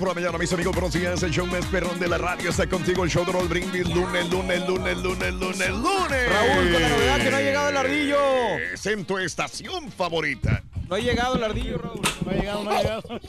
Por la mañana, mis amigos, buenos días. El show más perrón de la radio está contigo. El show de Roll Brindis, lunes, lunes, lunes, lunes, lunes, lunes. Raúl, con la novedad que no ha llegado el ardillo. Es en tu estación favorita. No ha llegado el ardillo, Raúl. No ha llegado, no ha llegado.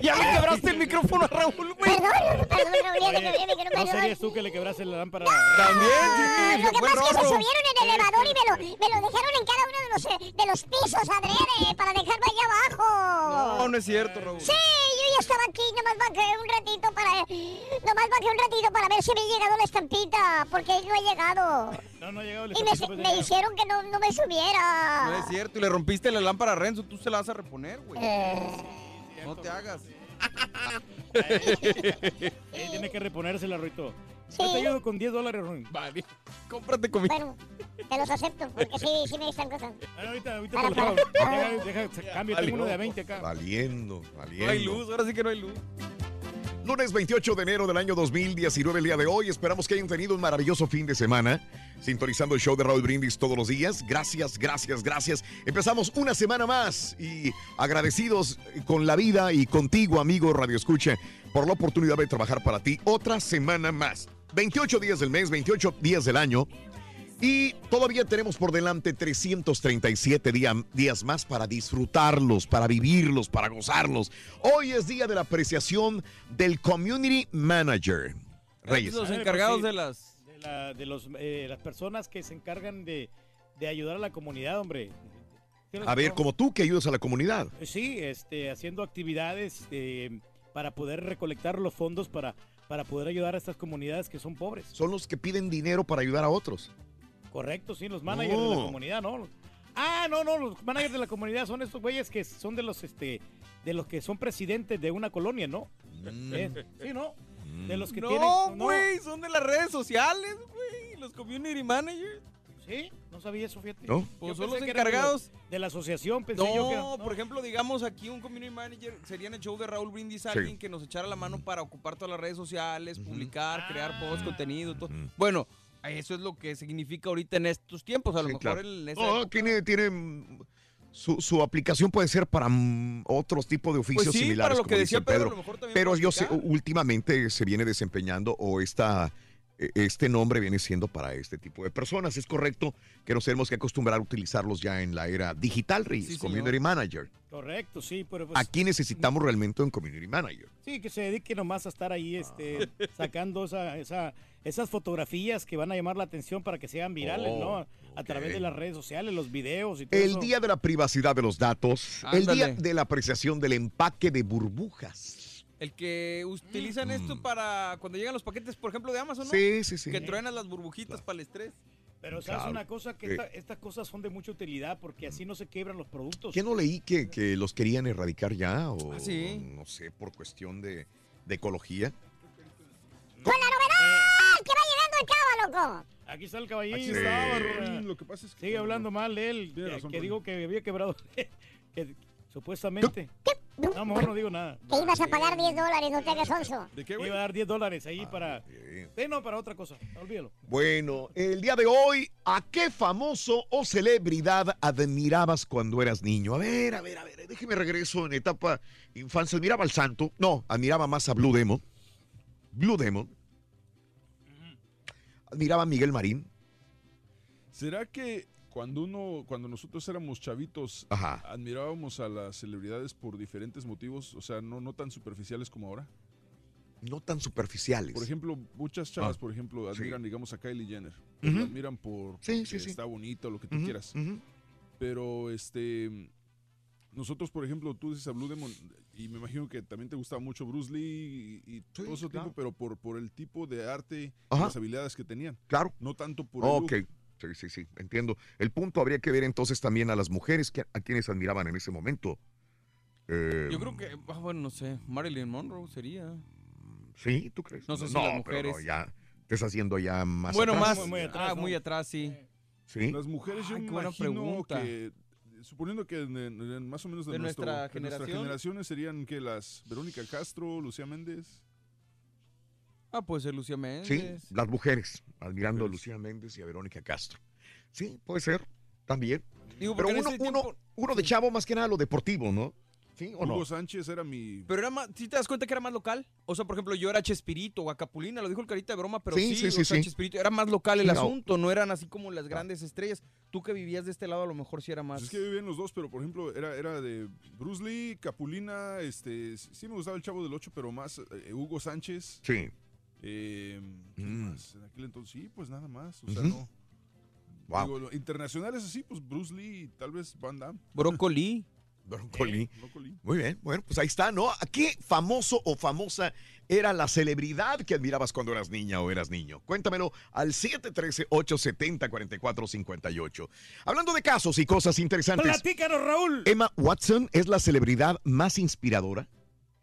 Ya le quebraste el micrófono a Raúl, güey. Perdón, perdón, Raúl, ya te quebré el micrófono, ¿No perdón. serías tú que le quebraste la lámpara? También, sí. Lo que pasa es que se subieron en el elevador y me lo, me lo dejaron en cada uno de los, eh, de los pisos adrede para dejarlo allá abajo. No, no es cierto, Raúl. Sí, yo ya estaba aquí, nomás bajé un ratito para... Nomás bajé un ratito para ver si me ha llegado la estampita, porque él no ha llegado. No, no ha llegado el Y me, estampito, pues, me hicieron que no, no me subiera. No es cierto. Y le rompiste la lámpara Renzo. Tú se la vas a reponer, güey. Eh, No te hagas. Eh, tiene que reponérsela, Ruito. Yo te Sí. ayudo con 10 dólares, Ruin. Vale. Cómprate comida. bueno, te los acepto, porque sí, sí me están cosas. Bueno, ahorita, ahorita Para, te lo. Deja, deja, cambio, tengo uno de 20 acá. Valiendo, valiendo. No hay luz, ahora sí que no hay luz. Lunes 28 de enero del año 2019, el día de hoy. Esperamos que hayan tenido un maravilloso fin de semana. Sintonizando el show de Raúl Brindis todos los días. Gracias, gracias, gracias. Empezamos una semana más y agradecidos con la vida y contigo, amigo Radio Escucha, por la oportunidad de trabajar para ti otra semana más. 28 días del mes, 28 días del año. Y todavía tenemos por delante 337 día- días más para disfrutarlos, para vivirlos, para gozarlos. Hoy es día de la apreciación del Community Manager. Reyes. Los Ah, encargados pues sí. de las. De, la- de los, eh, las personas que se encargan de, de ayudar a la comunidad, hombre. ¿Tienes A ver, como tú que ayudas a la comunidad. Sí, este, haciendo actividades eh, para poder recolectar los fondos para, para poder ayudar a estas comunidades que son pobres. Son los que piden dinero para ayudar a otros. Correcto, sí, los managers de No. la comunidad, ¿no? Ah, no, no, los managers de la comunidad son estos güeyes que son de los, este, de los que son presidentes de una colonia, ¿no? Eh, sí, ¿no? De los que tienen... No, güey, son de las redes sociales, güey. Los community managers. Sí, no sabía eso, fíjate. ¿No? Pues son los encargados. De la asociación, pensé yo que... No, por ejemplo, digamos aquí un community manager sería en el show de Raúl Brindis alguien que nos echara la mano para ocupar todas las redes sociales, publicar, crear posts, contenido, todo. Bueno, eso es lo que significa ahorita en estos tiempos. A lo Sí, mejor claro. en esa época- tiene, tiene mm, su, su aplicación puede ser para mm, otros tipos de oficios Pues sí, similares. para lo como que decía dice Pedro, a lo mejor también Pero yo sé, últimamente se viene desempeñando o esta, eh, este nombre viene siendo para este tipo de personas. Es correcto que nos tenemos que acostumbrar a utilizarlos ya en la era digital, Reyes, Sí, señor. Community Manager. Correcto, sí, pero pues... Aquí necesitamos realmente un Community Manager. Sí, que se dedique nomás a estar ahí este, sacando esa, esa, esas fotografías que van a llamar la atención para que sean virales, Oh, ¿no? A ok. través de las redes sociales, los videos y todo El eso. día de la privacidad de los datos, el día de la apreciación del empaque de burbujas. El que utilizan esto para cuando llegan los paquetes, por ejemplo, de Amazon, ¿no? Sí, sí, sí. Que truenan las burbujitas para el estrés. Pero sabes Claro. una cosa, que esta- estas cosas son de mucha utilidad porque así no se quebran los productos. ¿Qué no leí que, que los querían erradicar ya? O Ah, sí. no sé, por cuestión de, de ecología. Loco. Aquí está el caballín. Aquí estaba, Rorín. Lo que pasa es que. Sigue hablando mal de él, Tiene que, razón, que digo que había quebrado, que supuestamente. No, mejor no digo nada. Te ibas a pagar 10 dólares, no te hagas onzo. ¿De qué, güey? iba a dar 10 dólares ahí para... bien. Sí, no, para otra cosa, olvídalo. Bueno, el día de hoy, ¿a qué famoso o celebridad admirabas cuando eras niño? A ver, a ver, a ver, déjeme regreso en etapa infancia. Admiraba al santo. No, admiraba más a Blue Demon. Blue Demon. Admiraba a Miguel Marín. ¿Será que cuando uno, cuando nosotros éramos chavitos, Ajá. admirábamos a las celebridades por diferentes motivos? O sea, no, no tan superficiales como ahora. No tan superficiales. Por ejemplo, muchas chavas, Ah, por ejemplo, sí. admiran, digamos, a Kylie Jenner. La admiran por Sí, que sí, sí. está bonito, lo que tú quieras. Pero este nosotros, por ejemplo, tú dices a Blue Demon, y me imagino que también te gustaba mucho Bruce Lee y, y todo ese claro. tipo, pero por, por el tipo de arte y las habilidades que tenían. Claro. No tanto por el Ok. Sí, sí, sí, entiendo. El punto habría que ver entonces también a las mujeres que, a quienes admiraban en ese momento. Eh, Yo creo que, ah, bueno, no sé, Marilyn Monroe sería. Sí, ¿tú crees? No sé si no, las pero no, mujeres. ya te estás haciendo ya más bueno, atrás. más. Muy, muy atrás, ah, ¿no? muy atrás, sí. Sí. Las mujeres yo Ay, me qué buena imagino pregunta. que suponiendo que en- en- en más o menos de, ¿De nuestro- nuestra de nuestras generación? generaciones serían que las Verónica Castro, Lucía Méndez. Ah, puede ser Lucía Sí, Méndez. las mujeres, admirando a. Lucía Méndez y a Verónica Castro. Sí, puede ser, también. Digo, Pero uno, uno, uno de chavo más que nada lo deportivo, ¿no? ¿Sí o no? Hugo Sánchez era mi Pero era más, ¿sí te das cuenta que era más local? O sea, por ejemplo, yo era Chespirito o Acapulina, lo dijo el carita de broma, pero Sí, sí, sí, o sí, sea, sí. Chespirito era más local el No. asunto, no eran así como las grandes estrellas. Tú que vivías de este lado, a lo mejor sí era más. Pues es que vivían los dos, pero por ejemplo, era, era de Bruce Lee, Capulina, este, sí me gustaba el Chavo del Ocho, pero más eh, Hugo Sánchez. Sí. eh, ¿quién Mm. más? En aquel entonces, sí, pues nada más. O sea, no. Wow. Digo, lo- internacionales así, pues Bruce Lee, tal vez Van Damme. Brócoli. Brócoli. Muy bien, bueno, pues ahí está, ¿no? ¿A qué famoso o famosa era la celebridad que admirabas cuando eras niña o eras niño? Cuéntamelo al 713-870-4458. Hablando de casos y cosas interesantes, Platícanos, Raúl. Emma Watson es la celebridad más inspiradora.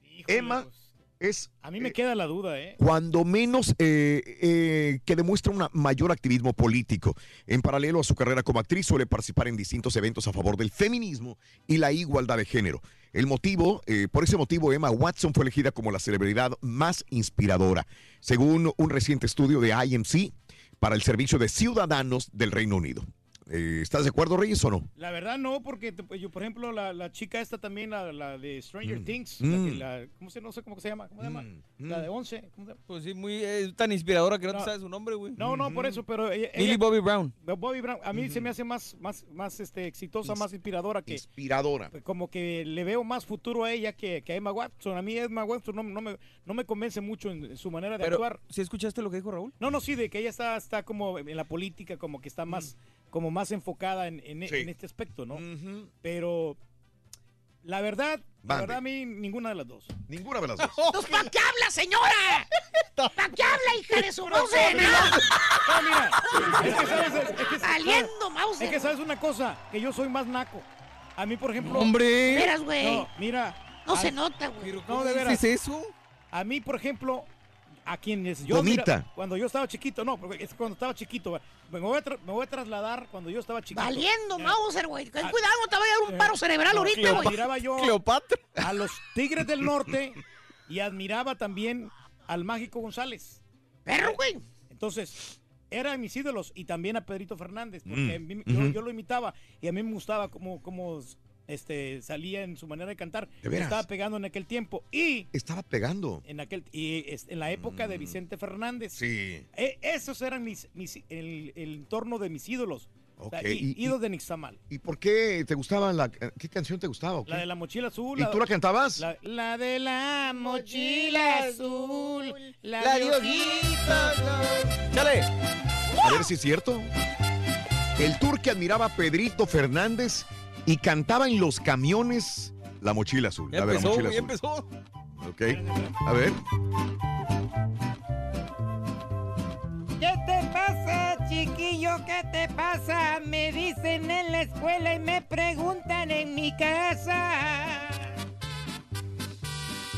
Híjole, Emma pues, es a mí me eh, queda la duda, ¿eh? cuando menos eh, eh, que demuestra un mayor activismo político. En paralelo a su carrera como actriz, suele participar en distintos eventos a favor del feminismo y la igualdad de género. El motivo, por ese motivo, Emma Watson fue elegida como la celebridad más inspiradora, según un reciente estudio de IMC para el Servicio de Ciudadanos del Reino Unido. Eh, ¿Estás de acuerdo, Reyes, o no? La verdad no, porque te- yo, por ejemplo, la, la chica esta también, la, la de Stranger Mm. Things, Mm. la que- la- ¿cómo se, no sé cómo se llama? ¿Cómo se llama? Mm, La de 11. ¿cómo se llama? Pues sí, muy eh, tan inspiradora que no, No. te sabes su nombre, güey. No, no, por eso, pero ella, Millie ella- Bobby Brown. Bobby Brown, a mí se me hace más, más, más este, exitosa, Ins- más inspiradora que, Inspiradora. como que le veo más futuro a ella que, que a Emma Watson. A mí Emma Watson no, no me, no me convence mucho en, en su manera de Pero, actuar. ¿sí escuchaste lo que dijo Raúl? No, no, sí, de que ella está, está como en la política, como que está más, como más enfocada en, en- Sí. en este aspecto, ¿no? Pero la verdad, la Mande. verdad a mí ninguna de las dos. Ninguna de las dos. Pues, ¿Para qué habla, señora? ¿Para qué habla, hija de su Mauser? No, mira, es que sabes, es que, Saliendo, es Mauser. que sabes una cosa, que yo soy más naco. A mí, por ejemplo, ¡Hombre! Veras, güey. no, mira, No a, se nota, güey. No, ¿cómo de veras. dices eso? a mí, por ejemplo, a quienes yo mira, cuando yo estaba chiquito, no, porque es cuando estaba chiquito, me voy a, tra- me voy a trasladar cuando yo estaba chiquito. Valiendo, Eh, Mauser, güey. Ten Ah, cuidado, no te vaya a dar un eh, paro cerebral no, ahorita, güey. Miraba yo Cleopatra. a los Tigres del Norte y admiraba también al Mágico González. Perro, güey. Entonces, eran mis ídolos y también a Pedrito Fernández, porque Mm, mí- yo, lo imitaba y a mí me gustaba cómo, cómo este, salía en su manera de cantar. ¿De veras? Estaba pegando en aquel tiempo y Estaba pegando. en aquel y en la época de Vicente Fernández. Mm. Sí. E- esos eran mis, mis- el, el entorno de mis ídolos. O sea, Ok, í- y- ídolos de Nixtamal. ¿Y por qué te gustaba la qué canción te gustaba? o? La de la mochila azul. ¿Y la, tú la cantabas? la, la de la mochila azul. La, La de ojitos. Chale. A ver si es cierto. El tour que admiraba a Pedrito Fernández y cantaba en los camiones La Mochila Azul. Ya la mochila ya azul. empezó. Ok. A ver. ¿Qué te pasa, chiquillo? ¿Qué te pasa? Me dicen en la escuela y me preguntan en mi casa.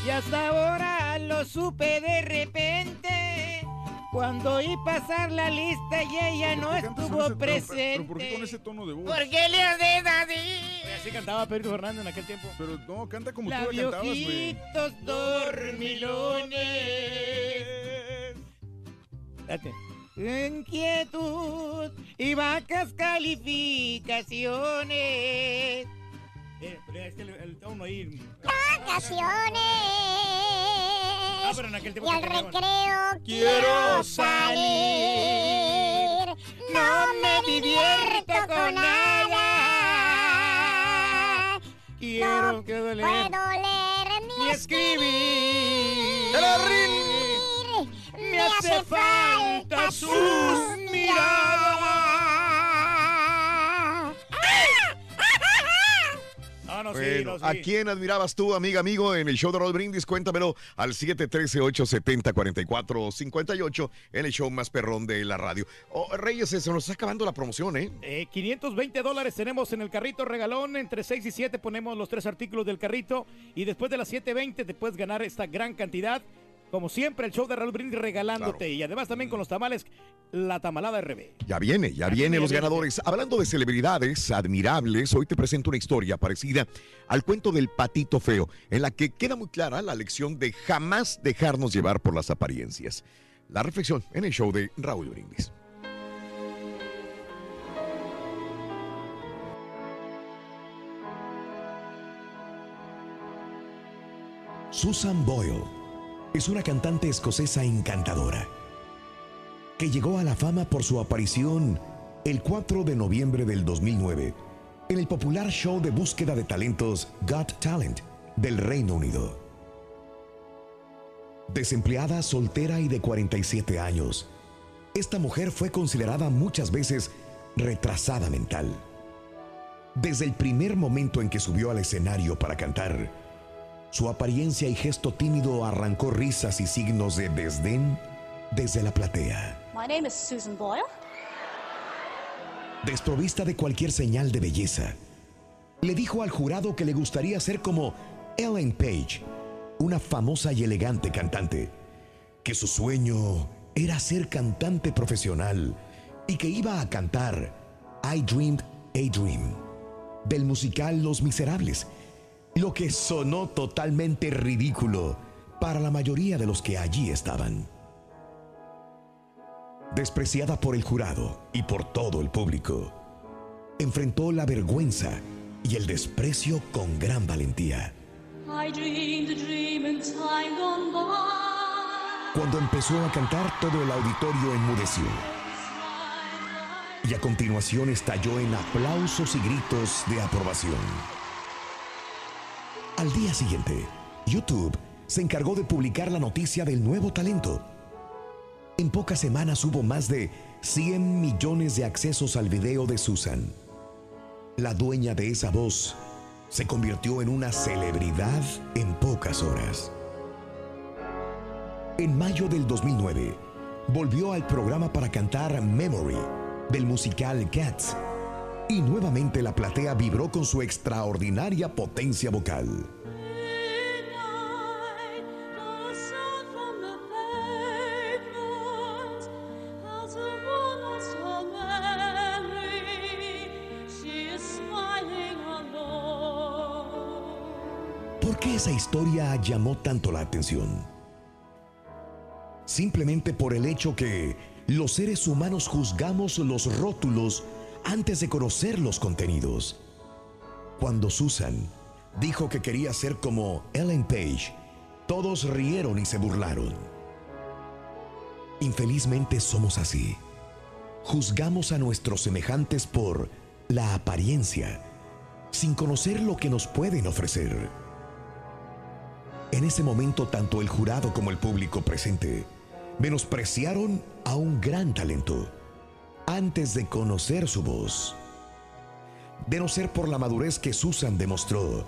Y hasta ahora lo supe de repente. Cuando oí pasar la lista y ella no estuvo presente. ¿Pero por qué con ese tono de voz? ¿Por qué le haces así? Así cantaba Pedro Fernández en aquel tiempo. Pero no, canta como tú La cantabas, güey. dormilones. Date. Inquietud y vacas calificaciones. Eh, pero es que el, el tono ahí. Vacaciones. Ah, pero en aquel tiempo Y al recreo Quiero salir. No me divierto con nada. Quiero No que leer puedo leer ni escribir. Me hace falta sus miradas. No, no, sí, Bueno, no, sí. ¿a quién admirabas tú, amiga, amigo, en el show de Roll Brindis? Cuéntamelo al 713-870-4458 en el show más perrón de la radio. Oh, Reyes, se nos está acabando la promoción, ¿eh? Eh, 520 dólares tenemos en el carrito regalón. Entre 6 y 7 ponemos los tres artículos del carrito. Y después de las 7.20 te puedes ganar esta gran cantidad. Como siempre, el show de Raúl Brindis regalándote. Claro. Y además también con los tamales, la tamalada RB. Ya viene, ya vienen viene, los ya viene. ganadores. Hablando de celebridades admirables, hoy te presento una historia parecida al cuento del patito feo, en la que queda muy clara la lección de jamás dejarnos llevar por las apariencias. La reflexión en el show de Raúl Brindis. Susan Boyle es una cantante escocesa encantadora que llegó a la fama por su aparición el 4 de noviembre del 2009 en el popular show de búsqueda de talentos Got Talent del Reino Unido. Desempleada, soltera y de 47 años, esta mujer fue considerada muchas veces retrasada mental. Desde el primer momento en que subió al escenario para cantar, su apariencia y gesto tímido arrancó risas y signos de desdén desde la platea. My name is Susan Boyle. Desprovista de cualquier señal de belleza, le dijo al jurado que le gustaría ser como Ellen Page, una famosa y elegante cantante, que su sueño era ser cantante profesional y que iba a cantar I Dreamed a Dream del musical Los Miserables, lo que sonó totalmente ridículo para la mayoría de los que allí estaban. Despreciada por el jurado y por todo el público, enfrentó la vergüenza y el desprecio con gran valentía. Cuando empezó a cantar, todo el auditorio enmudeció. Y a continuación estalló en aplausos y gritos de aprobación. Al día siguiente, YouTube se encargó de publicar la noticia del nuevo talento. En pocas semanas hubo más de 100 millones de accesos al video de Susan. La dueña de esa voz se convirtió en una celebridad en pocas horas. En mayo del 2009, volvió al programa para cantar Memory del musical Cats. Y nuevamente la platea vibró con su extraordinaria potencia vocal. ¿Por qué esa historia llamó tanto la atención? Simplemente por el hecho que los seres humanos juzgamos los rótulos antes de conocer los contenidos. Cuando Susan dijo que quería ser como Ellen Page, todos rieron y se burlaron. Infelizmente somos así. Juzgamos a nuestros semejantes por la apariencia, sin conocer lo que nos pueden ofrecer. En ese momento, tanto el jurado como el público presente menospreciaron a un gran talento antes de conocer su voz. De no ser por la madurez que Susan demostró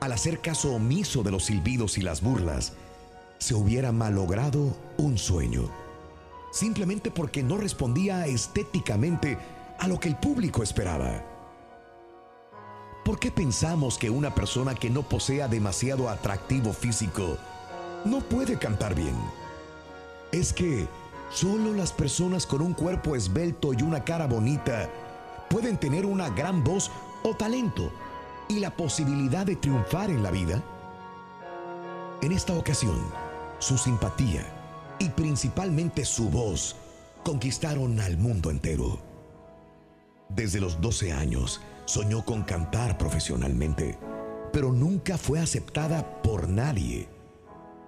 al hacer caso omiso de los silbidos y las burlas, se hubiera malogrado un sueño, simplemente porque no respondía estéticamente a lo que el público esperaba. ¿Por qué pensamos que una persona que no posea demasiado atractivo físico no puede cantar bien? Es que solo las personas con un cuerpo esbelto y una cara bonita pueden tener una gran voz o talento y la posibilidad de triunfar en la vida. En esta ocasión, su simpatía y principalmente su voz conquistaron al mundo entero. Desde los 12 años soñó con cantar profesionalmente, pero nunca fue aceptada por nadie.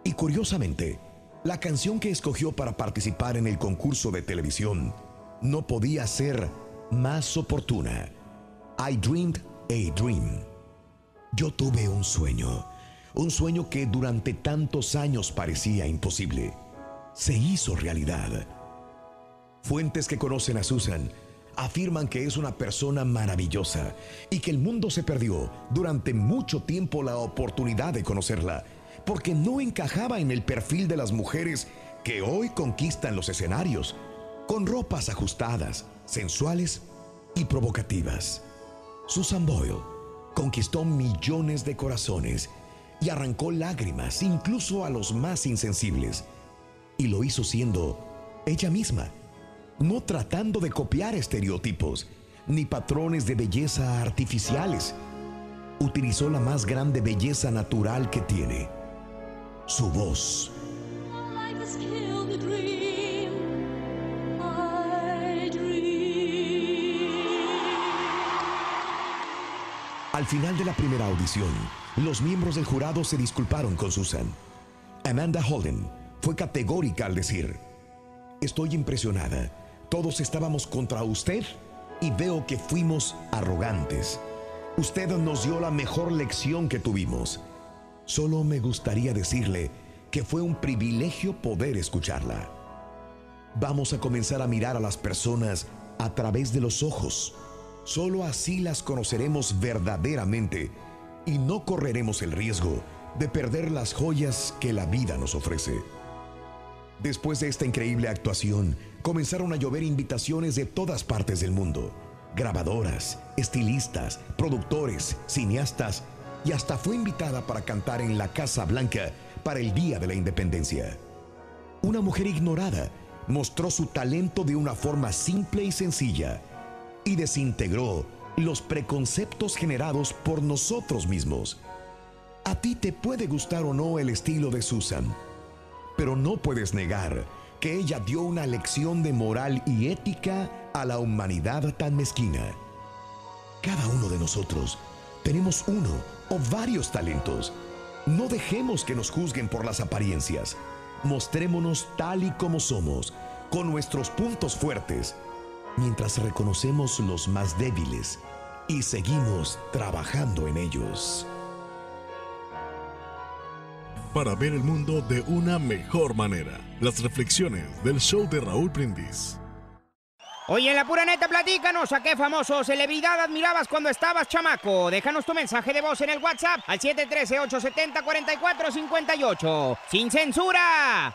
Y curiosamente, la canción que escogió para participar en el concurso de televisión no podía ser más oportuna. I dreamed a dream. Yo tuve un sueño, un sueño que durante tantos años parecía imposible. Se hizo realidad. Fuentes que conocen a Susan afirman que es una persona maravillosa y que el mundo se perdió durante mucho tiempo la oportunidad de conocerla, porque no encajaba en el perfil de las mujeres que hoy conquistan los escenarios, con ropas ajustadas, sensuales y provocativas. Susan Boyle conquistó millones de corazones y arrancó lágrimas incluso a los más insensibles. Y lo hizo siendo ella misma, no tratando de copiar estereotipos ni patrones de belleza artificiales. Utilizó la más grande belleza natural que tiene, su voz. Al final de la primera audición, los miembros del jurado se disculparon con Susan. Amanda Holden fue categórica al decir, estoy impresionada, todos estábamos contra usted y veo que fuimos arrogantes. Usted nos dio la mejor lección que tuvimos. Solo me gustaría decirle que fue un privilegio poder escucharla. Vamos a comenzar a mirar a las personas a través de los ojos. Solo así las conoceremos verdaderamente y no correremos el riesgo de perder las joyas que la vida nos ofrece. Después de esta increíble actuación, comenzaron a llover invitaciones de todas partes del mundo. Grabadoras, estilistas, productores, cineastas y hasta fue invitada para cantar en la Casa Blanca para el Día de la Independencia. Una mujer ignorada mostró su talento de una forma simple y sencilla y desintegró los preconceptos generados por nosotros mismos. A ti te puede gustar o no el estilo de Susan, pero no puedes negar que ella dio una lección de moral y ética a la humanidad tan mezquina. Cada uno de nosotros tenemos uno varios talentos. No dejemos que nos juzguen por las apariencias. Mostrémonos tal y como somos, con nuestros puntos fuertes, mientras reconocemos los más débiles y seguimos trabajando en ellos. Para ver el mundo de una mejor manera, las reflexiones del show de Raúl Brindis. Oye, en la pura neta, platícanos a qué famoso celebridad admirabas cuando estabas chamaco. Déjanos tu mensaje de voz en el WhatsApp al 713-870-4458. ¡Sin censura!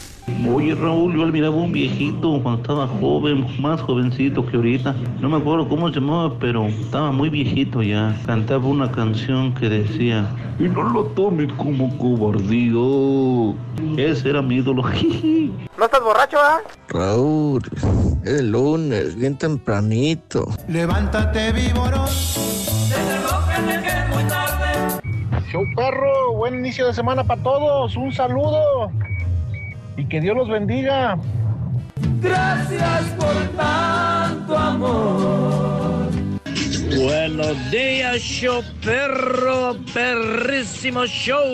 Oye Raúl, yo miraba un viejito cuando estaba joven, más jovencito que ahorita. No me acuerdo cómo se llamaba, pero estaba muy viejito ya. Cantaba una canción que decía, y no lo tomes como cobardío. Ese era mi ídolo. ¿No estás borracho, ah? Raúl, es el lunes, bien tempranito. Levántate, víborón. Show perro, buen inicio de semana para todos. Un saludo y que Dios los bendiga. Gracias por tanto amor. Buenos días, show perro, perrísimo show.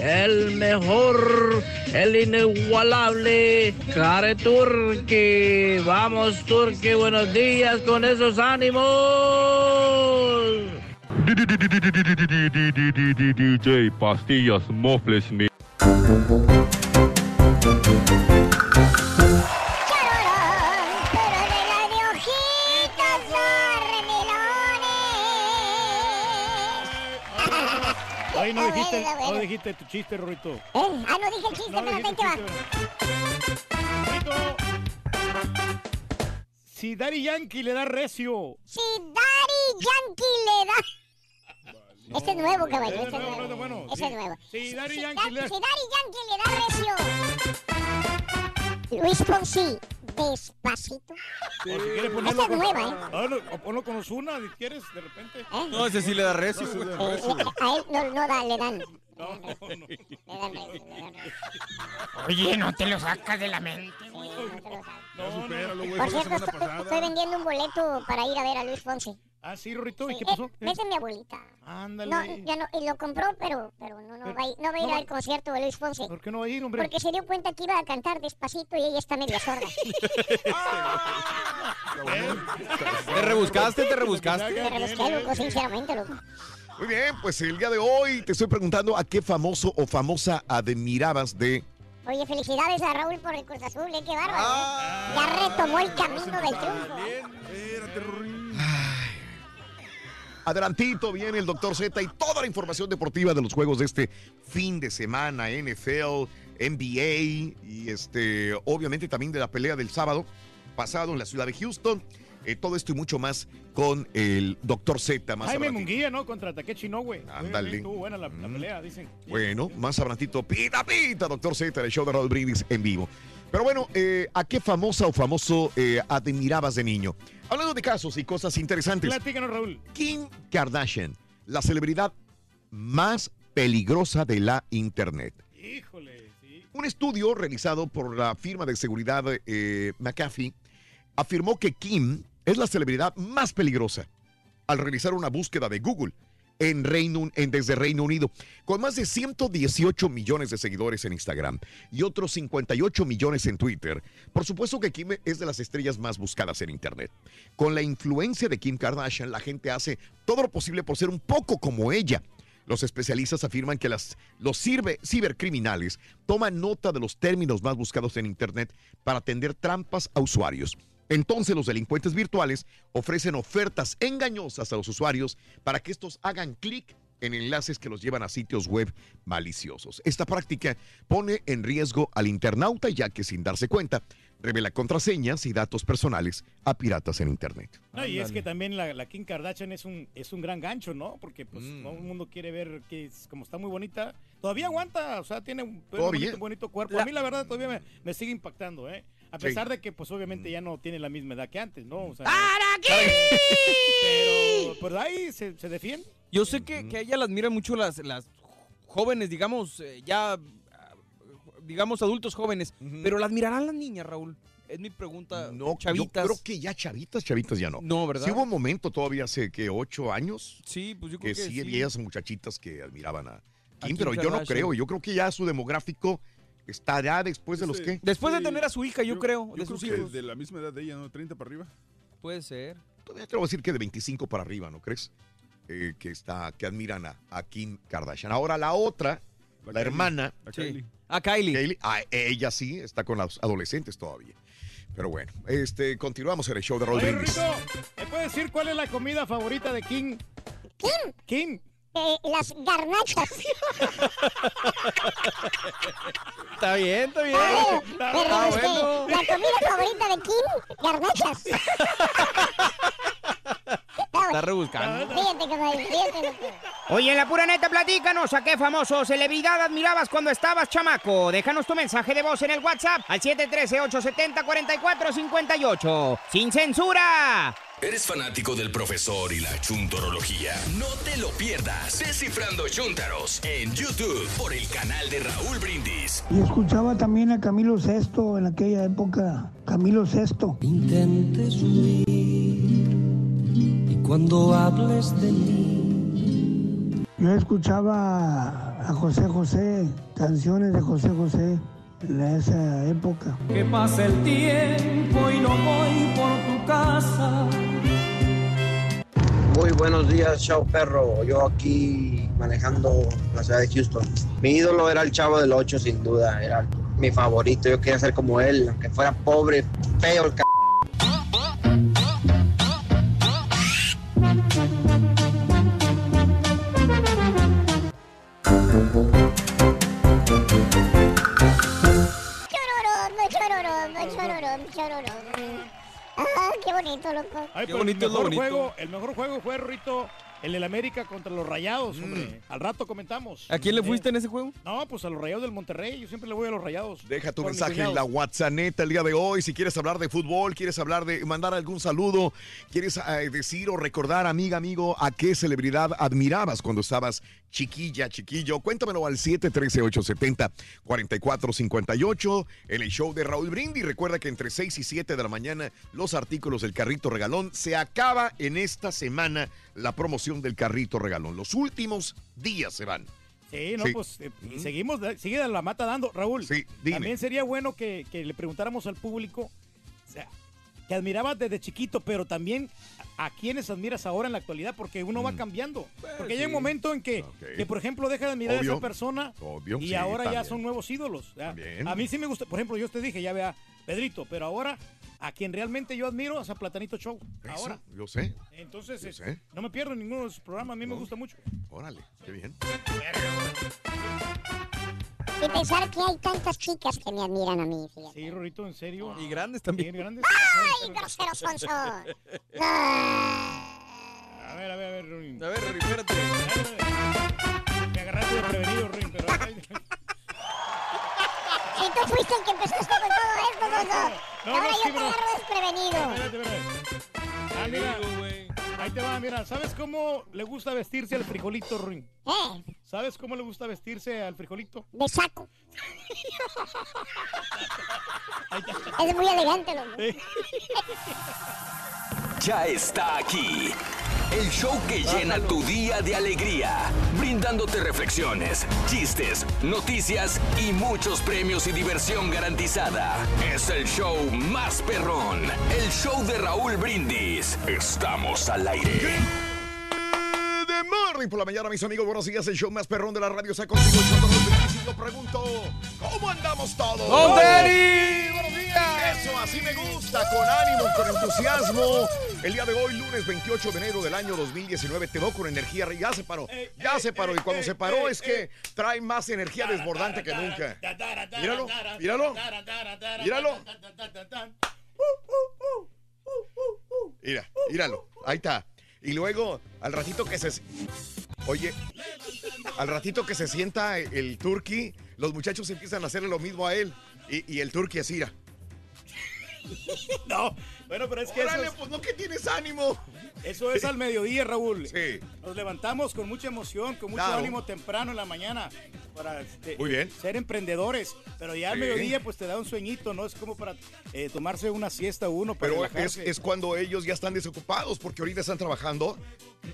el mejor, el inigualable, Care Turki. Vamos, Turki, buenos días con esos ánimos. DJ Pastillas Mofles Me. No dijiste, bueno, no dijiste tu chiste, Rorito. ¿Eh? Ah, no dije el chiste, No pero ahí te va. Si Daddy Yankee le da recio. Si Daddy Yankee le da... Este es nuevo, caballo, este es nuevo. Ese es nuevo. Si Daddy Si Yankee le Da- si Yankee le da recio. Luis Fonsi, despacito. O si quieres Esta es con, nueva, ¿eh? Ah, no, o ponlo con Ozuna, si quieres, de repente. No, ese sí le da recio, güey. Eh, eh, a él no, no da, le dan. No, no, no. Le dan recio, le dan recio. Oye, no te lo sacas de la mente. Güey, Por fue la cierto, semana estoy, pasada. estoy vendiendo un boleto para ir a ver a Luis Fonsi. Ah, sí, Rorito, ¿y Sí, qué eh, pasó? Es de mi abuelita. Ándale. No, ya no, y lo compró, pero, pero no, no, va, a ir- no va a ir no va- al concierto de Luis Fonsi. ¿Por qué no va a ir, hombre? Porque se dio cuenta que iba a cantar despacito y ella está media sorda. ¿Te rebuscaste? ¿Te rebuscaste? Me rebusqué, loco, sinceramente, loco. Muy bien, pues el día de hoy te estoy preguntando a qué famoso o famosa admirabas de... Oye, felicidades a Raúl por el Cruz Azul, ¿eh? Qué bárbaro. Ah. ¿eh? Ya retomó el camino del triunfo. Adelantito viene el doctor Z y toda la información deportiva de los juegos de este fin de semana, NFL, NBA y este, obviamente también de la pelea del sábado pasado en la ciudad de Houston. Eh, todo esto y mucho más con el doctor Z más Jaime. Munguía, ¿no? Contra Takechi Inoue. Ándale. Estuvo buena la, la pelea, dicen. Bueno, más adelantito, pita, pita, doctor Z, el show de Raúl Brindis en vivo. Pero bueno, eh, ¿a qué famosa o famoso eh, admirabas de niño? Hablando de casos y cosas interesantes. Platícanos, Raúl. Kim Kardashian, la celebridad más peligrosa de la Internet. Híjole, sí. Un estudio realizado por la firma de seguridad eh, McAfee afirmó que Kim es la celebridad más peligrosa al realizar una búsqueda de Google en Reino, desde Reino Unido, con más de 118 millones de seguidores en Instagram y otros 58 millones en Twitter. Por supuesto que Kim es de las estrellas más buscadas en Internet. Con la influencia de Kim Kardashian, la gente hace todo lo posible por ser un poco como ella. Los especialistas afirman que las, los ciber- cibercriminales toman nota de los términos más buscados en Internet para atender trampas a usuarios. Entonces los delincuentes virtuales ofrecen ofertas engañosas a los usuarios para que estos hagan clic en enlaces que los llevan a sitios web maliciosos. Esta práctica pone en riesgo al internauta ya que sin darse cuenta revela contraseñas y datos personales a piratas en Internet. No, y es que también la, la Kim Kardashian es un, es un gran gancho, ¿no? Porque pues Mm. todo el mundo quiere ver que es, como está muy bonita, todavía aguanta, o sea, tiene un bonito, bonito cuerpo. La- A mí la verdad todavía me, me sigue impactando, ¿eh? A Sí. pesar de que pues obviamente ya no tiene la misma edad que antes, ¿no? O sea, pero por ahí se, se defiende. Yo sé que, que a ella la admiran mucho las, las jóvenes, digamos, eh, ya, ah, digamos, adultos jóvenes. Pero la admirarán las niñas, Raúl. Es mi pregunta. No, chavitas. Yo creo que ya chavitas, chavitas ya no. No, ¿verdad? Sí hubo un momento todavía hace que ocho años Sí, pues yo que creo que, sí había esas muchachitas que admiraban a Kim, Kim pero yo no creo. Yo creo que ya su demográfico está ya después de los que. Después de tener a su hija, yo, creo, Yo de creo sus que hijos. de la misma edad de ella, ¿no? 30 para arriba. Puede ser. Todavía te voy a decir que de 25 para arriba, ¿no crees? Eh, que está, que admiran a, a Kim Kardashian. Ahora la otra, la, Kylie, hermana, Sí. Kylie. A Kylie. Kylie, ella sí está con los adolescentes todavía. Pero bueno, este, continuamos en el show de Raúl Oye, Brindis. Rito, ¿me puedes decir cuál es la comida favorita de King? ¿Quién? King. Eh, las garnachas. Está bien, está bien. Oye, Está, está rebusqué. bueno. La comida favorita de Kim, garnachas. Está rebuscando. Fíjate, caballo, fíjate, loco. Oye, en la pura neta, platícanos a qué famoso celebridad admirabas cuando estabas chamaco. Déjanos tu mensaje de voz en el WhatsApp al 713-870-4458. ¡Sin censura! ¿Eres fanático del profesor y la chuntorología? No te lo pierdas. Descifrando Chuntaros en YouTube por el canal de Raúl Brindis. Y escuchaba también a Camilo Sesto en aquella época. Camilo Sesto. Intentes huir y cuando hables de mí Yo escuchaba a José José, canciones de José José de esa época. Que pasa el tiempo y no voy por tu casa. Muy buenos días, chao perro. Yo aquí manejando la ciudad de Houston. Mi ídolo era el chavo del 8, sin duda. Era mi favorito. Yo quería ser como él, aunque fuera pobre, feo, el c bonito, loco. Ay, Qué pero bonito el es lo mejor bonito. juego, el mejor juego fue Rito, el del América contra los Rayados, hombre. Al rato comentamos. ¿A quién le Eh, fuiste en ese juego? No, pues a los Rayados del Monterrey. Yo siempre le voy a los Rayados. Deja tu mensaje en la. WhatsApp el día de hoy. Si quieres hablar de fútbol, quieres hablar de mandar algún saludo, quieres eh, decir o recordar, amiga, amigo, a qué celebridad admirabas cuando estabas chiquilla, chiquillo. Cuéntamelo al 713-870-4458 en el show de Raúl Brindis. Recuerda que entre 6 y 7 de la mañana los artículos del carrito regalón se acaba en esta semana la promoción del carrito regalón. Los últimos días se van. Sí, no, Sí. pues eh, seguimos, sigue la mata dando. Raúl, Sí, dime. también sería bueno que, que le preguntáramos al público, o sea, que admirabas desde chiquito, pero también a, quienes admiras ahora en la actualidad, porque uno va cambiando. Porque hay un sí. momento en que, que, por ejemplo, deja de admirar a esa persona Obvio, y sí, ahora ya son nuevos ídolos. A mí sí me gusta, por ejemplo, yo te dije, ya vea, Pedrito, pero ahora a quien realmente yo admiro es a Platanito Show. Eso, Ahora. yo sé. Entonces, Yo es- sé. no me pierdo ninguno de sus programas, a mí me gusta mucho. Órale, qué bien. Y pensar que hay tantas chicas que me admiran a mí, fíjate. Sí, Rorito, en serio. Y grandes también. Grandes. ¡Ay, grosero sonso! A ver, a ver, a ver, Ruin. A ver, Ruin, espérate. Me agarraste de prevenido, Ruin, pero... Si tú fuiste el que empezaste con todo esto, Gonzo. No, Ahora no, yo sí, te agarro desprevenido. Espérate, espérate. Ah, mira. Ahí te va, mira. ¿Sabes cómo le gusta vestirse al frijolito, Ruin? ¿Eh? ¿Sabes cómo le gusta vestirse al frijolito? De saco. Es muy elegante, loco. Ya está aquí. El show que llena tu día de alegría, brindándote reflexiones, chistes, noticias y muchos premios y diversión garantizada. Es el show más perrón, el show de Raúl Brindis. Estamos al aire. De morning por la mañana, mis amigos. Buenos días. El show más perrón de la radio está contigo. Raúl yo pregunto, ¿cómo andamos todos? ¡Con tenis! ¡Buenos días! Eso, así me gusta. Con ánimo, con entusiasmo. El día de hoy, lunes 28 de enero del año 2019, te veo con energía. Ya se paró. Ya se paró. Y cuando se paró es que trae más energía desbordante que nunca. Míralo, míralo. Míralo. Mira, míralo. Ahí está. Y luego, al ratito que se... Oye, al ratito que se sienta el turqui, los muchachos empiezan a hacerle lo mismo a él. Y, el turqui así. No, bueno, pero es que Órale, eso es, pues no que tienes ánimo. eso es al mediodía, Raúl. Sí. Nos levantamos con mucha emoción, con mucho Claro. ánimo temprano en la mañana para este, Muy bien. ser emprendedores. Pero ya al Sí. mediodía pues te da un sueñito, ¿no? Es como para eh, tomarse una siesta uno, para Pero es, es cuando ellos ya están desocupados, porque ahorita están trabajando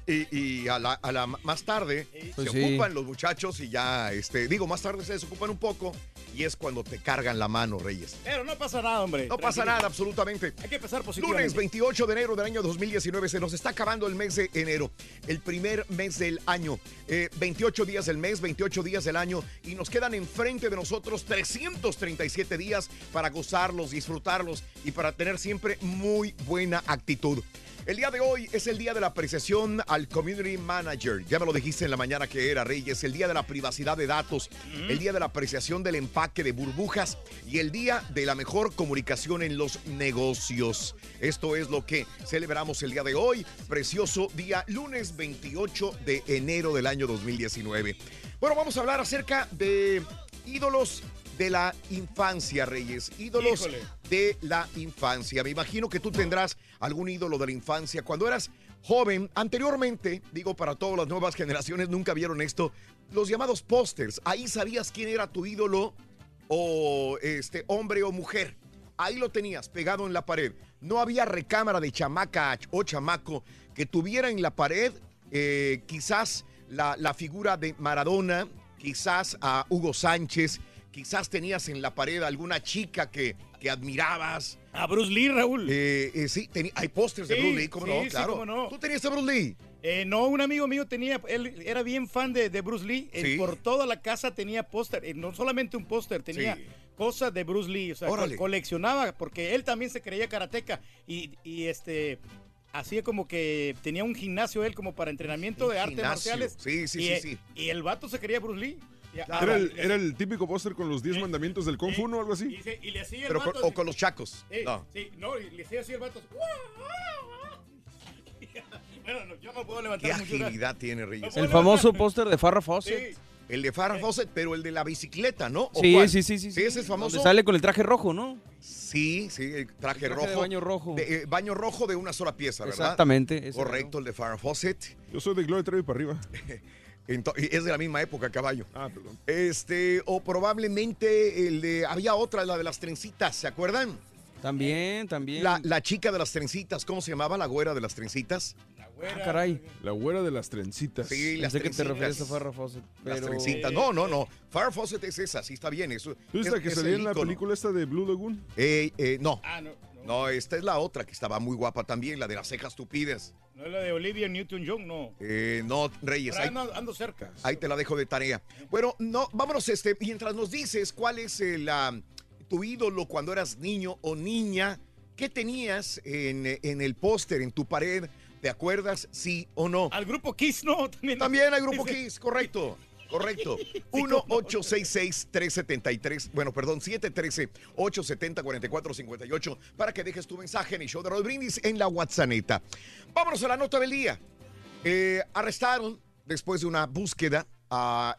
y, y a, la, a la más tarde Pues se sí. ocupan los muchachos y ya, este, digo, más tarde se desocupan un poco y es cuando te cargan la mano, Reyes. Pero no pasa nada, hombre. No pasa Tranquilo. nada, absolutamente. Hay que empezar Lunes positivamente. 28 de enero del año 2019, se nos está acabando el mes de enero, el primer mes del año. Eh, 28 días del mes, 28 días del año, y nos quedan enfrente de nosotros 337 días para gozarlos, disfrutarlos y para tener siempre muy buena actitud. El día de hoy es el día de la apreciación al Community Manager. Ya me lo dijiste en la mañana que era, Reyes. El día de la privacidad de datos, el día de la apreciación del empaque de burbujas y el día de la mejor comunicación en los negocios. Esto es lo que celebramos el día de hoy. Precioso día, lunes 28 de enero del año 2019. Bueno, vamos a hablar acerca de ídolos de la infancia, Reyes. Ídolos Híjole. de la infancia. Me imagino que tú tendrás algún ídolo de la infancia. Cuando eras joven, anteriormente, digo para todas las nuevas generaciones, nunca vieron esto, los llamados pósters. Ahí sabías quién era tu ídolo o este hombre o mujer. Ahí lo tenías pegado en la pared. No había recámara de chamaca o chamaco que tuviera en la pared eh, quizás la, la figura de Maradona quizás a Hugo Sánchez, quizás tenías en la pared alguna chica que, que admirabas. A Bruce Lee, Raúl. Eh, eh, sí, hay pósters de Bruce Lee, ¿cómo sí, no? sí, Claro. cómo no. ¿Tú tenías a Bruce Lee? Eh, no, un amigo mío tenía, él era bien fan de, de Bruce Lee. por toda la casa tenía póster, eh, no solamente un póster, tenía cosas de Bruce Lee. O sea, Órale. coleccionaba, porque él también se creía karateca y, y este. Hacía como que tenía un gimnasio él como para entrenamiento Un de artes marciales. Sí, sí, y, sí, eh, sí. Y el vato se creía Bruce Lee. Era el, era el típico póster con los 10 mandamientos del Kung Fu, ¿no? Algo así. y, se- y le hacía el Pero con- vato o con los chacos. Sí, No. sí, no, y le hacía así el vato. bueno, no, yo no puedo levantar Qué agilidad tiene Reyes. El famoso póster de Farrah Fawcett. El de Farrah Fawcett, pero el de la bicicleta, ¿no? ¿O Sí, cuál? sí, sí, sí, sí. ese es famoso. Donde sale con el traje rojo, ¿no? Sí, sí, el traje, El traje de rojo. baño rojo. De, eh, baño rojo de una sola pieza, ¿verdad? Exactamente, Correcto, el de Farrah Fawcett. Yo soy de Gloria Trevi para arriba. Es de la misma época, caballo. Ah, perdón. Este, o probablemente el de. Había otra, la de las trencitas, ¿se acuerdan? También, también. La, la chica de las trencitas, ¿cómo se llamaba? La güera de las trencitas. Ah, caray. La güera de las trencitas. Sí, las Pensé que te trencitas. referías a Farrah Fawcett. Las trencitas. No, no, no. Farrah Fawcett es esa, sí está bien. Eso, ¿Tú viste es- la que es salía en la película esta de Blue Lagoon? Eh, eh, no. Ah, no, No, esta es la otra que estaba muy guapa también, la de las cejas tupidas. No es la de Olivia Newton-John, no. Eh, no, Reyes. Ahí- ando, ando cerca. Ahí te la dejo de tarea. Bueno, no, vámonos, este, mientras nos dices cuál es el, ah, tu ídolo cuando eras niño o niña, ¿qué tenías en, eh, en el póster, en tu pared? ¿Te acuerdas, sí o no? Al grupo Kiss, no, también. También al grupo Kiss, correcto. Correcto. 1-866-373, bueno, perdón, 713-870-4458 para que dejes tu mensaje en el show de Roll Brindis en la WhatsApp. Vámonos a la nota del día. Eh, arrestaron después de una búsqueda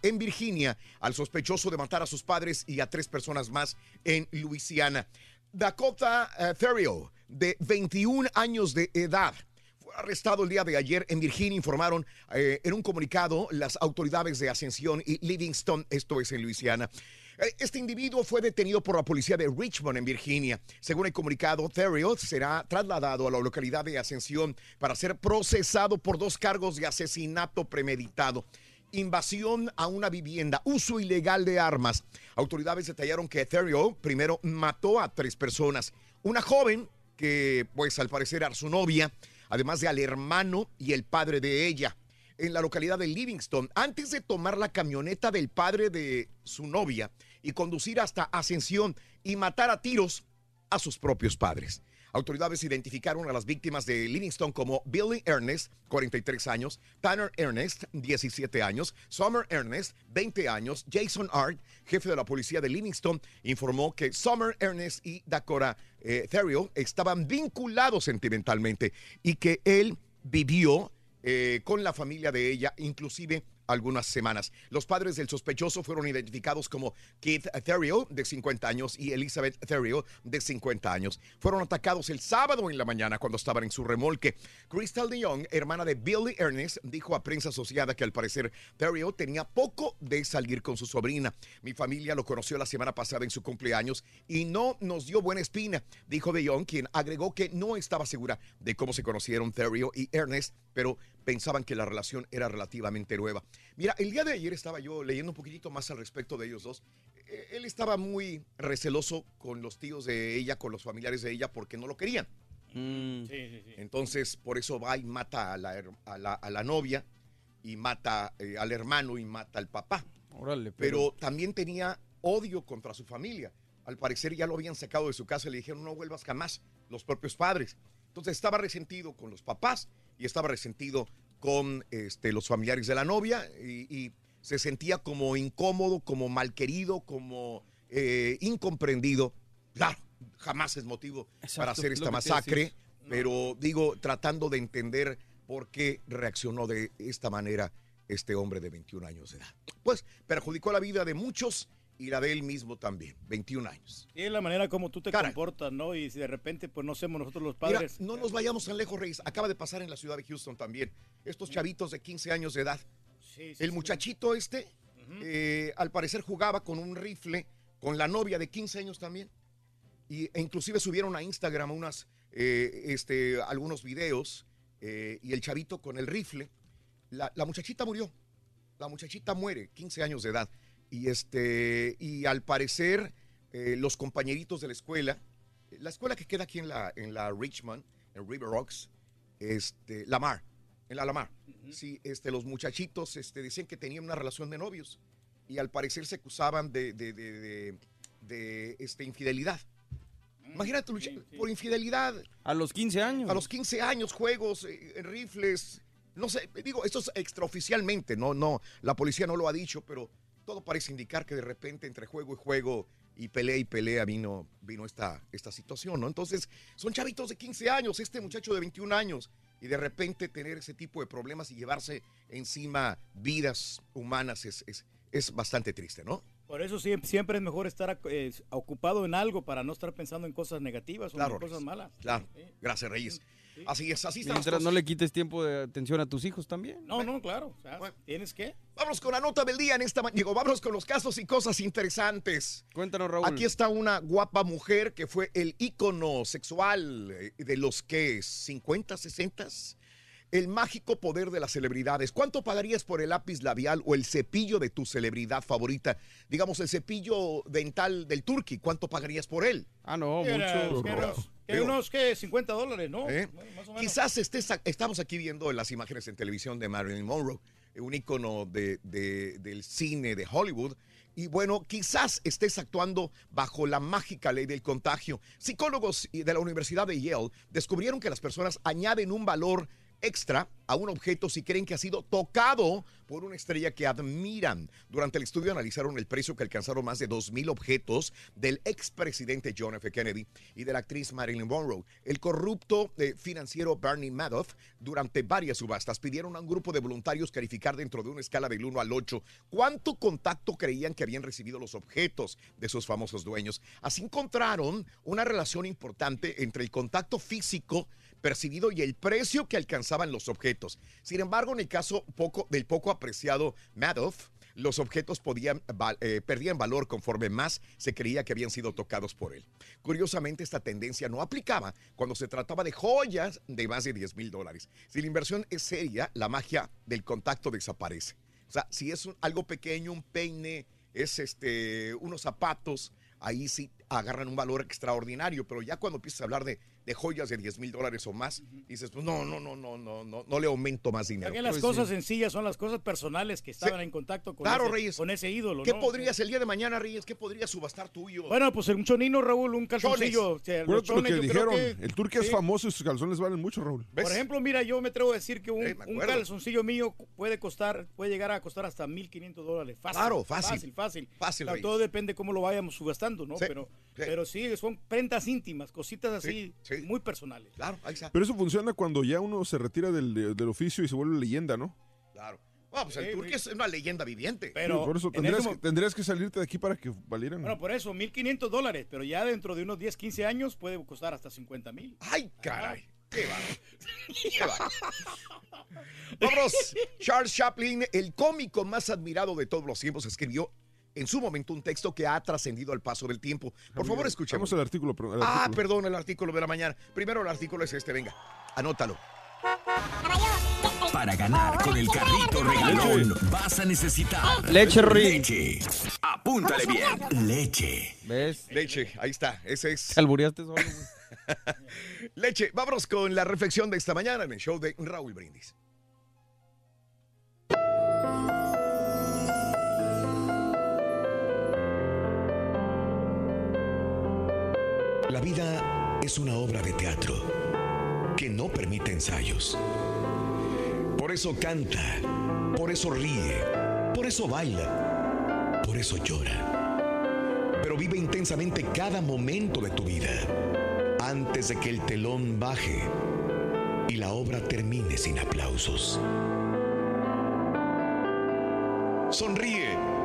en Virginia al sospechoso de matar a sus padres y a tres personas más en Luisiana. Dakota Ferriero, de 21 años de edad, arrestado el día de ayer en Virginia, informaron eh, en un comunicado las autoridades de Ascensión y Livingston, esto es en Luisiana. Eh, Este individuo fue detenido por la policía de Richmond, en Virginia. Según el comunicado, Theriot será trasladado a la localidad de Ascensión para ser procesado por dos cargos de asesinato premeditado. Invasión a una vivienda, uso ilegal de armas. Autoridades detallaron que Theriot primero mató a tres personas. Una joven que, pues al parecer era su novia, además de al hermano y el padre de ella en la localidad de Livingston antes de tomar la camioneta del padre de su novia y conducir hasta Ascensión y matar a tiros a sus propios padres. Autoridades identificaron a las víctimas de Livingston como Billy Ernest, 43 años, Tanner Ernest, 17 años, Summer Ernest, 20 años, Jason Art, jefe de la policía de Livingston, informó que Summer Ernest y Dakota eh, estaban vinculados sentimentalmente y que él vivió eh, con la familia de ella, inclusive algunas semanas. Los padres del sospechoso fueron identificados como Keith Theriot, de 50 años, y Elizabeth Theriot, de 50 años. Fueron atacados el sábado en la mañana cuando estaban en su remolque. Crystal DeYoung, hermana de Billy Ernest, dijo a prensa asociada que al parecer Theriot tenía poco de salir con su sobrina. Mi familia lo conoció la semana pasada en su cumpleaños y no nos dio buena espina, dijo DeYoung, quien agregó que no estaba segura de cómo se conocieron Theriot y Ernest, pero pensaban que la relación era relativamente nueva. Mira, el día de ayer estaba yo leyendo un poquitito más al respecto de ellos dos. Eh, Él estaba muy receloso con los tíos de ella, con los familiares de ella, porque no lo querían. Mm. Entonces, por eso va y mata a la, her- a la, a la novia, y mata eh, al hermano y mata al papá. Órale, Pero también tenía odio contra su familia. Al parecer ya lo habían sacado de su casa y le dijeron no vuelvas jamás, los propios padres. Entonces estaba resentido con los papás y estaba resentido con este, los familiares de la novia y, y se sentía como incómodo, como malquerido, como eh, incomprendido. Claro, jamás es motivo para hacer esta masacre, pero digo, tratando de entender por qué reaccionó de esta manera este hombre de 21 años de edad. Pues perjudicó la vida de muchos y la de él mismo también, 21 años. Y es la manera como tú te comportas, ¿no? Y si de repente, pues no somos nosotros los Mira, padres. no nos vayamos tan lejos, Reyes. Acaba de pasar en la ciudad de Houston también. Estos chavitos de 15 años de edad. Sí, sí, El sí. muchachito este, eh, al parecer jugaba con un rifle con la novia de 15 años también. Y, e inclusive subieron a Instagram unas, eh, este, algunos videos eh, y el chavito con el rifle. La, la muchachita murió. la muchachita muere, 15 años de edad. Y, este, y al parecer, eh, los compañeritos de la escuela, la escuela que queda aquí en la, en la Richmond, en River Rocks, este, Lamar, en la Lamar, sí, este, los muchachitos este, decían que tenían una relación de novios y al parecer se acusaban de, de, de, de- de, este, infidelidad. Imagínate, lucha- por infidelidad. A los 15 años. A los 15 años, juegos, eh, rifles. No sé, digo, esto es extraoficialmente, no, no, la policía no lo ha dicho, pero todo parece indicar que de repente entre juego y juego y pelea y pelea vino, vino esta, esta situación, ¿no? Entonces, son chavitos de 15 años, este muchacho de 21 años, y de repente tener ese tipo de problemas y llevarse encima vidas humanas es, es, es bastante triste, ¿no? Por eso siempre, siempre es mejor estar eh, ocupado en algo para no estar pensando en cosas negativas o en cosas malas. Claro, gracias Reyes. Así es, así están las Mientras no le quites tiempo de atención a tus hijos también. No, no, claro. o sea, ¿Tienes que? Vámonos con la nota del día en esta mañana. Digo, vámonos con los casos y cosas interesantes. Cuéntanos, Raúl. Aquí está una guapa mujer que fue el ícono sexual eh, de los que 50, 60 el mágico poder de las celebridades. ¿Cuánto pagarías por el lápiz labial o el cepillo de tu celebridad favorita? Digamos, el cepillo dental del Turqui. ¿Cuánto pagarías por él? Ah, no, era- que unos, que unos, ¿qué? 50 dólares, ¿no? ¿Eh? Más o menos. Quizás estés, estamos aquí viendo las imágenes en televisión de Marilyn Monroe, un ícono de, de- del cine de Hollywood. Y bueno, quizás estés actuando bajo la mágica ley del contagio. Psicólogos de la Universidad de Yale descubrieron que las personas añaden un valor extra a un objeto si creen que ha sido tocado por una estrella que admiran. Durante el estudio analizaron el precio que alcanzaron más de 2.000 objetos del expresidente John F. Kennedy y de la actriz Marilyn Monroe. El corrupto eh, financiero Bernie Madoff, durante varias subastas, pidieron a un grupo de voluntarios calificar dentro de una escala del 1 al 8 cuánto contacto creían que habían recibido los objetos de sus famosos dueños. Así encontraron una relación importante entre el contacto físico percibido y el precio que alcanzaban los objetos. Sin embargo, en el caso del poco apreciado Madoff, los objetos eh, perdían valor conforme más se creía que habían sido tocados por él. Curiosamente, esta tendencia no aplicaba cuando se trataba de joyas de más de 10 mil dólares. Si la inversión es seria, la magia del contacto desaparece. O sea, si es algo pequeño, un peine, es este, unos zapatos, ahí sí agarran un valor extraordinario, pero ya cuando empiezas a hablar de, de joyas de 10 mil dólares o más, dices, pues no, no, no, no, no, no, no le aumento más dinero. También las Pues, cosas sí. sencillas son las cosas personales que estaban en contacto con, Claro, ese, Reyes. con ese ídolo. ¿Qué ¿no? podrías el día de mañana, Reyes? ¿Qué podrías subastar tuyo? Bueno, pues un chonino, Raúl, un calzoncillo. o sea, los Acuérdate lo que chones, yo creo dijeron. que- El turque es famoso y sus calzones valen mucho, Raúl. Por ejemplo, mira, yo me atrevo a decir que un, Eh, calzoncillo mío puede costar, puede llegar a costar hasta 1.500 dólares. Fácil. Claro, fácil. Fácil, fácil. Fácil, Claro, todo depende cómo lo vayamos subastando, ¿no? Sí, Pero, sí. pero sí, son prendas íntimas, cositas así, Sí, muy personales. Claro, ahí está. Pero eso funciona cuando ya uno se retira del, del oficio y se vuelve leyenda, ¿no? Claro. Bueno, pues el Sí, turque es una leyenda viviente. Pero Sí, por eso en tendrías, ese que, mo- tendrías que salirte de aquí para que valieran. Bueno, por eso, 1.500 dólares, pero ya dentro de unos 10, 15 años puede costar hasta 50 mil. ¡Ay, caray! ¡Qué bárbaro! Vámonos. Charles Chaplin, el cómico más admirado de todos los tiempos, escribió en su momento un texto que ha trascendido al paso del tiempo. Por favor, escuchemos. Vamos al artículo. Ah, artículo. perdón, el artículo de la mañana. Primero el artículo es este, venga, anótalo. Para ganar con el carrito regalón vas a necesitar Leche, leche. Apúntale bien. Leche. ¿Ves? Leche, ahí está, ese es. Te albureaste solo, güey. Leche, vámonos con la reflexión de esta mañana en el show de Raúl Brindis. La vida es una obra de teatro que no permite ensayos. Por eso canta, por eso ríe, por eso baila, por eso llora. Pero vive intensamente cada momento de tu vida antes de que el telón baje y la obra termine sin aplausos. Sonríe.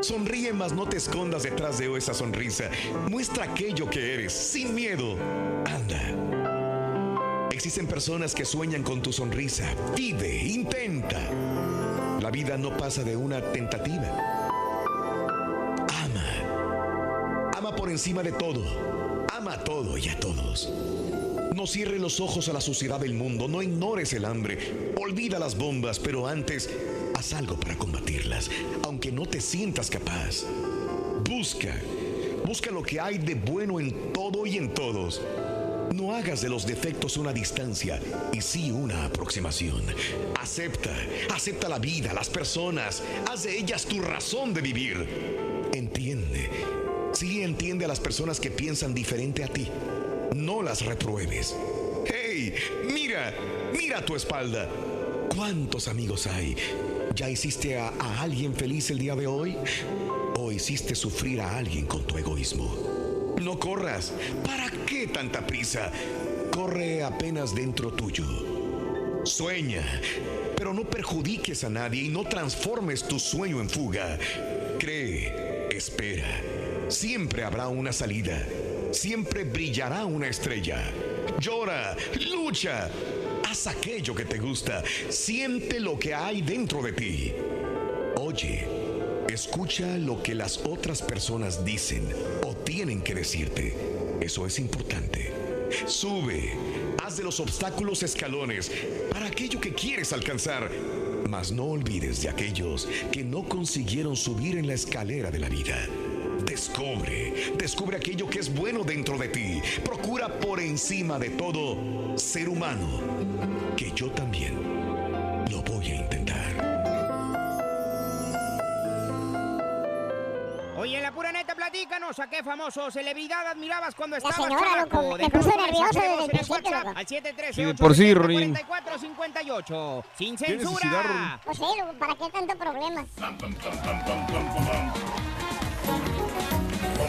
Sonríe, mas no te escondas detrás de esa sonrisa. Muestra aquello que eres, sin miedo. Anda. Existen personas que sueñan con tu sonrisa. Vive, intenta. La vida no pasa de una tentativa. Ama. Ama por encima de todo. Ama a todo y a todos. No cierres los ojos a la suciedad del mundo, no ignores el hambre, olvida las bombas, pero antes haz algo para combatirlas, aunque no te sientas capaz. Busca, busca lo que hay de bueno en todo y en todos. No hagas de los defectos una distancia y sí una aproximación. Acepta, acepta la vida, las personas, haz de ellas tu razón de vivir. Entiende, sí entiende a las personas que piensan diferente a ti. No las repruebes. ¡Hey! Mira, mira a tu espalda. ¿Cuántos amigos hay? ¿Ya hiciste a, alguien feliz el día de hoy? ¿O hiciste sufrir a alguien con tu egoísmo? No corras. ¿Para qué tanta prisa? Corre apenas dentro tuyo. Sueña, pero no perjudiques a nadie y no transformes tu sueño en fuga. Cree, espera. Siempre habrá una salida. Siempre brillará una estrella. Llora, lucha. Haz aquello que te gusta. Siente lo que hay dentro de ti. Oye, escucha lo que las otras personas dicen o tienen que decirte. Eso es importante. Sube, haz de los obstáculos escalones para aquello que quieres alcanzar. Mas no olvides de aquellos que no consiguieron subir en la escalera de la vida. Descubre, descubre aquello que es bueno dentro de ti. Procura por encima de todo ser humano, que yo también lo voy a intentar. Oye, la pura neta, platícanos a qué famoso celebridad admirabas cuando La estabas señora, chamaco? loco, me puso nervioso desde el en principio, loco. Al 713 Sí, por sí, Ronin. 4458 Sin ¿Tienes ese censura. Pues sí, ¿para qué tanto problema?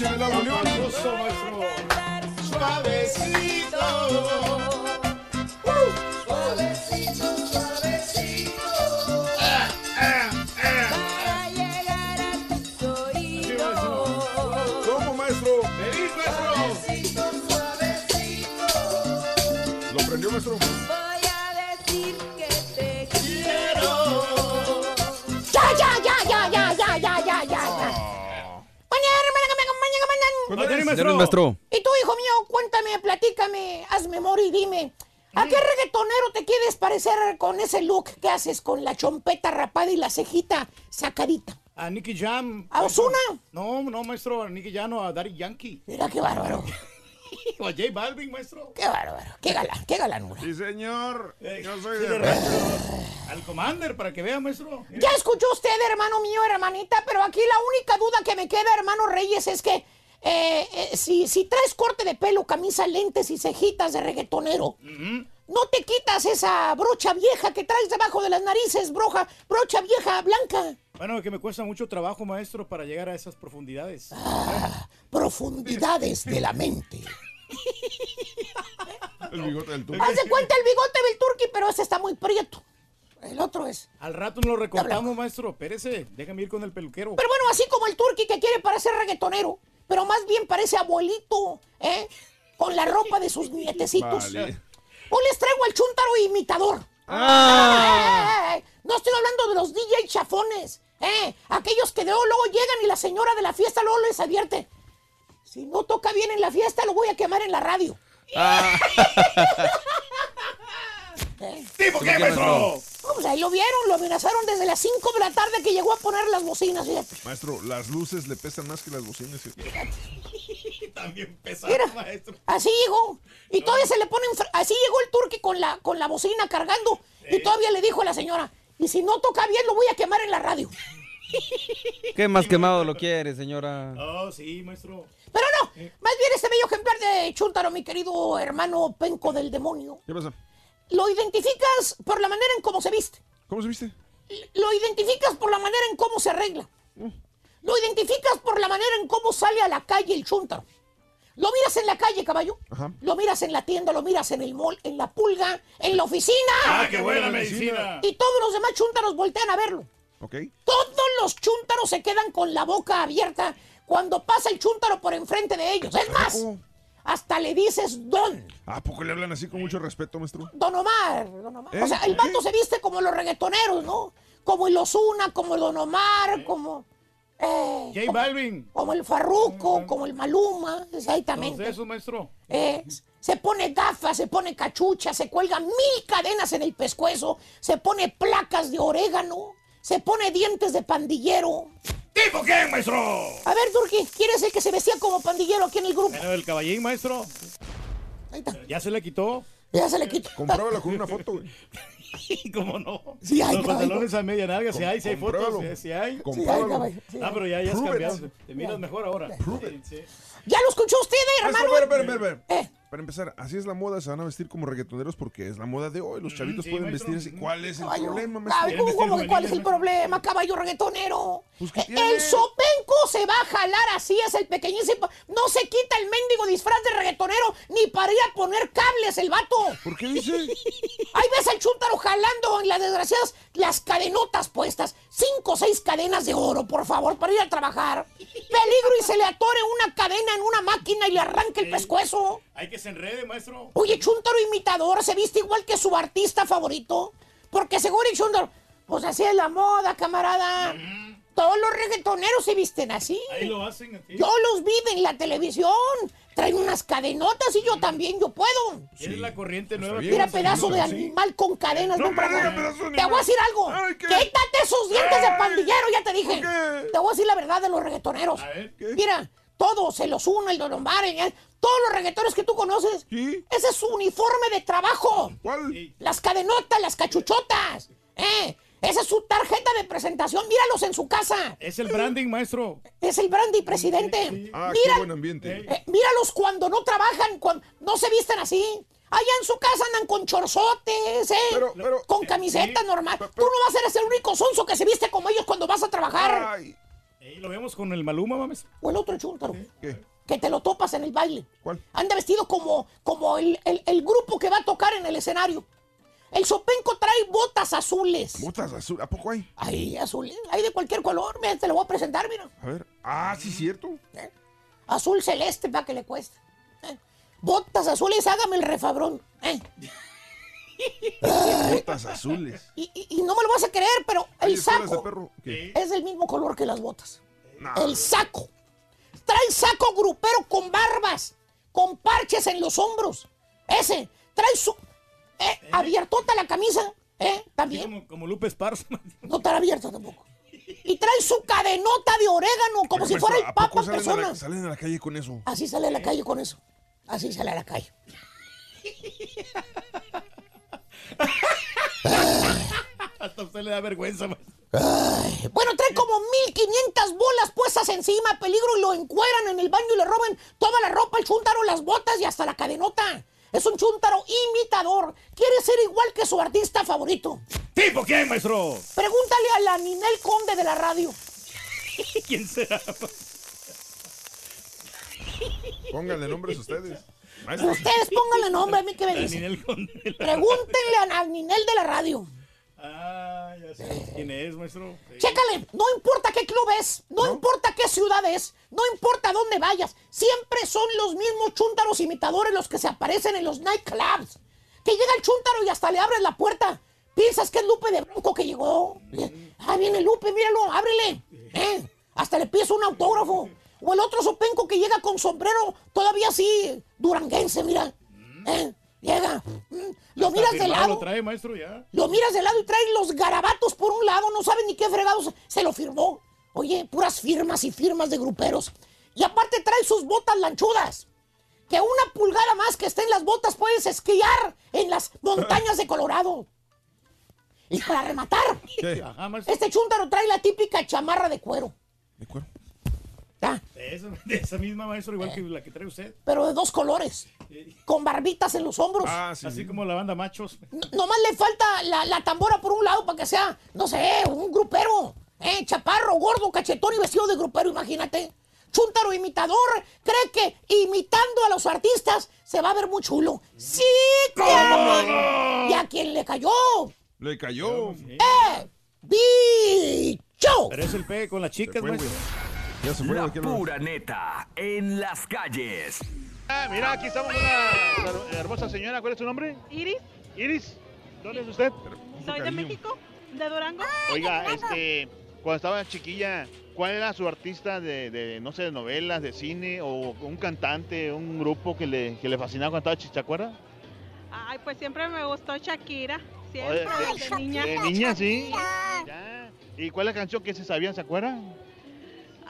noche de la unión. Suavecito. Maestro? maestro? Y tú, hijo mío, cuéntame, platícame, haz memoria y dime. ¿A qué reggaetonero te quieres parecer con ese look que haces con la chompeta rapada y la cejita sacadita? A Nicky Jam. ¿A Ozuna? No, no, maestro, a Nicky Jam, no, a Daddy Yankee. Mira qué bárbaro. o a J Balvin, maestro. Qué bárbaro, qué galán, qué galanura. Sí, señor. Yo soy Sí, de Al Commander, para que vea, maestro. Ya escuchó usted, hermano mío, hermanita, pero aquí la única duda que me queda, hermano Reyes, es que eh, eh, si, si traes corte de pelo, camisa, lentes y cejitas de reggaetonero, no te quitas esa brocha vieja que traes debajo de las narices, broja, brocha vieja blanca. Bueno, que me cuesta mucho trabajo, maestro, para llegar a esas profundidades. Profundidades de la mente. El bigote del turco. Haz de cuenta el bigote del turqui, pero ese está muy prieto. El otro es. Al rato nos lo recortamos, maestro. Espérese, déjame ir con el peluquero. Pero bueno, así como el turqui que quiere parecer reggaetonero, pero más bien parece abuelito, ¿eh? Con la ropa de sus nietecitos. Vale. Hoy les traigo al chuntaro imitador. Ah. ¡Eh, eh, eh! No estoy hablando de los DJ chafones, ¿eh? Aquellos que de luego, luego llegan y la señora de la fiesta luego les advierte. Si no toca bien en la fiesta, lo voy a quemar en la radio. ¿Eh? ¿Tipo qué, maestro? No, pues ahí lo vieron, lo amenazaron desde las 5 de la tarde que llegó a poner las bocinas. fíjate. Maestro, las luces le pesan más que las bocinas. También pesa, Mira, maestro. así llegó. Y todavía se le pone enfre- Así llegó el turqui con la, con la bocina cargando. Y todavía le dijo a la señora, y si no toca bien, lo voy a quemar en la radio. ¿Qué más quemado lo quiere, señora? Oh, sí, maestro. Pero no, más bien este bello ejemplar de Chuntaro, mi querido hermano penco del demonio. ¿Qué pasa? Lo identificas por la manera en cómo se viste. ¿Cómo se viste? Lo identificas por la manera en cómo se arregla. Lo identificas por la manera en cómo sale a la calle el Chuntaro. Lo miras en la calle, caballo. Ajá. Lo miras en la tienda, lo miras en el mall, en la pulga, en la oficina. Ah, qué buena medicina. Y todos los demás chúntaros voltean a verlo. ¿Ok? Todos los chúntaros se quedan con la boca abierta cuando pasa el chúntaro por enfrente de ellos. Es más, hasta le dices don. ¿A poco le hablan así con mucho respeto, maestro? Don Omar, Don Omar. ¿Eh? O sea, el vato se viste como los reggaetoneros, ¿no? Como el Osuna, como el Don Omar, como. Eh, J Balvin. como el Farruco, como el Maluma, exactamente. Entonces, eso, maestro. Eh, se pone gafas, se pone cachucha, se cuelga mil cadenas en el pescuezo, se pone placas de orégano, se pone dientes de pandillero. ¿Tipo quién, maestro? A ver, Turki, ¿quién es el que se vestía como pandillero aquí en el grupo? Bueno, el caballín, maestro. Ya se le quitó. Ya se le quitó. Compruébalo con una foto, güey. ¿Cómo no? Sí hay, Los caballo. pantalones a media narga, si hay, si hay fotos, si hay. Compruébalo. Sí hay, Ah, pero ya, ya has Prove it. cambiado. Te miras mejor ahora. Sí, sí. ¿Ya lo escuchó usted, hermano? Espera, espera, espera. Eh. Para empezar, así es la moda, se van a vestir como reggaetoneros porque es la moda de hoy. Los chavitos sí, pueden maestro. vestir así. ¿Cuál es el Caballo. problema, maestro? ¿cómo, cómo que vestir ¿Cuál es el problema, caballo reggaetonero? Pues, ¿qué tiene? El sopenco se va a jalar así, es el pequeñísimo. No se quita el mendigo disfraz de reggaetonero ni para ir a poner cables el vato. ¿Por qué dice? Ahí ves al chúntaro jalando en las desgraciadas las cadenotas puestas. Cinco o seis cadenas de oro, por favor, para ir a trabajar. Peligro y se le atore una cadena en una máquina y le arranque el pescuezo. Hay que se enrede, maestro. Oye, Chuntaro imitador, se viste igual que su artista favorito. Porque seguro el Chuntaro, pues así es la moda, camarada. Todos los reggaetoneros se visten así. Ahí lo hacen. así. Yo los vi en la televisión. Traen unas cadenotas y yo también, yo puedo. Es la corriente nueva. bien. Mira, sí, pedazo sí, de sí. animal con cadenas. No ven me para diga acá. pedazo de Te voy a decir algo. Ay, ¿qué? Quítate esos dientes de pandillero, ya te dije. Te voy a decir la verdad de los reggaetoneros. A ver, ¿qué? Mira, todos, se los uno, el Don Omar, el- todos los reggaetoneros que tú conoces. ¿Sí? Ese es su uniforme de trabajo. ¿Cuál? Las cadenotas, las cachuchotas. ¿Eh? Esa es su tarjeta de presentación. Míralos en su casa. Es el branding, maestro. Es el brandy presidente. Ah, qué Mira, buen ambiente. eh, míralos cuando no trabajan, cuando no se visten así. Allá en su casa andan con chorzotes, ¿eh? Pero, pero- con camiseta sí, normal. pero- Tú no vas a ser el único sonso que se viste como ellos cuando vas a trabajar. Ay, Ahí lo vemos con el Maluma, mames. O el otro chúntaro. ¿Qué? Que te lo topas en el baile. ¿Cuál? Anda vestido como, como el, el- el grupo que va a tocar en el escenario. El sopenco trae botas azules. Botas azul. ¿A poco hay? Ahí, azules. Hay de cualquier color. Mira, te lo voy a presentar, mira. A ver. Ah, sí, cierto. ¿Eh? Azul celeste para que le cueste. ¿Eh? Botas azules, hágame el refabrón. ¿eh? Botas azules. Y, y- y no me lo vas a creer, pero ¿Hay el saco es del mismo color que las botas. El saco. Trae saco grupero con barbas, con parches en los hombros. Ese. Trae su... Eh, abiertota la camisa. ¿Eh? También. como, como Lupe Esparza. No estará abierta tampoco. Y trae su cadenota de orégano, como si Maestro, fuera el ¿a poco papa en salen a, la, persona. salen a la calle con eso? Así sale a la calle con eso. Así sale a la calle. Hasta usted le da vergüenza, maestro. Bueno, trae como 1500 bolas puestas encima, peligro, y lo encueran en el baño y le roban toda la ropa, el chúntaro, las botas y hasta la cadenota. Es un chúntaro imitador. Quiere ser igual que su artista favorito. ¿Tipo quién, maestro? Pregúntale a la Ninel Conde de la radio. ¿Quién será? Pónganle nombres ustedes. Maestro. Ustedes pónganle nombre a mí que me dicen. Pregúntenle a la Ninel de la radio. Ah, ya sé quién es, maestro. Sí. Chécale, no importa qué club es, no, importa qué ciudad es, no importa dónde vayas, siempre son los mismos chúntaros imitadores los que se aparecen en los nightclubs. Que llega el chúntaro y hasta le abres la puerta. Piensas que es Lupe de Bronco que llegó. Ah, viene Lupe, míralo, ábrele. Eh, Hasta le pides un autógrafo. O el otro sopenco que llega con sombrero, todavía así, duranguense, mira. Eh, Llega. mm, Lo miras de lado. Lo trae, maestro, ya. Lo miras de lado y trae los garabatos por un lado, no saben ni qué fregados se lo firmó. Oye, puras firmas y firmas de gruperos. Y aparte trae sus botas lanchudas. Que una pulgada más que esté en las botas puedes esquiar en las montañas de Colorado. Y para rematar, este chúntaro trae la típica chamarra de cuero. ¿De cuero? De esa, de esa misma, maestro, igual que la que trae usted. Pero de dos colores. Con barbitas en los hombros. Ah, sí. Así sí. como la banda machos. N- Nomás le falta la, la tambora por un lado para que sea, no sé, un grupero. Eh, chaparro, gordo, cachetón y vestido de grupero, imagínate. chuntaro imitador cree que imitando a los artistas se va a ver muy chulo. ¡Sí, cómo no! ¿Y a quién le cayó? Le cayó. ¡Eh! ¡Bicho! Pero es el pegue con las chicas, maestro. Ya se fue. La pura neta en las calles. Ah, mira, aquí estamos con una una hermosa señora. ¿Cuál es su nombre? Iris, Iris. ¿Dónde es usted? soy de México, de Durango. Oiga, este, cuando estaba chiquilla, ¿cuál era su artista de, de, no sé, de novelas, de cine o un cantante, un grupo que le, que le fascinaba cuando estaba chica, ¿se acuerda? Ay, pues siempre me gustó Shakira, Oye, siempre, de- niña. De niña, sí. Ya. ¿Y cuál es la canción que se sabían, se acuerdan?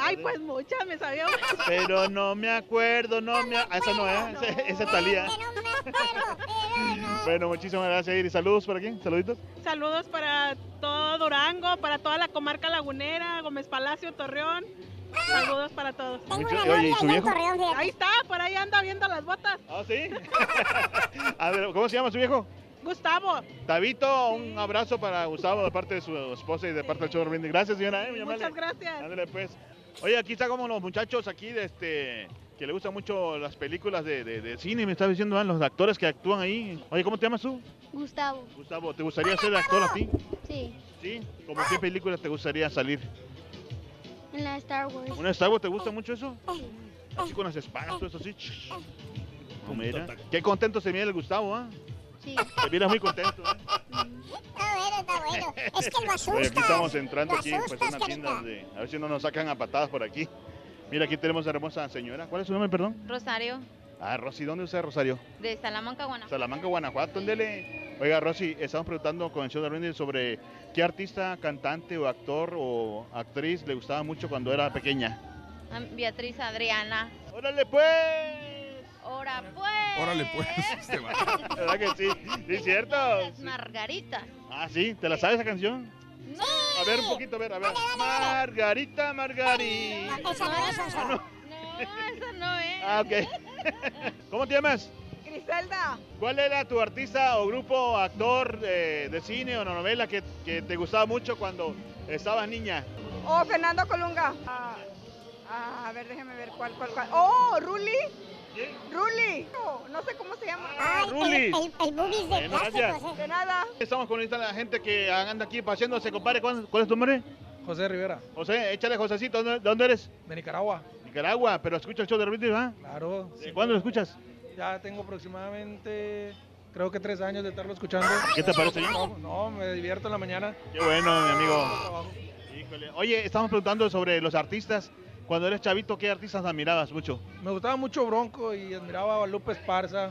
Ay, pues muchas, me sabía. Pero no me acuerdo, no me... a- ah, Esa no es, esa- esa es Talía. Bueno, muchísimas gracias, Iris. Saludos por aquí, saluditos. Saludos para todo Durango, para toda la comarca lagunera, Gómez Palacio, Torreón. Saludos para todos. Mucho- oye, ¿y su viejo? Ahí está, por ahí anda viendo las botas. ¿Ah, sí? A ver, ¿cómo se llama su viejo? Gustavo, Tabito, un abrazo para Gustavo de parte de su esposa y de parte del show. Gracias, señora. ¿eh? Muchas gracias. Ándale, pues. Oye, aquí está como los muchachos aquí de este que le gustan mucho las películas de, de- de cine, me estás diciendo, ¿eh? los actores que actúan ahí. Oye, ¿cómo te llamas tú? Gustavo, Gustavo, ¿te gustaría ser actor a ti? sí, ¿Sí? ¿Cómo qué película te gustaría salir? en la Star Wars. ¿Una Star Wars te gusta mucho eso? Así con las espadas, todo eso así. No, mira. Qué contento se mira el Gustavo, ¿ah? Sí. Te miras muy contento, ¿eh? Está bueno, está bueno. Es que lo asustas. Oye, aquí estamos entrando aquí, pues asustas, una tienda carita. de... A ver si no nos sacan a patadas por aquí. Mira, aquí tenemos a la hermosa señora. ¿Cuál es su nombre, perdón? Rosario, Ah, Rosy, ¿dónde usted, Rosario? de Salamanca, Guanajuato. Salamanca, Guanajuato, ndele. Oiga, Rosy, estamos preguntando con el show de Randy sobre qué artista, cantante o actor o actriz le gustaba mucho cuando era pequeña. Beatriz Adriana. ¡Órale, pues! Ahora pues. Órale, pues. Este va. ¿Verdad que sí? ¿Sí es cierto? Margarita. Ah, sí, ¿te la sabes esa canción? No. A ver, un poquito, a ver, a ver. Margarita, Margarita. Esa no es, esa. No, esa no es. Ah, ok. ¿Cómo te llamas? Griselda. ¿Cuál era tu artista o grupo, actor eh, de cine o novela que, que te gustaba mucho cuando estabas niña? Oh, Fernando Colunga. Ah, ah, a ver, déjeme ver cuál, cuál, cuál. Oh, Ruli. Ruli. No, no sé cómo se llama. Ay, el, Ruli. el, el boobies de ¿eh? De nada. Estamos con esta la gente que anda aquí paseándose, compadre. ¿Cuál, cuál es tu nombre? José Rivera, José, échale Josecito. ¿Dónde, dónde eres? de Nicaragua. Nicaragua, pero escucha el show de repente, ¿va? Claro. ¿De cuándo lo escuchas? Ya tengo aproximadamente, creo que tres años de estarlo escuchando. ¿Qué te parece? No, no, me divierto en la mañana. Qué bueno, mi amigo. Híjole. Oye, estamos preguntando sobre los artistas. Cuando eres chavito, ¿qué artistas admirabas mucho? Me gustaba mucho Bronco y admiraba a Lupe Esparza.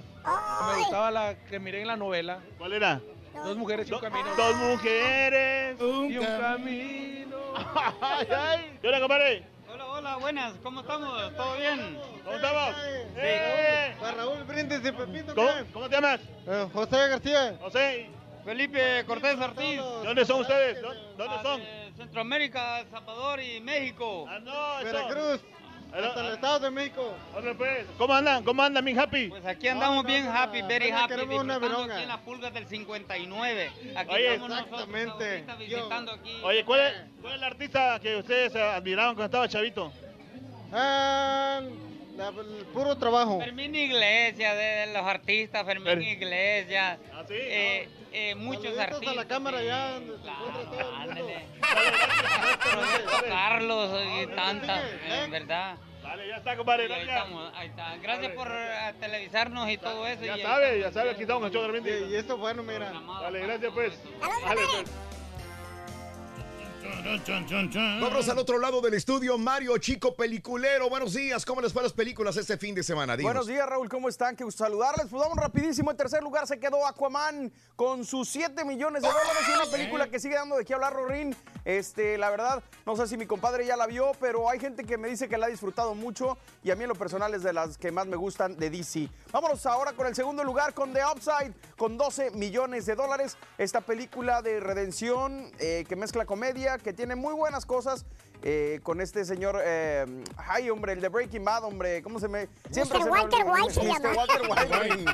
Me gustaba la que miré en la novela. ¿Cuál era? Dos mujeres y un camino. Dos mujeres. y un camino. ay, ay. ¿Qué hora, compadre? Hola, hola, buenas, ¿cómo estamos? ¿Todo bien? ¿Cómo estamos? Eh, Raúl Brindis y Pepito. ¿Cómo, cómo te llamas? José García. José. Felipe Cortés Ortiz. ¿De dónde son ustedes? ¿Dó- ¿Dónde son? Centroamérica, Salvador y México. Ah, no. Veracruz. Hasta el Estado de México. ¿Dónde pues? ¿Cómo andan? ¿Cómo andan, mi happy? Pues aquí andamos bien happy, very happy, queremos una vironga. aquí en las pulgas del 59. Aquí Oye, estamos nosotros exactamente. ahorita visitando aquí. Oye, ¿cuál es, ¿cuál es el artista que ustedes eh, admiraban cuando estaba chavito? Ah, el puro trabajo. Fermín Iglesias, de los artistas, Fermín Iglesias. ¿Ah, sí? Eh, eh, muchos Saluditos artistas. a la cámara ya, Carlos y tantas, en verdad. Vale, ya está, compadre. Sí, ahí gracias. estamos, ahí está. Gracias por eh, televisarnos y todo eso. Ya y sabe, ya sabe, aquí estamos de repente. Y esto bueno, mira. Vale, gracias pues. Vale, pues. Vamos al otro lado del estudio, Mario Chico Peliculero. Buenos días, ¿cómo les fue las películas este fin de semana? Dinos. Buenos días, Raúl, ¿cómo están? Qué gusto saludarles. Pues vamos rapidísimo. En tercer lugar se quedó Aquaman con sus 7 millones de dólares. Y una película que sigue dando de qué hablar, Rorín. Este, la verdad, no sé si mi compadre ya la vio, pero hay gente que me dice que la ha disfrutado mucho. Y a mí en lo personal es de las que más me gustan de DC. Vámonos ahora con el segundo lugar, con The Upside, con 12 millones de dólares. Esta película de redención eh, que mezcla comedia, que tiene muy buenas cosas. Eh, con este señor, eh, ay hombre, el de Breaking Bad, hombre, ¿cómo se me...? Siempre Mr. se me Walter olvida. White se Mr. llama. Walter White.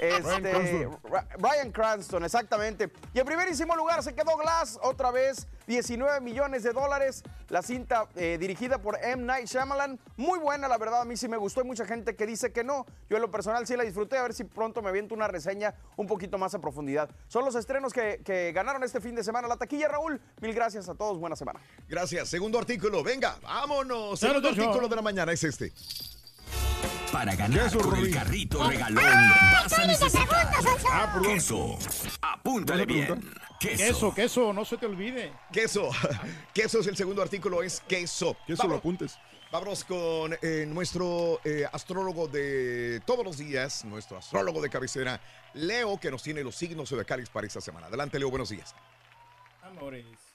Este, Bryan Cranston, exactamente. Y en primerísimo lugar se quedó Glass otra vez 19 millones de dólares. La cinta eh, dirigida por M. Night Shyamalan, muy buena, la verdad, a mí sí me gustó. Hay mucha gente que dice que no. Yo en lo personal sí la disfruté, a ver si pronto me aviento una reseña un poquito más a profundidad. Son los estrenos que, que ganaron este fin de semana. La taquilla, Raúl, mil gracias a todos, buena semana. Gracias. Segundo artículo, venga, vámonos. Claro, Segundo artículo de la mañana es este. Para ganar Queso, con el carrito regalón Ah, vas a necesitar queso. Apúntale bien. Queso. Queso, queso, no se te olvide. Queso. Queso es el segundo artículo, es queso. Queso, lo apuntes. Vámonos con eh, nuestro eh, astrólogo de todos los días, nuestro astrólogo de cabecera, Leo, que nos tiene los signos zodiacales para esta semana. Adelante, Leo, buenos días. Amores.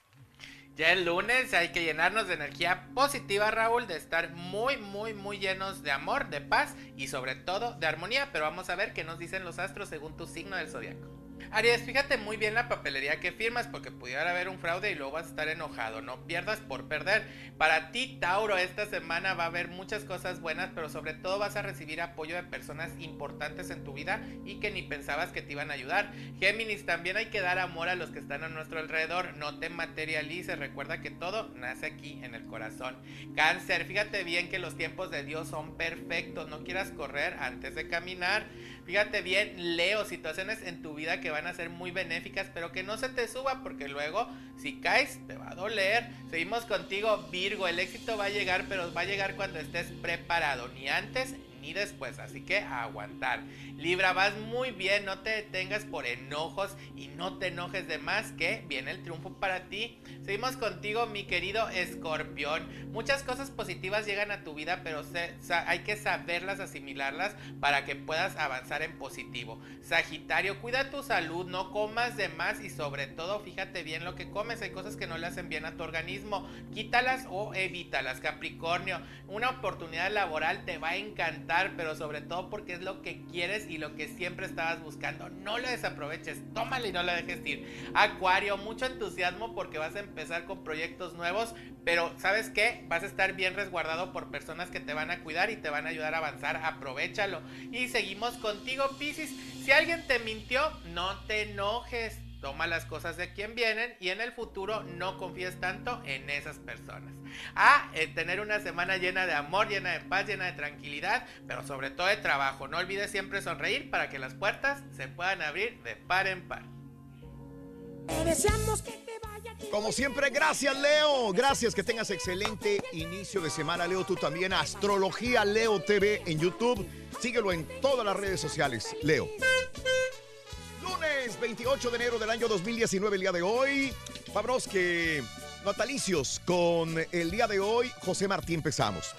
Ya el lunes hay que llenarnos de energía positiva, Raúl, de estar muy, muy, muy llenos de amor, de paz y sobre todo de armonía. Pero vamos a ver qué nos dicen los astros según tu signo del zodiaco. Aries, fíjate muy bien la papelería que firmas porque pudiera haber un fraude y luego vas a estar enojado. No pierdas por perder. Para ti, Tauro, esta semana va a haber muchas cosas buenas, pero sobre todo vas a recibir apoyo de personas importantes en tu vida y que ni pensabas que te iban a ayudar. Géminis, también hay que dar amor a los que están a nuestro alrededor. No te materialices. Recuerda que todo nace aquí en el corazón. Cáncer, fíjate bien que los tiempos de Dios son perfectos. No quieras correr antes de caminar. Fíjate bien, Leo, situaciones en tu vida que van a ser muy benéficas, pero que no se te suba porque luego si caes te va a doler. Seguimos contigo, Virgo, el éxito va a llegar, pero va a llegar cuando estés preparado, ni antes ni después, así que a aguantar. Libra, vas muy bien, no te detengas por enojos y no te enojes de más, que viene el triunfo para ti. Seguimos contigo, mi querido escorpión. Muchas cosas positivas llegan a tu vida, pero hay que saberlas asimilarlas para que puedas avanzar en positivo. Sagitario, cuida tu salud, no comas de más y sobre todo fíjate bien lo que comes. Hay cosas que no le hacen bien a tu organismo. Quítalas o evítalas. Capricornio, una oportunidad laboral te va a encantar, pero sobre todo porque es lo que quieres y lo que siempre estabas buscando. No la desaproveches, tómala y no la dejes ir. Acuario, mucho entusiasmo porque vas a empezar con proyectos nuevos, pero ¿sabes qué? Vas a estar bien resguardado por personas que te van a cuidar y te van a ayudar a avanzar. Aprovechalo. Y seguimos contigo, Piscis. Si alguien te mintió, no te enojes. Toma las cosas de quien vienen y en el futuro no confíes tanto en esas personas. A eh, tener una semana llena de amor, llena de paz, llena de tranquilidad, pero sobre todo de trabajo. No olvides siempre sonreír para que las puertas se puedan abrir de par en par. deseamos que te vaya Como siempre, gracias, Leo. Gracias, que tengas excelente inicio de semana, Leo. Tú también, Astrología Leo TV en YouTube. Síguelo en todas las redes sociales, Leo. Lunes 28 de enero del año 2019, el día de hoy. Vámonos que natalicios con el día de hoy, José Martí empezamos.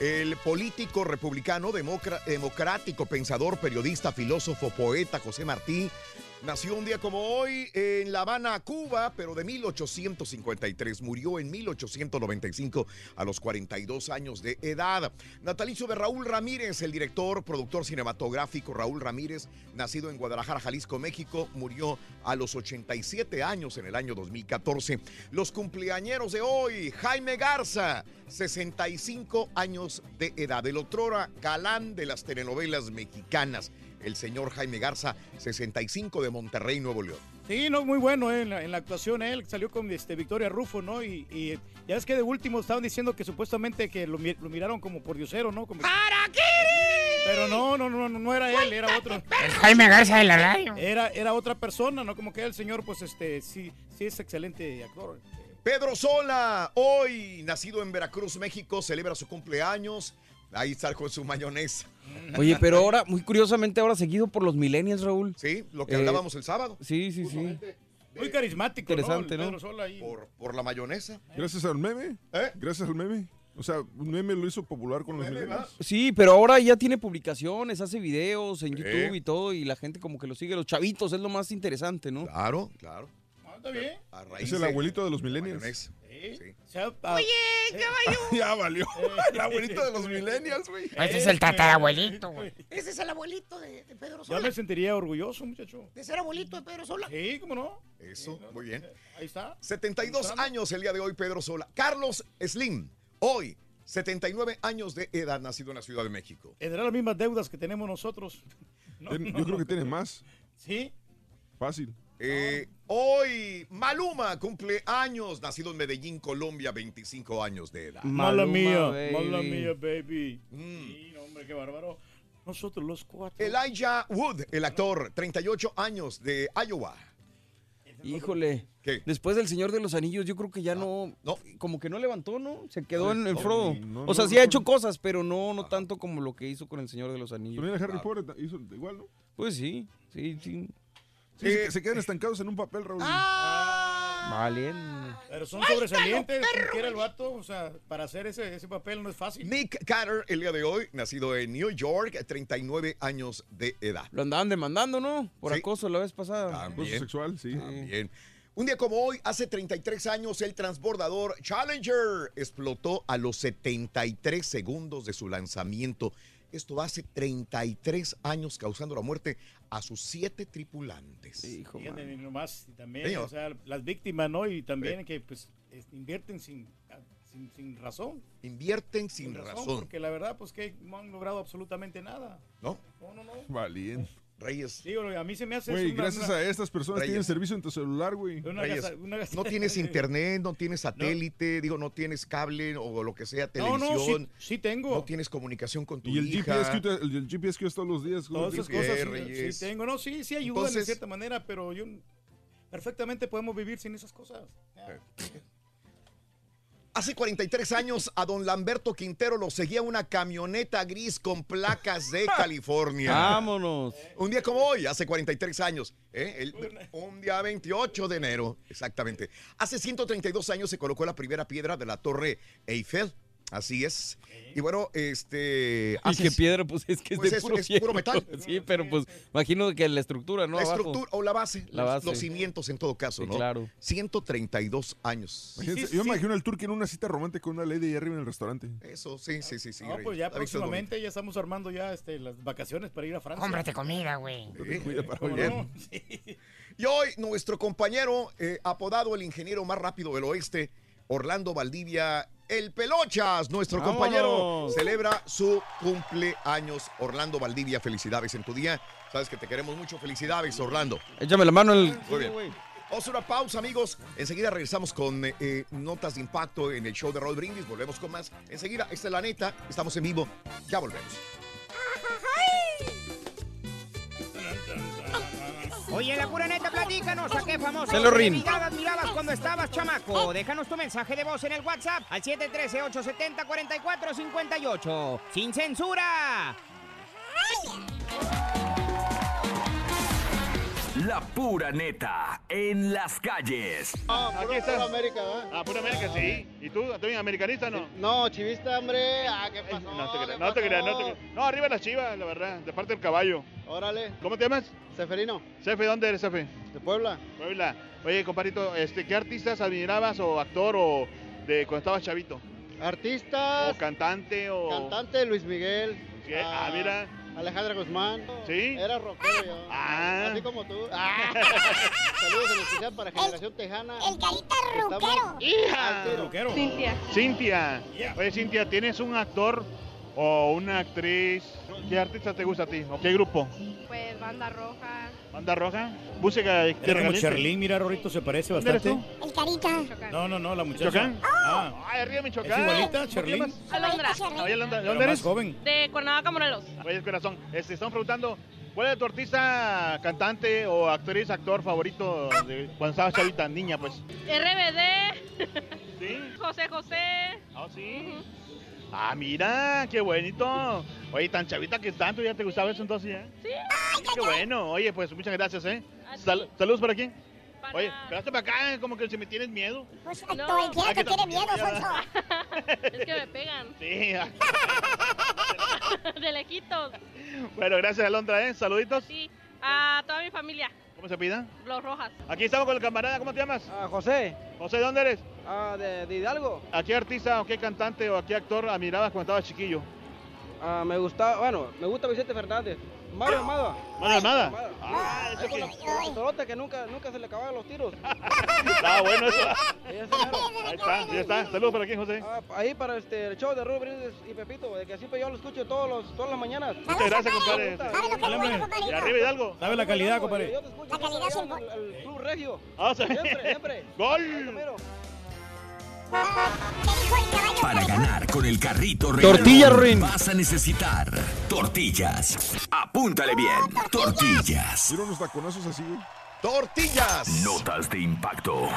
El político republicano, democrático, pensador, periodista, filósofo, poeta José Martí nació un día como hoy en La Habana, Cuba, pero de 1853. Murió en 1895 a los 42 años de edad. Natalicio de Raúl Ramírez, el director, productor cinematográfico Raúl Ramírez, nacido en Guadalajara, Jalisco, México, murió a los 87 años en el año 2014. Los cumpleañeros de hoy, Jaime Garza, 65 años de edad, el otrora galán de las telenovelas mexicanas. El señor Jaime Garza, 65 de Monterrey, Nuevo León. Sí, no, muy bueno eh, en, la, en la actuación él, salió con este, Victoria Rufo, ¿no? Y, y ya es que de último estaban diciendo que supuestamente que lo, mi- lo miraron como por diosero, ¿no? Como... Pero no, no, no, no, no era él, era otro. El Jaime Garza de la radio. Era, era otra persona, ¿no? Como que el señor, pues, este, sí, sí es excelente actor. Pedro Sola, hoy nacido en Veracruz, México, celebra su cumpleaños. Ahí está con su mayonesa. Oye, pero ahora, muy curiosamente, ahora seguido por los millennials, Raúl. Sí, lo que Eh, hablábamos el sábado. Sí, sí, sí. Muy carismático, Interesante, ¿no? El ¿no? Pedro Sola ahí. Por, por la mayonesa. Gracias al meme. ¿Eh? Gracias al meme. O sea, un meme lo hizo popular con los millennials. Sí, pero ahora ya tiene publicaciones, hace videos en YouTube y todo, y la gente como que lo sigue, los chavitos, es lo más interesante, ¿no? Claro, claro. Ah, está bien. A raíz Es el abuelito de los millennials. Sí. Ah, Oye, caballo. ya valió. El abuelito de los millennials, güey. Ese es el tatarabuelito, güey. Ese es el abuelito de, de Pedro Ya Sola. me sentiría orgulloso, muchacho. De ser abuelito de Pedro Sola. Sí, ¿cómo no? Eso, muy bien. Ahí está. 72 años el día de hoy, Pedro Sola. Carlos Slim, hoy, 79 años de edad, nacido en la Ciudad de México. Tendrá las mismas deudas que tenemos nosotros. No, Ten- no, Yo creo no. que tiene más. Sí. Fácil. Eh, hoy Maluma cumple años, nacido en Medellín, Colombia, 25 años de edad. Mala mía, baby. mala mía, baby. Mm. Sí, no, hombre, qué bárbaro. Nosotros los cuatro. Elijah Wood, el actor, 38 años de Iowa. Híjole. Después del Señor de los Anillos, yo creo que ya no, Como que no levantó, ¿no? Se quedó en, en no, Frodo. no, o sea, sí ha hecho cosas, pero no, no tanto como lo que hizo con el Señor de los Anillos. También Harry Potter hizo igual, ¿no? Pues sí, sí, sí. Sí, se- se quedan estancados en un papel, Raúl. Vale. Pero son sobresalientes, quiera el vato, o sea, para hacer ese, ese papel no es fácil. Nick Carter, el día de hoy, nacido en New York, 39 años de edad. Lo andaban demandando, ¿no? Por Sí. acoso la vez pasada. También. sexual, sí. También. Un día como hoy, hace 33 años, el transbordador Challenger explotó a los 73 segundos de su lanzamiento. Esto hace 33 años causando la muerte a sus siete tripulantes. Fíjate, y nomás, y también, o sea, las víctimas, ¿no? Y también que, pues, es- invierten sin, sin, sin razón. Invierten sin razón. Porque la verdad, pues, que no han logrado absolutamente nada. ¿No? No, no, no. Valiente. Reyes. Digo, a mí se me hace... Güey, una- gracias una- a estas personas Reyes. tienen servicio en tu celular, güey. Una Reyes, no tienes internet, no tienes satélite, digo, no tienes cable o lo que sea, No, no, televisión. sí- sí tengo. No tienes comunicación con tu Y el hija. GPS, que, el, el GPS que usas todos los días. Todas esas cosas sí- Reyes. sí, tengo. No, sí, sí ayudan Entonces- de cierta manera, pero yo perfectamente podemos vivir sin esas cosas. Hace 43 años a don Lamberto Quintero lo seguía una camioneta gris con placas de California. Vámonos. Un día como hoy, hace 43 años, ¿eh? El- un día 28 de enero, exactamente. Hace 132 años se colocó la primera piedra de la Torre Eiffel. Así es. Y bueno, este. Y qué piedra, pues es que es Pues de es- puro, es puro metal. Sí, pero pues imagino que la estructura, ¿no? la Abajo. estructura o la base, La los, base. los cimientos en todo caso, Sí, ¿no? claro. 132 años. Imagínense, yo me imagino al turco en una cita romántica con una lady ahí arriba en el restaurante. Eso, sí, sí, sí, sí. No, Rey. pues ya ¿Ha visto el próximamente ya estamos armando ya este, las vacaciones para ir a Francia. Cómprate comida, güey. Sí, ¿Cómo muy bien. no? Y hoy nuestro compañero, eh, apodado el ingeniero más rápido del oeste, Orlando Valdivia, el Pelochas, nuestro ¡Vámonos! compañero, celebra su cumpleaños. Orlando Valdivia, felicidades en tu día. Sabes que te queremos mucho. Felicidades, Orlando. Échame la mano el... Muy bien. Vamos a una pausa, amigos. Enseguida regresamos con eh, eh, notas de impacto en el show de Roll Brindis. Volvemos con más. Enseguida, esta es la neta. Estamos en vivo. Ya volvemos. Oye, la pura neta, platícanos a qué famoso Se lo rin. mirabas, mirabas cuando estabas chamaco. Déjanos tu mensaje de voz en el WhatsApp al 713-870-4458. ¡Sin censura! La pura neta en las calles. Aquí está. América, Ah, pura América, sí. ¿Y tú? ¿También americanista no? No, chivista, hombre. Ah, ¿qué pasó? No te creas, ¿Qué no te creas, no te creas. No, arriba las chivas, la verdad, de parte del caballo. Órale. ¿Cómo te llamas? Seferino. Cefe, ¿dónde eres, Cefe? De Puebla. Puebla. Oye, compadrito, este, ¿qué artistas admirabas o actor o de cuando estabas chavito? Artistas. O cantante o... Cantante Luis Miguel. Ah, mira. Alejandra Guzmán. ¿Sí? Era rockero yo. Ah. Así como tú. Ah. Saludos en especial para Generación Tejana. El carita Estamos- ruquero. ¡Hija! Tiro. Cintia. Cintia. Oye, Cintia, ¿tienes un actor o una actriz? ¿Qué artista te gusta a ti? ¿O qué grupo? Pues banda roja. ¿Banda roja? Música de Era como mira, Rorrito, se parece ¿Dónde eres bastante. El carita. No, no, no, la muchacha. ¿Michoacán? Ah, Ay, arriba Michoacán. ¿Es igualita, llamas? Alondra. Alondra, ¿de dónde más eres? joven. De Cuernavaca, Morelos. Oye, corazón, este, estamos preguntando, ¿cuál es tu artista, cantante o actriz, actor favorito de cuando estabas chavita, niña, pues? RBD. ¿Sí? José José. Ah, sí. Ah, mira, qué bonito. Oye, tan chavita que tanto, ¿ya te gustaba eso entonces ya? Sí. Qué bueno. Oye, pues muchas gracias, ¿eh? Sal- saludos por aquí. Oye, espérate para acá, como que si me tienes miedo. Pues No. todo el tiempo que tiene miedo. Sonso. Es que me pegan. Sí. De lejitos. Bueno, gracias, Alondra, ¿eh? Saluditos. Sí. A toda mi familia. ¿Cómo se pida? Los Rojas. Aquí estamos con el camarada, ¿cómo te llamas? Ah, José. José, ¿dónde eres? Ah, de, de Hidalgo. ¿A qué artista o qué cantante o a qué actor admirabas cuando estabas chiquillo? Ah, me gusta, bueno, me gusta Vicente Fernández. Mario Armada. Mario Armada. Ah, ese con la pistolota que nunca, nunca se le acababan los tiros. Está bueno eso. Ahí está, ya está. Saludos para quién, José. Ah, ahí para este, el show de Rubén Brindis y Pepito, de que siempre yo lo escucho todos los, todas las mañanas. Muchas gracias, compadre. Y arriba Hidalgo. ¿Sabe la calidad, compadre? Yo te escucho La calidad en el, el Club Regio. Ah, sí. Siempre, siempre. ¡Gol! Para ganar con el carrito regalón, Tortilla, Ruin. vas a necesitar tortillas. Apúntale bien. Tortillas. Mira unos taconazos así. ¡Tortillas! Notas de impacto.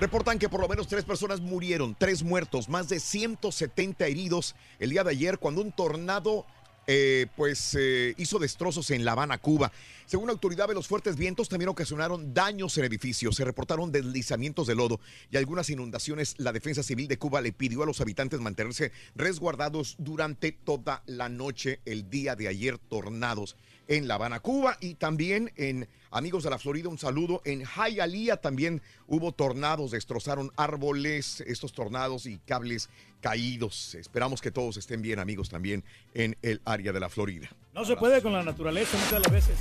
Reportan que por lo menos tres personas murieron, tres muertos, más de 170 heridos el día de ayer cuando un tornado eh, pues eh, hizo destrozos en La Habana, Cuba. Según autoridades, los fuertes vientos también ocasionaron daños en edificios. Se reportaron deslizamientos de lodo y algunas inundaciones. La Defensa Civil de Cuba le pidió a los habitantes mantenerse resguardados durante toda la noche el día de ayer. Tornados en La Habana, Cuba y también en Amigos de la Florida, un saludo. En Hialeah también hubo tornados, destrozaron árboles, estos tornados y cables caídos. Esperamos que todos estén bien, amigos, también en el área de la Florida. No se puede con la naturaleza muchas de las veces.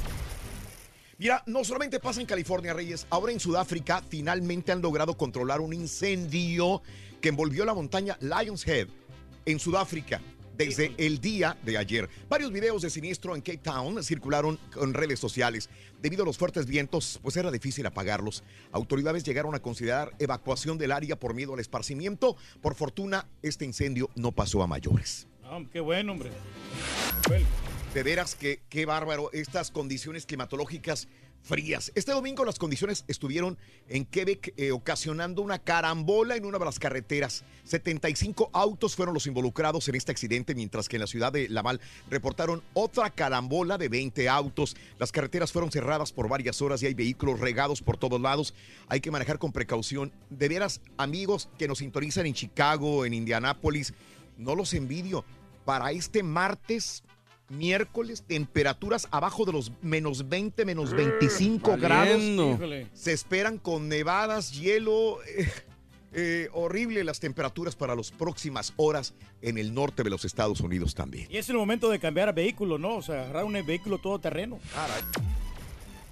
Mira, no solamente pasa en California, Reyes, ahora en Sudáfrica finalmente han logrado controlar un incendio que envolvió la montaña Lions Head en Sudáfrica desde el día de ayer. Varios videos de siniestro en Cape Town circularon en redes sociales. Debido a los fuertes vientos, pues era difícil apagarlos. Autoridades llegaron a considerar evacuación del área por miedo al esparcimiento. Por fortuna, este incendio no pasó a mayores. Ah, qué bueno, hombre. De veras que qué bárbaro estas condiciones climatológicas frías. Este domingo las condiciones estuvieron en Quebec eh, ocasionando una carambola en una de las carreteras. 75 autos fueron los involucrados en este accidente, mientras que en la ciudad de Laval reportaron otra carambola de 20 autos. Las carreteras fueron cerradas por varias horas y hay vehículos regados por todos lados. Hay que manejar con precaución. De veras, amigos que nos sintonizan en Chicago, en Indianápolis, no los envidio. Para este martes miércoles, temperaturas abajo de los menos 20, menos 25 Valiendo. grados. Se esperan con nevadas, hielo. eh, eh, horrible las temperaturas para las próximas horas en el norte de los Estados Unidos también. Y es el momento de cambiar vehículo, ¿no? O sea, agarrar un vehículo todoterreno.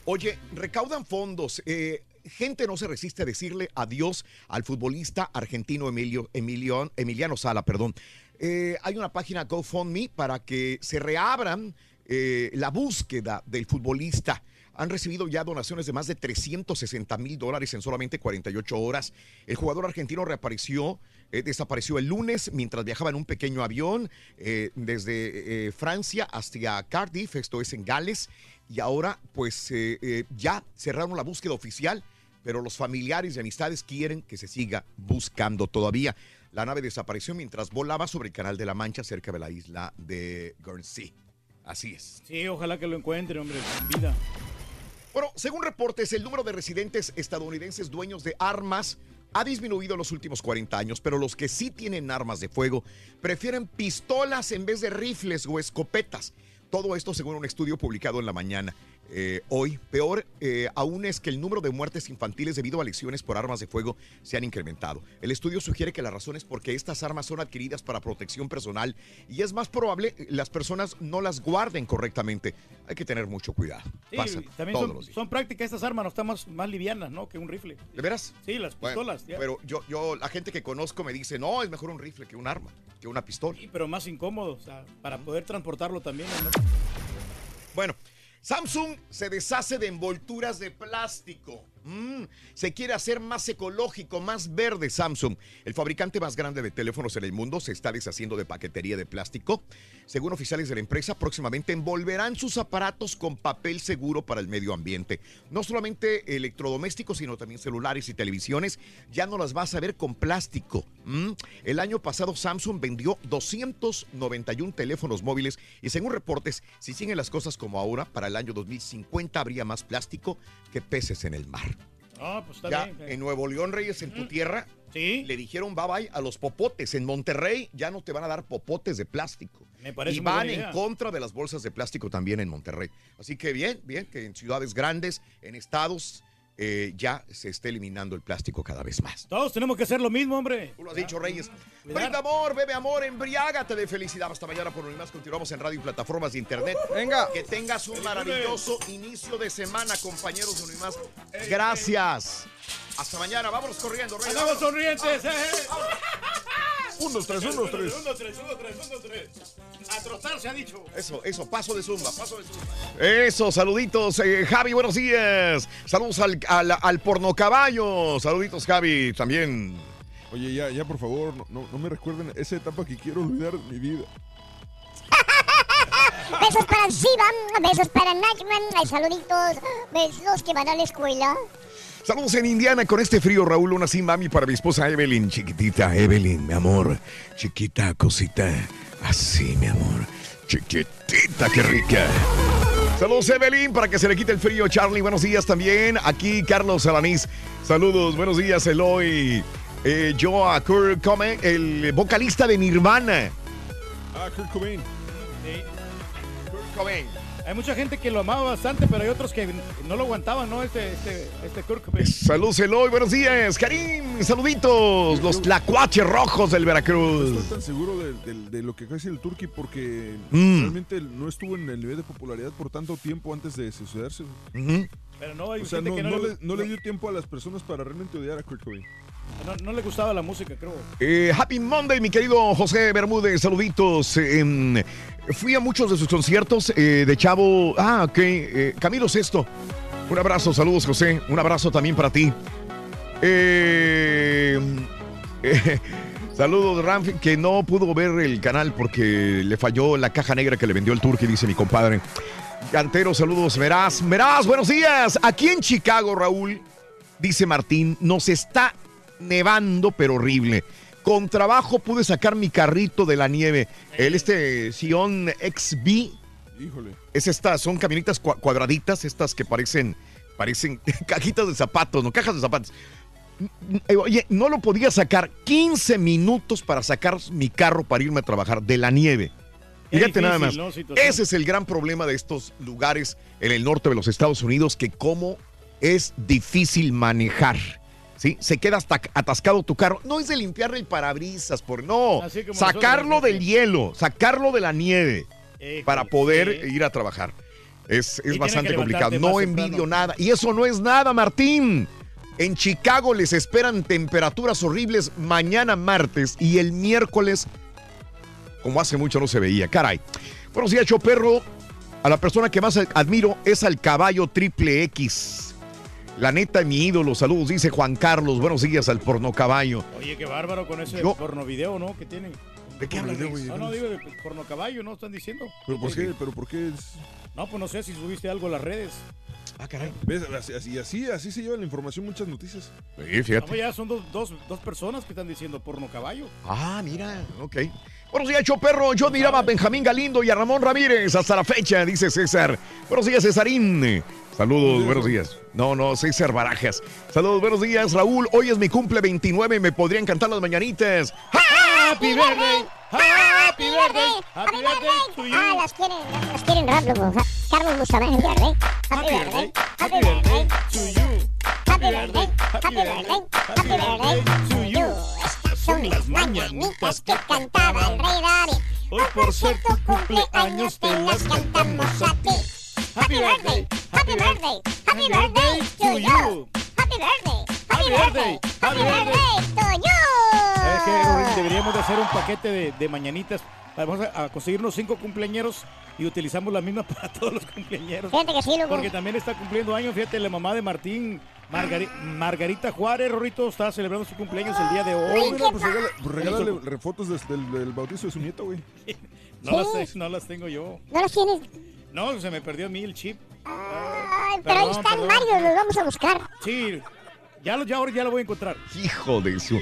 Oye, recaudan fondos. eh, gente no se resiste a decirle adiós al futbolista argentino Emilio, Emilio- Emiliano Sala, perdón. Eh, hay una página GoFundMe para que se reabran eh, la búsqueda del futbolista. Han recibido ya donaciones de más de 360 mil dólares en solamente 48 horas. El jugador argentino reapareció, eh, desapareció el lunes mientras viajaba en un pequeño avión desde Francia hasta Cardiff, esto es en Gales, y ahora pues ya cerraron la búsqueda oficial, pero los familiares y amistades quieren que se siga buscando todavía. La nave desapareció mientras volaba sobre el Canal de la Mancha cerca de la isla de Guernsey. Así es. Sí, ojalá que lo encuentre, hombre, en vida. Bueno, según reportes, el número de residentes estadounidenses dueños de armas ha disminuido en los últimos 40 años, pero los que sí tienen armas de fuego prefieren pistolas en vez de rifles o escopetas. Todo esto según un estudio publicado en la mañana. Eh, hoy, peor eh, aún es que el número de muertes infantiles debido a lesiones por armas de fuego se han incrementado. El estudio sugiere que la razón es porque estas armas son adquiridas para protección personal y es más probable las personas no las guarden correctamente. Hay que tener mucho cuidado. Sí, Pasa también todos son, los días. son prácticas estas armas, no están más, más livianas, ¿no? Que un rifle. ¿De veras? Sí, las pistolas. pero yo, yo, la gente que conozco me dice, no, es mejor un rifle que un arma, que una pistola. Sí, pero más incómodo, o sea, para poder transportarlo también. ¿no? Bueno, Samsung se deshace de envolturas de plástico. Mm, se quiere hacer más ecológico, más verde Samsung. El fabricante más grande de teléfonos en el mundo se está deshaciendo de paquetería de plástico. Según oficiales de la empresa, próximamente envolverán sus aparatos con papel seguro para el medio ambiente. No solamente electrodomésticos, sino también celulares y televisiones. Ya no las vas a ver con plástico. Mm. El año pasado Samsung vendió 291 teléfonos móviles y según reportes, si siguen las cosas como ahora, para el año 2050 habría más plástico que peces en el mar. Ah, pues está Ya bien. en Nuevo León, Reyes, en tu tierra, le dijeron bye bye a los popotes. En Monterrey ya no te van a dar popotes de plástico. Me parece y van en contra de las bolsas de plástico también en Monterrey. Así que bien, bien, que en ciudades grandes, en estados, eh, ya se está eliminando el plástico cada vez más. Todos tenemos que hacer lo mismo, hombre. Tú lo has dicho, Reyes. Brinda amor, bebe amor, embriágate de felicidad. Hasta mañana por hoy más. Continuamos en radio y plataformas de internet. Venga. Que tengas un maravilloso inicio de semana, compañeros de Unimás. Gracias. Hasta mañana. Vámonos corriendo, Reyes. Andamos sonrientes, eh. Un, dos, tres, un, dos, tres. Uno, tres, uno, tres, uno, tres. A trotar se ha dicho. Eso, eso, paso de zumba, paso de zumba. Eso, saluditos, eh, Javi, buenos días. Saludos al, al, al porno caballo. Saluditos, Javi, también. Oye, ya, ya, por favor, no, no, no me recuerden esa etapa que quiero olvidar de mi vida. Besos para Shiva, besos para Nachman, ay, saluditos, besos que van a la escuela. Saludos en Indiana con este frío, Raúl. Una así, mami, para mi esposa Evelyn. Chiquitita, Evelyn, mi amor. Chiquita, cosita. Así, mi amor. Chiquitita, qué rica. Saludos, Evelyn, para que se le quite el frío. Charlie, buenos días también. Aquí Carlos Alanís. Saludos, buenos días, Eloy. Eh, yo a Kurt Cobain, el vocalista de Nirvana. Ah, Kurt Cobain. Kurt Cobain. Hay mucha gente que lo amaba bastante, pero hay otros que no lo aguantaban, ¿no? Este, este, este Kurt Cobain. Saludos, Eloy, buenos días. Karim, saluditos. Los tlacuaches rojos del No Veracruz. estoy tan seguro de, de- de lo que hace el Turkey porque Mm. realmente no estuvo en el nivel de popularidad por tanto tiempo antes de sucederse. Pero no, hay O sea, gente no, que no, no le, le, no le dio tiempo a las personas para realmente odiar a Kurt Cobain. No, le gustaba la música, creo. Eh, happy Monday, mi querido José Bermúdez, saluditos. Em, fui a muchos de sus conciertos eh, de Chavo. Ah, ok. eh, Camilo Sesto. Un abrazo, saludos, José. Un abrazo también para ti. Eh, saludos, Ramfi, que no pudo ver el canal porque le falló la caja negra que le vendió el Turqui, dice mi compadre. Cantero, saludos, Meraz. Meraz, buenos días. Aquí en Chicago, Raúl, dice Martín, nos está nevando, pero horrible. Con trabajo pude sacar mi carrito de la nieve. El este Sion XB Híjole. es estas, son camionetas cua- cuadraditas, estas que parecen, parecen cajitas de zapatos, no cajas de zapatos. Oye, no lo podía sacar 15 minutos para sacar mi carro para irme a trabajar de la nieve. Fíjate nada más. Ese es el gran problema de estos lugares en el norte de los Estados Unidos, que cómo es difícil manejar. ¿Sí? Se queda hasta atascado tu carro. No es de limpiarle el parabrisas, por no. Sacarlo nosotros, del hielo, sacarlo de la nieve para poder ir a trabajar. Es, es bastante complicado. No envidio temprano. nada. Y eso no es nada, Martín. En Chicago les esperan temperaturas horribles mañana martes y el miércoles, como hace mucho no se veía. Caray. Buenos días, Choperro. A la persona que más admiro es al caballo triple X. La neta, mi ídolo. Saludos, dice Juan Carlos. Buenos días al porno caballo. Oye, qué bárbaro con ese Yo- porno video, ¿no? Que tienen. ¿De qué hablas, No, güey? no, digo de porno caballo, ¿no? Están diciendo. ¿Pero por qué? ¿Pero por qué? es- No, pues no sé si subiste algo a las redes. Ah, caray. ¿Ves? Así, así, así, así se lleva la información muchas noticias. Sí, No, ya son dos, dos, dos personas que están diciendo porno caballo. Ah, mira, ok. Buenos días, Choperro. Yo miraba a Benjamín Galindo y a Ramón Ramírez hasta la fecha, dice César. Buenos días, Cesarín. Saludos, buenos días. No, no, César Barajas. Saludos, buenos días, Raúl. Hoy es mi cumple 29 y me podrían cantar las mañanitas. ¡Happy birthday! ¡Happy birthday! ¡Happy birthday! Ah, las quieren, las quieren rápido. Ja- Carlos Bustamante, ¿verdad? Happy birthday, happy birthday to you. happy birthday, happy birthday, happy birthday to you. Estas son las mañanitas que cantaba el rey David. Hoy por ser tu cumpleaños te las cantamos a ti. Happy birthday, happy birthday, happy birthday to you. Happy birthday, happy birthday, happy birthday to you. ¿Sabes qué, Rorín? Deberíamos de hacer un paquete de, de mañanitas. Vamos a, a conseguirnos cinco cumpleañeros y utilizamos la misma para todos los cumpleañeros. Fíjate que sí, loco. Porque también está cumpliendo años, fíjate, la mamá de Martín, Margari- Margarita Juárez, Rorrito, está celebrando su cumpleaños el día de hoy. Oye, pues regala- pues regálale re- fotos del, del bautizo de su nieto, güey. No las, te- no las tengo yo. ¿No las tienes? No, se me perdió a mí el chip. Ay, pero ahí Perdón, están varios, los vamos a buscar. Sí, ya, lo- ya ahora ya lo voy a encontrar. Hijo de su.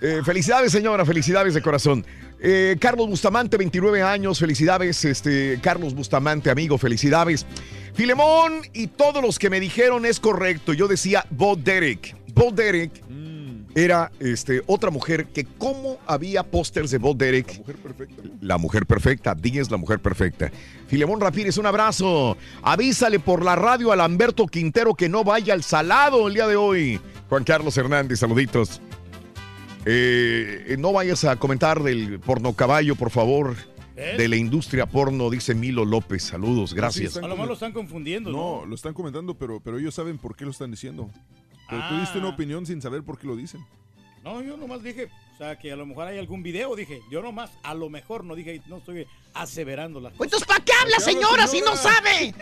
Eh, felicidades, señora, felicidades de corazón. Eh, Carlos Bustamante, 29 años, felicidades. Este, Carlos Bustamante, amigo, felicidades. Filemón y todos los que me dijeron es correcto. Yo decía Bo Derek. Bo Derek era este, otra mujer que como había pósters de Bo Derek. La mujer perfecta. La mujer perfecta, es la mujer perfecta. Filemón Rapírez, un abrazo. Avísale por la radio a Lamberto Quintero que no vaya al salado el día de hoy. Juan Carlos Hernández, saluditos. Eh, no vayas a comentar del porno caballo, por favor. ¿Eh? De la industria porno, dice Milo López. Saludos, gracias. A lo mejor lo están confundiendo, ¿no? No, lo están comentando, pero, pero ellos saben por qué lo están diciendo. Pero tú diste una Ah. opinión sin saber por qué lo dicen. No, yo nomás dije, sea, que a lo mejor hay algún video, dije, yo nomás, a lo mejor no dije, no estoy aseverando las Pues entonces, ¿para qué habla, señora, si no sabe?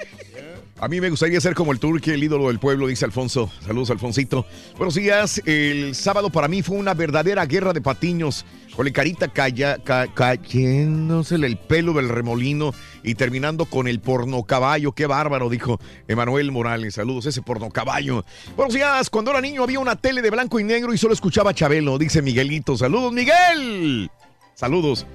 A mí me gustaría ser como el turque, el ídolo del pueblo, dice Alfonso. Saludos, Alfonsito. Buenos días. El sábado para mí fue una verdadera guerra de patiños. Con la carita calla, ca- cayéndosele el pelo del remolino y terminando con el porno caballo. Qué bárbaro, dijo Emanuel Morales. Saludos, ese porno caballo. Buenos días. Cuando era niño había una tele de blanco y negro y solo escuchaba a Chabelo, dice Miguelito. Saludos, Miguel. Saludos.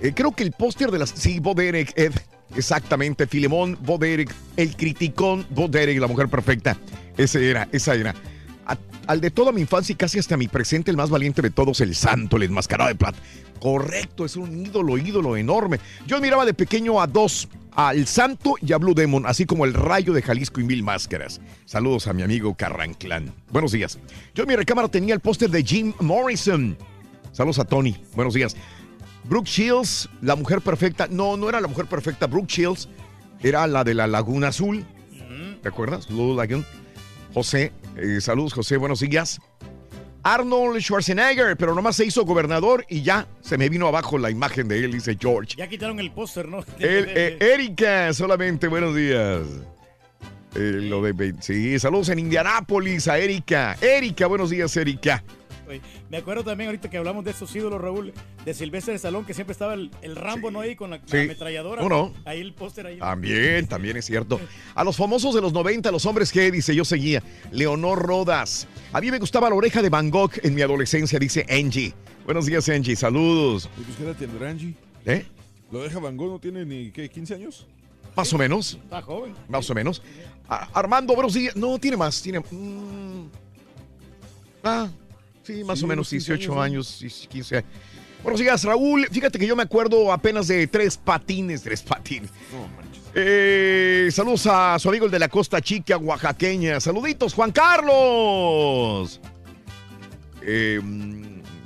Eh, creo que el póster de las. Sí, Bo Derek, Ed. Exactamente, Filemón, Bo Derek, el criticón Bo Derek, la mujer perfecta. Ese era, esa era. Al de toda mi infancia y casi hasta mi presente, el más valiente de todos, el santo, el enmascarado de plata. Correcto, es un ídolo, ídolo enorme. Yo miraba de pequeño a dos, al santo y a Blue Demon, así como el rayo de Jalisco y mil máscaras. Saludos a mi amigo Carranclán. Buenos días. Yo en mi recámara tenía el póster de Jim Morrison. Saludos a Tony. Buenos días. Brooke Shields, la mujer perfecta. No, no era la mujer perfecta. Brooke Shields era la de la Laguna Azul. ¿Te acuerdas? Blue Lagoon. José, eh, saludos José, buenos días. Arnold Schwarzenegger, pero nomás se hizo gobernador y ya se me vino abajo la imagen de él, dice George. Ya quitaron el póster, ¿no? El- eh, Erika, solamente buenos días. Eh, lo de, sí, saludos en Indianápolis a Erika. Erika, buenos días, Erika. Me acuerdo también ahorita que hablamos de estos ídolos, Raúl, de Silvestre de Salón, que siempre estaba el, el Rambo, ¿no? Ahí con la, la Sí. ametralladora. Ahí el póster ahí. También, también es cierto. A los famosos de los 90, los hombres que, dice, yo seguía. Leonor Rodas. A mí me gustaba la oreja de Van Gogh en mi adolescencia, dice Angie. Buenos días, Angie. Saludos. ¿Y pues qué edad tendrá Angie? ¿Eh? ¿Lo deja Van Gogh no tiene ni ¿qué, 15 años? Más o menos. Está joven. Más o menos. Armando, buenos días. No, tiene más. Tiene. mm, ah, sí, más Sí, o menos unos 15 18 años, años, 15 años. Buenos días, Raúl. Fíjate que yo me acuerdo apenas de tres patines, tres patines. No. Eh, saludos a su amigo el de la Costa Chica, oaxaqueña. Saluditos, Juan Carlos. Eh,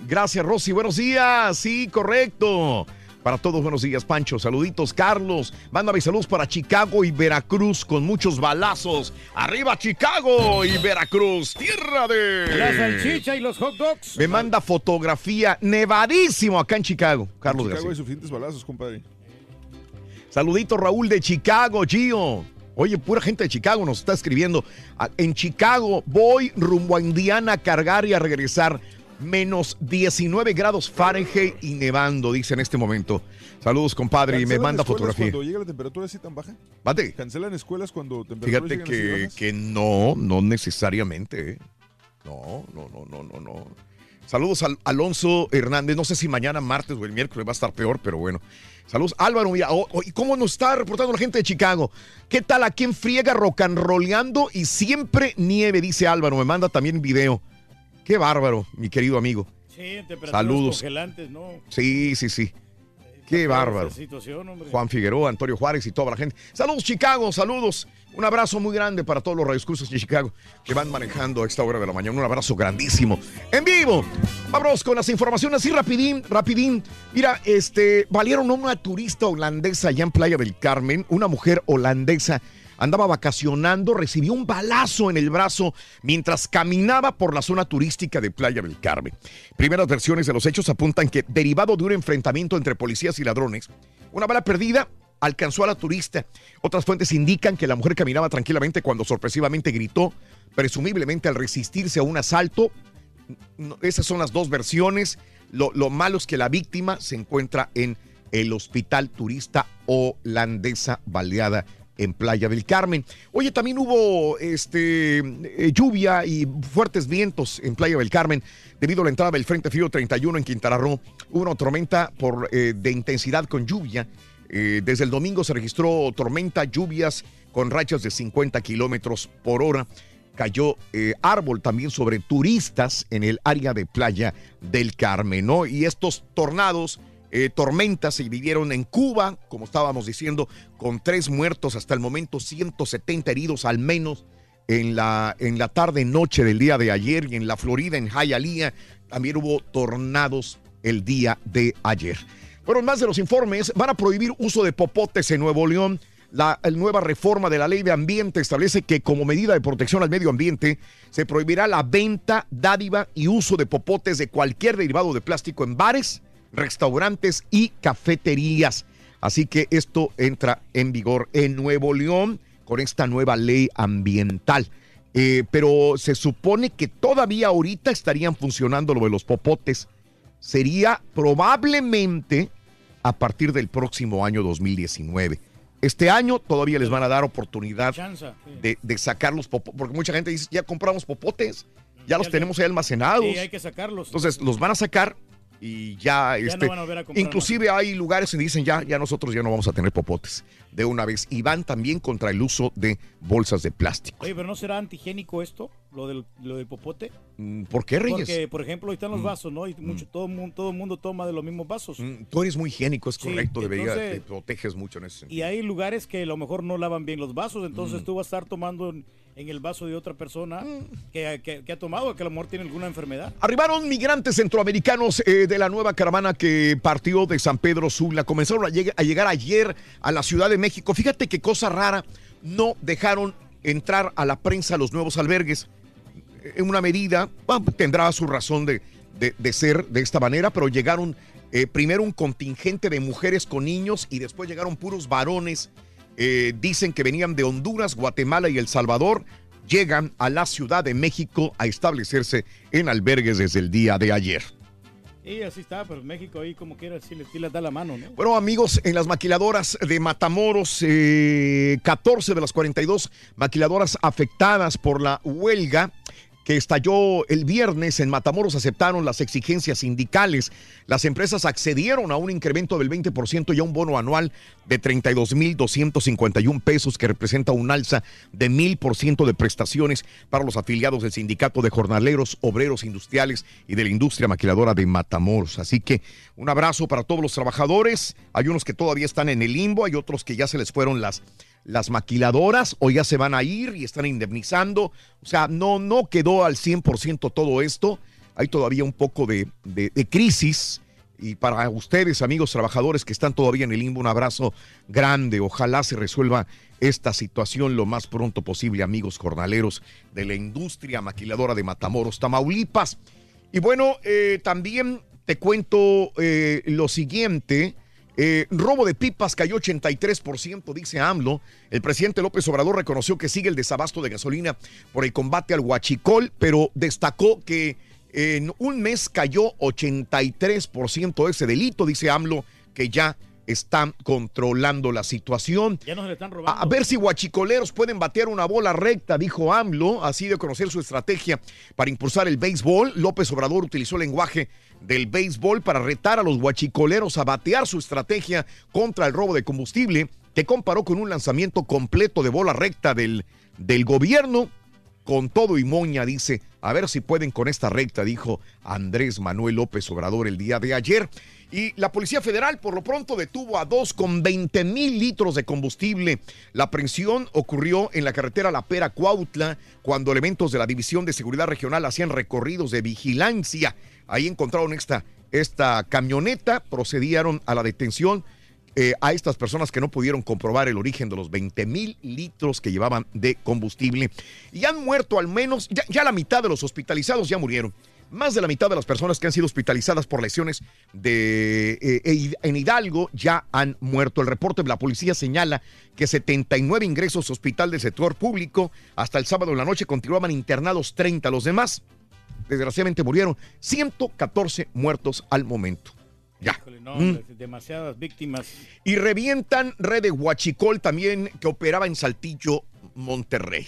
gracias, Rosy. Buenos días. Sí, correcto. Para todos, buenos días, Pancho. Saluditos, Carlos. Mándame saludos para Chicago y Veracruz con muchos balazos. Arriba, Chicago y Veracruz, tierra de. La salchicha y los hot dogs. Me manda fotografía nevadísimo acá en Chicago. Carlos En Chicago García. hay suficientes balazos, compadre. Saludito Raúl de Chicago, Gio. Oye, pura gente de Chicago nos está escribiendo. Ah, En Chicago voy rumbo a Indiana a cargar y a regresar. Menos 19 grados Fahrenheit y nevando, dice en este momento. Saludos, compadre, y me ¿Cancelan manda fotografía. Cuando llega la temperatura así tan baja? Mate. ¿Cancelan escuelas cuando temperaturas Fíjate que, que no, no necesariamente. ¿eh? No, no, no, no, no, no. Saludos al Alonso Hernández. No sé si mañana, martes o el miércoles va a estar peor, pero bueno. Saludos, Álvaro. Mira, oh, oh, ¿y cómo nos está reportando la gente de Chicago? ¿Qué tal aquí en Friega, rocanroleando y siempre nieve? Dice Álvaro. Me manda también video. Qué bárbaro, mi querido amigo. Sí, Saludos. congelantes, ¿no? Sí, sí, sí. Qué bárbaro. Juan Figueroa, Antonio Juárez y toda la gente. Saludos, Chicago, saludos. Un abrazo muy grande para todos los radioscursos de Chicago que van manejando a esta hora de la mañana. Un abrazo grandísimo. En vivo. Vámonos con las informaciones así rapidín, rapidín. Mira, este, valieron a una turista holandesa allá en Playa del Carmen, una mujer holandesa. Andaba vacacionando, recibió un balazo en el brazo mientras caminaba por la zona turística de Playa del Carmen. Primeras versiones de los hechos apuntan que, derivado de un enfrentamiento entre policías y ladrones, una bala perdida alcanzó a la turista. Otras fuentes indican que la mujer caminaba tranquilamente cuando sorpresivamente gritó, presumiblemente al resistirse a un asalto. Esas son las dos versiones. Lo malo es que la víctima se encuentra en el hospital turista holandesa baleada en Playa del Carmen. Oye, también hubo este, eh, lluvia y fuertes vientos en Playa del Carmen debido a la entrada del Frente Frío 31 en Quintana Roo. Hubo una tormenta por, eh, de intensidad con lluvia. Eh, desde el domingo se registró tormenta, lluvias con rachas de 50 kilómetros por hora. cayó árbol también sobre turistas en el área de playa del Carmen, ¿no? Y estos tornados, eh, tormentas se vivieron en Cuba, como estábamos diciendo, con tres muertos hasta el momento, 170 heridos al menos en la, en la tarde noche del día de ayer y en la Florida, en Hialeah, también hubo tornados el día de ayer. Pero más de los informes, van a prohibir uso de popotes en Nuevo León. La nueva reforma de la ley de ambiente establece que como medida de protección al medio ambiente se prohibirá la venta, dádiva y uso de popotes de cualquier derivado de plástico en bares, restaurantes y cafeterías. Así que esto entra en vigor en Nuevo León con esta nueva ley ambiental. Eh, pero se supone que todavía ahorita estarían funcionando lo de los popotes. Sería probablemente a partir del próximo año 2019. Este año todavía les van a dar oportunidad de, de sacar los popotes, porque mucha gente dice, ya compramos popotes, ya los tenemos ahí almacenados. Sí, hay que sacarlos. Entonces los van a sacar y ya, no este, van a volver a comprar inclusive hay lugares que dicen ya, ya nosotros ya no vamos a tener popotes de una vez y van también contra el uso de bolsas de plástico. Oye, pero ¿no será antigénico esto? Lo del, lo del popote. Mm, ¿Por qué, Reyes? Porque, por ejemplo, ahí están los Mm. vasos, ¿no? Y mucho, todo, mundo, todo el mundo toma de los mismos vasos. Tú eres muy higiénico, es Sí, correcto, debería, entonces- te proteges mucho en ese sentido. Y hay lugares que a lo mejor no lavan bien los vasos, entonces Mm. tú vas a estar tomando en, en el vaso de otra persona que, que- que ha tomado, que a lo mejor tiene alguna enfermedad. Arribaron migrantes centroamericanos eh, de la nueva caravana que partió de San Pedro Sula. Comenzaron a, lleg- a llegar ayer a la Ciudad de México. Fíjate qué cosa rara. No dejaron entrar a la prensa a los nuevos albergues. En una medida, bueno, tendrá su razón de, de- de ser de esta manera, pero llegaron eh, primero un contingente de mujeres con niños y después llegaron puros varones. Eh, dicen que venían de Honduras, Guatemala y El Salvador. Llegan a la Ciudad de México a establecerse en albergues desde el día de ayer. Y así está, pero México ahí como quiera, sí les, sí les da la mano, ¿no? Bueno, amigos, en las maquiladoras de Matamoros, eh, 14 de las 42 maquiladoras afectadas por la huelga que estalló el viernes en Matamoros aceptaron las exigencias sindicales. Las empresas accedieron a un incremento del 20% y a un bono anual de 32.251 pesos que representa un alza de 1.000% de prestaciones para los afiliados del Sindicato de Jornaleros, Obreros Industriales y de la Industria Maquiladora de Matamoros. Así que un abrazo para todos los trabajadores. Hay unos que todavía están en el limbo, hay otros que ya se les fueron las las maquiladoras o ya se van a ir y están indemnizando. O sea, no, no quedó al 100% todo esto. Hay todavía un poco de, de- crisis. Y para ustedes, amigos trabajadores que están todavía en el limbo, un abrazo grande. Ojalá se resuelva esta situación lo más pronto posible, amigos jornaleros de la industria maquiladora de Matamoros, Tamaulipas. Y bueno, eh, también te cuento eh, lo siguiente. Eh, robo de pipas cayó 83%, dice AMLO. El presidente López Obrador reconoció que sigue el desabasto de gasolina por el combate al huachicol, pero destacó que en un mes cayó 83% ese delito, dice AMLO, que ya están controlando la situación. Ya no se le están robando. A ver si guachicoleros pueden batear una bola recta, dijo AMLO, así de conocer su estrategia para impulsar el béisbol. López Obrador utilizó el lenguaje del béisbol para retar a los guachicoleros a batear su estrategia contra el robo de combustible, que comparó con un lanzamiento completo de bola recta del, del gobierno. Con todo y moña, dice, a ver si pueden con esta recta, dijo Andrés Manuel López Obrador el día de ayer. Y la Policía Federal por lo pronto detuvo a dos con 20 mil litros de combustible. La aprehensión ocurrió en la carretera La Pera Cuautla cuando elementos de la División de Seguridad Regional hacían recorridos de vigilancia. Ahí encontraron esta, esta camioneta, procedieron a la detención eh, a estas personas que no pudieron comprobar el origen de los 20 mil litros que llevaban de combustible. Y han muerto al menos, ya, la mitad de los hospitalizados ya murieron. Más de la mitad de las personas que han sido hospitalizadas por lesiones de, eh, en Hidalgo ya han muerto. El reporte de la policía señala que 79 ingresos hospital del sector público hasta el sábado en la noche continuaban internados 30. Los demás, desgraciadamente, murieron. 114 muertos al momento. Ya. Híjole, no, Mm. demasiadas víctimas. Y revientan red de Huachicol también que operaba en Saltillo, Monterrey.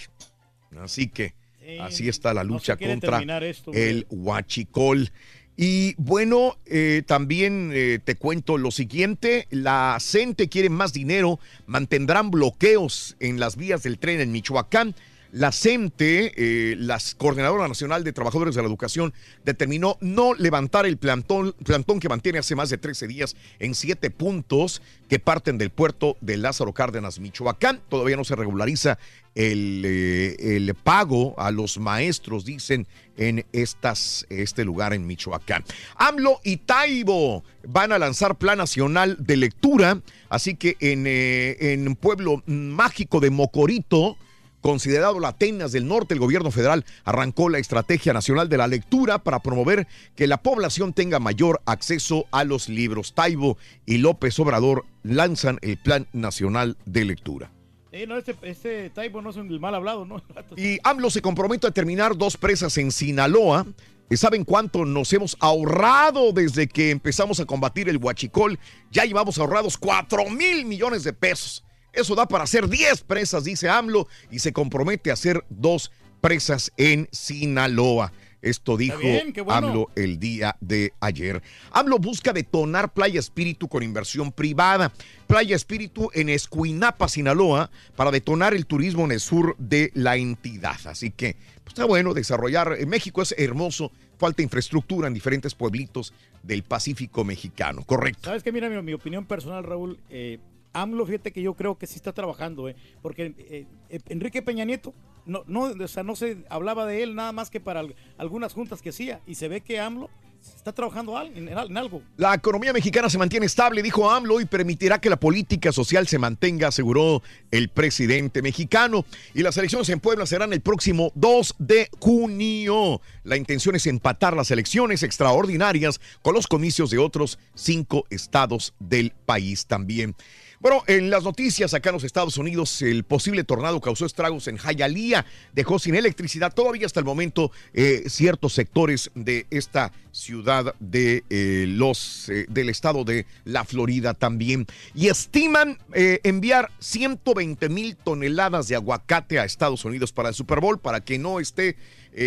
Así que así está la lucha contra esto, el Huachicol. Y bueno, eh, también eh, te cuento lo siguiente, la CENTE quiere más dinero, mantendrán bloqueos en las vías del tren en Michoacán. La CEMTE, eh, la Coordinadora Nacional de Trabajadores de la Educación, determinó no levantar el plantón, plantón que mantiene hace más de 13 días en siete puntos que parten del puerto de Lázaro Cárdenas, Michoacán. Todavía no se regulariza el, eh, el pago a los maestros, dicen, en estas, este lugar en Michoacán. AMLO y Taibo van a lanzar Plan Nacional de Lectura, así que en, eh, en Pueblo Mágico de Mocorito, Considerado la Atenas del Norte, el gobierno federal arrancó la Estrategia Nacional de la Lectura para promover que la población tenga mayor acceso a los libros. Taibo y López Obrador lanzan el Plan Nacional de Lectura. Eh, no, este, este Taibo no es un mal hablado, ¿no? Y AMLO se compromete a terminar dos presas en Sinaloa. ¿Y ¿Saben cuánto nos hemos ahorrado desde que empezamos a combatir el huachicol? Ya llevamos ahorrados 4 mil millones de pesos. Eso da para hacer 10 presas, dice AMLO, y se compromete a hacer dos presas en Sinaloa. Esto dijo bien, qué bueno. AMLO el día de ayer. AMLO busca detonar Playa Espíritu con inversión privada. Playa Espíritu en Escuinapa, Sinaloa, para detonar el turismo en el sur de la entidad. Así que pues, está bueno desarrollar. En México es hermoso. Falta infraestructura en diferentes pueblitos del Pacífico mexicano. Correcto. ¿Sabes qué? Mira, mi, mi opinión personal, Raúl. eh, AMLO, fíjate que yo creo que sí está trabajando, ¿eh? porque eh, eh, Enrique Peña Nieto, no, no, o sea, no se hablaba de él nada más que para al- algunas juntas que hacía, y se ve que AMLO está trabajando en algo. La economía mexicana se mantiene estable, dijo AMLO, y permitirá que la política social se mantenga, aseguró el presidente mexicano. Y las elecciones en Puebla serán el próximo 2 de junio. La intención es empatar las elecciones extraordinarias con los comicios de otros cinco estados del país también. Bueno, en las noticias acá en los Estados Unidos, el posible tornado causó estragos en Hialeah, dejó sin electricidad todavía hasta el momento eh, ciertos sectores de esta ciudad de eh, los eh, del estado de la Florida también. Y estiman eh, enviar 120 mil toneladas de aguacate a Estados Unidos para el Super Bowl para que no esté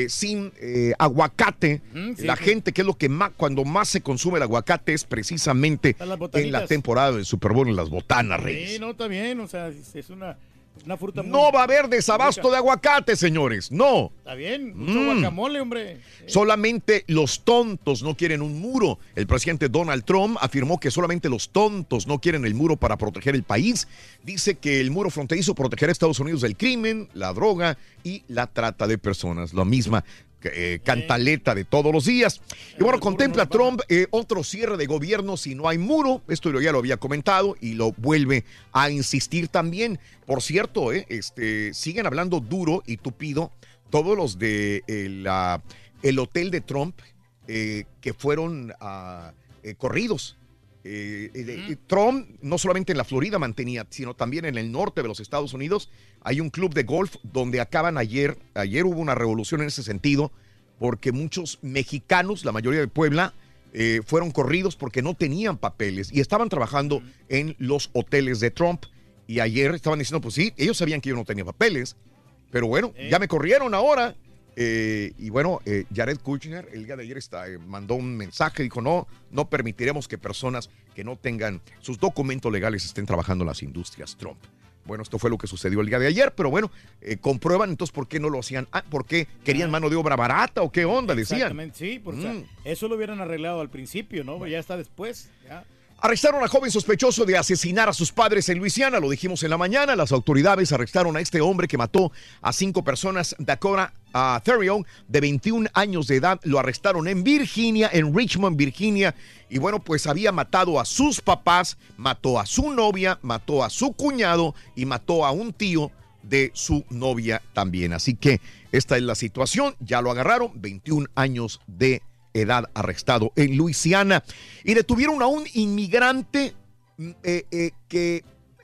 sin aguacate. Mm, sí, la sí. gente, que es lo que más, cuando más se consume el aguacate es precisamente en la temporada del Super Bowl en las botanas, Reyes. Sí, no, está bien, o sea, es una, una fruta muy- No va a haber desabasto de aguacate, señores. No. Está bien, mucho Mm. guacamole, hombre. Solamente los tontos no quieren un muro. El presidente Donald Trump afirmó que solamente los tontos no quieren el muro para proteger el país. Dice que el muro fronterizo protegerá a Estados Unidos del crimen, la droga y la trata de personas. La misma eh, cantaleta de todos los días. Y bueno, contempla Trump eh, otro cierre de gobierno si no hay muro. Esto ya lo había comentado y lo vuelve a insistir también. Por cierto, eh, este, siguen hablando duro y tupido todos los de eh, la- el hotel de Trump eh, que fueron eh, corridos. Eh, eh, de- Trump no solamente en la Florida mantenía, sino también en el norte de los Estados Unidos. Hay un club de golf donde acaban ayer, ayer hubo una revolución en ese sentido, porque muchos mexicanos, la mayoría de Puebla, eh, fueron corridos porque no tenían papeles y estaban trabajando en los hoteles de Trump. Y ayer estaban diciendo, pues sí, ellos sabían que yo no tenía papeles, pero bueno, ya me corrieron ahora. Eh, y bueno, eh, Jared Kushner el día de ayer está, eh, mandó un mensaje, dijo, no, no permitiremos que personas que no tengan sus documentos legales estén trabajando en las industrias Trump. Bueno, esto fue lo que sucedió el día de ayer, pero bueno, comprueban entonces por qué no lo hacían. Ah, ¿por qué? ¿Querían mano de obra barata o qué onda? Decían. Exactamente, sí, porque o sea, Mm. eso lo hubieran arreglado al principio, ¿no? Ya está después. ya. Arrestaron a joven sospechoso de asesinar a sus padres en Luisiana, lo dijimos en la mañana. Las autoridades arrestaron a este hombre que mató a cinco personas. Dakota a Therion, de 21 años de edad, lo arrestaron en Virginia, en Richmond, Virginia. Y bueno, pues había matado a sus papás, mató a su novia, mató a su cuñado y mató a un tío de su novia también. Así que esta es la situación. Ya lo agarraron, 21 años de edad arrestado en Luisiana. Y detuvieron a un inmigrante mm, eh, eh, que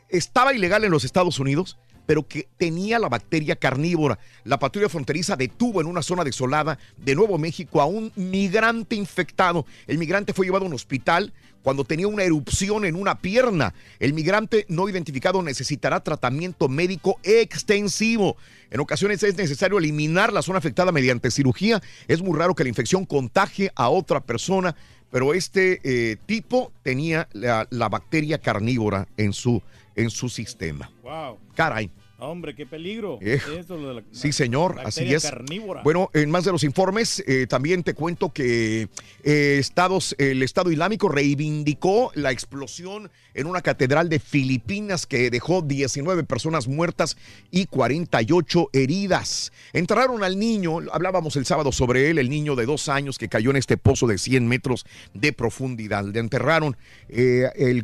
estaba ilegal en los Estados Unidos, pero que tenía la bacteria carnívora. La patrulla fronteriza detuvo en una zona desolada de Nuevo México a un migrante infectado. El migrante fue llevado a un hospital cuando tenía una erupción en una pierna. El migrante no identificado necesitará tratamiento médico extensivo. En ocasiones es necesario eliminar la zona afectada mediante cirugía. Es muy raro que la infección contagie a otra persona, pero este eh, tipo tenía la, la bacteria carnívora en su, en su sistema. Wow. Caray. Hombre, qué peligro. Eh, Esto, lo de la- Sí, señor, así es. carnívora. Bueno, en más de los informes, eh, también te cuento que eh, estados, el Estado Islámico reivindicó la explosión en una catedral de Filipinas que dejó 19 personas muertas y 48 heridas. Enterraron al niño, hablábamos el sábado sobre él, el niño de dos años que cayó en este pozo de 100 metros de profundidad. Le enterraron el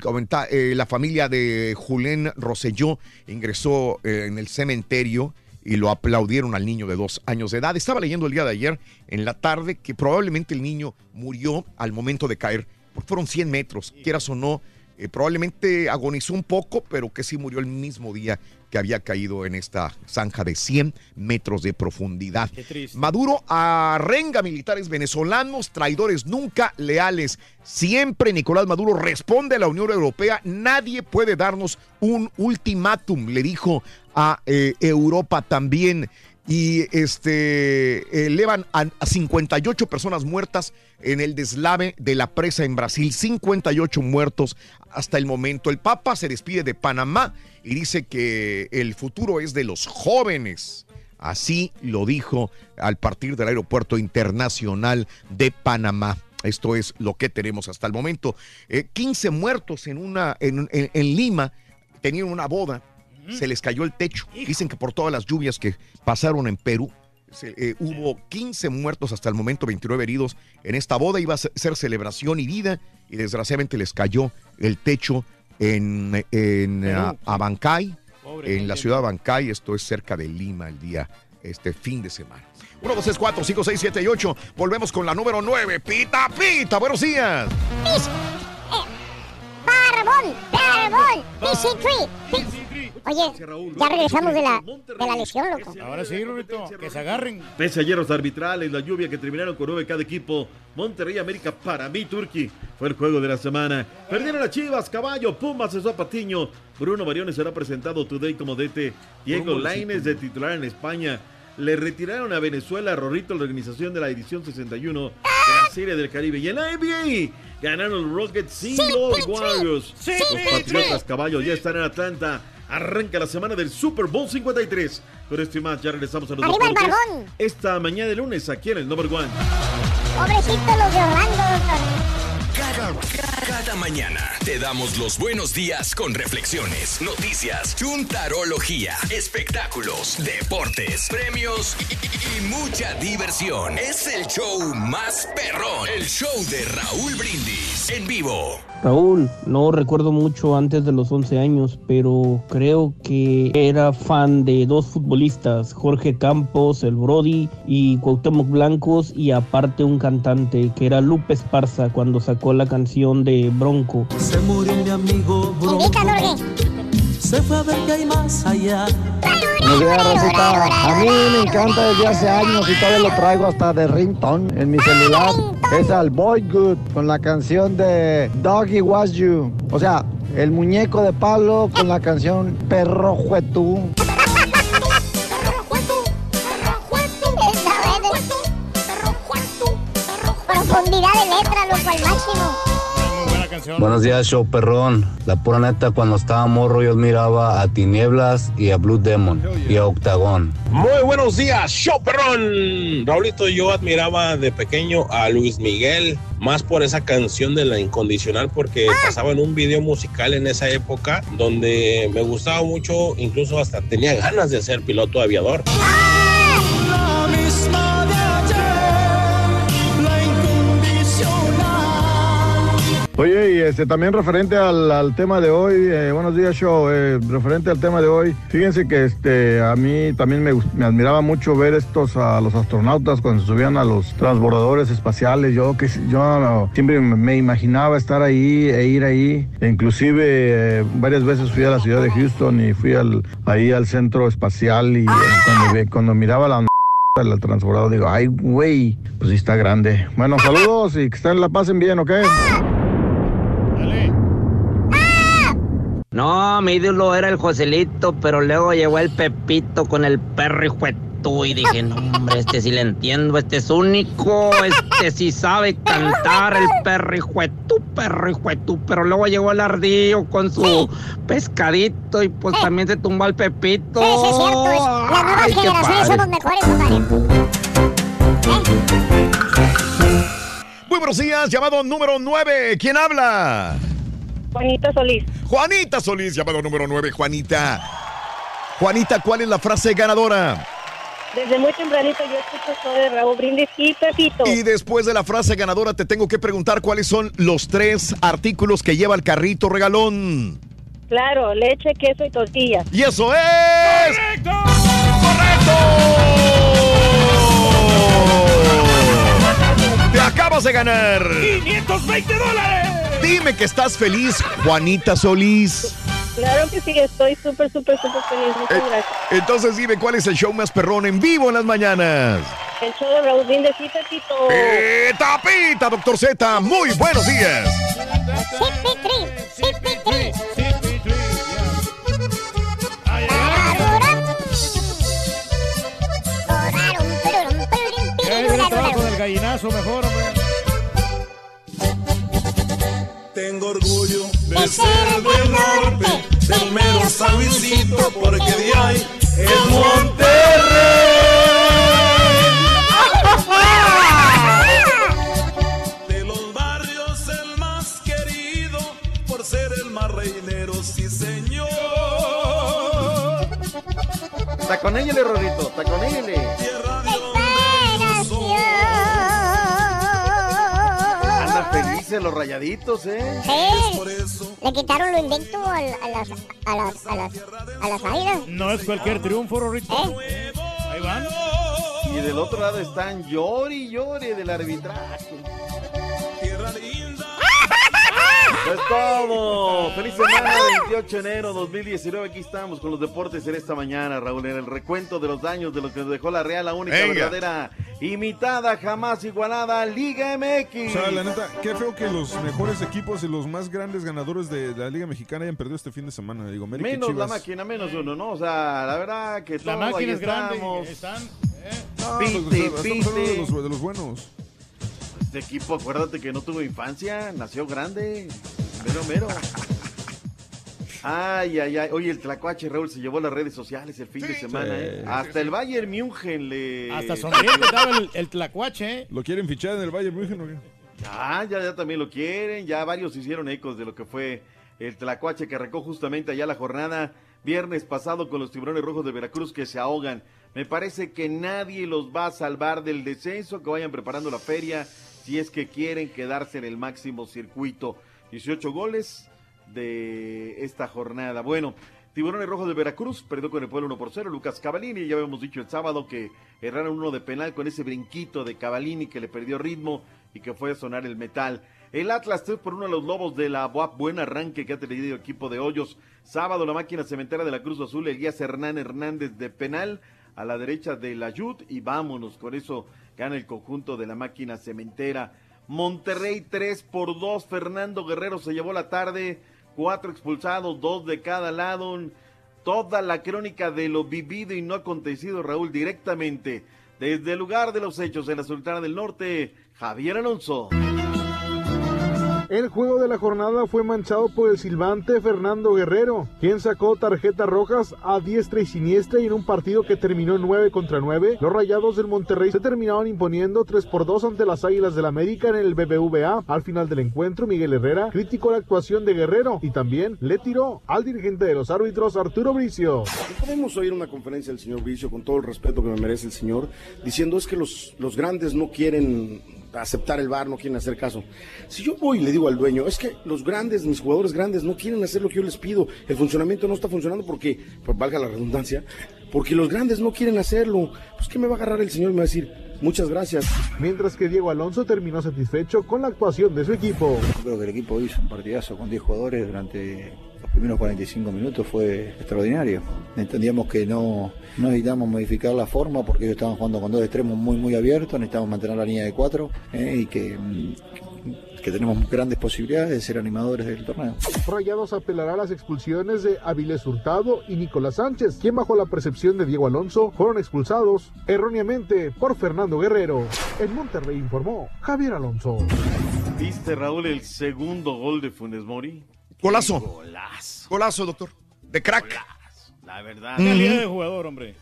la familia de Julen Rosselló ingresó en el cementerio y lo aplaudieron al niño de dos años de edad. Estaba leyendo el día de ayer en la tarde que probablemente el niño murió al momento de caer, porque fueron 100 metros, quieras o no, eh, probablemente agonizó un poco, pero que sí murió el mismo día que había caído en esta zanja de 100 metros de profundidad. Maduro arrenga militares venezolanos, traidores nunca leales. Siempre Nicolás Maduro responde a la Unión Europea, nadie puede darnos un ultimátum, le dijo a eh, Europa también. Y este elevan a, a 58 personas muertas en el deslave de la presa en Brasil. 58 muertos hasta el momento. El Papa se despide de Panamá y dice que el futuro es de los jóvenes. Así lo dijo al partir del aeropuerto internacional de Panamá. Esto es lo que tenemos hasta el momento. Eh, 15 muertos en, una, en Lima. Tenían una boda. Se les cayó el techo. Dicen que por todas las lluvias que pasaron en Perú, se- eh, hubo 15 muertos hasta el momento, 29 heridos en esta boda. Iba a ser- celebración y vida y desgraciadamente les cayó el techo en, en Perú. ah, Abancay, Pobre en la ciudad de Abancay. Esto es cerca de Lima el día, este fin de semana. 1, 2, 3, 4, 5, 6, 7 y 8. Volvemos con la número 9. Pita, pita. Buenos días. Barbón, Barbón, PC3. Oye, ya regresamos de la, de la lesión, loco. Ahora sí, Rubito, que se agarren. Pese a hierros arbitrales, la lluvia que terminaron con nueve cada equipo, Monterrey América para mí, Turqui, fue el juego de la semana. Perdieron las Chivas, Caballo, Pumas, cesó a Patiño. Bruno Mariones será presentado today como DT. Diego Lainez de titular en España. Le retiraron a Venezuela a Rorrito la organización de la edición 61 de la Serie del Caribe. Y en la NBA ganaron los Rockets sin los Warriors. Los Patriotas Caballos ya están en Atlanta. Arranca la semana del Super Bowl 53. Pero esto y más, ya regresamos a los ¡Arriba el! Esta mañana de lunes aquí en el Number One. Pobrecitos los de Orlando, doctor. Cada, mañana te damos los buenos días con reflexiones, noticias, chuntarología, espectáculos, deportes, premios y mucha diversión. Es el show más perrón, el show de Raúl Brindis en vivo. Raúl, no recuerdo mucho antes de los 11 años, pero creo que era fan de dos futbolistas, Jorge Campos, el Brody, y Cuauhtémoc Blancos, y aparte un cantante que era Lupe Esparza cuando sacó la canción de Bronco. Se murió mi amigo Bronco. Se fue a ver qué hay más allá. A mí me encanta desde hace años y todavía lo traigo hasta de ringtone en mi celular. Es al Boy Good con la canción de Doggy Was You. O sea, el muñeco de Pablo con la canción Perro Juetú. Profundidad de letra, loco, al máximo. Buenos días, show perrón. La pura neta, cuando estaba morro, yo admiraba a Tinieblas y a Blue Demon y a Octagón. Muy buenos días, show perrón. Raulito, yo admiraba de pequeño a Luis Miguel, más por esa canción de La Incondicional, porque pasaba en un video musical en esa época donde me gustaba mucho, incluso hasta tenía ganas de ser piloto aviador. La Oye, y este, también referente al, al tema de hoy, eh, buenos días, show. eh, referente al tema de hoy, fíjense que este, a mí también me, me admiraba mucho ver estos a los astronautas cuando subían a los transbordadores espaciales. Yo que yo siempre me- imaginaba estar ahí e ir ahí. E inclusive eh, varias veces fui a la ciudad de Houston y fui al, ahí al centro espacial y eh, cuando, cuando miraba la el transbordador digo, ay, güey, pues sí está grande. Bueno, saludos y que estén, la pasen bien, ¿ok? No, mi ídolo era el Joselito, pero luego llegó el Pepito con el perro hijueto tú y dije, no, hombre, este sí le entiendo, este es único, este sí sabe cantar, el perro de tu, perro de tu. Pero luego llegó el ardillo con su pescadito y pues también se tumbó al Pepito. Sí, sí, es cierto. es- Las nuevas Ay, generaciones somos mejores, compadre. Muy buenos días, llamado número 9. ¿Quién habla? Juanita Solís. Juanita Solís, llamado número 9. Juanita. Juanita, ¿cuál es la frase ganadora? Desde muy tempranito yo escucho esto de Raúl Brindis y Pepito. Y después de la frase ganadora te tengo que preguntar cuáles son los tres artículos que lleva el carrito regalón. Claro, leche, queso y tortilla. Y eso es... ¡Te acabas de ganar! 520 dólares. Dime que estás feliz, Juanita Solís. Claro que sí, estoy súper, súper, súper feliz. Muchas Eh, gracias. Entonces dime cuál es el show más perrón en vivo en las mañanas. El show de Raúl Brindis y Pepito. ¡Eh, tapita, doctor Z! Muy buenos días. Gallinazo mejor, hombre. Tengo orgullo de ser del norte, del mero San Luisito, porque de ahí es Monterrey. De los barrios el más querido, por ser el más reinero, sí señor. Está con ella, Los rayaditos, ¿eh? Sí. Le quitaron lo invicto al- a, las, a, las, a, las, a las águilas. No es cualquier triunfo, Rorrito. ¿Eh? Ahí van. Y del otro lado están llori y llori del arbitraje. Pues todo. Feliz semana, 28 de enero 2019. Aquí estamos con los deportes en esta mañana, Raúl. En el recuento de los daños de lo que nos dejó la Real, la única Venga. verdadera, imitada, jamás igualada, Liga MX. O sea, la neta, qué feo que los mejores equipos y los más grandes ganadores de la Liga Mexicana hayan perdido este fin de semana. Digo, América Menos la máquina, menos uno, ¿no? O sea, la verdad que La todo ahí máquina es grande. estamos. Están. No, Pite, pues, estamos de los, de los buenos. Este equipo, acuérdate que no tuvo infancia, nació grande. Mero, mero. Ay, ay, ay. Oye, el Tlacuache Raúl se llevó a las redes sociales el fin de semana, Sí. ¿eh? Hasta el Bayern München le. Hasta sonriente daba el, el tlacuache, ¿eh? ¿Lo quieren fichar en el Bayern München o qué? Ya, ya, ya también lo quieren. Ya varios hicieron ecos de lo que fue el Tlacuache que arrancó justamente allá la jornada viernes pasado con los tiburones rojos de Veracruz que se ahogan. Me parece que nadie los va a salvar del descenso, que vayan preparando la feria si es que quieren quedarse en el máximo circuito. 18 goles de esta jornada. Bueno, Tiburones Rojos de Veracruz perdió con el pueblo 1 por 0. Lucas Cavalini, ya habíamos dicho el sábado que erraron uno de penal con ese brinquito de Cavalini que le perdió ritmo y que fue a sonar el metal. El Atlas 3 por uno de los lobos de la BUAP. Buen arranque que ha tenido el equipo de Hoyos. Sábado la máquina cementera de la Cruz Azul, Elías Hernán Hernández de penal a la derecha de la y vámonos. Con eso gana el conjunto de la máquina cementera. Monterrey 3 por 2. Fernando Guerrero se llevó la tarde. Cuatro expulsados, dos de cada lado. Toda la crónica de lo vivido y no acontecido, Raúl, directamente desde el lugar de los hechos en la Sultana del Norte, Javier Alonso. El juego de la jornada fue manchado por el silbante Fernando Guerrero, quien sacó tarjetas rojas a diestra y siniestra y en un partido que terminó 9 contra 9, los Rayados del Monterrey se terminaron imponiendo 3 por 2 ante las Águilas del América en el BBVA. Al final del encuentro, Miguel Herrera criticó la actuación de Guerrero y también le tiró al dirigente de los árbitros Arturo Bricio. Podemos oír una conferencia del señor Bricio, con todo el respeto que me merece el señor, diciendo es que los grandes no quieren aceptar el bar, no quieren hacer caso. Si yo voy y le digo al dueño, es que los grandes, mis jugadores grandes, no quieren hacer lo que yo les pido, el funcionamiento no está funcionando porque, pues valga la redundancia, porque los grandes no quieren hacerlo, pues ¿qué me va a agarrar el señor y me va a decir, muchas gracias? Mientras que Diego Alonso terminó satisfecho con la actuación de su equipo. Creo que el equipo hizo un partidazo con 10 jugadores durante primeros 45 minutos, fue extraordinario. Entendíamos que no, no necesitábamos modificar la forma porque ellos estaban jugando con dos extremos muy muy abiertos, necesitamos mantener la línea de cuatro eh, y que, que tenemos grandes posibilidades de ser animadores del torneo. Rayados apelará a las expulsiones de Avilés Hurtado y Nicolás Sánchez, quien bajo la percepción de Diego Alonso fueron expulsados erróneamente por Fernando Guerrero. En Monterrey informó Javier Alonso. ¿Viste, Raúl, el segundo gol de Funes Mori? Golazo. Golazo. Golazo, doctor. De crack. La verdad. Qué calidad de jugador, hombre.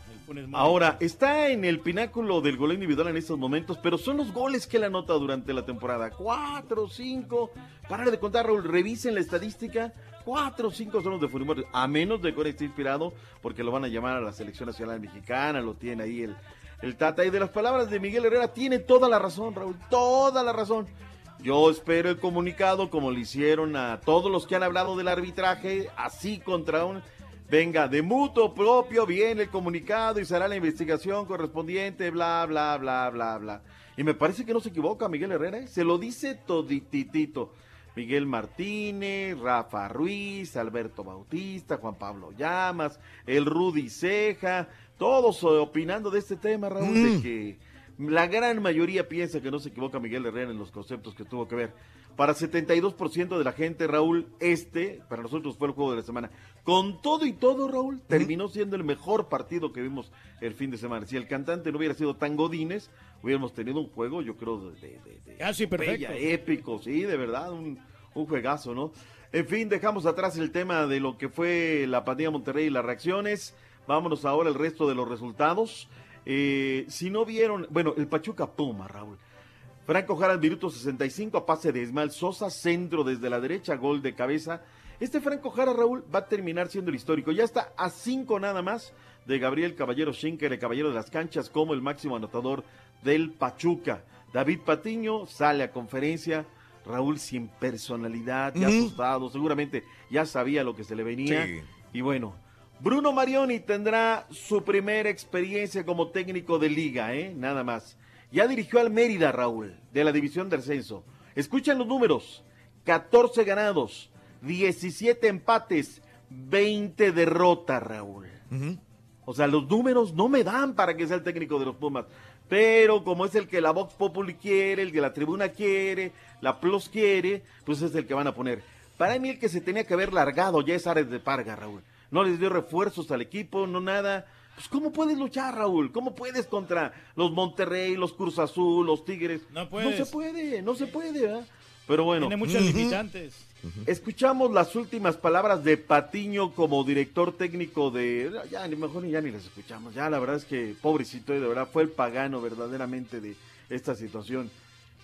Ahora, está en el pináculo del gol individual en estos momentos, pero son los goles que él anota durante la temporada. Cuatro, cinco. Para de contar, Raúl, revisen la estadística. Cuatro o cinco son los de Funes Mori. A menos de que ahora esté inspirado, porque lo van a llamar a la selección nacional mexicana, lo tiene ahí el, el Tata. Y de las palabras de Miguel Herrera, tiene toda la razón, Raúl, toda la razón. Yo espero el comunicado como le hicieron a todos los que han hablado del arbitraje, así contra un... Venga, de mutuo propio viene el comunicado y será la investigación correspondiente, bla, bla, bla, bla, bla. Y me parece que no se equivoca Miguel Herrera, ¿eh? se lo dice todititito. Miguel Martínez, Rafa Ruiz, Alberto Bautista, Juan Pablo Llamas, el Rudy Ceja, todos opinando de este tema, Raúl, Mm. de que la gran mayoría piensa que no se equivoca Miguel Herrera en los conceptos que tuvo que ver. Para 72% de la gente, Raúl, este, para nosotros fue el juego de la semana. Con todo y todo, Raúl, terminó siendo el mejor partido que vimos el fin de semana. Si el cantante no hubiera sido tan Godínez, hubiéramos tenido un juego, yo creo, de, de- de- Casi perfecto. bella, épico, sí, de verdad, un, un juegazo, ¿no? En fin, dejamos atrás el tema de lo que fue la pandilla Monterrey y las reacciones. Vámonos ahora al resto de los resultados. Eh, si no vieron, bueno, el Pachuca Puma, Raúl. Franco Jara al minuto 65 a pase de Ismael Sosa, centro desde la derecha, gol de cabeza. Este Franco Jara, Raúl, va a terminar siendo el histórico. Ya está a cinco nada más de Gabriel Caballero Schenker, el caballero de las canchas, como el máximo anotador del Pachuca. David Patiño sale a conferencia. Raúl sin personalidad, ya asustado, seguramente ya sabía lo que se le venía. Sí. Y bueno, Bruno Marioni tendrá su primera experiencia como técnico de liga, ¿eh? Nada más. Ya dirigió al Mérida, Raúl, de la división de ascenso. Escuchen los números. 14 ganados, 17 empates, 20 derrotas, Raúl. O sea, los números no me dan para que sea el técnico de los Pumas. Pero como es el que la Vox Populi quiere, el que la tribuna quiere, la Plus quiere, pues es el que van a poner. Para mí el que se tenía que haber largado ya es Ares de Parga, Raúl. No les dio refuerzos al equipo, no nada. Pues ¿cómo puedes luchar, Raúl? ¿Cómo puedes contra los Monterrey, los Cruz Azul, los Tigres? No puedes. se puede, no se puede, ¿verdad? Pero bueno. Tiene muchas Ujú. limitantes. Escuchamos las últimas palabras de Patiño como director técnico de... Ya, ni mejor ni ya ni las escuchamos. Ya, la verdad es que pobrecito, de verdad, fue el pagano verdaderamente de esta situación.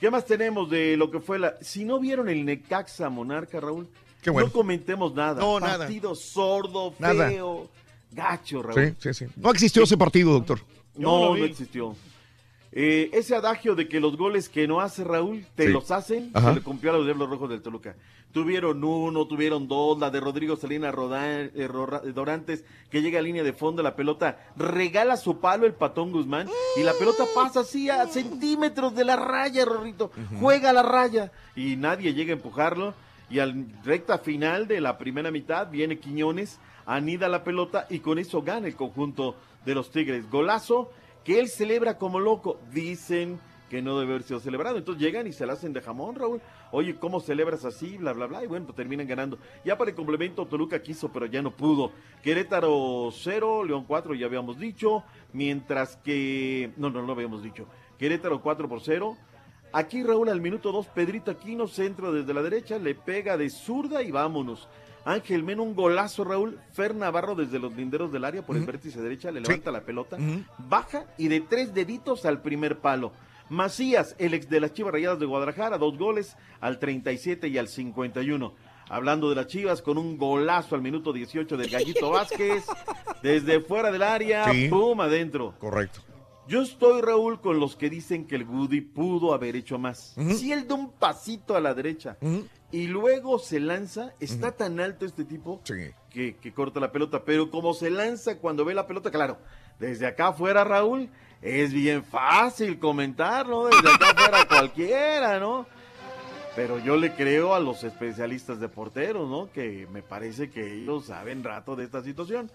¿Qué más tenemos de lo que fue la... Si no vieron el Necaxa Monarca, Raúl, Qué bueno. no comentemos nada. No, nada. Partido sordo, Nada. feo, gacho, Raúl. Sí, sí, sí. No existió ese partido, doctor. No, no existió. Eh, ese adagio de que los goles que no hace Raúl, te Sí. los hacen, Ajá. se le cumplió a los Diablos Rojos del Toluca. Tuvieron uno, tuvieron dos, la de Rodrigo Salinas Rodan- eh, Rorra- Dorantes, que llega a línea de fondo, la pelota regala su palo el patón Guzmán, y la pelota pasa así a centímetros de la raya, Rorrito, juega a la raya, y nadie llega a empujarlo, y al recta final de la primera mitad viene Quiñones, anida la pelota, y con eso gana el conjunto de los Tigres. Golazo, que él celebra como loco. Dicen que no debe haber sido celebrado. Entonces llegan y se la hacen de jamón, Raúl. Oye, ¿cómo celebras así? Bla, bla, bla. Y bueno, pues terminan ganando. Ya para el complemento, Toluca quiso, pero ya no pudo. Querétaro 0, León 4, ya habíamos dicho. Mientras que. No, no, no habíamos dicho. Querétaro 4 por 0. Aquí Raúl al minuto 2, Pedrito Aquino, centro desde la derecha, le pega de zurda y vámonos. Ángel Mena, un golazo, Raúl. Fer Navarro desde los linderos del área por el vértice derecha, le levanta la pelota, baja y de tres deditos al primer palo. Macías, el ex de las Chivas Rayadas de Guadalajara, dos goles al 37 y al 51. Hablando de las Chivas, con un golazo al minuto 18 del Gallito Vázquez, desde fuera del área, Sí. pum, adentro. Correcto. Yo estoy, Raúl, con los que dicen que el Woody pudo haber hecho más. Si él da un pasito a la derecha y luego se lanza, está tan alto este tipo que, que corta la pelota. Pero como se lanza cuando ve la pelota, claro, desde acá afuera, Raúl, es bien fácil comentarlo. Desde acá afuera cualquiera, ¿no? Pero yo le creo a los especialistas de porteros, ¿no? Que me parece que ellos saben rato de esta situación.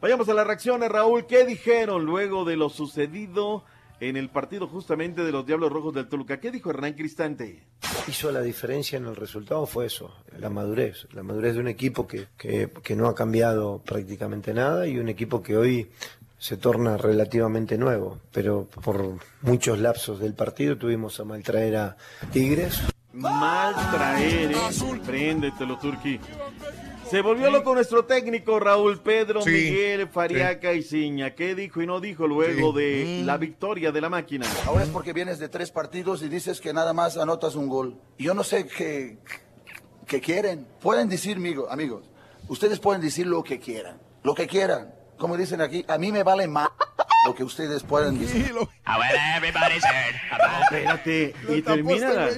Vayamos a las reacciones, Raúl. ¿Qué dijeron luego de lo sucedido en el partido justamente de los Diablos Rojos del Toluca. ¿Qué dijo Hernán Cristante? hizo la diferencia en el resultado fue eso, la madurez, la madurez de un equipo que, que, que no ha cambiado prácticamente nada y un equipo que hoy se torna relativamente nuevo, pero por muchos lapsos del partido tuvimos a maltraer a Tigres. Mal traer, ¿eh? Préndetelo, Turqui. Se volvió loco nuestro técnico Raúl Pedro Sí, Miguel Fariaca y Ciña. ¿Qué dijo y no dijo luego Sí. de la victoria de la máquina? Ahora es porque vienes de tres partidos y dices que nada más anotas un gol. Y Yo no sé qué, qué quieren. Pueden decir, amigo- amigos, ustedes pueden decir lo que quieran, lo que quieran. Como dicen aquí, a mí me vale más lo que ustedes puedan decir. Espérate, y termina la,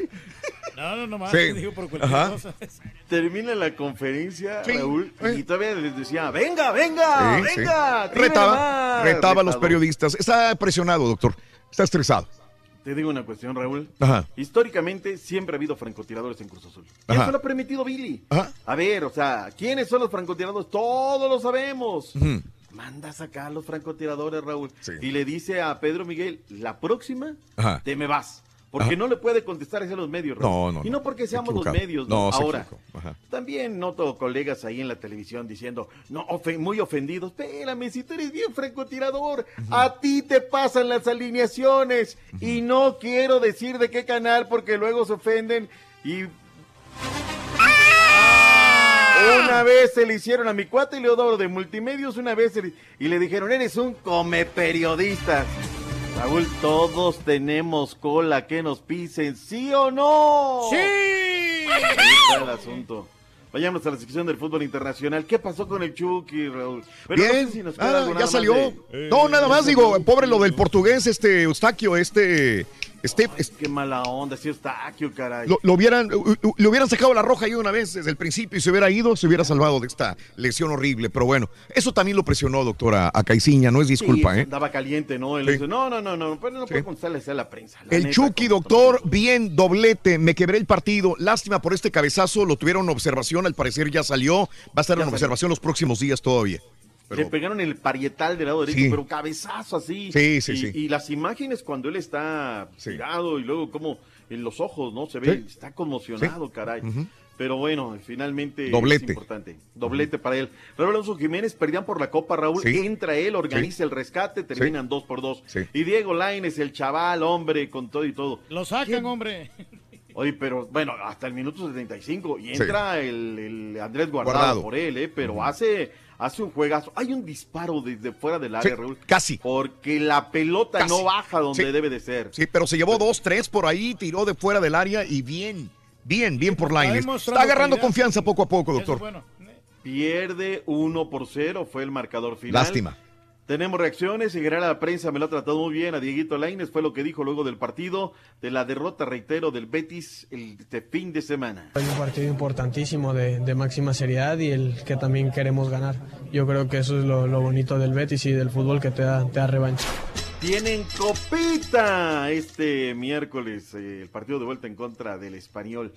No, no, nomás Sí. digo por cualquier Ajá. cosa. termina la conferencia, Sí. Raúl, y todavía les decía, venga, venga, Sí, sí. venga. Retaba, más". retaba a los periodistas. Está presionado, doctor. Está estresado. Te digo una cuestión, Raúl. Ajá. Históricamente siempre ha habido francotiradores en Cruz Azul. Ajá. Eso lo ha permitido Billy. Ajá. A ver, o sea, ¿quiénes son los francotiradores? Todos lo sabemos. Manda a sacar a los francotiradores, Raúl. Y le dice a Pedro Miguel, la próxima Ajá. te me vas. Porque Ajá. no le puede contestar hacia los medios, Raúl. No, no, Y no porque seamos los medios, no. Ahora, también noto colegas ahí en la televisión diciendo, no, ofe- muy ofendidos. Espérame, si tú eres bien francotirador, a ti te pasan las alineaciones. Y no quiero decir de qué canal porque luego se ofenden y. Una vez se le hicieron a mi cuate Leodoro de Multimedios, una vez le- y le dijeron, eres un come periodista. Raúl, todos tenemos cola que nos pisen, ¿sí o no? ¡Sí! Ahí está el asunto. Vayamos a la sección del fútbol internacional. ¿Qué pasó con el Chucky, Raúl? No Bien, sé si nos queda ah, ya salió. de- No, nada más digo, pobre lo del portugués, este Eustaquio, este, este, este- Qué mala onda, sí está Aquio, caray. lo, lo hubieran, le hubieran sacado la roja ahí una vez desde el principio y se hubiera ido, se hubiera salvado de esta lesión horrible. Pero bueno, eso también lo presionó, doctora, a Caiciña, no es disculpa, Sí, ¿eh? Andaba caliente, ¿no? Él Sí. dice, no, no, no, no, pero no puede contestarle a la prensa. la El neta, Chucky, doctor, bien, doblete, me quebré el partido. Lástima por este cabezazo, lo tuvieron observación, al parecer ya salió. Va a estar Ya en salió. observación los próximos días todavía. Le pegaron el parietal del lado derecho, Sí. pero cabezazo así. Sí, sí, y, sí. Y las imágenes cuando él está tirado y luego como en los ojos, ¿no? Se ve, Sí. está conmocionado, caray. Pero bueno, finalmente Doblete. es importante. Doblete para él. Raúl Alonso Jiménez perdían por la Copa, Raúl. Sí. Entra él, organiza el rescate, terminan dos por dos. Sí. Y Diego Laines, el chaval, hombre, con todo y todo. Lo sacan, hombre. Oye, pero bueno, hasta el minuto 75 y entra el, el Andrés Guardado, Guardado. por él, ¿eh? pero hace, hace un juegazo. Hay un disparo desde fuera del área, Sí, Raúl. casi. Porque la pelota Casi. no baja donde Sí. debe de ser. Sí, pero se llevó dos, tres por ahí, tiró de fuera del área y bien, bien, bien por demostrando Está agarrando calidad. confianza poco a poco, doctor. Pierde 1 por 0, fue el marcador final. Lástima. Tenemos reacciones, en general la prensa me lo ha tratado muy bien, a Dieguito Laines fue lo que dijo luego del partido, de la derrota, reitero, del Betis el este fin de semana. Hay un partido importantísimo de, de máxima seriedad y el que también queremos ganar. Yo creo que eso es lo, lo bonito del Betis y del fútbol que te da, te da revancha. Tienen copita este miércoles, eh, el partido de vuelta en contra del español.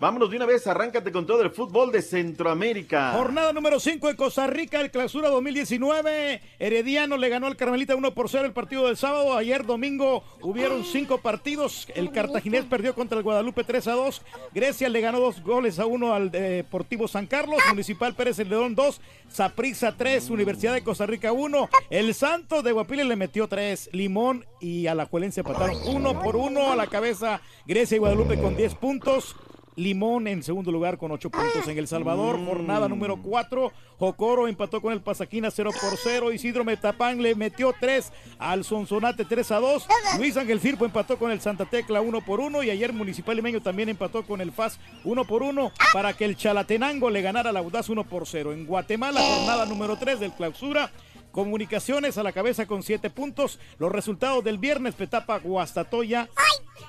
Vámonos de una vez, arráncate con todo el fútbol de Centroamérica. Jornada número 5 en Costa Rica, el clausura 2019. Herediano le ganó al Carmelita 1 por 0 el partido del sábado. Ayer domingo hubieron cinco partidos. El cartaginés perdió contra el Guadalupe 3 a 2. Grecia le ganó dos goles a uno al Deportivo San Carlos. Municipal Pérez el León 2. Saprissa 3. Universidad de Costa Rica 1. El Santos de Guapiles le metió 3. Limón y Alajuelense empataron 1 por 1 a la cabeza. Grecia y Guadalupe con 10 puntos. Limón en segundo lugar con 8 puntos en El Salvador. Jornada número 4. Jocoro empató con el Pasaquina 0 por 0. Isidro Metapán le metió 3 al Sonsonate 3 a 2. Luis Ángel Firpo empató con el Santa Tecla 1 por 1. Y ayer Municipal Limeño también empató con el FAS 1 por 1 para que el Chalatenango le ganara al Audaz 1 por 0. En Guatemala, jornada número 3 del clausura. Comunicaciones a la cabeza con siete puntos. Los resultados del viernes, Petapa Guastatoya.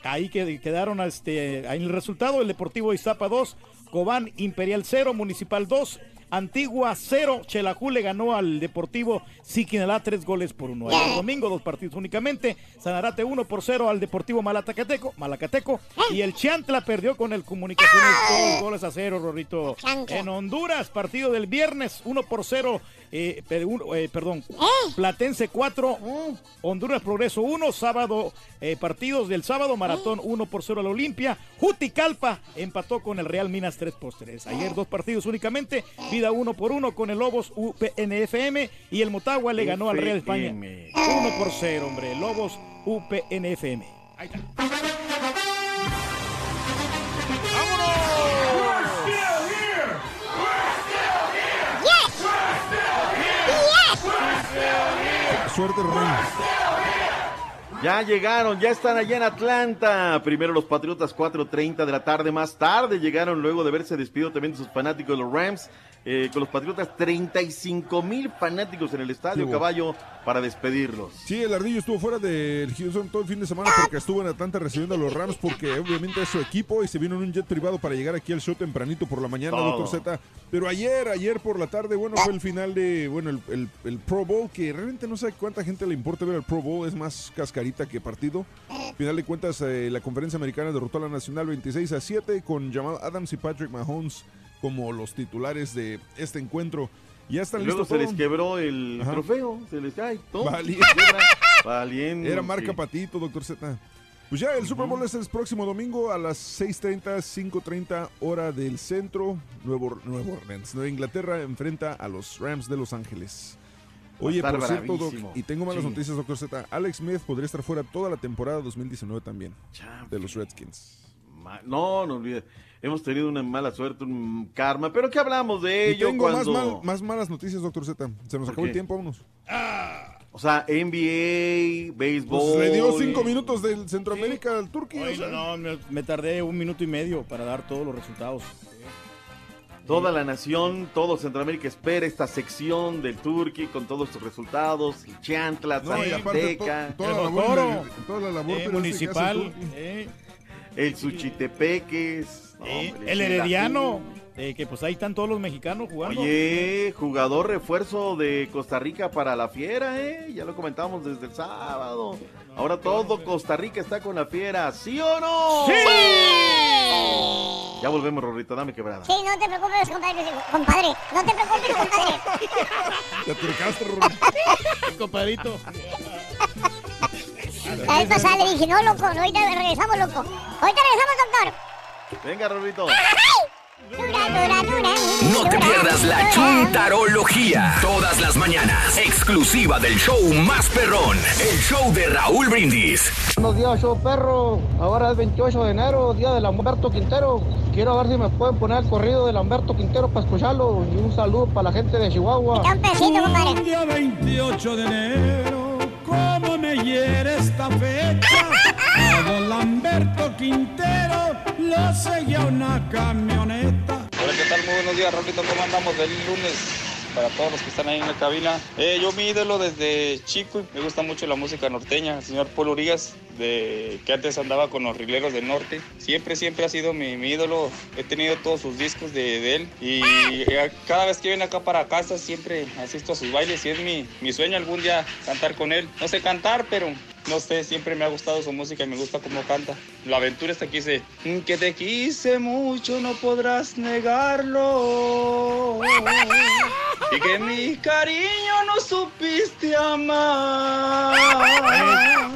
Ahí que- quedaron este, en el resultado, el Deportivo Iztapa 2, Cobán Imperial 0, Municipal 2, Antigua 0. Chelajú le ganó al Deportivo Siquinalá tres goles por uno. Ayer domingo, dos partidos únicamente. Sanarate 1 por 0 al Deportivo Malatacateco, Malacateco. Y el Chantla perdió con el Comunicaciones dos goles a cero, Rorrito. En Honduras, partido del viernes, 1 por 0. eh, per- eh, perdón, Platense 4, Honduras Progreso 1, sábado, eh, partidos del sábado, Maratón 1 por 0 a la Olimpia, Juticalpa empató con el Real Minas 3 por 3. Ayer dos partidos únicamente, Vida 1 por 1 con el Lobos UPNFM y el Motagua le ganó al Real España 1 por 0, hombre, Lobos UPNFM. Ahí está. Suerte. Ya llegaron, ya están allá en Atlanta. Primero los Patriotas 4.30 de la tarde. Más tarde llegaron luego de verse despidido también de sus fanáticos los Rams. Eh, con los Patriotas 35 mil fanáticos en el estadio. Caballo para despedirlos. Sí, el Ardillo estuvo fuera del Houston todo el fin de semana porque estuvo en Atlanta recibiendo a los Rams porque obviamente es su equipo y se vino en un jet privado para llegar aquí al show tempranito por la mañana, Todo. doctor Z. Pero ayer, ayer por la tarde, bueno, fue el final de, bueno, el, el- el Pro Bowl, que realmente no sé cuánta gente le importa ver el Pro Bowl, es más cascarita que partido. Final de cuentas, eh, la conferencia americana derrotó a la Nacional 26 a 7 con Jamal Adams y Patrick Mahomes como los titulares de este encuentro. Ya están Y luego listos se les quebró el Ajá. trofeo, se les cae todo. Valiente. Valiente. Era marca patito, doctor Z. Pues ya, el Super Bowl es el próximo domingo a las 6.30, 5.30 hora del centro. Nuevo, Nuevo Orleans, Nueva Inglaterra enfrenta a los Rams de Los Ángeles. Oye, por cierto, Doc, y tengo malas Sí. noticias, doctor Z. Alex Smith podría estar fuera toda la temporada 2019 también. De los Redskins. No, no olvides. Hemos tenido una mala suerte, un karma. Pero ¿qué hablamos de Y ello tengo más, cuando... mal- más malas noticias, doctor Z. Se nos ¿Por acabó el tiempo, vámonos. O sea, NBA, béisbol. Pues le dio cinco minutos del Centroamérica al Turquía. Oye, o sea. no, me, me tardé un minuto y medio para dar todos los resultados. Toda la nación, todo Centroamérica espera esta sección del Turqui con todos sus resultados. El Chantla, No, y aparte to- toda, la El labor, toda la labor Eh, municipal. el eh, el Suchitepeques. Eh, hombre, el. Herediano. eh, que pues ahí están todos los mexicanos jugando. Oye, jugador refuerzo de Costa Rica para la fiera, ¿eh? Ya lo comentábamos desde el sábado. Ahora todo Costa Rica está con la fiera, ¿sí o no? Ya volvemos, Rorrito, dame quebrada. Sí, no te preocupes, compadre. Compadre, no te preocupes, compadre. Te acercaste, Compadrito. La vez pasada le dije, no, loco, no, ahorita regresamos, loco. Ahorita regresamos, doctor. Venga, Rorrito. No te pierdas la chuntarología. Todas las mañanas. Exclusiva del show más perrón. El show de Raúl Brindis. Buenos días, show perro. Ahora es 28 de enero, día del Humberto Quintero. Quiero ver si me pueden poner el corrido del Humberto Quintero para escucharlo. Y un saludo para la gente de Chihuahua. Un día 28 de enero, ¿cómo me hiere esta fecha? A don Lamberto Quintero lo seguía una camioneta. Hola, ¿qué tal? Muy buenos días, Raulito. ¿Cómo andamos? Feliz lunes para todos los que están ahí en la cabina. Eh, yo mi ídolo desde chico, me gusta mucho la música norteña, el señor Paul Urigas, de, que antes andaba con los rileros del norte. Siempre, siempre ha sido mi, mi ídolo. He tenido todos sus discos de, de él y eh, cada vez que viene acá para casa siempre asisto a sus bailes y es mi, mi sueño algún día cantar con él. No sé cantar, pero no sé, siempre me ha gustado su música y me gusta cómo canta. La aventura está aquí dice, que te quise mucho, no podrás negarlo. Y que mi cariño no supiste amar.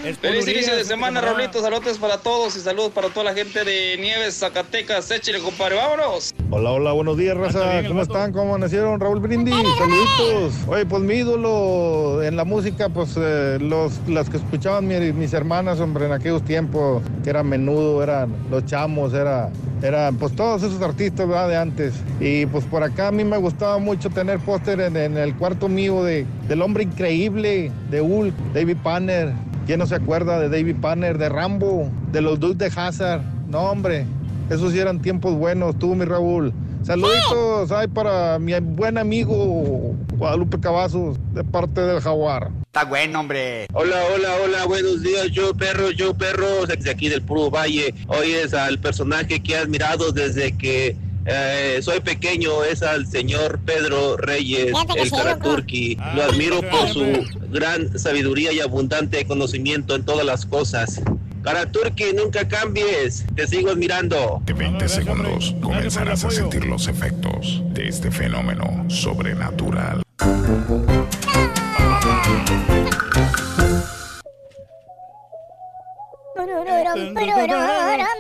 Es Feliz inicio de semana. Raulito. Saludos para todos y saludos para toda la gente de Nieves, Zacatecas. Échale, compadre, vámonos. Hola, hola, buenos días, raza. ¿Cómo están? ¿Cómo amanecieron? Raúl Brindis, saluditos. Oye, pues mi ídolo en la música, pues eh, los, las que escuchaban mi- mis hermanas, hombre, en aquellos tiempos, que era menudo, eran los chamos, era, eran pues todos esos artistas, ¿verdad? De antes. Y pues por acá a mí me gustaba mucho tener póster en, en el cuarto mío de, del hombre increíble, de Hulk, David Panner. ¿Quién no se acuerda de David Panner, de Rambo, de los Dukes de Hazard? No, hombre, esos sí eran tiempos buenos, tú, mi Raúl. Saluditos, ay, para mi buen amigo Guadalupe Cavazos, de parte del Jaguar. Está bueno, hombre. Hola, hola, hola, buenos días, yo perro, yo perro, desde aquí del Puro Valle. Hoy es al personaje que he admirado desde que Eh, soy pequeño, es al señor Pedro Reyes, el sí, Karaturki. Lo admiro por su gran sabiduría y abundante conocimiento en todas las cosas. Karaturki, nunca cambies, te sigo admirando. De 20 segundos comenzarás a sentir los efectos de este fenómeno sobrenatural.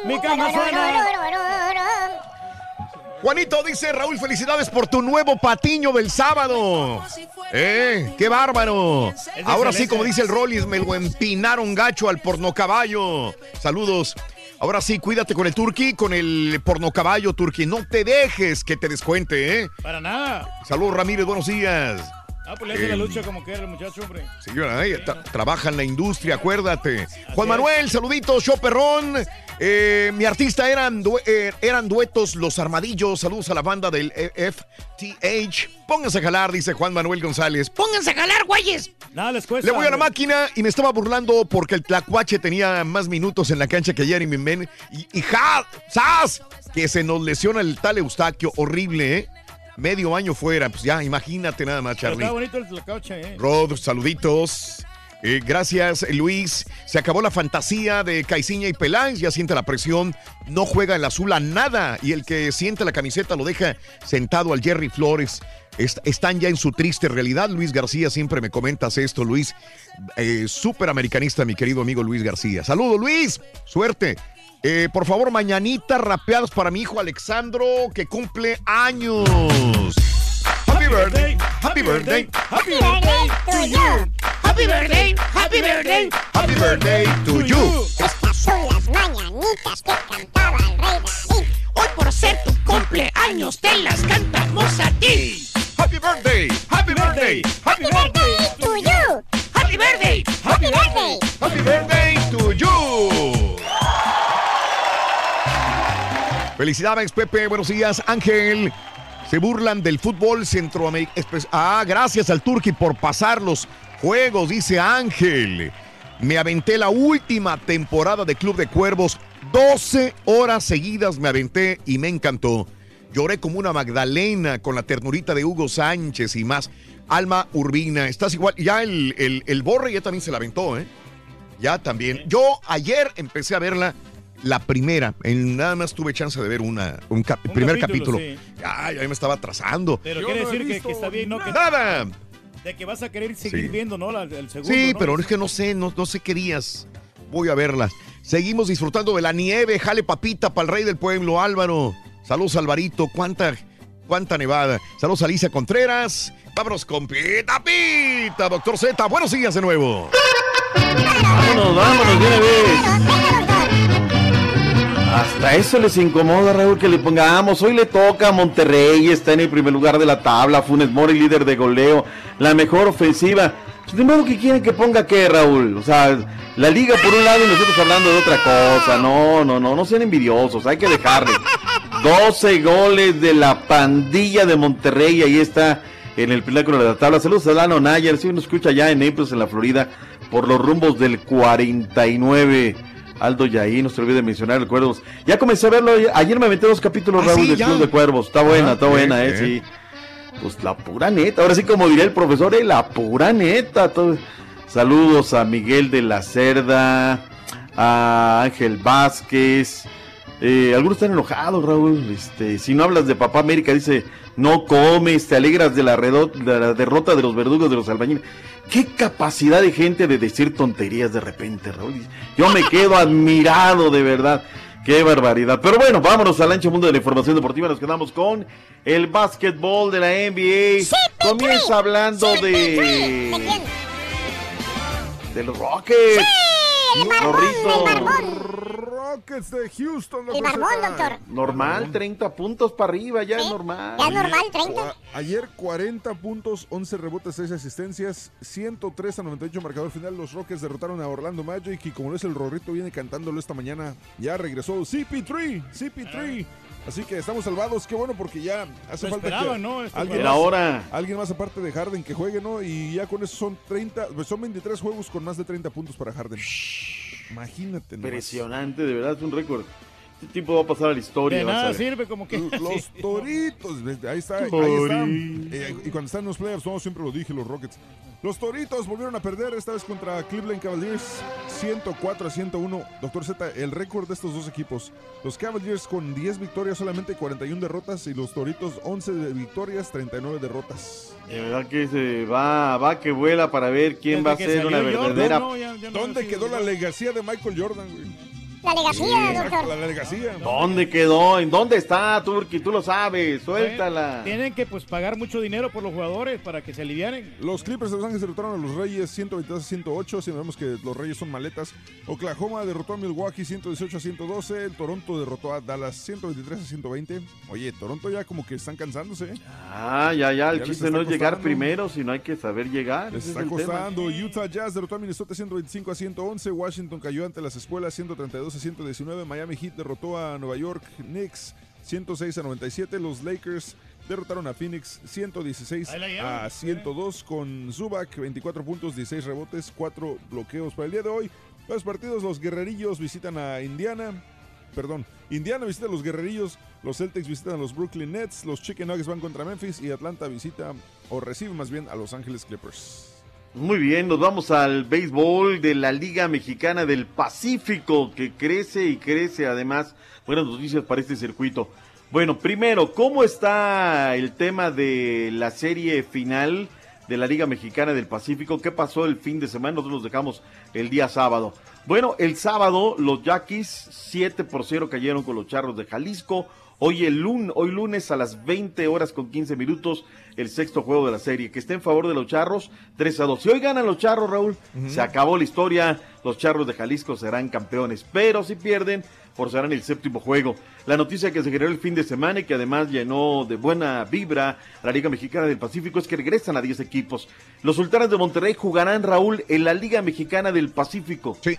Mi cama suena. Juanito dice, Raúl, felicidades por tu nuevo patiño del sábado. ¡Eh! ¡Qué bárbaro! Ahora sí, como dice el Rollis, me lo empinaron gacho al pornocaballo. Saludos. Ahora sí, cuídate con el turqui, con el pornocaballo, turqui. No te dejes que te descuente, ¿eh? Para nada. Saludos, Ramírez, buenos días. Ah, pues le hace la Eh, lucha como quiera el muchacho, hombre. Señora, eh, tra- trabaja en la industria, acuérdate. Juan Manuel, saluditos, show perrón. Eh, mi artista eran, eh, eran duetos Los Armadillos. Saludos a la banda del E- FTH. Pónganse a jalar, dice Juan Manuel González. Pónganse a jalar, güeyes. Nada les cuesta. Le voy a la máquina y me estaba burlando porque el Tlacuache tenía más minutos en la cancha que ayer y mi men. Y, y ja, ¡zas! Que se nos lesiona el tal Eustaquio. Horrible, ¿eh? Medio año fuera. Pues ya, imagínate nada más, Pero Charlie. está bonito el tlacoche, eh. Rod, saluditos. Eh, gracias, Luis. Se acabó la fantasía de Caiciña y Peláez. Ya siente la presión. No juega el azul a nada. Y el que siente la camiseta lo deja sentado al Jerry Flores. Est- están ya en su triste realidad. Luis García, siempre me comentas esto, Luis. Eh, Súper americanista, mi querido amigo Luis García. Saludos, Luis. Suerte. Eh, por favor, mañanitas rapeadas para mi hijo Alexandro, que cumple años. Happy birthday, happy birthday, Happy birthday to you. Happy birthday, happy birthday. happy birthday to you. Estas son las mañanitas que cantaba el rey David. Hoy por ser tu cumpleaños te las cantamos a ti. Happy birthday, happy birthday, Happy birthday to you. Happy birthday, happy birthday. happy birthday to you. Felicidades, Pepe. Buenos días, Ángel. Se burlan del fútbol centroamericano. Ah, gracias al Turqui por pasar los juegos, dice Ángel. Me aventé la última temporada de Club de Cuervos. 12 horas seguidas me aventé y me encantó. Lloré como una Magdalena con la ternurita de Hugo Sánchez y más. Alma Urbina, estás igual. Ya el, el, el Borre ya también se la aventó, ¿eh? Ya también. Yo ayer empecé a verla la primera. En, nada más tuve chance de ver una, un, cap- Un primer capítulo, capítulo. sí. Ay, ahí me estaba atrasando. Pero Yo quiere no decir que, está bien, ¿no? Que, Nada. De que vas a querer seguir Sí. viendo, ¿no? La- el segundo. Sí, ¿no? pero es que no sé, no, no sé qué días. Voy a verlas. Seguimos disfrutando de la nieve. Jale papita para el rey del pueblo, Álvaro. Saludos, Alvarito. Cuánta, cuánta nevada. Saludos, Alicia Contreras. Vámonos con Pita Pita, doctor Z. Buenos días de nuevo. Vámonos, vámonos, vez. Hasta eso les incomoda, Raúl, que le pongamos. Hoy le toca a Monterrey, está en el primer lugar de la tabla. Funes Mori, líder de goleo, la mejor ofensiva. Pues, De modo que quieren que ponga qué, Raúl. O sea, la liga por un lado y nosotros hablando de otra cosa. No, no, no, no sean envidiosos, hay que dejarle. 12 goles de la pandilla de Monterrey, ahí está en el pináculo de la tabla. Saludos a Lano Nayer, si uno escucha ya en Naples, en la Florida, por los rumbos del 49. Aldo Yaí, no se olvide mencionar recuerdos. Ya comencé a verlo, ayer me aventé dos capítulos, Ah, Raúl, sí, del ya. Club de Cuervos. Está buena, Ah, está bien, buena, eh, bien. sí. Pues la pura neta, ahora sí como diría el profesor, eh, la pura neta. todo- Saludos a Miguel de la Cerda, a Ángel Vázquez. Eh, algunos están enojados, Raúl. Este, si no hablas de Papá América, dice, no comes, te alegras de la, redo- de la derrota de los verdugos de los albañiles. Qué capacidad de gente de decir tonterías de repente, Raúl. Yo me quedo admirado, de verdad. Qué barbaridad. Pero bueno, vámonos al ancho mundo de la información deportiva. Nos quedamos con el básquetbol de la NBA. Comienza hablando de... De los Rockets. Rockets de Houston. El barbón, doctor. Normal, 30 puntos para arriba, ya es normal. Ya es normal, 30. A- Ayer 40 puntos, 11 rebotes, 6 asistencias, 103 a 98 marcador final. Los Rockets derrotaron a Orlando Magic y como no es el Rorrito viene cantándolo esta mañana, ya regresó CP3, CP3. Así que estamos salvados, qué bueno porque ya hace Lo falta que ¿no? Esto alguien Era más, hora. alguien más aparte de Harden que juegue, ¿no? Y ya con eso son 30, pues son 23 juegos con más de 30 puntos para Harden. Imagínate. nomás. Impresionante, de verdad, es un récord. Este tipo va a pasar a la historia. De nada sirve como que. Los toritos, ahí está, ahí están. Eh, y cuando están en los playoffs, no, siempre lo dije, los Rockets. Los toritos volvieron a perder, esta vez contra Cleveland Cavaliers, 104 a 101. Doctor Z, el récord de estos dos equipos. Los Cavaliers con 10 victorias, solamente 41 derrotas, y los toritos 11 de victorias, 39 derrotas. De verdad que se va, va que vuela para ver quién va a ser una verdadera. ¿Dónde quedó la legacía de Michael Jordan, güey? La legacía, Sí, doctor. La legacía. ¿Dónde quedó? ¿En dónde está, Turki? Tú lo sabes, suéltala. Tienen que pues pagar mucho dinero por los jugadores para que se alivianen. Los Clippers de Los Ángeles derrotaron a los Reyes 122 a 108. Si vemos que los Reyes son maletas. Oklahoma derrotó a Milwaukee 118 a 112. El Toronto derrotó a Dallas 123 a 120. Oye, Toronto ya como que están cansándose. ¿eh? Ah, ya, ya. El Ya les chiste no es llegar primero, sino hay que saber llegar. Les está es el tema. costando. Utah Jazz derrotó a Minnesota 125 a 111. Washington cayó ante las escuelas 132 a 119. Miami Heat derrotó a Nueva York Knicks 106 a 97. Los Lakers derrotaron a Phoenix 116 Ahí la llevan. a 102 con Zubac 24 puntos, 16 rebotes, 4 bloqueos. Para el día de hoy, los partidos, los guerrerillos visitan a Indiana. Perdón, Indiana visita a los guerrerillos, los Celtics visitan a los Brooklyn Nets, los Chicken Nuggets van contra Memphis y Atlanta visita, o recibe más bien, a Los Ángeles Clippers. Muy bien, nos vamos al béisbol de la Liga Mexicana del Pacífico, que crece y crece además. Buenas noticias para este circuito. Bueno, primero, ¿cómo está el tema de la serie final de la Liga Mexicana del Pacífico? ¿Qué pasó el fin de semana? Nosotros los dejamos el día sábado. Bueno, el sábado los Yaquis 7 por 0 cayeron con los Charros de Jalisco. Hoy, el lun hoy lunes a las 20 horas con 15 minutos, el sexto juego de la serie, que está en favor de los Charros, 3 a 2. Si hoy ganan los Charros, Raúl, se acabó la historia, los Charros de Jalisco serán campeones, pero si pierden, forzarán el séptimo juego. La noticia que se generó el fin de semana y que además llenó de buena vibra la Liga Mexicana del Pacífico es que regresan a 10 equipos. Los Sultanes de Monterrey jugarán, Raúl, en la Liga Mexicana del Pacífico. Sí.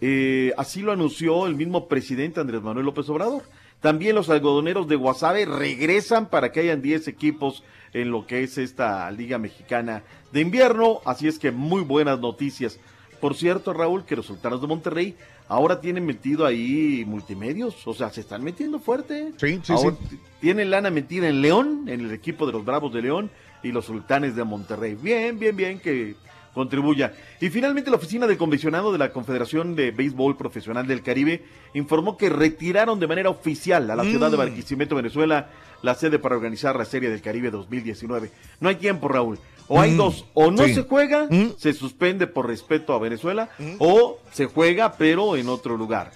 Eh, así lo anunció el mismo presidente Andrés Manuel López Obrador. También los algodoneros de Guasave regresan para que hayan 10 equipos en lo que es esta Liga Mexicana de invierno. Así es que muy buenas noticias. Por cierto, Raúl, que los Sultanos de Monterrey ahora tienen metido ahí multimedios. O sea, se están metiendo fuerte. Sí, sí, Ahora t- Tienen lana metida en León, en el equipo de los Bravos de León y los Sultanes de Monterrey. Bien, bien, bien que contribuya. Y finalmente la oficina del comisionado de la Confederación de Béisbol Profesional del Caribe informó que retiraron de manera oficial a la ciudad de Mm. Barquisimeto, Venezuela, la sede para organizar la Serie del Caribe 2019. No hay tiempo, Raúl. O hay Mm. dos, o no Sí. se juega, se suspende por respeto a Venezuela, o se juega pero en otro lugar.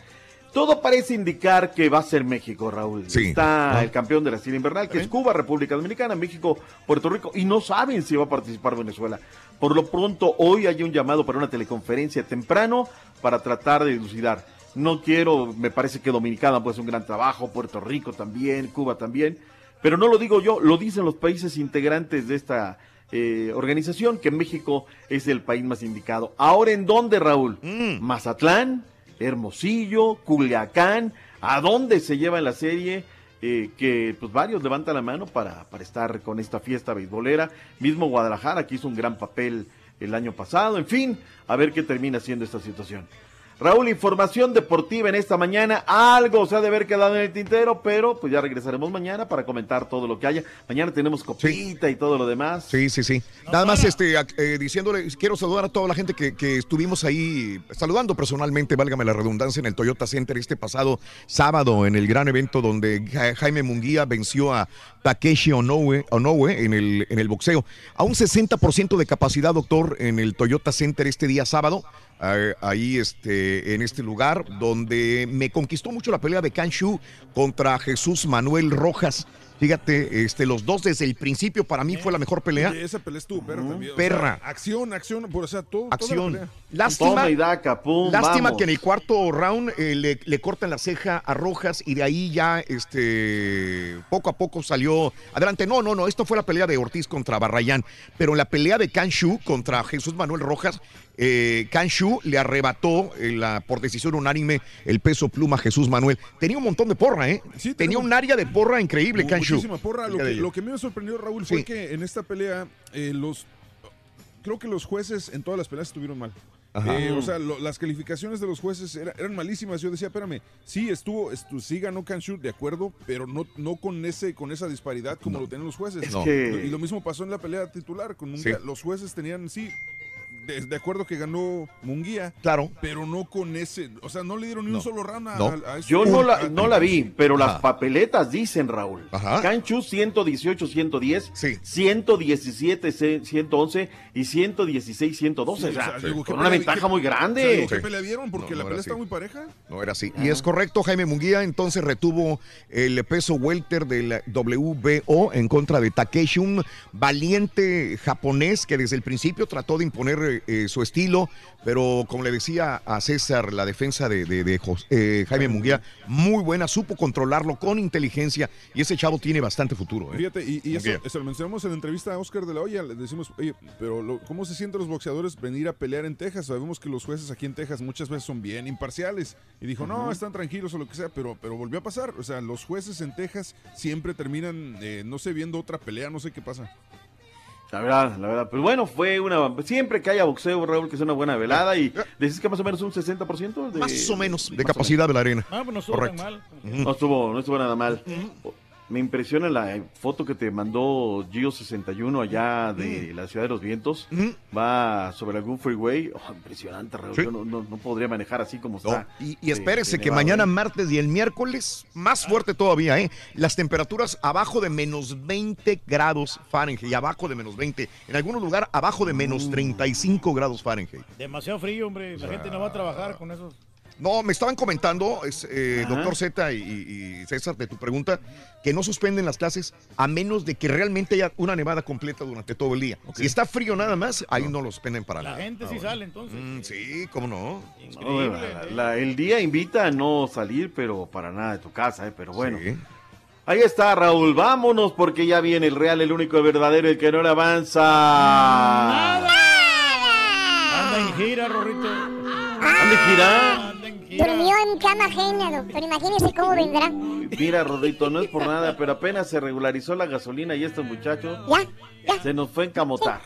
Todo parece indicar que va a ser México, Raúl. Sí. Está Ah. el campeón de la serie invernal, que es Cuba, República Dominicana, México, Puerto Rico, y no saben si va a participar Venezuela. Por lo pronto, hoy hay un llamado para una teleconferencia temprano para tratar de dilucidar. No quiero, me parece que Dominicana puede hacer un gran trabajo, Puerto Rico también, Cuba también, pero no lo digo yo, lo dicen los países integrantes de esta eh, organización, que México es el país más indicado. Ahora, ¿en dónde, Raúl? Mazatlán, Hermosillo, Culiacán, ¿a dónde se lleva la serie? Eh, que pues varios levantan la mano para, para estar con esta fiesta beisbolera. Mismo Guadalajara, que hizo un gran papel el año pasado. En fin, a ver qué termina siendo esta situación. Raúl, información deportiva en esta mañana. Algo se ha de haber quedado en el tintero, pero pues ya regresaremos mañana para comentar todo lo que haya. Mañana tenemos copita y todo lo demás. Sí, sí, sí. Nada más este, eh, diciéndole, quiero saludar a toda la gente que, que estuvimos ahí saludando personalmente, válgame la redundancia, en el Toyota Center este pasado sábado, en el gran evento donde Ja- Jaime Munguía venció a Takeshi Onoue, Onoue en, el, en el boxeo. A un 60% de capacidad, doctor, en el Toyota Center este día sábado. eh, ahí este, en este lugar donde me conquistó mucho la pelea de Kanshu contra Jesús Manuel Rojas. Fíjate, este, los dos desde el principio para mí fue la mejor pelea. Oye, esa pelea estuvo perra también. o Perra. sea, acción, acción, por, o sea, todo, toda la Acción. pelea. Lástima, Toma y daca, pum, lástima vamos. que en el cuarto round eh, le, le cortan la ceja a Rojas y de ahí ya este poco a poco salió adelante. No, no, no, esto fue la pelea de Ortiz contra Barrayán, pero en la pelea de Canshu contra Jesús Manuel Rojas, eh, Canshu le arrebató eh, la, por decisión unánime el peso pluma a Jesús Manuel. Tenía un montón de porra, ¿eh? Tenía un área de porra increíble, Canshu. Muchísima porra. Lo que, lo que me sorprendió, Raúl, fue Sí. que en esta pelea eh, los creo que los jueces en todas las peleas estuvieron mal. Eh, o sea, lo- las calificaciones de los jueces era- eran malísimas. Yo decía, espérame, sí estuvo, estu- sí ganó Canchur, de acuerdo, pero no, no con ese, con esa disparidad como lo tenían los jueces. Es que- Y lo mismo pasó en la pelea titular. Con Munguía. Sí. Los jueces tenían, sí, de, de acuerdo que ganó Munguía. Claro. Pero no con ese, o sea, no le dieron ni No. un solo round a, No. a- a ese- Yo no la, no la vi, pero las Ajá. papeletas dicen, Raúl. Canchu 118, 110, 117, 111 y 116, 112. Sí, o sea, o sea, digo, ¿qué con una pelea- ventaja qué- muy o sea, grande. digo, ¿Qué pelea vieron? Porque No, la no pelea era está así. muy pareja. No era así. Y es correcto, Jaime Munguía entonces retuvo el peso welter del WBO en contra de Takeshi, un valiente japonés que desde el principio trató de imponer eh, su estilo, pero como le decía a César, la defensa de, de- eh, Jaime Munguía, muy buena, supo controlarlo con inteligencia y ese chavo tiene bastante futuro. ¿eh? Fíjate, y, y eso, lo mencionamos en la entrevista a Oscar de la Hoya. Le decimos, oye, pero lo- ¿cómo se sienten los boxeadores venir a pelear en Texas? Sabemos que los jueces aquí en Texas muchas veces son bien imparciales. Y dijo, no, están tranquilos o lo que sea, pero, pero volvió a pasar. O sea, los jueces en Texas siempre terminan, eh, no sé, viendo otra pelea, no sé qué pasa. La verdad, la verdad. Pues bueno, fue una. Siempre que haya boxeo, Raúl, que es una buena velada. Y decís que más o menos un 60%. De, Más o menos de capacidad de la arena. Ah, pues no estuvo tan mal. No estuvo, no estuvo nada mal. Me impresiona la foto que te mandó Gio61 allá de la Ciudad de los Vientos. Va sobre algún freeway. Oh, impresionante, Raúl. Sí. Yo no, no- no podría manejar así como No, está. y, espérese de que nevado, mañana ¿eh? martes y el miércoles más fuerte todavía, ¿eh? Las temperaturas abajo de menos 20 grados Fahrenheit y abajo de menos 20. En algún lugar abajo de menos 35 grados Fahrenheit. Demasiado frío, hombre. La gente no va a trabajar con eso. No, me estaban comentando, es, eh, doctor Z y, César, de tu pregunta, que no suspenden las clases a menos de que realmente haya una nevada completa durante todo el día. Si está frío nada más, ahí no, lo suspenden para La nada. gente sí sale entonces. Mm, sí, cómo no. No, la- la- el día invita a no salir, pero para nada de tu casa, ¿eh? pero bueno. Ahí está, Raúl. Vámonos porque ya viene el real, el único, el verdadero, el que no le avanza. Anda en gira, Rorrito. ¿Dónde gira? Durmió en cama ajena, doctor. Imagínese cómo vendrá. Mira, Rodito, no es por nada, pero apenas se regularizó la gasolina y este muchacho Ya, se nos fue a encamotar.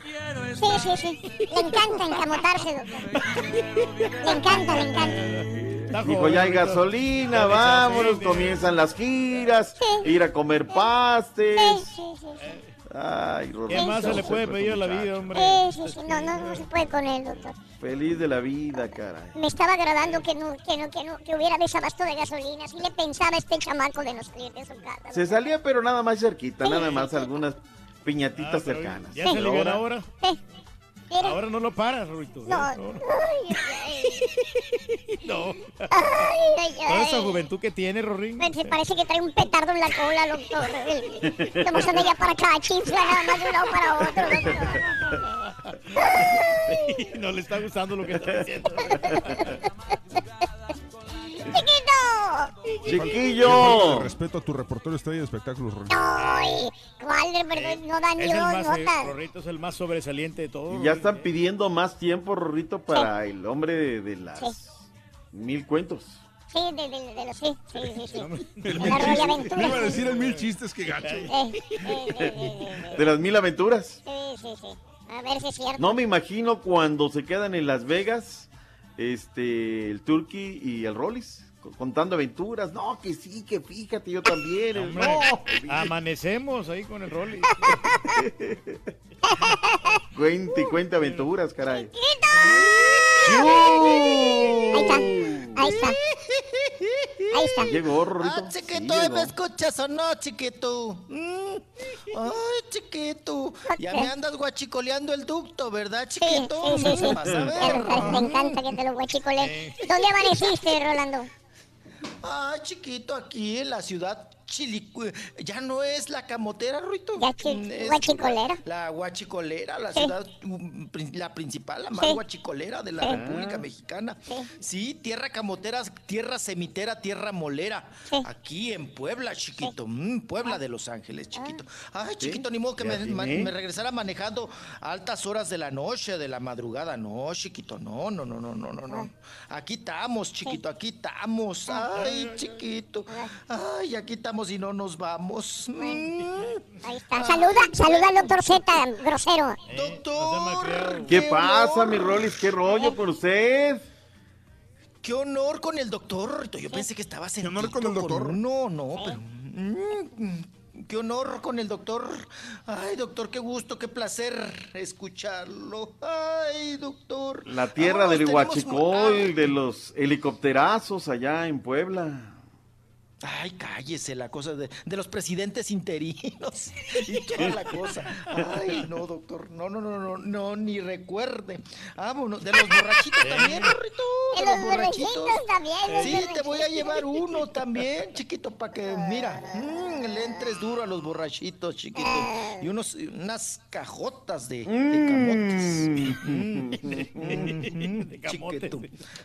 Sí, sí, sí. Le encanta encamotarse, doctor. Le encanta, le encanta. Dijo, ya hay gasolina, vámonos, comienzan las giras, ir a comer pastes. Ay, Rodito. ¿Qué más se le puede pedir a la vida, hombre? Sí, sí, sí. No, no, no se puede con él, doctor. Feliz de la vida, caray. Me estaba agradando que no, que no, que no, que hubiera desabasto de gasolina. Si le pensaba este chamaco de no salir de su casa. Se salía, pero nada más cerquita, nada más algunas piñatitas cercanas. ¿Ya se Pero libera ahora- ahora? Ahora no lo paras, Rorrito. No. Ahora- No. Toda esa juventud que tiene, Rorín. Se parece que trae un petardo en la cola, doctor. Estamos de allá para acá, chifla nada más de un lado para otro, doctor. no le está gustando lo que está diciendo. ¡Chiquillo! Respeto a tu reportero estrella de espectáculos, Ron. ¡Ay! ¿Cuál de verdad? No da ni dos eh, notas. Rorrito es el más sobresaliente de todos. Y ya están pidiendo más tiempo, Rorrito, para el hombre de, de las mil cuentos. Sí, de, de, de los sí, sí, sí, sí. El La mil Roya. Aventura. Me iba a decir el mil chistes, que gacho. Eh, eh, eh, eh, eh, De las mil aventuras. Sí, sí, sí. A ver si es cierto. No me imagino cuando se quedan en Las Vegas, este, el Turkey y el Rollis, contando aventuras. No, que sí, que fíjate, yo también. Hombre, no, Amanecemos ahí con el Rolly. cuente y cuente aventuras, caray. Ahí está, ahí está. Ahí está. Llegó, Rorrito. Ah, chiquito, Sí, ¿me escuchas o no, chiquito? Mm. Ay, chiquito, ya me andas guachicoleando el ducto, ¿verdad, chiquito? Sí, sí, sí. Me encanta que te lo guachicole. ¿Dónde amaneciste, Rolando? Ay, chiquito, aquí en la ciudad Chilicu... Ya no es la camotera, Ruito. Ya chi- Es guachicolera. La, la guachicolera, la Sí. ciudad, prin- la principal, la más Sí. guachicolera de la Sí. República Mexicana. Sí, tierra camotera, tierra semitera, tierra molera. Aquí en Puebla, chiquito. Mm, Puebla de Los Ángeles, chiquito. Ay, chiquito, ni modo que me, me regresara manejando a altas horas de la noche, de la madrugada. No, chiquito, no, no, no, no, no, no, no. Aquí estamos, chiquito, aquí estamos. Ay, chiquito. Ay, aquí estamos y no nos vamos. Mm. Ahí está. Saluda, saluda al doctor Z, grosero. Doctor. ¿Qué pasa, mi Rolis? ¿Qué rollo con usted? Qué honor con el doctor. Yo pensé que estaba sentado. honor con el doctor? No, no, pero. mm, Qué honor con el doctor. Ay, doctor, qué gusto, qué placer escucharlo. Ay, doctor. La tierra Vámonos, del tenemos- huachicol, de los helicópterazos allá en Puebla. Ay, cállese la cosa de, de los presidentes interinos y toda la cosa. Ay, no, doctor. No, no, no, no, no, ni recuerde. Vámonos, de los borrachitos también, Rorrito. De los borrachitos también, Sí, te voy a llevar uno también, chiquito, para que, mira, mm, le entres duro a los borrachitos, chiquito. Y unos, unas cajotas de, de camotes. Mm, chiquito.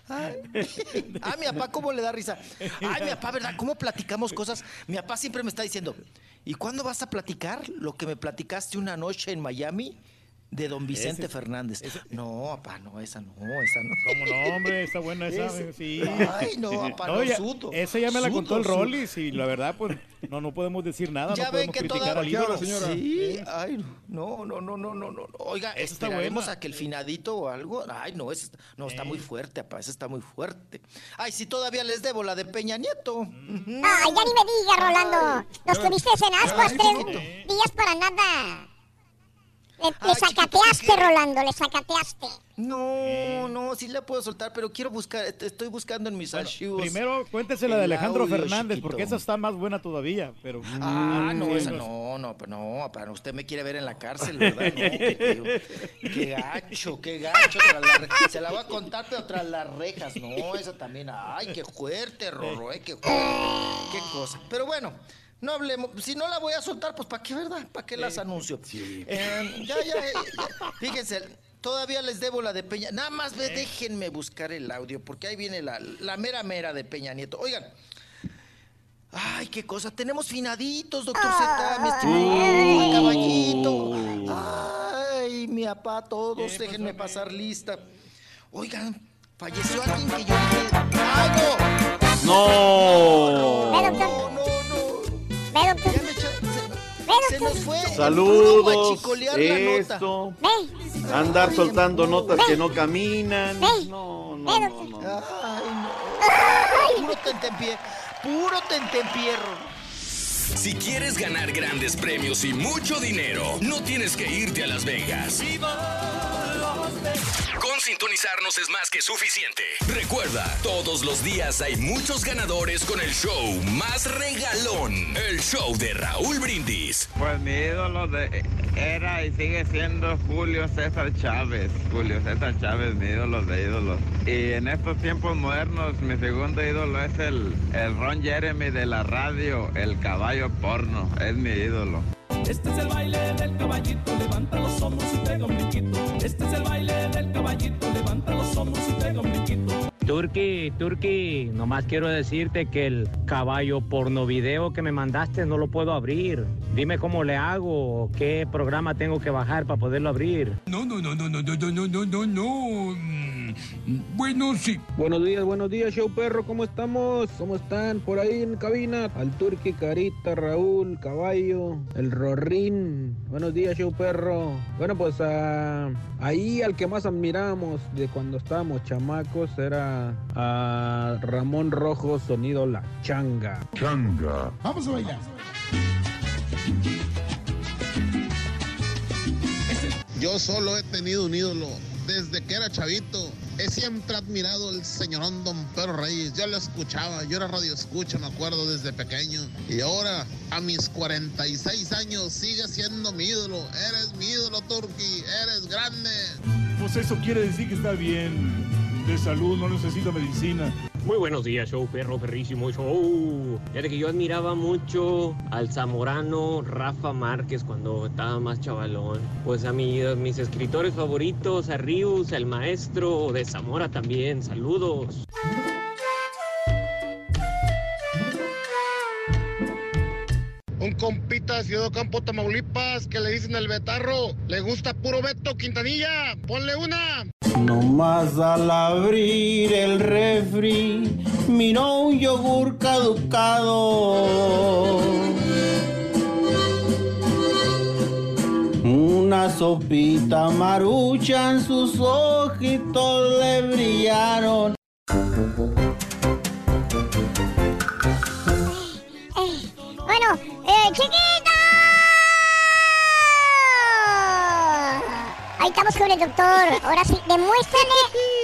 Ay, Ah, mi papá, ¿cómo le da risa? Ay, mi papá, ¿verdad? ¿Cómo platicamos cosas? Mi papá siempre me está diciendo, ¿y cuándo vas a platicar lo que me platicaste una noche en Miami? De don Vicente Ese- Fernández. No, papá, no, esa no, esa no. ¿Cómo no, hombre? Está buena esa, Ese- sí. Ay, no, papá, no, ya- sudo. Esa ya me la contó el. Rollis y la verdad, pues, no, no podemos decir nada, Ya no ven podemos que criticar toda... al ídolo. Sí, ay, no, no, no, no, no, no. Oiga, Esa está esperaremos a que el finadito o algo. Ay, no, ese, no, está muy fuerte, papá, ese está muy fuerte. Ay, si todavía les debo la de Peña Nieto. Ay, ya ni me digas, Rolando. Nos tuviste en ascuas tres días para nada. Le, le sacateaste, Rolando, le sacateaste. No, no, sí la puedo soltar, pero quiero buscar, est- estoy buscando en mis archivos. Primero, cuéntese la de Alejandro audio, Fernández, chiquito. porque esa está más buena todavía, pero... Ah, no, Sí, esa no, no, pero no, para usted me quiere ver en la cárcel, ¿verdad? No, qué, qué- qué gacho, qué gacho. re- se la voy a contar, pero tras las rejas. No, esa también. Ay, qué fuerte, Rorro, eh, qué fuerte. Qué cosa. Pero bueno. No hablemos, si no la voy a soltar, pues ¿para qué, verdad? ¿Para qué las anuncio? Eh, ya, ya, eh, ya. fíjense, todavía les debo la de Peña. Nada más ve, déjenme buscar el audio, porque ahí viene la, la mera mera de Peña Nieto. Oigan, Ay, qué cosa. Tenemos finaditos, doctor Z, mi estimado caballito. Ay, mi papá, todos, déjenme pasar lista. Oigan, falleció alguien que yo dije. ¡Ay, no! ¡No! Ve, doctor. Ve, doctor. Ya me echa- se, se nos fue. Saludos. guachicolear la nota. Esto. Ve. Andar soltando notas que no caminan. Ve. No, Ve, no, no, no. Ay, no. Puro tentempié. Puro tentempierro. Si quieres ganar grandes premios y mucho dinero, no tienes que irte a Las Vegas. Con sintonizarnos es más que suficiente. Recuerda, todos los días hay muchos ganadores con el show más regalón. El show de Raúl Brindis. Pues mi ídolo de- era y sigue siendo Julio César Chávez. Julio César Chávez, mi ídolo de ídolos. Y en estos tiempos modernos, mi segundo ídolo es el, el Ron Jeremy de la radio, el caballo porno. Es mi ídolo. Este es el baile del caballito, levanta los hombros y pega un brinquito. Este es el baile del caballito, levanta los hombros y pega un brinquito. Turki, Turki, nomás quiero decirte que el caballo porno video que me mandaste no lo puedo abrir. Dime cómo le hago, qué programa tengo que bajar para poderlo abrir. No, no, no, no, no, no, no, no, no, no. Mm, Bueno, sí. Buenos días, buenos días, show perro, ¿cómo estamos? ¿Cómo están por ahí en cabina? Al Turqui, Carita, Raúl, Caballo, el Rorrín. Buenos días, show perro. Bueno, pues ah, ahí al que más admiramos de cuando estábamos chamacos era a Ramón Rojo, sonido La Changa. Changa. Vamos a bailar. Yo solo he tenido un ídolo. Desde que era chavito, he siempre admirado al señorón Don Pedro Reyes. Yo lo escuchaba, yo era radio escucha, me acuerdo desde pequeño. Y ahora, a mis 46 años, sigue siendo mi ídolo. Eres mi ídolo, Turki. Eres grande. Pues eso quiere decir que está bien de salud, no necesita medicina. Muy buenos días, show perro, perrísimo show. Fíjate que yo admiraba mucho al zamorano Rafa Márquez cuando estaba más chavalón. Pues a mi- a mis escritores favoritos, a Rius, el maestro de Zamora también. Saludos. Un compita de Ciudad Campo, Tamaulipas, que le dicen el Betarro. Le gusta puro Beto Quintanilla. Ponle una. Nomás al abrir el refri, miró un yogur caducado. Una sopita marucha en sus ojitos le brillaron. Bueno, eh, chiquita. Ahí estamos con el doctor. Ahora sí, demuéstrale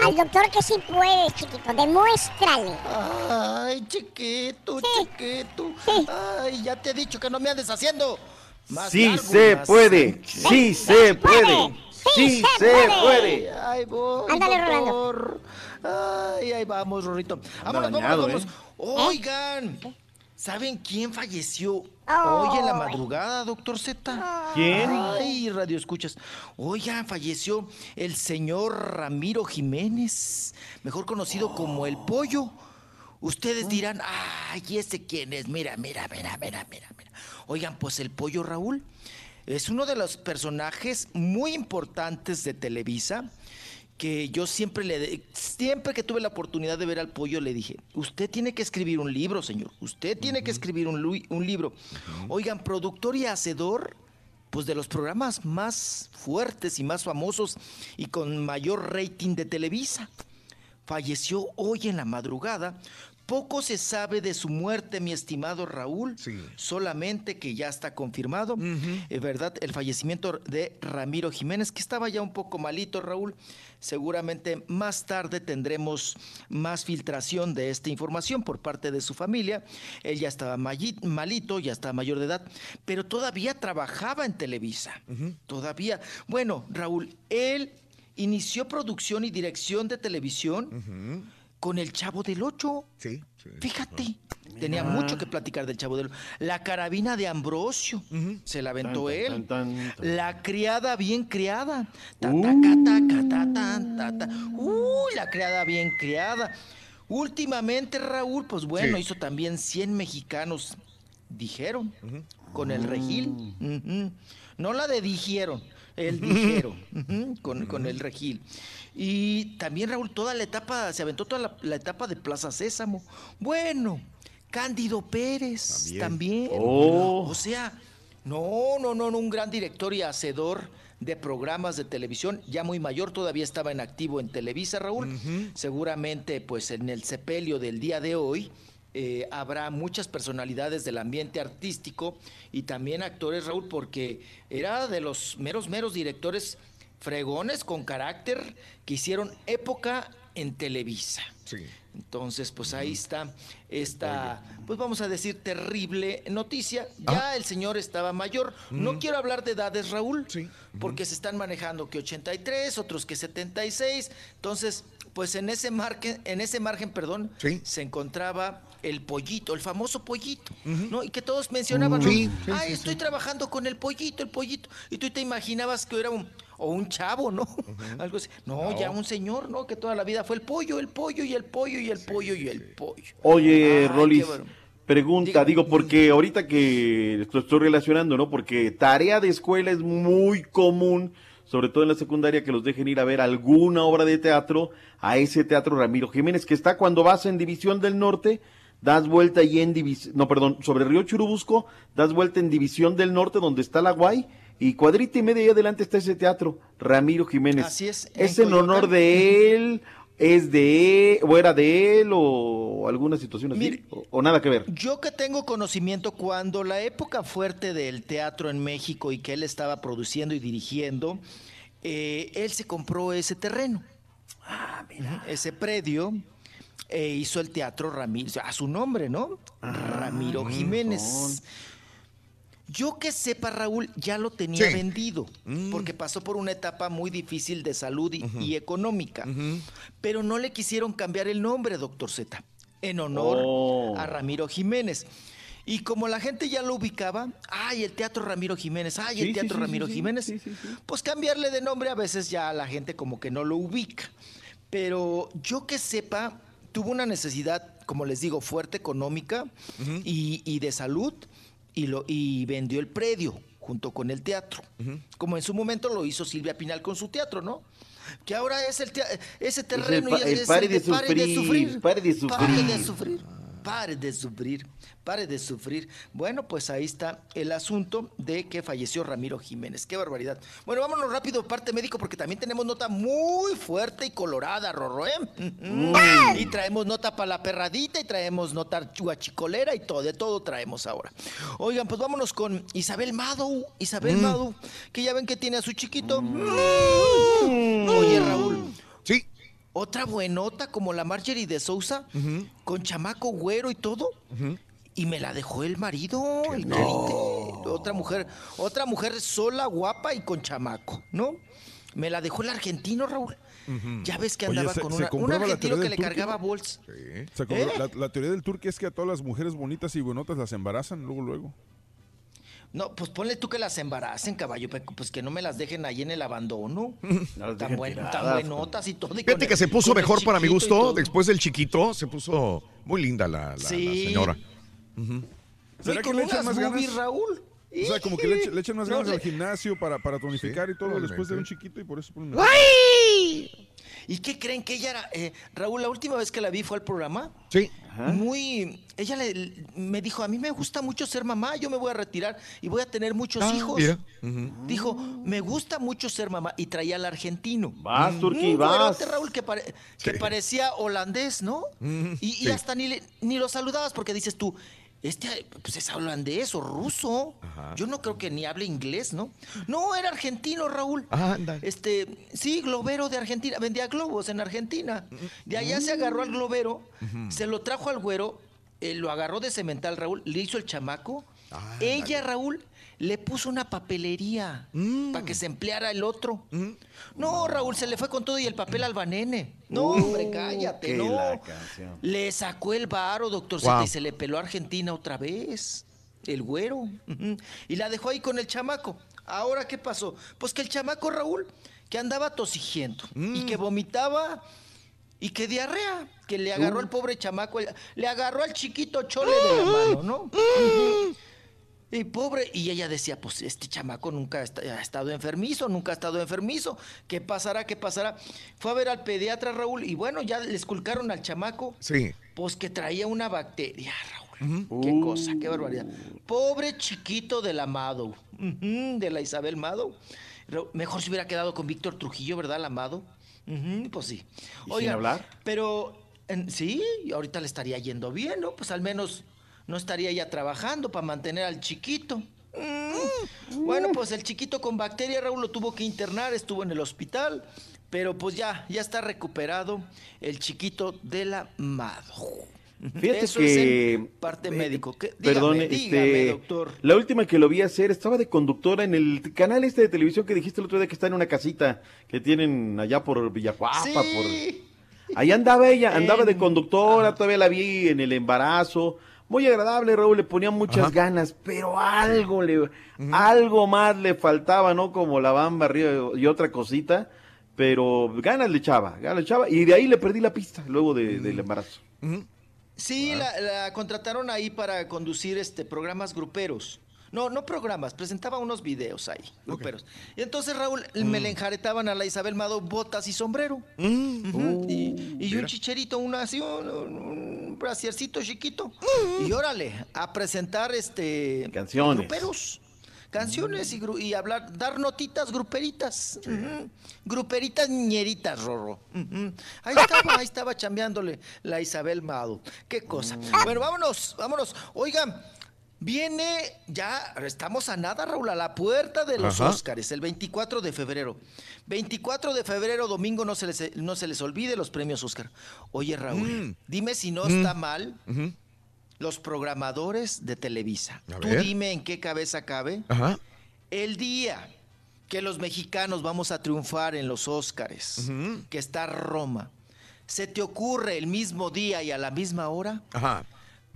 al doctor que sí puedes, chiquito. Demuéstrale. Ay, chiquito, chiquito. Ay, ya te he dicho que no me andes haciendo. Más Sí largo, se más puede, sí se puede, sí se puede. Ay, voy, Ándale, doctor. Ay, ahí vamos, Rorrito. Vámonos, dañado, vámonos, ¿eh? vámonos. Oigan, ¿saben quién falleció hoy en la madrugada, doctor Z? ¿Quién? Ay, radio escuchas. Oigan, falleció el señor Ramiro Jiménez, mejor conocido como El Pollo. Ustedes dirán, ay, ¿y ese quién es? Mira, mira, mira, mira, mira, mira. Oigan, pues el pollo Raúl es uno de los personajes muy importantes de Televisa que yo siempre le de- siempre que tuve la oportunidad de ver al pollo le dije, usted tiene que escribir un libro, señor. Usted tiene que escribir un, un libro. Oigan, productor y hacedor pues de los programas más fuertes y más famosos y con mayor rating de Televisa falleció hoy en la madrugada. Poco se sabe de su muerte, mi estimado Raúl. Solamente que ya está confirmado, es verdad, el fallecimiento de Ramiro Jiménez, que estaba ya un poco malito, Raúl. Seguramente más tarde tendremos más filtración de esta información por parte de su familia. Él ya estaba malito, ya estaba mayor de edad, pero todavía trabajaba en Televisa. Todavía. Bueno, Raúl, él inició producción y dirección de televisión con el Chavo del Ocho. Sí. Fíjate, tenía mucho que platicar del Chavo del Ocho. La carabina de Ambrosio, se la aventó Tan, él. tan, tan, tan. La criada bien criada. Ta, ta, Uh. ta, ta, tan, ta, ta. Uy, la criada bien criada. Últimamente, Raúl, pues bueno, Sí. hizo también 100 mexicanos, dijeron, con el regil. Ujú. No la de dijeron, el dijeron, con, con el regil. Y también, Raúl, toda la etapa, se aventó toda la, la etapa de Plaza Sésamo. Bueno, Cándido Pérez también. Oh. O sea, no, no, no, no, un gran director y hacedor de programas de televisión, ya muy mayor, todavía estaba en activo en Televisa, Raúl. Seguramente, pues en el sepelio del día de hoy, eh, habrá muchas personalidades del ambiente artístico y también actores, Raúl, porque era de los meros, meros directores fregones con carácter que hicieron época en Televisa. Entonces, pues ahí está esta, pues vamos a decir, terrible noticia. Ya el señor estaba mayor. No quiero hablar de edades, Raúl, porque se están manejando que 83, otros que 76. Entonces, pues en ese margen, en ese margen, perdón, se encontraba el pollito, el famoso pollito, ¿no? Y que todos mencionaban, ¿no? Sí, sí, ay, sí, estoy trabajando con el pollito, el pollito. Y tú te imaginabas que era un, o un chavo, ¿no? Algo así. No, No. ya un señor, ¿no? Que toda la vida fue el pollo, el pollo y el pollo y el pollo y el pollo. Oye, Ay, Rolis, bueno. pregunta, digo, porque ahorita que lo estoy relacionando, ¿no? Porque tarea de escuela es muy común, sobre todo en la secundaria, que los dejen ir a ver alguna obra de teatro a ese teatro Ramiro Jiménez, que está cuando vas en División del Norte, das vuelta ahí en División, no, perdón, sobre Río Churubusco, das vuelta en División del Norte, donde está la Guay, y cuadrita y media ahí adelante está ese teatro, Ramiro Jiménez. Así es, ¿Es en honor de él? ¿Es de él? ¿O era de él? ¿O alguna situación así? Mire, o, o nada que ver? Yo que tengo conocimiento cuando la época fuerte del teatro en México y que él estaba produciendo y dirigiendo, eh, él se compró ese terreno. Ese predio e hizo el teatro Ramiro, a su nombre, ¿no? Ramiro con Jiménez. Yo que sepa, Raúl, ya lo tenía Sí. vendido, porque pasó por una etapa muy difícil de salud y, y económica. Pero no le quisieron cambiar el nombre, doctor Z, en honor Oh. a Ramiro Jiménez. Y como la gente ya lo ubicaba, ay, el Teatro Ramiro Jiménez, ay, el Sí, Teatro sí, Ramiro Jiménez, pues cambiarle de nombre a veces ya la gente como que no lo ubica. Pero yo que sepa, tuvo una necesidad, como les digo, fuerte económica y, y de salud. Y, lo, y vendió el predio junto con el teatro. Como en su momento lo hizo Silvia Pinal con su teatro, ¿no? Que ahora es el ese terreno pa- y el es pare el de de pare de sufrir, sufrir. pare de Pare de sufrir. Pare de sufrir, pare de sufrir. Bueno, pues ahí está el asunto de que falleció Ramiro Jiménez. Qué barbaridad. Bueno, vámonos rápido, parte médico, porque también tenemos nota muy fuerte y colorada, Rorro, ¿eh? Y traemos nota para la perradita y traemos nota guachicolera y todo, de todo traemos ahora. Oigan, pues vámonos con Isabel Mado. Isabel Mm. Mado, que ya ven que tiene a su chiquito. Oye, Raúl. Sí. Otra buenota como la Marjorie de Sousa, con chamaco güero y todo. Y me la dejó el marido, el. Otra mujer, otra mujer sola, guapa y con chamaco, ¿no? Me la dejó el argentino, Raúl. Ya ves que Oye, andaba ¿se- con una, un argentino que le cargaba compro- ¿Eh? la, la teoría del turque es que a todas las mujeres bonitas y buenotas las embarazan luego, luego. No, pues ponle tú que las embaracen, caballo, pues que no me las dejen ahí en el abandono. tan, dejen buen- tan tiradas, buenotas y todo. y Fíjate el- que se puso mejor para mi gusto. Después del chiquito, se puso muy linda la, la- la Sí. señora. ¿Será Y que con le echan más ganas? Raúl. O sea, como que le, echa- le echan más No, ganas al gimnasio para, para tonificar y todo después de un chiquito y por eso ponen... ¿Y qué creen que ella era? eh, Raúl, la última vez que la vi fue al programa. Sí. Muy. Ella le- me dijo: A mí me gusta mucho ser mamá, yo me voy a retirar y voy a tener muchos Ah, hijos. mira. Dijo: Me gusta mucho ser mamá y traía al argentino. Vas, Turqui, güerote, vas. Raúl, que, pare- que parecía holandés, ¿no? Y, y sí. hasta ni, le- ni lo saludabas porque dices tú. Este pues es holandés o ruso. Yo no creo que ni hable inglés, ¿no? No, era argentino, Raúl. Anda. Este, sí, globero de Argentina, vendía globos en Argentina. De allá se agarró al globero, se lo trajo al güero, eh, lo agarró de cemental, Raúl, le hizo el chamaco. Ella, Raúl, le puso una papelería para que se empleara el otro. No, Raúl, se le fue con todo y el papel al banene. No, hombre, cállate, no. la. Le sacó el varo, doctor y se le peló a Argentina otra vez. El güero. Y la dejó ahí con el chamaco. Ahora, ¿qué pasó? Pues que el chamaco Raúl, que andaba tosigiendo y que vomitaba y que diarrea, que le agarró al pobre chamaco, le agarró al chiquito chole de la mano, ¿no? Y pobre, y ella decía, pues este chamaco nunca ha esta- ha estado enfermizo, nunca ha estado enfermizo. ¿Qué pasará? ¿Qué pasará? Fue a ver al pediatra Raúl y bueno, ya le esculcaron al chamaco. Sí. Pues que traía una bacteria, Raúl. Qué cosa, qué barbaridad. Pobre chiquito del amado, ujú, de la Isabel Mado. Mejor se hubiera quedado con Víctor Trujillo, ¿verdad, el amado? Pues sí. ¿Y sin hablar? Pero en- sí, y ahorita le estaría yendo bien, ¿no? Pues al menos no estaría ya trabajando para mantener al chiquito. Mm. Bueno, pues el chiquito con bacteria, Raúl, lo tuvo que internar, estuvo en el hospital, pero pues ya, ya está recuperado el chiquito del amado. Fíjate Eso que. es en parte médico. ¿Qué? Dígame, Perdón, dígame, este, doctor. La última que lo vi hacer estaba de conductora en el canal este de televisión que dijiste el otro día que está en una casita que tienen allá por Villacuapa, Sí. por. Ahí andaba ella, andaba de conductora, todavía la vi en el embarazo. Muy agradable, Raúl, le ponía muchas Ajá. ganas, pero algo le, algo más le faltaba, ¿no? Como la bamba arriba y otra cosita, pero ganas le echaba, ganas le echaba, y de ahí le perdí la pista, luego de- del embarazo. Sí, la, la contrataron ahí para conducir este programas gruperos. No, no programas, presentaba unos videos ahí, gruperos. Y entonces, Raúl, me le enjaretaban a la Isabel Mado botas y sombrero. Ujú, y y un chicherito, una, así, un, un- brasiercito chiquito. Y órale, a presentar este... Canciones. Gruperos. Canciones y, gru- y hablar, dar notitas gruperitas. Gruperitas ñeritas, Rorro. Ahí estaba, ahí estaba chambeándole la Isabel Mado. Qué cosa. Bueno, vámonos, vámonos. Oigan, viene, ya estamos a nada, Raúl, a la puerta de los. Óscares, el 24 de febrero. 24 de febrero, domingo, no se les, no se les olvide los premios Óscar. Oye, Raúl, Mm. dime si no Mm. está mal los programadores de Televisa. A Tú ver. dime en qué cabeza cabe. Ajá. El día que los mexicanos vamos a triunfar en los Óscares, que está Roma, ¿se te ocurre el mismo día y a la misma hora Ajá.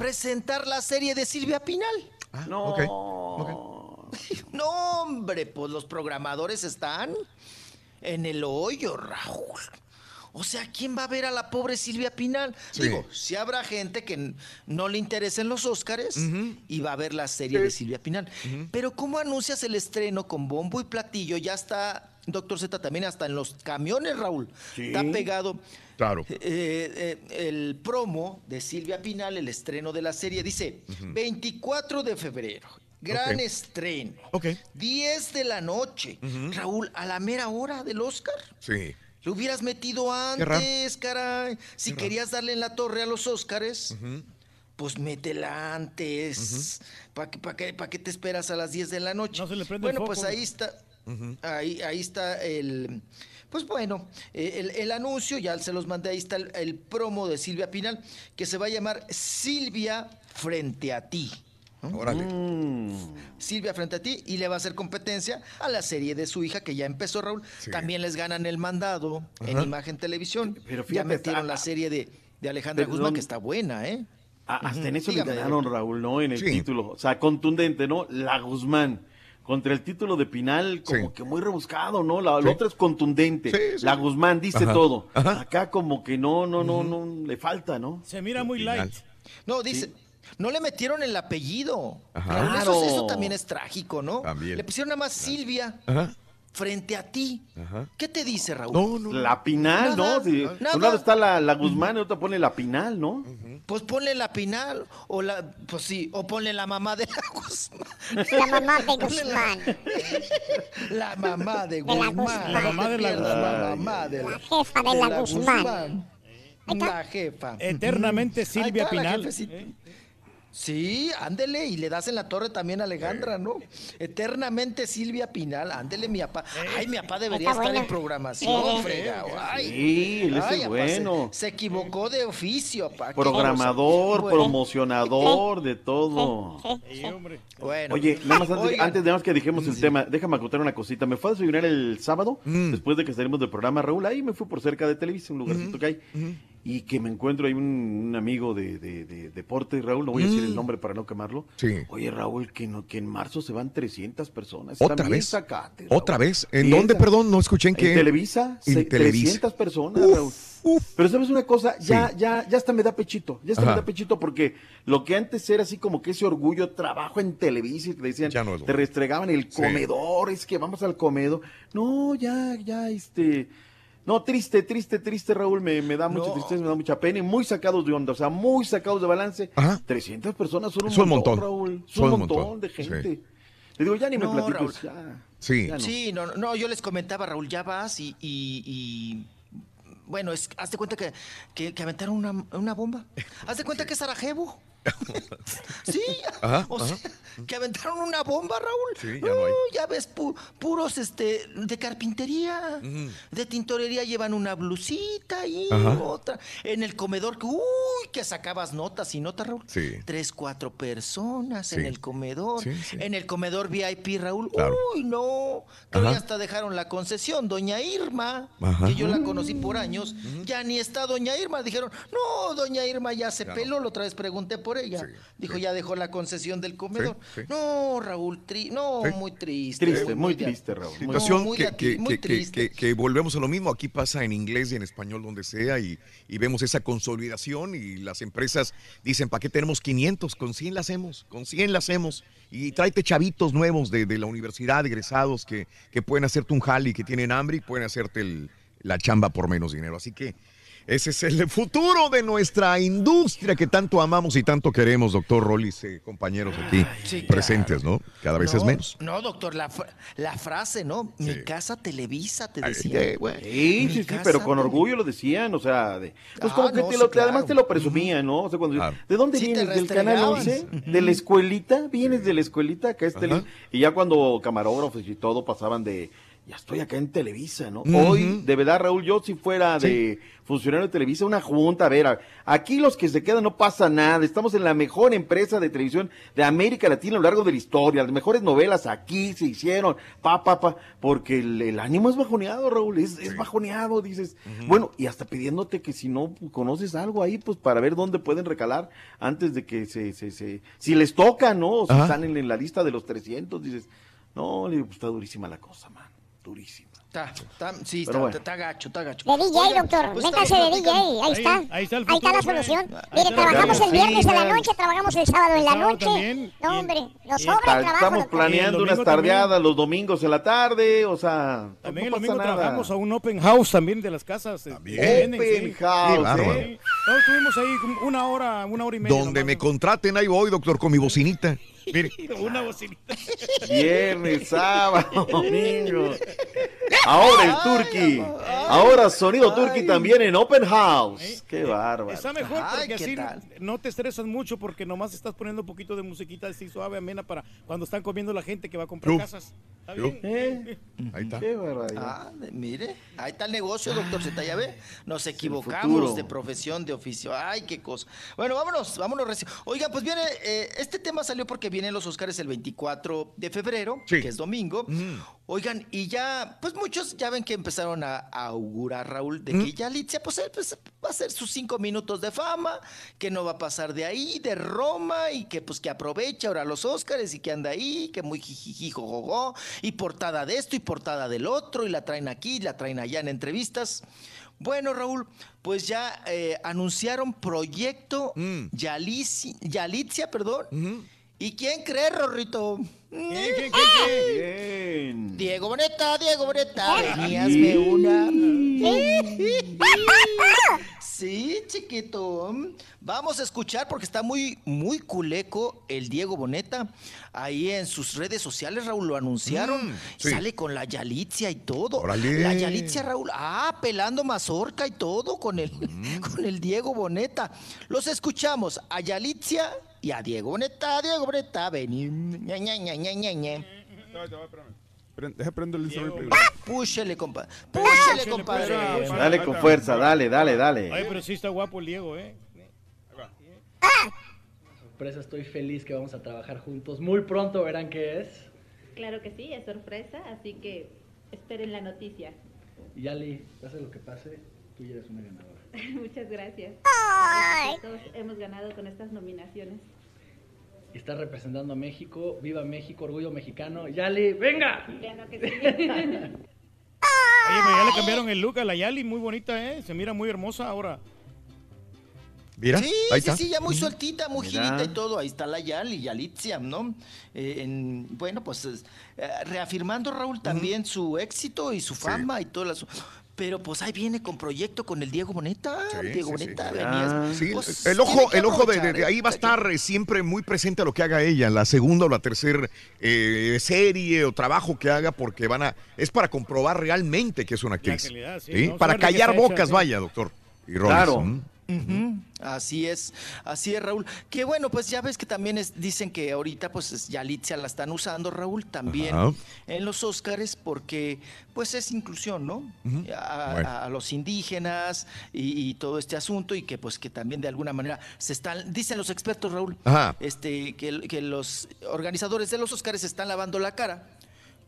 Presentar la serie de Silvia Pinal? No. Ok. Ok. No, hombre, pues los programadores están en el hoyo, Raúl. O sea, ¿quién va a ver a la pobre Silvia Pinal? Sí. Digo, si habrá gente que no le interesen los Óscares y va a ver la serie de Silvia Pinal. Pero ¿cómo anuncias el estreno con bombo y platillo? Ya está, Doctor Z, también hasta en los camiones, Raúl. Sí. Está pegado Claro. eh, eh, el promo de Silvia Pinal, el estreno de la serie, dice 24 de febrero. Gran estreno. Ok. 10 de la noche. Raúl, a la mera hora del Oscar. Sí. Lo hubieras metido antes, caray. Si querías darle en la torre a los Óscares, pues métela antes. ¿Para qué, pa' qué- pa' qué te esperas a las 10 de la noche? No se le prende el bueno, pues ahí está. Ahí, ahí está el. Pues bueno, eh, el, el anuncio, ya se los mandé, ahí está el, el promo de Silvia Pinal, que se va a llamar Silvia frente a ti. ¿no? Órale. Silvia frente a ti y le va a hacer competencia a la serie de su hija que ya empezó Raúl. También les ganan el mandado en. Imagen Televisión. Pero ya fíjate, metieron ah, la serie de, de Alejandra perdón. Guzmán que está buena, ¿eh? Ah, hasta en eso Dígame, le ganaron. Raúl, ¿no? En el Sí. título. O sea, contundente, ¿no? La Guzmán. Contra el título de Pinal, como que muy rebuscado, ¿no? La, la otra es contundente. La Guzmán dice Ajá. todo. Acá como que no, no, no, no, le falta, ¿no? Se mira muy light. No, dice, no le metieron el apellido. Ajá. Raúl, eso, Claro. eso también es trágico, ¿no? También. Le pusieron nada más Silvia Ajá. Frente a ti. Ajá. ¿Qué te dice, Raúl? La Pinal, Nada, ¿no? Nada. un lado está la, la Guzmán y otra pone la Pinal, ¿no? Pues ponle la Pinal, o la, pues sí, o ponle la mamá de la Guzmán. La mamá de Guzmán. La mamá de Guzmán. La mamá de la Guzmán. La mamá de la, jefa de la Guzmán. La jefa. Eternamente Silvia Pinal. Sí, ándele, y le das en la torre también a Alejandra, ¿no? Eternamente Silvia Pinal, ándele mi papá. Ay, mi papá debería Está estar en programación, frega. Ay, Sí, él es Ay, el apá, bueno. Se, se equivocó de oficio, papá. Programador. Bueno. promocionador, de todo. Bueno. Oye, nada más antes, antes nada más que dijimos el tema, déjame acotar una cosita. Me fue a desayunar el sábado, Mm. después de que salimos del programa, Raúl, ahí me fui por cerca de Televisa, un lugarcito que hay, y que me encuentro ahí un, un amigo de, de, de deporte, Raúl, no voy a decir Mm. el nombre para no quemarlo. Sí. Oye, Raúl, que, no, que en marzo se van 300 personas. ¿Otra vez? ¿Otra vez? ¿En dónde, perdón? No escuché en qué. En Televisa, En se- Televisa. 300 personas, Raúl. Pero sabes una cosa, ya, ya, ya hasta me da pechito, ya hasta Ajá. me da pechito porque lo que antes era así como que ese orgullo, trabajo en Televisa y te decían, Ya no te restregaban el Sí. comedor, es que vamos al comedor. No, ya, ya, este, no, triste, triste, triste, Raúl, me, me da mucha No. tristeza, me da mucha pena y muy sacados de onda, o sea, muy sacados de balance. 300 personas son un, Son un montón, montón. Raúl, son, Son un montón, montón, de sí. gente. Le digo, ya ni me No, ya. Sí. ya no. Sí, no, no, yo les comentaba, Raúl, ya vas y, y- y- bueno, es, hazte cuenta que, que, que aventaron una, una bomba. Hazte cuenta que es Sarajevo. sí, Ajá, o ajá. sea, que aventaron una bomba, Raúl. Sí, ya no hay. Uh, ya ves, pu- puros este, de carpintería, de tintorería llevan una blusita y Ajá. otra. En el comedor, que, uy, que sacabas notas y notas, Raúl. Sí. Tres, cuatro personas en el comedor. En el comedor VIP, Raúl. Claro. Uy, no. Que Ajá. hoy hasta dejaron la concesión. Doña Irma, Ajá. que yo la conocí por años, ya ni está Doña Irma. Dijeron, no, Doña Irma ya se Ya no. peló. La otra vez pregunté por ella. Dijo, ya dejó la concesión del comedor. Sí. No, Raúl, tri- no, Sí. muy triste. Triste, muy triste, Raúl. No, situación muy que, muy triste. que- que volvemos a lo mismo. Aquí pasa en inglés y en español, donde sea, y, y vemos esa consolidación. Y las empresas dicen: ¿para qué tenemos 500? Con 100 la hacemos, con 100 la hacemos. Y tráete chavitos nuevos de, de la universidad, egresados, que, que pueden hacerte un jali, que tienen hambre y pueden hacerte el- la chamba por menos dinero. Así que ese es el futuro de nuestra industria que tanto amamos y tanto queremos, doctor Rollis, eh, compañeros aquí Sí, presentes, ¿no? Cada vez es No, menos. No, doctor, la, fra- la frase, ¿no? Mi casa Televisa, te Ay, decía. eh. Sí, sí, sí, pero con orgullo lo decían, o sea, de, pues Ah, como que no, te sí, lo, te- claro. además te lo presumían, ¿no? O sea, cuando Claro. ¿de dónde vienes? ¿Del canal restregaban. 11? ¿De la escuelita? ¿Vienes de la escuelita? Acá es tele-. Y ya cuando camarógrafos y todo pasaban de, ya estoy acá en Televisa, ¿no? Hoy, de verdad, Raúl, yo si fuera de funcionario de Televisa, una junta, a ver, aquí los que se quedan no pasa nada, estamos en la mejor empresa de televisión de América Latina a lo largo de la historia, las mejores novelas aquí se hicieron, pa, pa, pa, porque el, el ánimo es bajoneado, Raúl, es, es bajoneado, dices, bueno, y hasta pidiéndote que si no conoces algo ahí, pues para ver dónde pueden recalar antes de que se, se, se si les toca, ¿no? O si Ajá. están en, en la lista de los 300, dices, no, pues está durísima la cosa, man. Durísima. Está, está, sí, Pero está, bueno. está gacho, está gacho. De DJ, Oigan, doctor. pues, Métase de DJ. Ahí está. Ahí- ahí está el Ahí está la futuro, solución. güey. Mire, trabajamos el viernes en la noche, trabajamos el sábado en la noche. también. No, hombre, nos sobra el trabajo. Estamos planeando el unas domingo también. tardeadas los domingos en la tarde, o sea, También el no domingo pasa nada. trabajamos a un open house también de las casas. eh, También. Open sí. house, Qué bárbaro. ¿eh? Todos estuvimos ahí como una hora, una hora y media. Donde nomás. me contraten, ahí voy, doctor, con mi bocinita. Mire. Una bocinita. Viernes, sábado, domingo. Ahora el Turkey. Ahora sonido Turkey también en Open House. Qué bárbaro. Está mejor porque ¿qué así tal? no te estresas mucho porque nomás estás poniendo un poquito de musiquita así suave, amena para cuando están comiendo la gente que va a comprar casas. ¿Está bien? ¿Eh? Ahí está. Qué barbaridad. Ah, mire, ahí está el negocio, doctor Z, ya ve. Nos equivocamos de profesión, de oficio. Ay, qué cosa. Bueno, vámonos, vámonos. Oigan, pues viene, eh, este tema salió porque vienen los Oscars el 24 de febrero, Sí. que es domingo. Oigan, y ya, pues muchos ya ven que empezaron a, a augurar, Raúl, de que ya Litzia, pues, él, pues, va a hacer sus cinco minutos de fama, que no va a pasar de ahí, de Roma, y que pues que aprovecha ahora los Oscars y que anda ahí, que muy jijiji, jojojo, y portada de esto y portada del otro, y la traen aquí, la traen allá en entrevistas. Bueno, Raúl, pues ya eh, anunciaron proyecto Mm. Yalici- Yalitzia, perdón. ¿Y quién cree, Rorrito? Diego Boneta, Diego Boneta, veníasme una. Sí, chiquito. Vamos a escuchar porque está muy, muy culeco el Diego Boneta. Ahí en sus redes sociales, Raúl, lo anunciaron. Mm, sí. Sale con la Yalitzia y todo. La Yalitzia, Raúl. Ah, pelando mazorca y todo con el, Mm. con el Diego Boneta. Los escuchamos a Yalitzia y a Diego Boneta. Diego Boneta, vení. Ña, ña, ña, ña, ña. Pren- Deja prendo el instrumento. Diego. Púchele, compa. Púchele, compadre. Dale con fuerza, dale, dale, Ay, dale. pero sí está guapo el Diego, ¿eh? sorpresa, estoy feliz que vamos a trabajar juntos. Muy pronto verán qué es. Claro que sí, es sorpresa, así que esperen la noticia. Y Ali, pase lo que pase, tú ya eres una ganadora. Muchas gracias. Ay. Todos hemos ganado con estas nominaciones. Y estás representando a México. ¡Viva México! Orgullo mexicano. ¡Yali, venga! Claro que sí. Oye, pero ya le cambiaron el look a la Yali, muy bonita, ¿eh? Se mira muy hermosa ahora. Mira, Sí, ahí sí, está. sí, ya muy sueltita, muy Mira. girita y todo. Ahí está la Yali, Yalitzia, ¿no? Eh, en- bueno, pues es, eh, reafirmando, Raúl, también su éxito y su fama y todo eso. Pero pues ahí viene con proyecto con el Diego Boneta. Sí, Diego sí, Boneta, sí. venías. Sí, pues, el ojo, el ojo de, aprovechar, de- de ahí va a estar eh, siempre muy presente a lo que haga ella, la segunda o la tercera eh, serie o trabajo que haga, porque van a, es para comprobar realmente que es una actriz. calidad, sí, ¿sí? ¿no? Para callar hecha, bocas, sí. vaya, doctor. Y Rollins, Claro. Así es, así es, Raúl. Que bueno, pues ya ves que también es- dicen que ahorita pues es- Yalitza la están usando, Raúl, también en los Óscares porque pues es inclusión, ¿no? A, Bueno. a los indígenas y, y todo este asunto y que pues que también de alguna manera se están, dicen los expertos, Raúl, este que, que los organizadores de los Óscares se están lavando la cara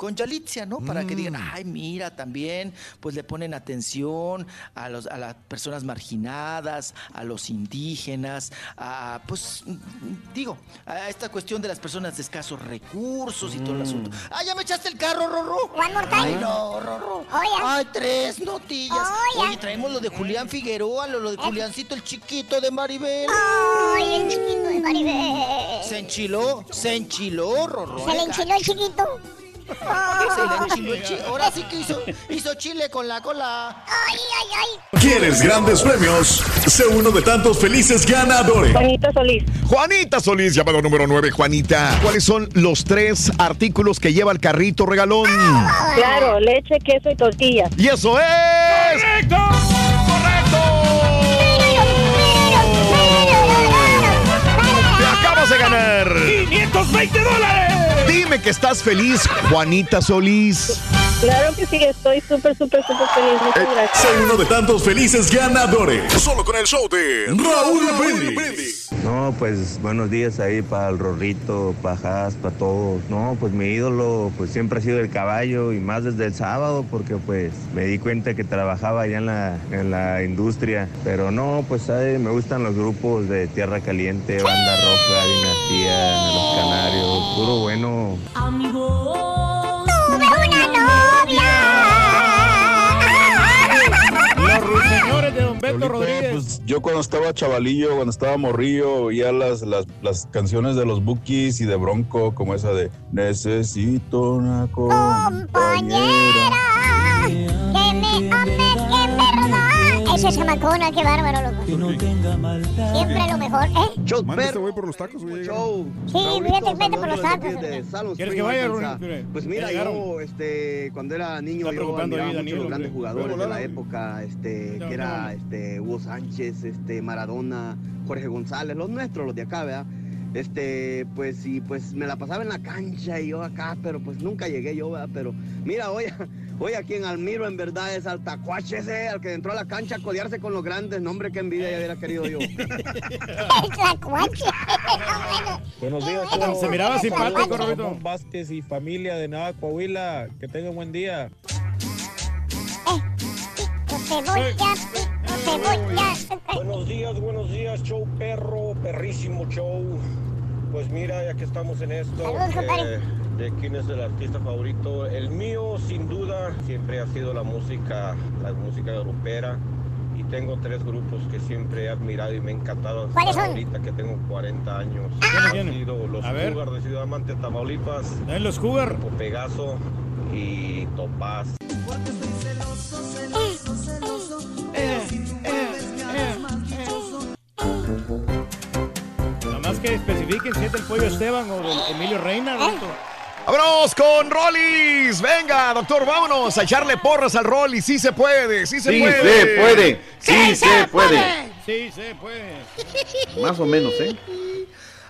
con Yalitzia, ¿no? Para que digan, Mm. ay, mira, también, pues le ponen atención a, los, a las personas marginadas, a los indígenas, a, pues, mm, digo, a esta cuestión de las personas de escasos recursos y todo el asunto. ¡Ah, ya me echaste el carro, Rorro! One more time. ¡Ay, no, Rorro! Oye. ¡Ay, tres notillas! Oye. Oye, traemos lo de Julián Figueroa, lo, lo de Juliancito, el chiquito de Maribel. Ay, el chiquito de Maribel. Se enchiló, se enchiló, Rorro. Se le ¿eh? enchiló el chiquito. Chi- Ahora sí que hizo, hizo chile con la cola. Ay, ay, ay. ¿Quieres grandes premios? Sé uno de tantos felices ganadores. Juanita Solís. Juanita Solís, llamado número 9. Juanita, ¿cuáles son los tres artículos que lleva el carrito regalón? Claro, leche, queso y tortillas. Y eso es. ¡Correcto! ¡Te acabas de ganar! ¡520 dólares! Dime que estás feliz, Juanita Solís. Claro que sí, estoy súper, súper, súper feliz. Muchas gracias. Sé uno de tantos felices ganadores. Solo con el show de Raúl Brindis. No, pues buenos días ahí para el Rorrito, para Haas, para todos. No, pues mi ídolo pues siempre ha sido el caballo y más desde el sábado porque pues me di cuenta que trabajaba allá en la, en la industria. Pero no, pues ¿sabe? me gustan los grupos de Tierra Caliente, Banda Roja, Dinastía, Los Canarios, puro bueno. Amigos. Tuve una novia. Los señores de Don Beto Rodríguez. Pues, yo cuando estaba chavalillo, cuando estaba morrillo, oía las, las, las canciones de los Bookies y de Bronco, como esa de Necesito una compañera. compañera. Ese es Macona, qué bárbaro, loco. Siempre lo mejor, ¿eh? Manda este güey por los tacos, güey. Sí, vete, vete por los tacos. ¿Quieres que vaya. Rubén? Pues mira, yo este, cuando era niño Está yo admiraba mucho Danilo, los grandes jugadores de la época, este, No, que no, era no. este, Hugo Sánchez, este, Maradona, Jorge González, los nuestros, los de acá, ¿verdad? Este, pues y pues me la pasaba en la cancha y yo acá, pero pues nunca llegué yo, ¿verdad? Pero mira, hoy, hoy a quien admiro en verdad es al tacuache ese, al que entró a la cancha a codearse con los grandes, nombre que envidia ya hubiera querido yo. Buenos días, Se miraba simpático. Ramón Vázquez y familia de Nava Coahuila. Que tengan buen día. Cebolla. Buenos días, buenos días, show perro, perrísimo show. Pues mira, ya que estamos en esto, eh, de quién es el artista favorito. El mío, sin duda, siempre ha sido la música, la música grupera. Y tengo tres grupos que siempre he admirado y me ha encantado. ¿Cuáles son? Ahorita que tengo 40 años. ¿Quiénes, Han sido los. Cougar de Ciudad Amante, Tamaulipas. ¿En los Cougar? Pegaso y Topaz. Más que especifiquen si es del pollo Esteban o del Emilio Reina, Rorrito. Vámonos con Rollis. Venga, doctor, vámonos a echarle porras al Rollis. Sí se puede, sí se Sí puede. se puede, sí se puede. Sí, se puede. Más o menos, ¿eh?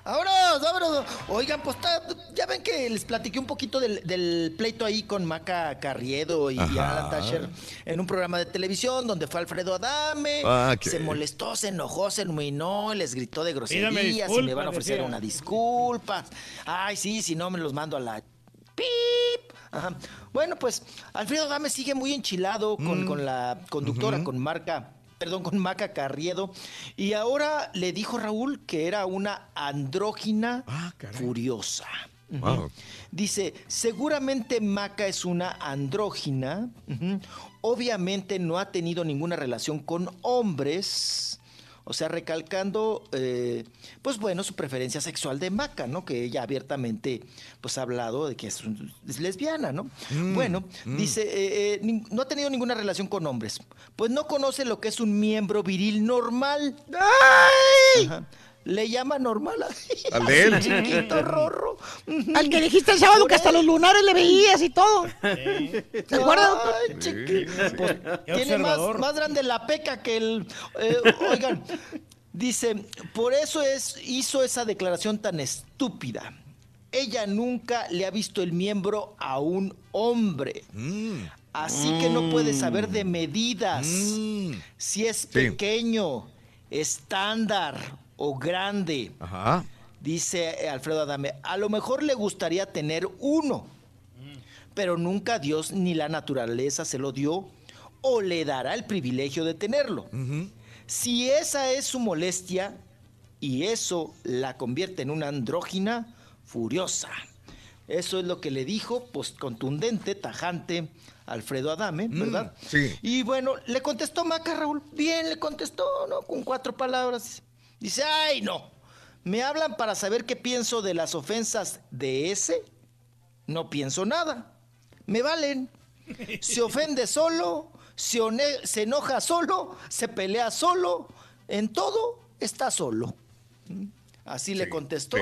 Vámonos, vámonos. Oigan, pues ya ven que les platiqué un poquito del, del pleito ahí con Maca Carriedo y, y. Alan Tasher en un programa de televisión donde fue Alfredo Adame. Ah. Se molestó, se enojó, se iluminó, les gritó de groserías y me van a ofrecer decía. una disculpa. Ay, sí, si no me los mando a la ¡Pip! Ajá. Bueno, pues Alfredo Adame sigue muy enchilado con, con la conductora, con Marca, perdón, con Maca Carriedo. Y ahora le dijo Raúl que era una andrógina furiosa. Ujú. Wow. Dice, seguramente Maca es una andrógina. Obviamente no ha tenido ninguna relación con hombres. O sea, recalcando, eh, pues bueno, su preferencia sexual de Maca, ¿no? Que ella abiertamente, pues ha hablado de que es, un- es lesbiana, ¿no? Mm, bueno, mm. dice, eh, eh, no ha tenido ninguna relación con hombres. Pues no conoce lo que es un miembro viril normal. Ajá. Le llama normal a- Al de él. Chiquito, rorro. Al que dijiste el sábado que hasta los lunares le veías y todo. ¿Te acuerdas? Ay, chiqui- pues, Qué tiene más, más grande la peca que el. eh, oigan, dice, por eso es, hizo esa declaración tan estúpida. Ella nunca le ha visto el miembro a un hombre. Así que no puede saber de medidas. Si es pequeño, estándar o grande. Ajá. Dice eh, Alfredo Adame, a lo mejor le gustaría tener uno, pero nunca Dios ni la naturaleza se lo dio o le dará el privilegio de tenerlo. Si esa es su molestia y eso la convierte en una andrógina furiosa. Eso es lo que le dijo, pues contundente, tajante, Alfredo Adame, ¿verdad? sí. Y bueno, le contestó Maca Raúl. Bien, le contestó, ¿no? Con cuatro palabras. Dice, ay, no. ¿Me hablan para saber qué pienso de las ofensas de ese? No pienso nada. Me valen. Se ofende solo, se, enoja solo, se pelea solo, en todo está solo. ¿Mm? Así le contestó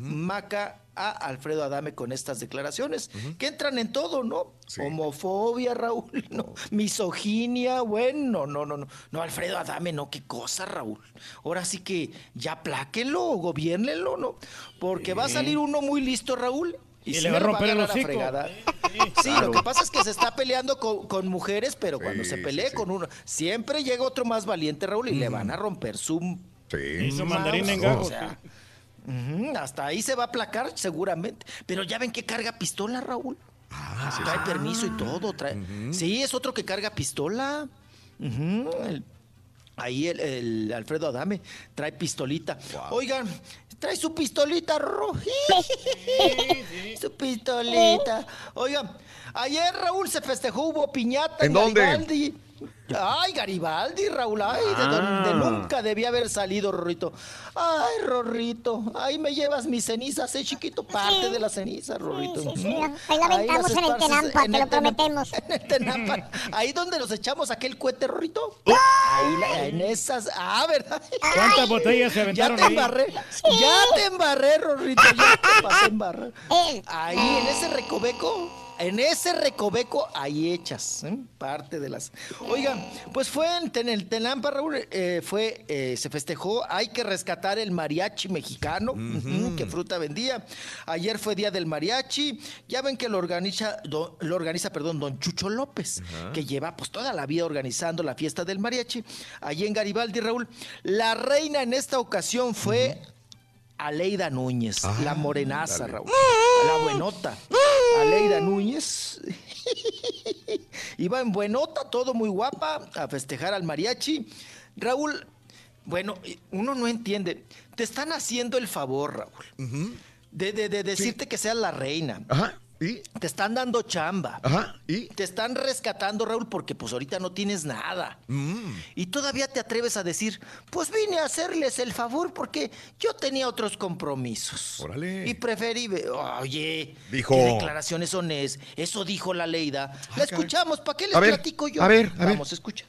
Maca a Alfredo Adame con estas declaraciones, que entran en todo, ¿no? Homofobia, Raúl, no. Misoginia, bueno, no, no, no. No, Alfredo Adame, no, qué cosa, Raúl. Ahora sí que ya pláquenlo, gobiernenlo, ¿no? Porque va a salir uno muy listo, Raúl. Y, Y sí le va a romper el hocico. fregada. Sí, Claro. lo que pasa es que se está peleando con, con mujeres, pero cuando se pelee sí. con uno, siempre llega otro más valiente, Raúl, y le van a romper su Sí. Mandarín en o gajo. Hasta ahí se va a aplacar seguramente. Pero ya ven que carga pistola, Raúl. Ah, trae permiso y todo. Trae... Sí, es otro que carga pistola. El- Ahí el, el Alfredo Adame trae pistolita. Oigan, trae su pistolita, Ro. Su pistolita. Oigan, ayer Raúl se festejó, hubo piñata ¿En en, dónde? Garibaldi. Ay, Garibaldi, Raúl, ay, de Ah. donde nunca debía haber salido, Rorrito. Ay, Rorrito, ahí me llevas mis cenizas, eh, chiquito, parte de las cenizas, Rorrito. sí, sí, ahí la aventamos en el Tenampa, en te el lo prometemos. En el Tenampa. Ahí donde nos echamos aquel cohete, Rorrito. ¡Oh! Ahí, la- en esas, ah, ¿verdad? ¿Cuántas botellas se aventaron Ya te ahí? embarré, ya te embarré, Rorrito, ya te pasé a embarrar. Ahí, en ese recoveco, en ese recoveco, ahí hechas, ¿eh? parte de las... Oigan, pues fue en, el Tenampa, Raúl, eh, fue, eh, se festejó, hay que rescatar el mariachi mexicano, que fruta vendía. Ayer fue Día del Mariachi, ya ven que lo organiza, do- lo organiza, perdón, don Chucho López, que lleva pues toda la vida organizando la fiesta del mariachi. Allí en Garibaldi, Raúl, la reina en esta ocasión fue... Aleida Núñez, la morenaza, dale. Raúl. La buenota. Aleida Núñez. Iba en buenota, todo muy guapa, a festejar al mariachi. Raúl, bueno, uno no entiende. Te están haciendo el favor, Raúl. De, de- de decirte que seas la reina. Ajá. ¿Y? Te están dando chamba. Ajá. ¿Y? Te están rescatando, Raúl, porque pues ahorita no tienes nada. Mm. Y todavía te atreves a decir, pues vine a hacerles el favor porque yo tenía otros compromisos. Órale. Y preferí, oye, Dijo. ¿qué declaraciones son es? Eso dijo la Leida. La escuchamos, ¿para qué les A ver, platico yo? a ver, a ver. Vamos, escucha.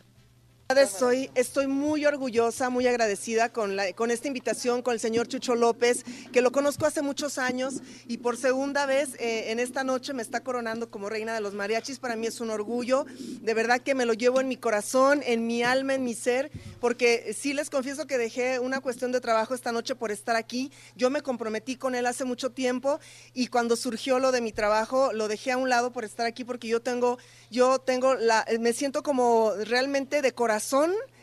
Estoy, estoy muy orgullosa, muy agradecida con, la- con esta invitación con el señor Chucho López, que lo conozco hace muchos años y por segunda vez eh, en esta noche me está coronando como reina de los mariachis. Para mí es un orgullo, de verdad que me lo llevo en mi corazón, en mi alma, en mi ser, porque sí les confieso que dejé una cuestión de trabajo esta noche por estar aquí. Yo me comprometí con él hace mucho tiempo y cuando surgió lo de mi trabajo lo dejé a un lado por estar aquí porque yo tengo, yo tengo la, me siento como realmente de corazón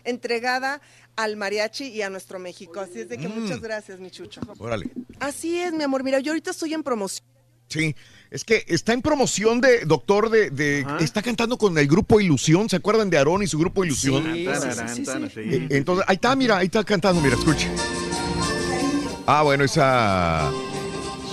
entregada al mariachi y a nuestro México. Así es de que Mm. muchas gracias, mi chucho. Órale. Así es, mi amor. Mira, yo ahorita estoy en promoción. Sí, es que está en promoción de doctor de, de- está cantando con el grupo Ilusión, ¿se acuerdan de Aarón y su grupo Ilusión? Sí, sí, sí, sí, sí, sí. Eh, Entonces, ahí está, mira, ahí está cantando, mira, escuche. Ah, bueno, esa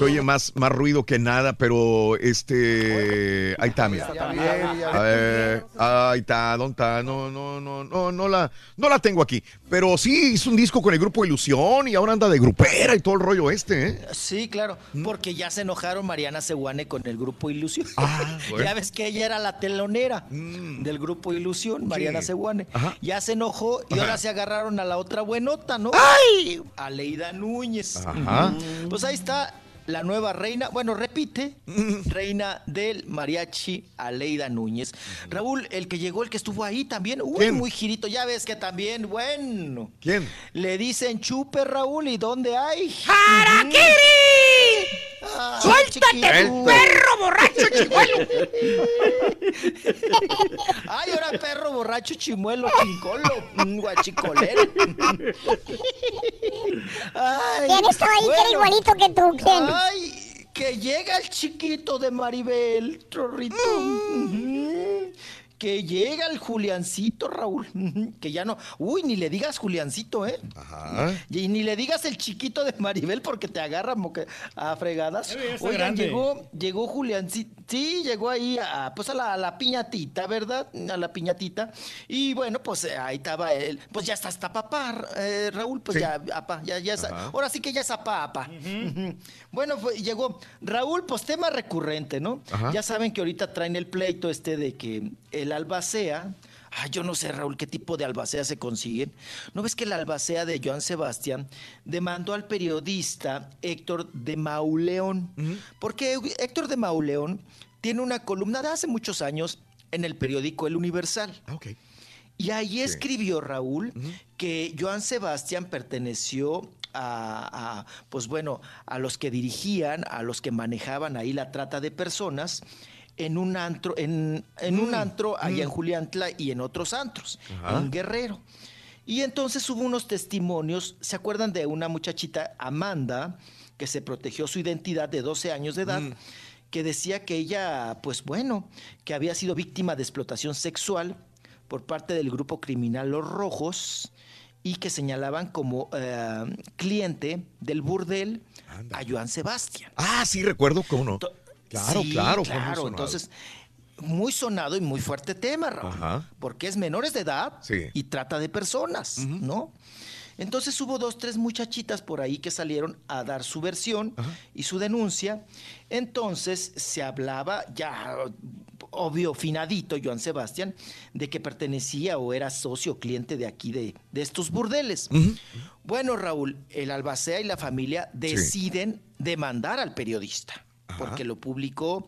se oye más, más ruido que nada, pero este, ahí está, mira. A ver, ahí está, ¿dónde está? No, no, no, no, no la, no la tengo aquí. Pero sí hizo un disco con el grupo Ilusión y ahora anda de grupera y todo el rollo este, ¿eh? Sí, claro, porque ya se enojaron Mariana Seguane con el grupo Ilusión. Ah, bueno. Mm. Ya ves que ella era la telonera del grupo Ilusión, Mariana Sí. Seguane. Ajá. Ya se enojó y Ajá. ahora se agarraron a la otra buenota, ¿no? ¡Ay! A Leida Núñez. Ajá. Pues ahí está la nueva reina, bueno, repite, reina del mariachi Aleida Núñez. Raúl, el que llegó, el que estuvo ahí también, uy, ¿Quién? muy girito, ya ves que también, bueno. ¿Quién? Le dicen chupe, Raúl, ¿y dónde hay? ¡Harakiri! Ay, ¡Suéltate, chiquito. perro borracho chimuelo! Ay, ahora perro borracho chimuelo, chincolo, mm, guachicolero. Ay, ¿Quién estaba ahí que era igualito que tú? ¿Quién? Ay, que llega el chiquito de Maribel, Trorrito. Ujú. Que llega el Juliancito, Raúl. Que ya no. Uy, ni le digas Juliancito, ¿eh? Ajá. Y ni le digas el chiquito de Maribel porque te agarran moque- a fregadas. Oigan, grande. llegó, llegó Juliancito. Sí, llegó ahí a, pues a la, a la piñatita, ¿verdad? A la piñatita. Y bueno, pues eh, ahí estaba él. Pues ya está hasta papá, eh, Raúl. Pues Sí. ya, apa, ya, ya Ajá. Ahora sí que ya es apá. Ujú. Bueno, fue- llegó Raúl, pues tema recurrente, ¿no? Ajá. Ya saben que ahorita traen el pleito este de que el albacea. Ay, yo no sé, Raúl, qué tipo de albacea se consiguen. ¿No ves que el albacea de Joan Sebastián demandó al periodista Héctor de Mauleón? Porque Héctor de Mauleón tiene una columna de hace muchos años en el periódico El Universal. Ah. Y ahí escribió Raúl que Joan Sebastián perteneció a, a, pues bueno, a los que dirigían, a los que manejaban ahí la trata de personas en un antro, en, en un antro allá en Juliantla y en otros antros, Ajá. en Guerrero. Y entonces hubo unos testimonios, ¿se acuerdan de una muchachita, Amanda, que se protegió su identidad de 12 años de edad? que decía que ella, pues bueno, que había sido víctima de explotación sexual por parte del grupo criminal Los Rojos y que señalaban como eh, cliente del burdel a Joan Sebastián. Ah, sí, recuerdo cómo no. Claro, Sí, claro. claro. Entonces, muy sonado y muy fuerte tema, Raúl. Ajá. Porque es menores de edad Sí. y trata de personas, ¿no? Entonces hubo dos, tres muchachitas por ahí que salieron a dar su versión y su denuncia. Entonces se hablaba, ya obvio, finadito, Joan Sebastián, de que pertenecía o era socio cliente de aquí, de, de estos burdeles. Bueno, Raúl, el albacea y la familia deciden demandar al periodista. Porque lo publicó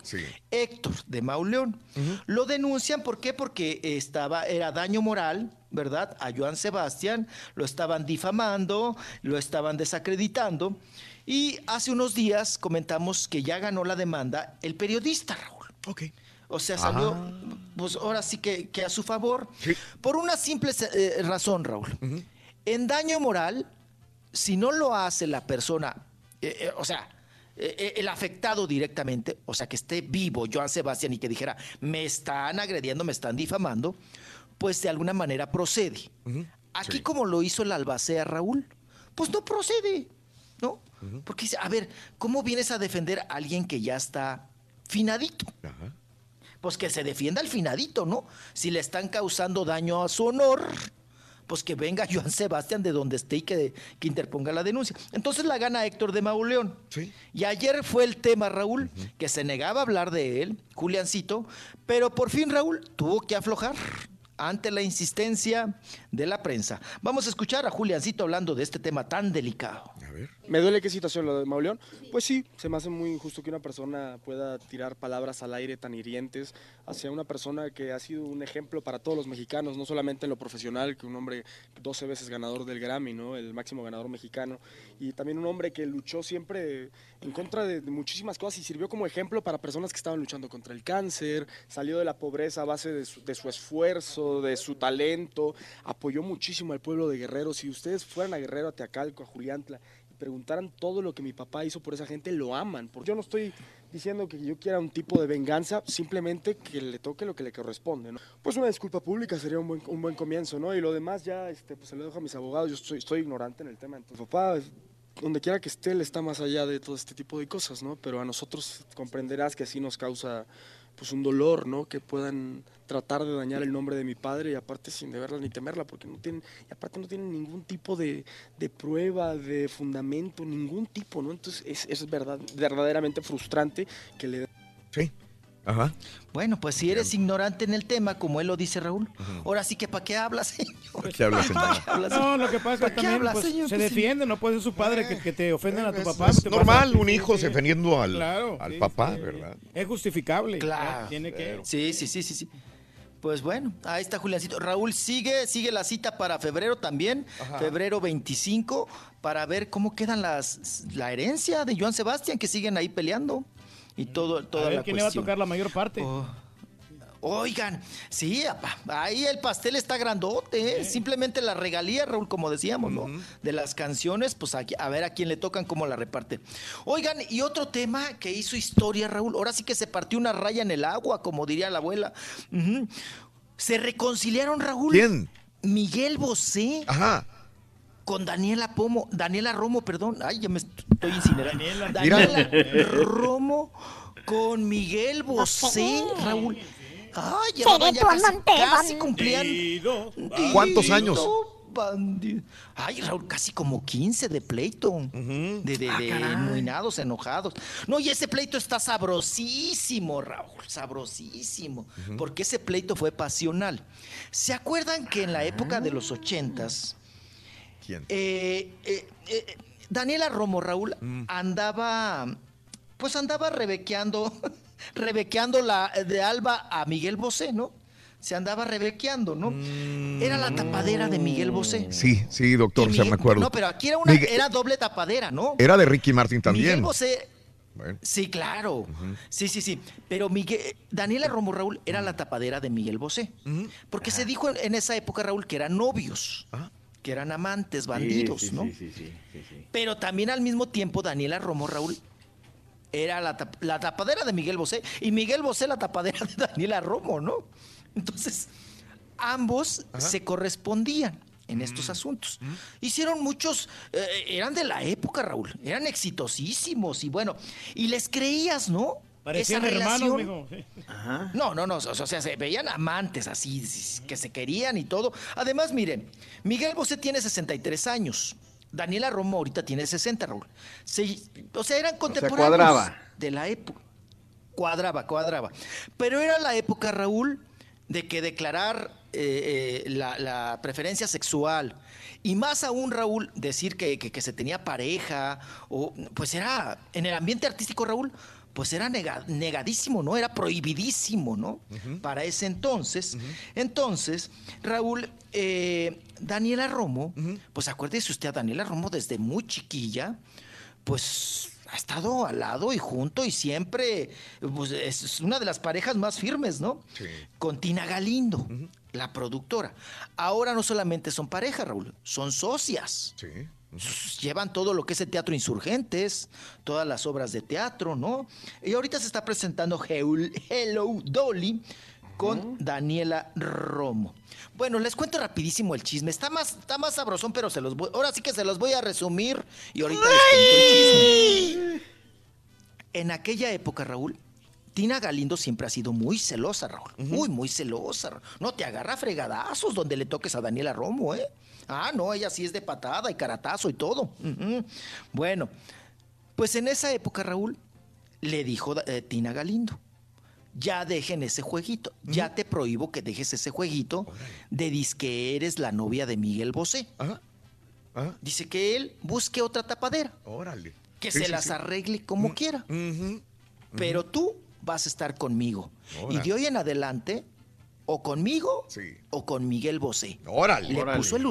Héctor de Mauleón. Lo denuncian, ¿por qué? Porque estaba, era daño moral, ¿verdad? A Joan Sebastián, lo estaban difamando, lo estaban desacreditando. Y hace unos días comentamos que ya ganó la demanda el periodista, Raúl. Ok. O sea, salió, Ah. pues ahora sí que, que a su favor. Por una simple eh, razón, Raúl. En daño moral, si no lo hace la persona, eh, eh, o sea, eh, eh, el afectado directamente, o sea, que esté vivo Joan Sebastián y que dijera, me están agrediendo, me están difamando, pues de alguna manera procede. Aquí como lo hizo el albacea Raúl, pues no procede, ¿no? Porque dice, a ver, ¿cómo vienes a defender a alguien que ya está finadito? Pues que se defienda al finadito, ¿no? Si le están causando daño a su honor, pues que venga Joan Sebastián de donde esté y que, que interponga la denuncia. Entonces la gana Héctor de Mauleón. Y ayer fue el tema, Raúl, que se negaba a hablar de él, Juliancito, pero por fin Raúl tuvo que aflojar ante la insistencia de la prensa. Vamos a escuchar a Juliancito hablando de este tema tan delicado. ¿Me duele qué situación lo de Mauleón? Pues sí, se me hace muy injusto que una persona pueda tirar palabras al aire tan hirientes hacia una persona que ha sido un ejemplo para todos los mexicanos, no solamente en lo profesional, que un hombre 12 veces ganador del Grammy, ¿no? el máximo ganador mexicano, y también un hombre que luchó siempre en contra de, muchísimas cosas y sirvió como ejemplo para personas que estaban luchando contra el cáncer, salió de la pobreza a base de su, esfuerzo, de su talento, apoyó muchísimo al pueblo de Guerrero. Si ustedes fueran a Guerrero, a Teacalco, a Juliantla, preguntaran todo lo que mi papá hizo por esa gente, lo aman. Porque yo no estoy diciendo que yo quiera un tipo de venganza, simplemente que le toque lo que le corresponde. ¿no? Pues una disculpa pública sería un buen, un buen comienzo, ¿no? Y lo demás ya este, pues se lo dejo a mis abogados, yo estoy, estoy ignorante en el tema. Entonces, papá, donde quiera que esté, él está más allá de todo este tipo de cosas, ¿no? Pero a nosotros comprenderás que así nos causa pues un dolor, ¿no? Que puedan tratar de dañar el nombre de mi padre y aparte sin deberla ni temerla, porque no tienen, y aparte no tienen ningún tipo de, de prueba, de fundamento, ningún tipo, ¿no? Entonces es, es verdad, verdaderamente frustrante que le... Sí. Ajá. Bueno, pues si eres ignorante en el tema, como él lo dice Raúl, ahora sí que ¿para qué hablas, señor? ¿Qué habla, señor? ¿Para qué hablas? No, lo que pasa es que ¿Para qué también hablas, pues, señor? se Pues defiende, no puede ser su padre que, que te ofendan a tu papá. Es normal, un hijo sí. defendiendo al, Claro, al sí, papá, sí. ¿verdad? Es justificable. Claro. Tiene que. Sí, sí, sí, sí, sí. Pues bueno, ahí está Juliancito. Raúl sigue, sigue la cita para febrero también, Ajá. febrero 25, para ver cómo quedan las la herencia de Joan Sebastián que siguen ahí peleando y todo toda A ver la quién le va a tocar la mayor parte. Oigan, sí, apa, ahí el pastel está grandote, ¿eh? simplemente la regalía, Raúl, como decíamos, ¿no? De las canciones, pues aquí- a ver a quién le tocan, cómo la reparten. Oigan, y otro tema que hizo historia, Raúl, ahora sí que se partió una raya en el agua, como diría la abuela. Se reconciliaron, Raúl. ¿Quién? Miguel Bosé. Ajá. Con Daniela Pomo, Daniela Romo, perdón. Ay, ya me estoy incinerando. Daniela. Daniela. Romo con Miguel Bosé, Raúl. Ay, ya tu casi, casi cumplían. ¿Cuántos años? bandido. Ay, Raúl, casi como 15 de pleito. De, de, Ah, de enojados. No, y ese pleito está sabrosísimo, Raúl, sabrosísimo. Porque ese pleito fue pasional. ¿Se acuerdan que en la época de los ochentas, ¿Quién? eh, eh, eh, Daniela Romo, Raúl, andaba, pues andaba rebequeando, rebequeando la, de Alba a Miguel Bosé, ¿no? Se andaba rebequeando, ¿no? Era la tapadera de Miguel Bosé. Sí, sí, doctor, ya me Miguel- acuerdo. No, pero aquí era, una, Miguel- era doble tapadera, ¿no? Era de Ricky Martin Miguel también. Bosé. Bueno. Sí, claro. Sí, sí, sí. Pero Miguel, Daniela Romo Raúl era la tapadera de Miguel Bosé. Porque se dijo en, en esa época, Raúl, que eran novios, que eran amantes, bandidos, Sí, sí, ¿no? sí, sí, sí, sí, sí. Pero también al mismo tiempo Daniela Romo Raúl era la, tap- la tapadera de Miguel Bosé y Miguel Bosé la tapadera de Daniela Romo, ¿no? Entonces, ambos se correspondían en estos asuntos. Hicieron muchos, eh, eran de la época, Raúl, eran exitosísimos y bueno, y les creías, ¿no? Parecían esa hermanos, relación-. No, no, no, o sea, se veían amantes así, que se querían y todo. Además, miren, Miguel Bosé tiene 63 años. Daniela Romo ahorita tiene 60, Raúl. Se- o sea, eran contemporáneos cuadraba. de la época. Cuadraba, cuadraba. Pero era la época, Raúl, de que declarar eh, eh, la, la preferencia sexual y más aún, Raúl, decir que, que- que se tenía pareja, o pues era, en el ambiente artístico, Raúl, pues era nega- negadísimo, ¿no? Era prohibidísimo, ¿no? Para ese entonces. Entonces, Raúl, eh, Daniela Romo, pues acuérdese usted a Daniela Romo desde muy chiquilla, pues ha estado al lado y junto y siempre pues, es una de las parejas más firmes, ¿no? Con Tina Galindo, la productora. Ahora no solamente son pareja, Raúl, son socias. Llevan todo lo que es el teatro insurgentes, todas las obras de teatro, ¿no? Y ahorita se está presentando Hello Dolly con Daniela Romo. Bueno, les cuento rapidísimo el chisme. Está más, está más sabrosón, pero se los voy, ahora sí que se los voy a resumir y ahorita les cuento el chisme. En aquella época, Raúl, Tina Galindo siempre ha sido muy celosa, Raúl. Muy, muy celosa. No te agarra fregadazos donde le toques a Daniela Romo, ¿eh? Ah, no, ella sí es de patada y caratazo y todo. Bueno, pues en esa época, Raúl, le dijo eh, Tina Galindo, ya dejen ese jueguito, ya te prohíbo que dejes ese jueguito de disque eres la novia de Miguel Bosé. Dice que él busque otra tapadera, Órale. que Sí, se sí, las sí. arregle como quiera. Pero tú vas a estar conmigo. Y de hoy en adelante, o conmigo o con Miguel Bosé. Órale. Le Órale. puso el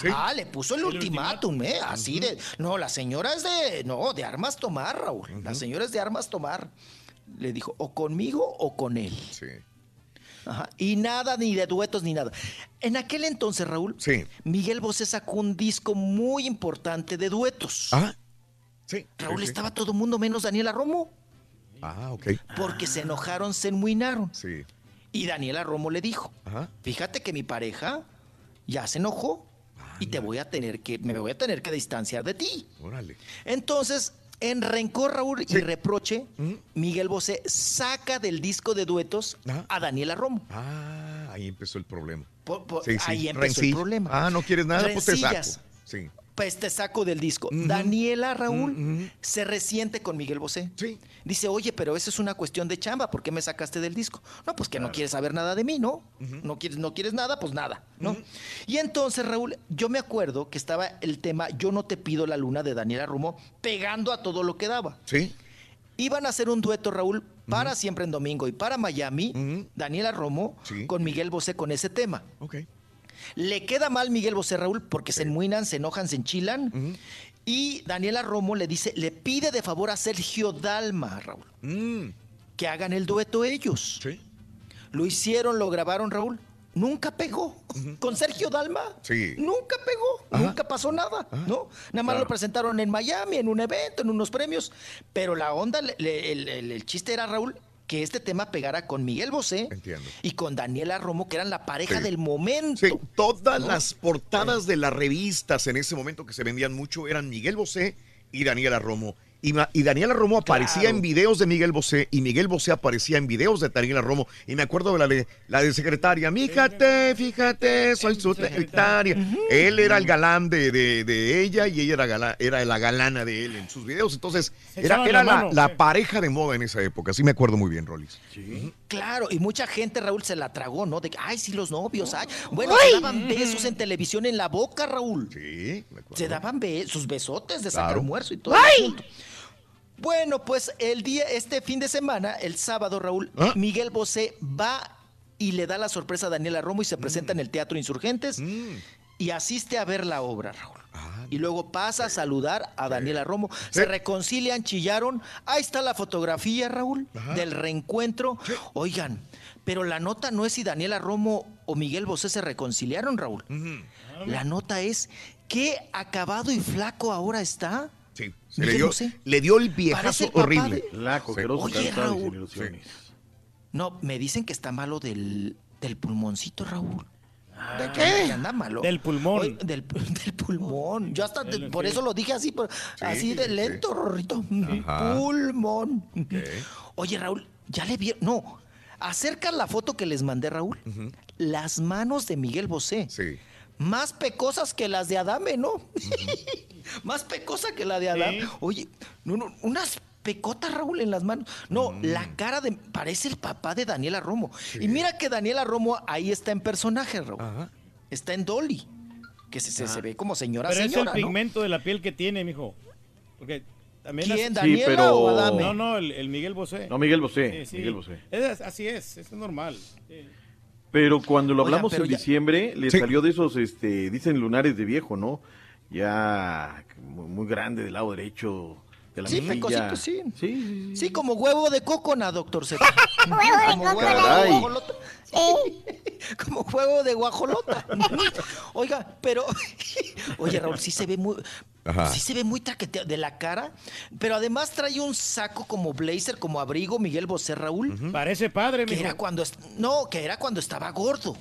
Sí. Ah, le puso el, El ultimátum, ¿eh? Así de. No, la señora es de. No, de armas tomar, Raúl. La señora es de armas tomar. Le dijo, o conmigo o con él. Sí. Ajá. Y nada, ni de duetos, ni nada. En aquel entonces, Raúl, Miguel Bosé sacó un disco muy importante de duetos. Ah, sí. Raúl sí, sí. estaba todo el mundo menos Daniela Romo. Ah, ok. Porque se enojaron, se enmuinaron. Sí. Y Daniela Romo le dijo, Ajá. fíjate que mi pareja ya se enojó y te voy a tener que, me voy a tener que distanciar de ti. Órale. Entonces, en rencor, Raúl, y reproche, Miguel Bosé saca del disco de duetos a Daniela Romo. Ah, ahí empezó el problema. Por- por- Sí, sí. Ahí empezó el problema. Ah, no quieres nada, pues te saco. Rencillas. Sí. Pues te saco del disco. Daniela Raúl se resiente con Miguel Bosé. Dice, oye, pero eso es una cuestión de chamba, ¿por qué me sacaste del disco? No, pues que no quieres saber nada de mí, ¿no? No quieres, no quieres nada, pues nada, ¿no? Y entonces, Raúl, yo me acuerdo que estaba el tema Yo no te pido la luna de Daniela Romo pegando a todo lo que daba. Sí. Iban a hacer un dueto, Raúl, para siempre en domingo y para Miami, Daniela Romo con Miguel Bosé con ese tema. Ok. Le queda mal Miguel Bosé, Raúl, porque se enmuinan, se enojan, se enchilan. Y Daniela Romo le dice, le pide de favor a Sergio Dalma, Raúl, que hagan el dueto ellos. Lo hicieron, lo grabaron, Raúl. Nunca pegó. Con Sergio Dalma. Sí. Nunca pegó. Nunca pasó nada. ¿No? Nada más Claro. lo presentaron en Miami, en un evento, en unos premios. Pero la onda, le- le- el, el- el chiste era, Raúl, que este tema pegara con Miguel Bosé y con Daniela Romo, que eran la pareja Sí. del momento. Sí, todas ¿no? las portadas de las revistas en ese momento que se vendían mucho eran Miguel Bosé y Daniela Romo. Y, y Daniela Romo aparecía Claro. en videos de Miguel Bosé y Miguel Bosé aparecía en videos de Daniela Romo. Y me acuerdo de la de, la de secretaria. Fíjate, fíjate, soy su secretaria. Él era el galán de, de- de ella y ella era, era la galana de él en sus videos. Entonces, Se era, era la la, mano, la sí. pareja de moda en esa época. Sí me acuerdo muy bien, Rolis. Claro, y mucha gente, Raúl, se la tragó, ¿no? De que, ay, sí, los novios, ay. Bueno, Ay. se daban besos en televisión en la boca, Raúl. Sí, Se daban be- sus besotes de sacar Claro. almuerzo y todo. asunto. Bueno, pues el día, este fin de semana, el sábado, Raúl, ¿Ah? Miguel Bosé va y le da la sorpresa a Daniela Romo y se presenta en el Teatro Insurgentes y asiste a ver la obra, Raúl. Y luego pasa a saludar a Daniela Romo. Se reconcilian, chillaron. Ahí está la fotografía, Raúl, del reencuentro. Oigan, pero la nota no es si Daniela Romo o Miguel Bosé se reconciliaron, Raúl. La nota es qué acabado y flaco ahora está. Sí, Miguel le dio, le dio el viejazo el horrible. de- Oye, Raúl. No, me dicen que está malo del, del pulmoncito, Raúl. ¿De qué? anda malo. Del pulmón. Oye, del, del pulmón. Yo hasta te- por eso lo dije así, por- así de lento, Rorrito. Ajá. Pulmón. Oye, Raúl, ya le vieron. No, acerca la foto que les mandé, Raúl. Las manos de Miguel Bosé. Sí. Más pecosas que las de Adame, ¿no? Más pecosa que la de Adame. Oye, no, no, unas pecotas, Raúl, en las manos. No, Mm. la cara de. Parece el papá de Daniela Romo. Y mira que Daniela Romo ahí está en personaje, Raúl. Está en Dolly. Que se, se, se ve como señora, Pero señora. es el ¿no? pigmento de la piel que tiene, mijo. Porque también ¿Quién, Daniela Sí, pero- o Adame? No, no, el, el Miguel Bosé. No, Miguel Bosé, Miguel Bosé. Es- así es, es normal. Sí. Pero cuando lo hablamos en ya- diciembre, le Sí. salió de esos, este, dicen lunares de viejo, ¿no? Ya muy, muy grande del lado derecho de la Sí, pecosito, sí. Sí, como huevo de cocona, doctor Z. Huevo de Como huevo cocona. de guajolota. Como huevo de guajolota. Oiga, pero. Oye, Raúl, sí se ve muy. Ajá. Sí se ve muy traqueteado de la cara, pero además trae un saco como blazer, como abrigo, Miguel Bosé, Raúl. Parece padre, que mijo. era cuando No, que era cuando estaba gordo.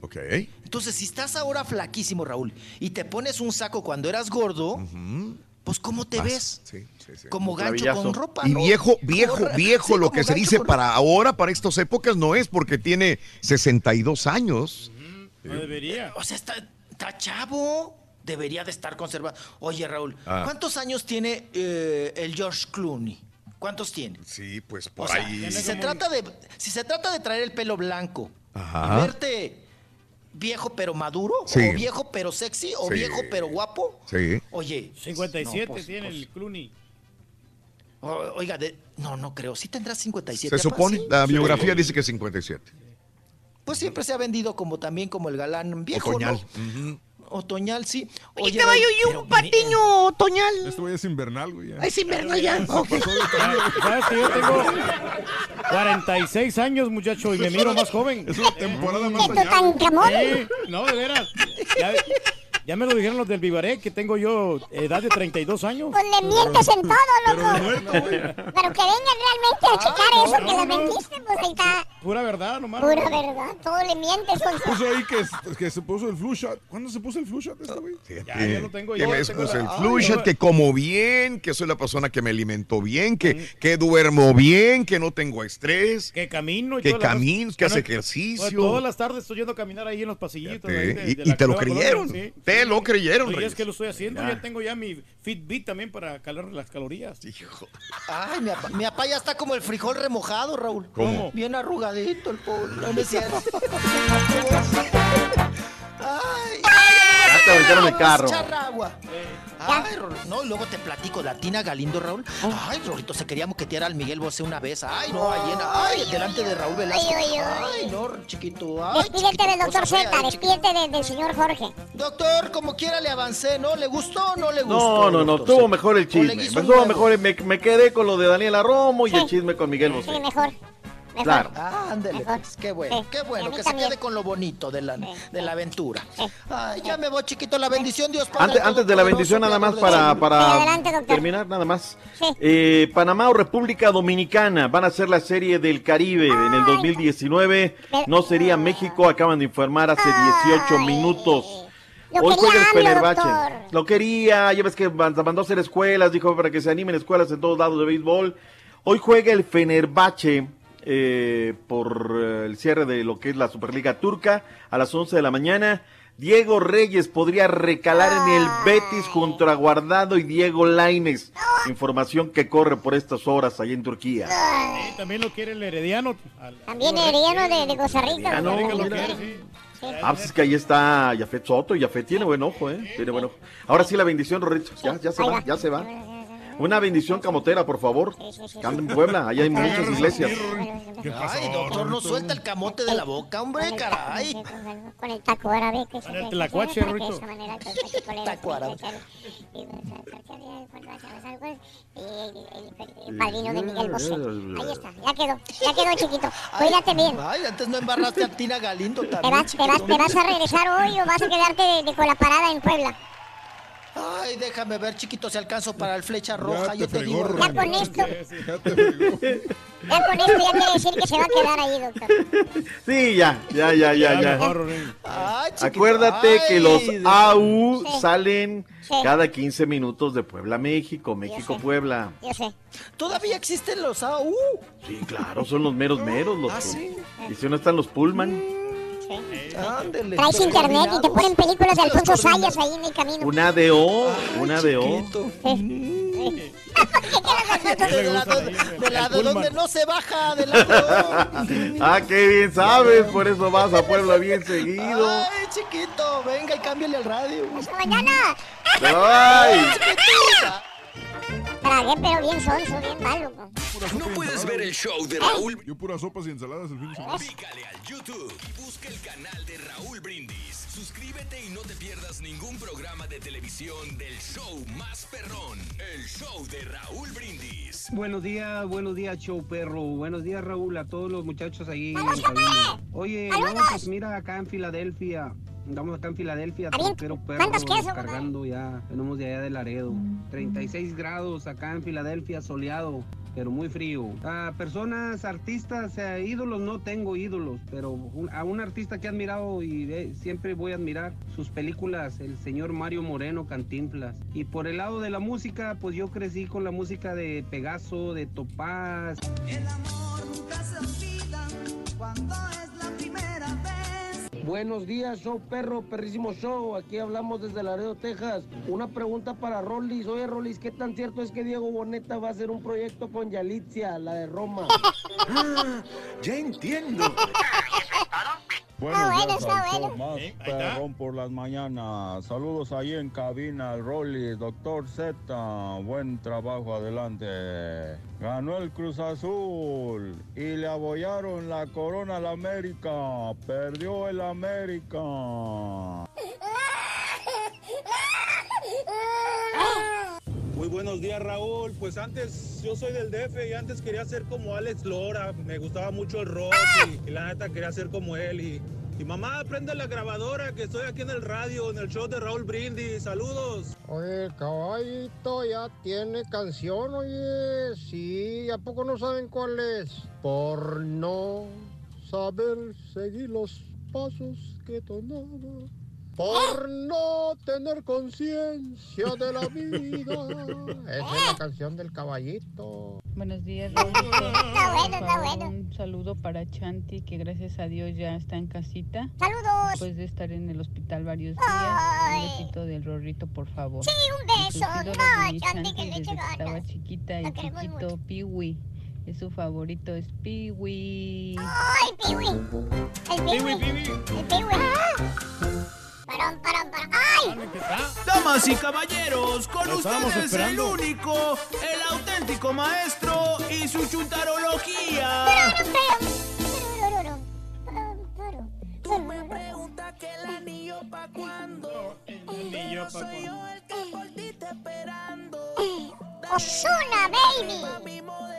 Ok. Entonces, si estás ahora flaquísimo, Raúl, y te pones un saco cuando eras gordo, pues ¿cómo te Vas. ves? Sí, sí. Como gancho con ropa. Y ¿no? viejo, viejo, viejo, sí, lo que se dice con para ahora, para estas épocas, no es porque tiene 62 años. No debería. O sea, está, está chavo. Debería de estar conservado. Oye, Raúl, Ah. ¿cuántos años tiene eh, el George Clooney? ¿Cuántos tiene? Sí, pues O por sea, ahí. si se, trata de, si se trata de traer el pelo blanco Ajá. y verte viejo pero maduro, Sí. o viejo pero sexy, o Sí. viejo pero guapo, Sí. oye. 57 no, pues, tiene pues, el Clooney. Oiga, de- no, no creo. Sí tendrá 57. Se supone, sí. la biografía dice que 57. Pues siempre se ha vendido como también como el galán viejo, Otoñal. ¿no? Otoñal, sí. Oye, caballo, Raúl, y un patiño otoñal. Este güey es invernal, güey. ya. Es invernal ya. Ok. ¿Sabes que yo tengo 46 años, muchacho, y me miro más joven? Es una temporada más allá. Tutankamón. Sí, no, de veras. Ya, ya me lo dijeron los del Vivaré, que tengo yo edad de 32 años. Pues le mientes en todo, loco. Pero que vengan realmente a checar no, eso no, que le no. mentiste, pues ahí está. Pura verdad, nomás. Pura verdad, todo le mientes con su... Puso ahí que, que se puso el flu shot. ¿Cuándo se puso el flu shot este güey? Ya, ya lo tengo que yo. me tengo puse la- el Ay, flu shot, no. que como bien, que soy la persona que me alimento bien, que, que duermo bien, que no tengo estrés. Que camino y Que las- camino, que hace ejercicio. pues, todas las tardes estoy yendo a caminar ahí en los pasillitos. Sí, ahí de- y- de y la te lo creyeron, sí. Te lo creyeron, Reyes. es que lo estoy haciendo, Ya. ya tengo ya mi Fitbit también para calar las calorías. Ay, mi papá, mi papá ya está como el frijol remojado, Raúl. ¿Cómo? Bien arrugadito el pobre. No, Ay, Ya te aventaron el carro. echar agua. Ay, no, luego te platico, la Tina Galindo, Raúl. Ay, Rorito, se quería moquetear al Miguel Bosé una vez. Ay, no, ahí en, ay, delante de Raúl Velasco. ay, ay. Ay, no, chiquito. Ay, Despídete chiquito, del doctor Z, eh, despídete de- del señor Jorge. Doctor, como quiera le avancé, ¿no? ¿Le gustó o no le gustó? No, no, no, doctor tuvo mejor el ¿O chisme. estuvo mejor, me, me quedé con lo de Daniela Romo y el chisme con Miguel Bosé. Sí, mejor. Mejor. Claro. Ah, ándele, Mejor. pues, qué bueno, Sí, qué bueno, que también. se quede con lo bonito de la, de la aventura. Ay, ya me voy, chiquito, la bendición, Dios Padre. Antes, antes de la bendición, nada más para, para adelante, terminar, nada más. Eh, Panamá o República Dominicana van a hacer la serie del Caribe en el 2019. No sería México, acaban de informar hace 18 minutos. Lo Hoy juega el Fenerbahce. Lo quería, ya ves que man- mandó a hacer escuelas, dijo para que se animen escuelas en todos lados de béisbol. Hoy juega el Fenerbahce eh, por eh, el cierre de lo que es la Superliga Turca a las 11 de la mañana. Diego Reyes podría recalar en el Betis junto a Guardado y Diego Laines. Información que corre por estas horas allá en Turquía. Sí, también lo quiere el Herediano. al- También Herediano de, de Costa Rica. Ah, no. Sí. Ah, pues es que ahí está Yafet Soto y Yafet tiene buen ojo, ¿eh? Tiene buen ojo. Ahora sí la bendición, Rorrito. Ya, ya se va. ya se va. Una bendición camotera, por favor. Cambia en Puebla, allá hay muchas iglesias. Ay, doctor, no suelta el camote de la boca, hombre, caray. Con el taco árabe que se el Taco árabe. el padrino de Miguel Bosé. Ahí está, ya quedó, ya quedó chiquito. Cuídate bien. Ay, antes no embarraste a Tina Galindo ¿Te también. vas, te, vas, ¿Te vas a regresar hoy o vas a quedarte de, de con la parada en Puebla? Ay, déjame ver, chiquito, si alcanzo para el flecha roja. Yo te fregó, digo. Ya con esto, Ya te fregó. ya con esto ya quiere decir que se va a quedar ahí, doctor. Sí, ya, ya, ya, ya, ya. Ay. Acuérdate que los AU Sí. salen Sí. cada 15 minutos de Puebla, México, México, sé. Puebla. Yo sé. ¿Todavía existen los AU? Sí, claro, son los meros meros. Los Ah, que- sí. Y si no están los Pullman, Ándele. Traes internet y te ponen películas de Los Alfonso. Sayas ahí en el camino. una ADO, una ADO. Chiquito. le De gusta lado, el- de el lado donde no se baja, de lado. ah, qué bien sabes, por eso vas a Puebla bien seguido. Ay, chiquito, venga y cámbiale al radio. Hasta mañana. Ay. Tragué, pero bien sonso, bien malo. No puedes ver el show de Raúl. Yo puras sopas y ensaladas el fin de semana. Pícale al YouTube y busca el canal de Raúl Brindis. Suscríbete y no te pierdas ningún programa de televisión del show más perrón. El show de Raúl Brindis. Buenos días, buenos días, show perro. Buenos días, Raúl, a todos los muchachos ahí en cabina. Oye, no, pues mira, acá en Filadelfia. Andamos acá en Filadelfia, troquero perro, ¿Cuántos quesos, cargando ya. Venimos de allá de Laredo. 36 grados acá en Filadelfia, soleado, pero muy frío. A personas, artistas, eh, ídolos, no tengo ídolos, pero un- a un artista que he admirado y eh, siempre voy a admirar sus películas, el señor Mario Moreno Cantinflas. Y por el lado de la música, pues yo crecí con la música de Pegaso, de Topaz. Buenos días, show perro, perrísimo show. Aquí hablamos desde Laredo, Texas. Una pregunta para Rolis. Oye, Rolis, ¿qué tan cierto es que Diego Boneta va a hacer un proyecto con Yalitza, la de Roma? Ya entiendo. Buenos Está bueno, días, está al show bueno. Más está. perrón por las mañanas. Saludos ahí en cabina, al Rolly, doctor Z. Buen trabajo, adelante. Ganó el Cruz Azul y le abollaron la corona al América. Perdió el América. Muy buenos días Raúl, pues antes yo soy del DF y antes quería ser como Alex Lora, me gustaba mucho el rock y, y la neta quería ser como él y, y mamá prende la grabadora que estoy aquí en el radio, en el show de Raúl Brindis, saludos. Oye, el caballito ya tiene canción, oye. Sí, ¿a poco no saben cuál es? Por no saber seguir los pasos que tomaba. Por no tener conciencia de la vida. Esa es la canción del caballito. Buenos días. Está bueno, está bueno. Un saludo para Chanti, que gracias a Dios ya está en casita. Saludos. Después de estar en el hospital varios días. Ay. Un besito del Rorrito, por favor. Sí, un Y beso. No, Chanti, que le desde eche que estaba chiquita, el queremos chiquito Piwi. Es su favorito, es Piwi. ¡Ay, Piwi! El Piwi. El Piwi. Parón, parón, parón. ¡Ay! Damas y caballeros, con ustedes el único, el auténtico maestro y su chuntarología. Tú me preguntas que el anillo pa' cuando. anillo pa' soy yo cuándo. el que por ti está esperando. Osuna, baby.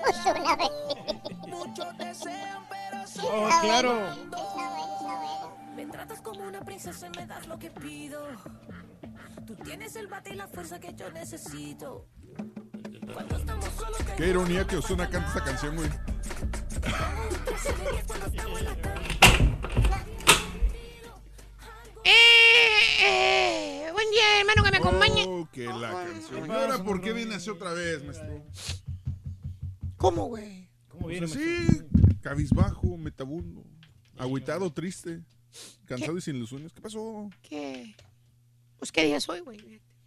Osuna, baby. Muchos desean, pero. Oh, claro. Me tratas como una princesa y me das lo que pido. Tú tienes el bate y la fuerza que yo necesito. Cuando estamos solos, te Qué ironía que Osuna canta esta canción, güey. Eh, buen día, hermano, que me acompañe. Oh, que la canción. ¿Y ahora por qué viene así otra vez, maestro? ¿Cómo, güey? ¿Cómo Pues viene, así, cabizbajo, metabundo, agüitado, triste, cansado y sin ilusiones. ¿Qué pasó? ¿Qué? Pues, ¿qué día es hoy, güey?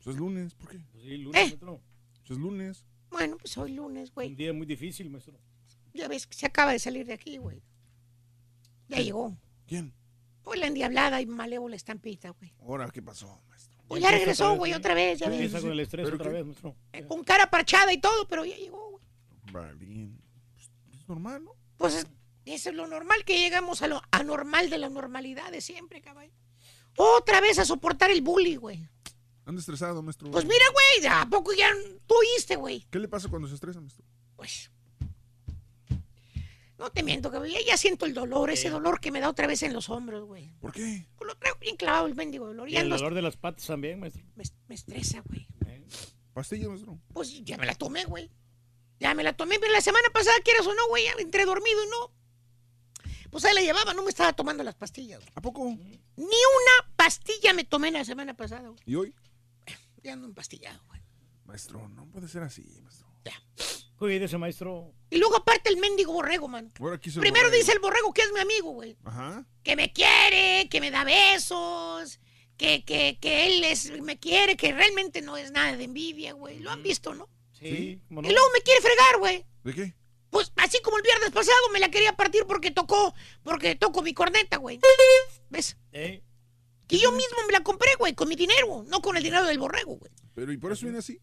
Pues es lunes, ¿por qué? Sí, lunes, ¿Eh? maestro. Pues es lunes. Bueno, pues hoy lunes, güey. Un día muy difícil, maestro. Ya ves que se acaba de salir de aquí, güey. Ya llegó. ¿Quién? Pues la endiablada y malévola estampita, güey. Ahora, ¿qué pasó, maestro? Pues ya regresó, güey, otra vez, ya ves. Empieza con el estrés ¿Pero otra qué? vez, maestro. Eh, Con cara parchada y todo, pero ya llegó, güey. Va bien. Pues, es normal, ¿no? Pues es- eso es lo normal, que llegamos a lo anormal de la normalidad de siempre, caballo. Otra vez a soportar el bully, güey. Anda estresado, maestro. Pues mira, güey, ¿a poco ya tú oíste, güey? ¿Qué le pasa cuando se estresa, maestro? Pues. No te miento, caballo. Ya, ya siento el dolor, ese dolor que me da otra vez en los hombros, güey. ¿Por qué? Pues lo traigo bien clavado el mendigo dolor. Y Ya el no- dolor de las patas también, maestro. me, me estresa, güey. ¿Pastilla, maestro? Pues ya me la tomé, güey. Ya me la tomé, pero la semana pasada, quieras o no, güey, ya entré dormido y no. Pues ahí la llevaba, no me estaba tomando las pastillas. ¿A poco? Ni una pastilla me tomé la semana pasada, güey. ¿Y hoy? Ya ando empastillado, güey. Maestro, no puede ser así, maestro. Cuídese, maestro. Y luego aparte el mendigo borrego, man. Ahora quiso el Primero borrego. dice el borrego que es mi amigo, güey. Ajá. Que me quiere, que me da besos, que, que, que él es, me quiere, que realmente no es nada de envidia, güey. Lo han visto, ¿no? Sí, ¿cómo no? Y luego me quiere fregar, güey. ¿De qué? Pues así como el viernes pasado me la quería partir porque tocó, porque toco mi corneta, güey. ¿Ves? Eh, Que yo mismo me la compré, güey, con mi dinero, no con el dinero del borrego, güey. Pero ¿y por eso viene así?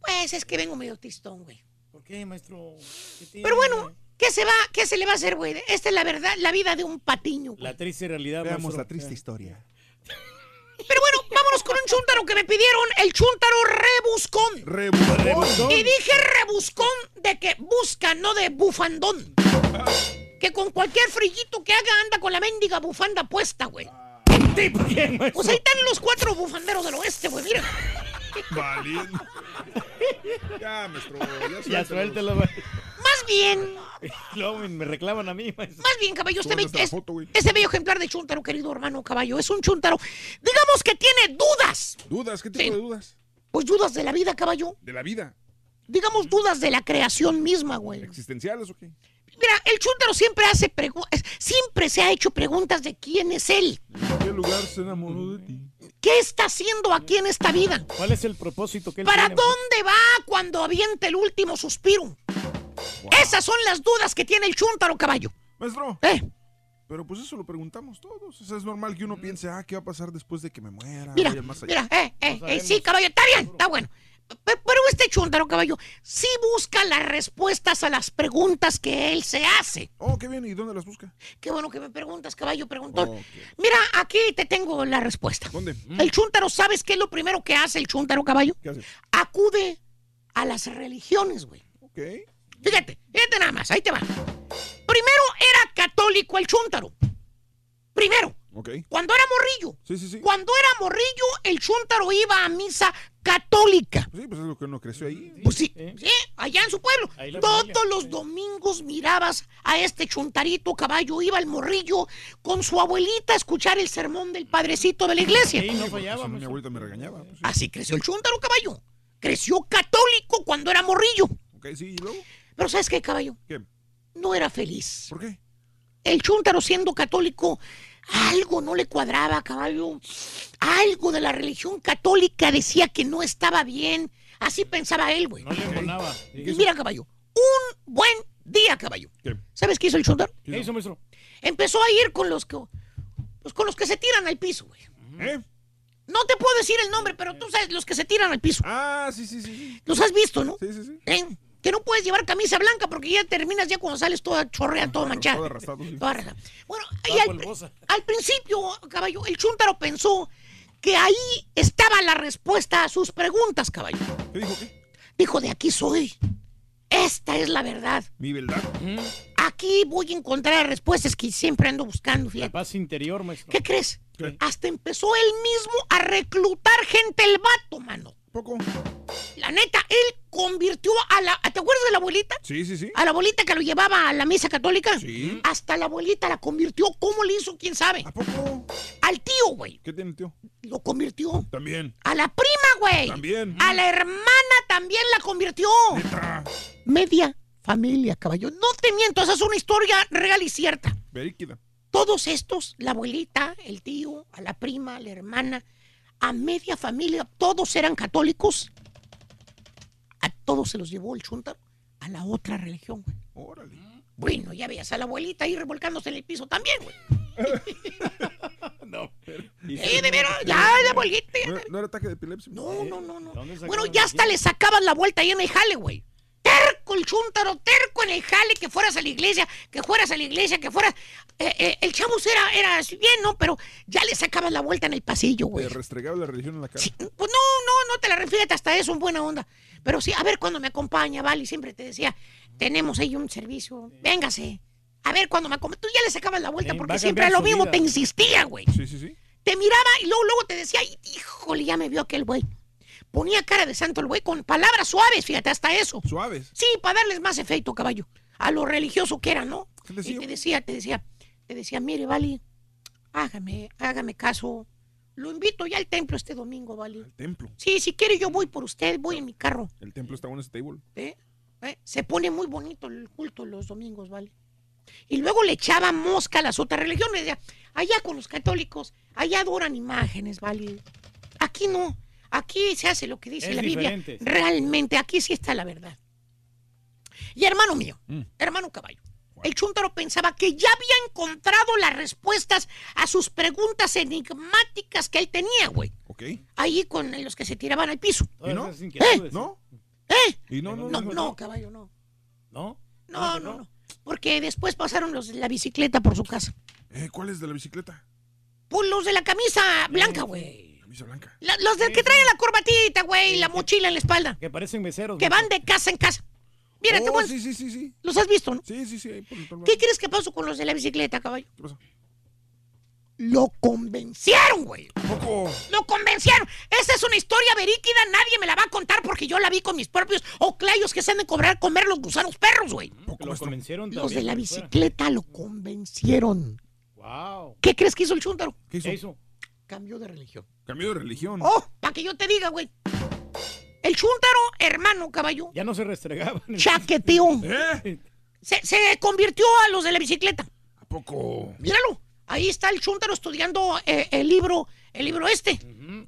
Pues es que vengo medio tristón, güey. ¿Por qué, maestro? ¿Qué tiene? Pero bueno, ¿qué se va, qué se le va a hacer, güey? Esta es la verdad, la vida de un patiño. güey. La triste realidad, Veamos maestro. la triste historia. Pero bueno, vámonos con un chúntaro que me pidieron, el chúntaro rebuscón. Rebuscón. Y dije rebuscón de que busca, no de bufandón. Que con cualquier frillito que haga anda con la mendiga bufanda puesta, güey. Pues ahí están los cuatro bufanderos del oeste, güey, mira. Valiendo. Ya, maestro, ya Ya suéltalo. suéltelo, güey. Más bien, me- reclaman a mí, maestro. más bien, caballo, este, ¿Dónde be- está la es- foto, güey? este bello ejemplar de chúntaro, querido hermano caballo, es un chúntaro, digamos que tiene dudas. ¿Dudas? ¿Qué tipo Sí. de dudas? Pues dudas de la vida, caballo. ¿De la vida? Digamos dudas de la creación misma, güey. ¿Existenciales o qué? Mira, el chúntaro siempre hace preguntas, siempre se ha hecho preguntas de quién es él. ¿En qué lugar se enamoró de ti? ¿Qué está haciendo aquí en esta vida? ¿Cuál es el propósito que él ¿Para tiene? dónde va cuando aviente el último suspiro? Esas son las dudas que tiene el chúntaro, caballo. Maestro. ¿Eh? Pero pues eso lo preguntamos todos. O sea, es normal que uno piense, ah, ¿qué va a pasar después de que me muera? Mira, Vaya más allá. mira, eh, eh, eh, sí, caballo, está bien, está bueno. Pe- Pero este chúntaro, caballo, sí busca las respuestas a las preguntas que él se hace. Oh, qué bien. ¿Y dónde las busca? Qué bueno que me preguntas, caballo, preguntón. Mira, aquí te tengo la respuesta. ¿Dónde? El chúntaro, ¿sabes qué es lo primero que hace el chúntaro, caballo? ¿Qué hace? Acude a las religiones, güey. Ok. Fíjate, fíjate nada más, ahí te va. Primero era católico el chúntaro. Primero, Ok. cuando era morrillo. Sí, sí, sí. Cuando era morrillo, el chúntaro iba a misa católica. Sí, pues es lo que uno creció ahí. Pues sí, sí, allá en su pueblo. Todos familia. los domingos mirabas a este chuntarito caballo, iba el morrillo con su abuelita a escuchar el sermón del padrecito de la iglesia. Sí, no fallaba, mi abuelita me regañaba. pues, sí. Así creció el chúntaro caballo. Creció católico cuando era morrillo. Ok, sí, ¿y luego? Pero ¿sabes qué, caballo? ¿Qué? No era feliz. ¿Por qué? El chúntaro siendo católico, algo no le cuadraba, caballo. Algo de la religión católica decía que no estaba bien. Así pensaba él, güey. No le embonaba. Y Mira, caballo, un buen día, caballo. ¿Qué? ¿Sabes qué hizo el chúntaro? ¿Qué hizo, maestro? Empezó a ir con los que, pues, con los que se tiran al piso, güey. ¿Eh? No te puedo decir el nombre, pero tú sabes, los que se tiran al piso. Ah, sí, sí, sí. sí. Los has visto, ¿no? Sí, sí, sí. ¿Eh? Que no puedes llevar camisa blanca porque ya terminas ya cuando sales toda chorrea, toda manchada. Sí. Toda arrastrada. Bueno, y al, al principio, caballo, el chúntaro pensó que ahí estaba la respuesta a sus preguntas, caballo. ¿Qué dijo qué? Dijo, de aquí soy. Esta es la verdad. Mi verdad. Aquí voy a encontrar respuestas que siempre ando buscando, La fíjate. paz interior, maestro. ¿Qué crees? ¿Qué? Hasta empezó él mismo a reclutar gente el vato, mano. ¿Poco? La neta, él convirtió a la... ¿Te acuerdas de la abuelita? Sí, sí, sí. A la abuelita que lo llevaba a la misa católica. Sí. Hasta la abuelita la convirtió. ¿Cómo le hizo? ¿Quién sabe? ¿A poco? Al tío, güey. ¿Qué tiene el tío? Lo convirtió. También. A la prima, güey. También. A la hermana también la convirtió. Neta. Media familia, caballo. No te miento, esa es una historia real y cierta. Veríquida. Todos estos, la abuelita, el tío, a la prima, la hermana, a media familia, todos eran católicos. A todos se los llevó el chúntaro a la otra religión, güey. Órale. Bueno, ya veías a la abuelita ahí revolcándose en el piso también, güey. No, pero... Eh, de veras, ya, la abuelita. ya. ¿No, era- no era ataque de epilepsia? No, no, no, no. ¿Dónde sacaron Bueno, ya hasta le sacaban la vuelta ahí en el jale, güey. Terco el chúntaro, terco en el jale, que fueras a la iglesia, que fueras a la iglesia, que fueras... Eh, eh, el chavos era, era así bien, ¿no? Pero ya le sacabas la vuelta en el pasillo, güey. Te restregaba la religión en la cara. Sí, pues no, no, no te la refieres hasta eso, en buena onda. Pero sí, a ver cuando me acompaña, Vale, siempre te decía, tenemos ahí un servicio, véngase. A ver cuando me acompaña. Tú ya le sacabas la vuelta porque siempre a lo mismo vida. te insistía, güey. Sí, sí, sí. Te miraba y luego, luego te decía, "Ay, híjole, ya me vio aquel güey. Ponía cara de santo el güey con palabras suaves, fíjate, hasta eso. Suaves. Sí, para darles más efecto, caballo. A lo religioso que era, ¿no? ¿Qué Y te decía, te decía, te decía, mire, Vale, hágame, hágame caso. Lo invito ya al templo este domingo, ¿vale? Templo. Sí, si quiere yo voy por usted, voy en mi carro. El templo está en ese table. ¿eh? ¿Eh? Se pone muy bonito el culto los domingos, ¿vale? Y luego le echaba mosca a las otras religiones. ya. Allá con los católicos, allá adoran imágenes, ¿vale? Aquí no. Aquí se hace lo que dice Es la Biblia. Realmente, aquí sí está la verdad. Y hermano mío, Mm. hermano caballo, el chúntaro pensaba que ya había encontrado las respuestas a sus preguntas enigmáticas que él tenía, güey. Ok. Ahí con los que se tiraban al piso. Todas no? inquietudes. ¿No? ¿Eh? Y no, no, No, no. no, caballo, no. ¿No? No, no, no. Porque después pasaron los de la bicicleta por su casa. Eh, ¿Cuál es de la bicicleta? Pues los de la camisa blanca, güey. Camisa blanca. La- los del que traen la corbatita, güey, y la mochila en la espalda. Que parecen meseros. Que van de casa en casa. Mira, te Oh, voy a- sí, sí, sí, sí. ¿Los has visto, no? Sí, sí, sí. ahí por el ¿Qué crees que pasó con los de la bicicleta, caballo? ¿Qué pasó? Lo convencieron, güey. Poco. Lo convencieron. Esa es una historia veríquida, nadie me la va a contar porque yo la vi con mis propios oclayos que se han de cobrar comer los gusanos perros, güey. Lo convencieron Los de la fuera. bicicleta lo convencieron. Wow. ¿Qué crees que hizo el chúntaro? ¿Qué hizo? ¿Qué hizo? Cambió de religión. Cambio de religión. Oh, para que yo te diga, güey. El chúntaro, hermano caballo, Ya no se restregaban. chaqueteó. ¿Eh? Se, se convirtió a los de la bicicleta. ¿A poco? Míralo. Ahí está el chúntaro estudiando eh, el libro, el libro este.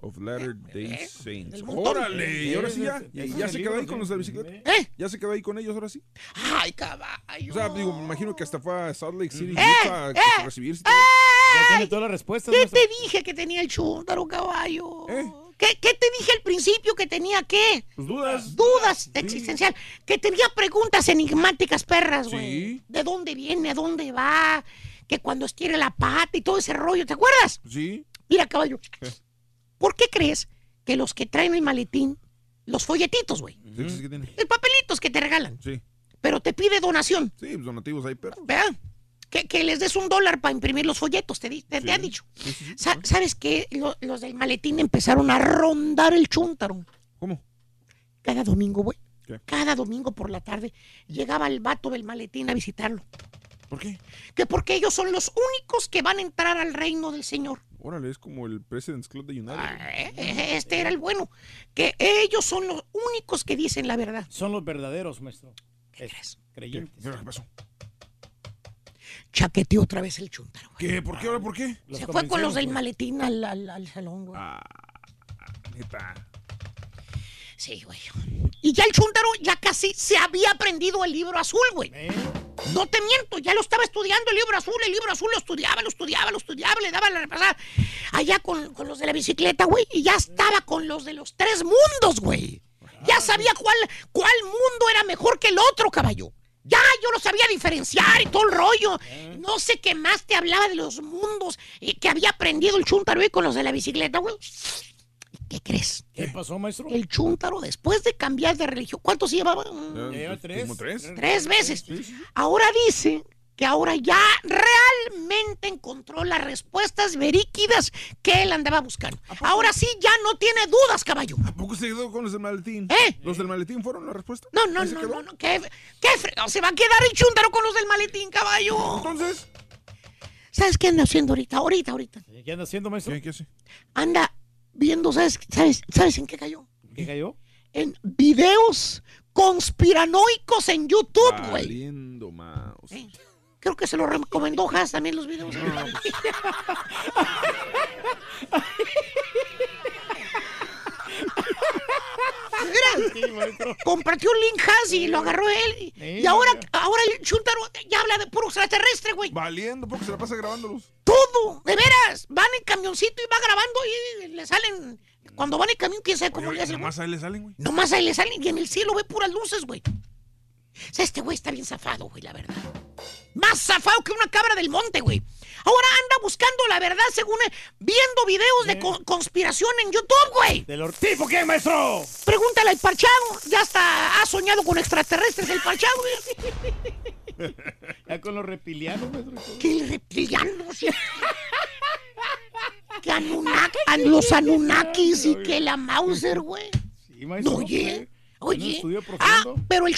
Of Latter Day Saints. del montón. Órale, y ahora sí ya. Ese es ¿Y ya el se quedó ahí con los de la bicicleta? ¿Eh? ¿Ya se quedó ahí con ellos ahora sí? Ay, caballo. O sea, digo, me imagino que hasta fue a Salt Lake City, ¡Eh! Utah, a ¡Eh! a recibirse. Ya tiene todas las respuestas. ¿Qué te dije que tenía el chúntaro, caballo? ¿Eh? ¿Qué, qué te dije al principio que tenía qué? Pues dudas. Dudas existencial. Que tenía preguntas enigmáticas, perras, güey. Sí. ¿De dónde viene? ¿A dónde va? Que cuando estire la pata y todo ese rollo, ¿te acuerdas? Sí. Mira, caballo. ¿Qué? ¿Por qué crees que los que traen el maletín, los folletitos, güey, Sí, sí, el papelitos que te regalan, Sí. pero te pide donación, Sí, pues donativos ahí, pero. ¿verdad? Que, que les des un dólar para imprimir los folletos, te, han dicho. Sí, sí, sí. Sa- ¿Sabes qué? Lo- los del maletín empezaron a rondar el chúntaro. ¿Cómo? Cada domingo, güey. ¿Qué? Cada domingo por la tarde llegaba el vato del maletín a visitarlo. ¿Por qué? Que porque ellos son los únicos que van a entrar al reino del Señor. Órale, es como el President's Club de United. Ah, eh, Este era el bueno. Que ellos son los únicos que dicen la verdad. Son los verdaderos, maestro. ¿Qué Es- crees? ¿Qué? Creyentes. ¿Qué pasó? Chaqueteó otra vez el chúntaro. güey. ¿Qué? ¿Por qué ahora? ¿Por qué? Se fue con los del pues. maletín al, al- al salón, güey. Ah, neta. Sí, güey. Y ya el chúntaro ya casi se había aprendido el libro azul, güey. ¿Eh? No te miento, ya lo estaba estudiando el libro azul, el libro azul lo estudiaba, lo estudiaba, lo estudiaba, le daba la repasada. Allá con, con los de la bicicleta, güey, y ya estaba con los de los tres mundos, güey. Ya sabía cuál, cuál mundo era mejor que el otro, caballo. Ya yo lo sabía diferenciar y todo el rollo. No sé qué más te hablaba de los mundos eh, que había aprendido el chúntaro güey, con los de la bicicleta, güey. ¿Qué crees? ¿Qué pasó, maestro? El chúntaro, después de cambiar de religión, ¿cuántos llevaba? Lleva pues, tres. ¿Como tres? Tres veces. Sí, sí, sí. Ahora dice que ahora ya realmente encontró las respuestas veríquidas que él andaba buscando. Ahora sí ya no tiene dudas, caballo. ¿A poco se quedó con los del maletín? ¿Eh? ¿Los del maletín fueron la respuesta? No, no, ¿Ahí se no, no, no, ¿qué, qué fregado? Se va a quedar el chúntaro con los del maletín, caballo. Entonces, ¿Sabes qué anda haciendo ahorita? Ahorita, ahorita. ¿Qué anda haciendo, maestro? ¿qué, qué hace? Anda viendo, ¿sabes, sabes, ¿sabes en qué cayó? ¿Qué cayó? En videos conspiranoicos en YouTube, güey. Valiendo. Sí. Creo que se lo recomendó Haas también los videos. Mira, compartió un link Haas y lo agarró él. Sí, Y ahora, mira. ahora el Chuntaro ya habla de puro extraterrestre, güey. Valiendo, porque se la pasa grabándolos. Todo, de veras. Van en camioncito y va grabando y le salen. Cuando van en camión, quién sabe cómo Oye, le hacen. nomás a él le salen, güey. Nomás ahí le salen y en el cielo ve puras luces, güey. O sea, este güey está bien zafado, güey, la verdad. Más zafado que una cabra del monte, güey. Ahora anda buscando la verdad según eh, viendo videos de co- conspiración en YouTube, güey. ¿Del Ortipo qué, maestro? Pregúntale al parchado. Ya hasta ha soñado con extraterrestres el parchado, güey. Ya con los reptilianos, maestro. Que reptilianos. que Anunnaki- an- los Anunnakis y que la Mauser, güey. Sí, maestro. Oye, oye. Ah, pero el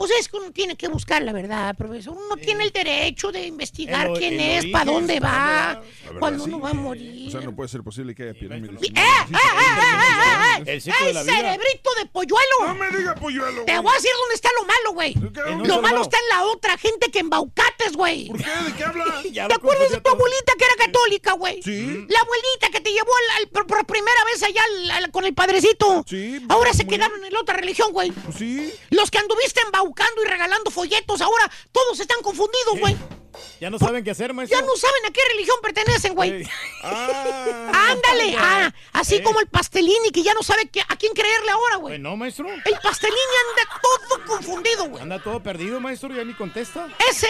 chúntaro Pues es que uno tiene que buscar la verdad, profesor. Uno tiene el derecho de investigar El o- quién el es, para dónde ¿para va, cuándo sí. uno va a morir. O sea, no puede ser posible que haya pirámides. ¡Eh, eh, eh, eh, eh! El de la ¡Ey, vida. cerebrito de polluelo! No me diga polluelo. Te voy a decir dónde está lo malo, güey. no Lo malo está en la otra gente que embaucates, güey. ¿Por qué? ¿De qué habla? ¿Te acuerdas de tu abuelita que era católica, güey? Sí. La abuelita que te llevó al- al- por, por primera vez allá al- al- con el padrecito. Sí. Ahora se quedaron en la otra religión, güey. Sí. Los que anduviste embaucando y regalando folletos, ahora todos están confundidos, güey. Ya no saben qué hacer, maestro. Ya no saben a qué religión pertenecen, güey. Ah. Ándale, ah, así Eh. como el pastelini que ya no sabe qué- a quién creerle ahora, güey. Pues no, maestro. El pastelini anda todo confundido, güey. Anda todo perdido, maestro, ya ni contesta. Ese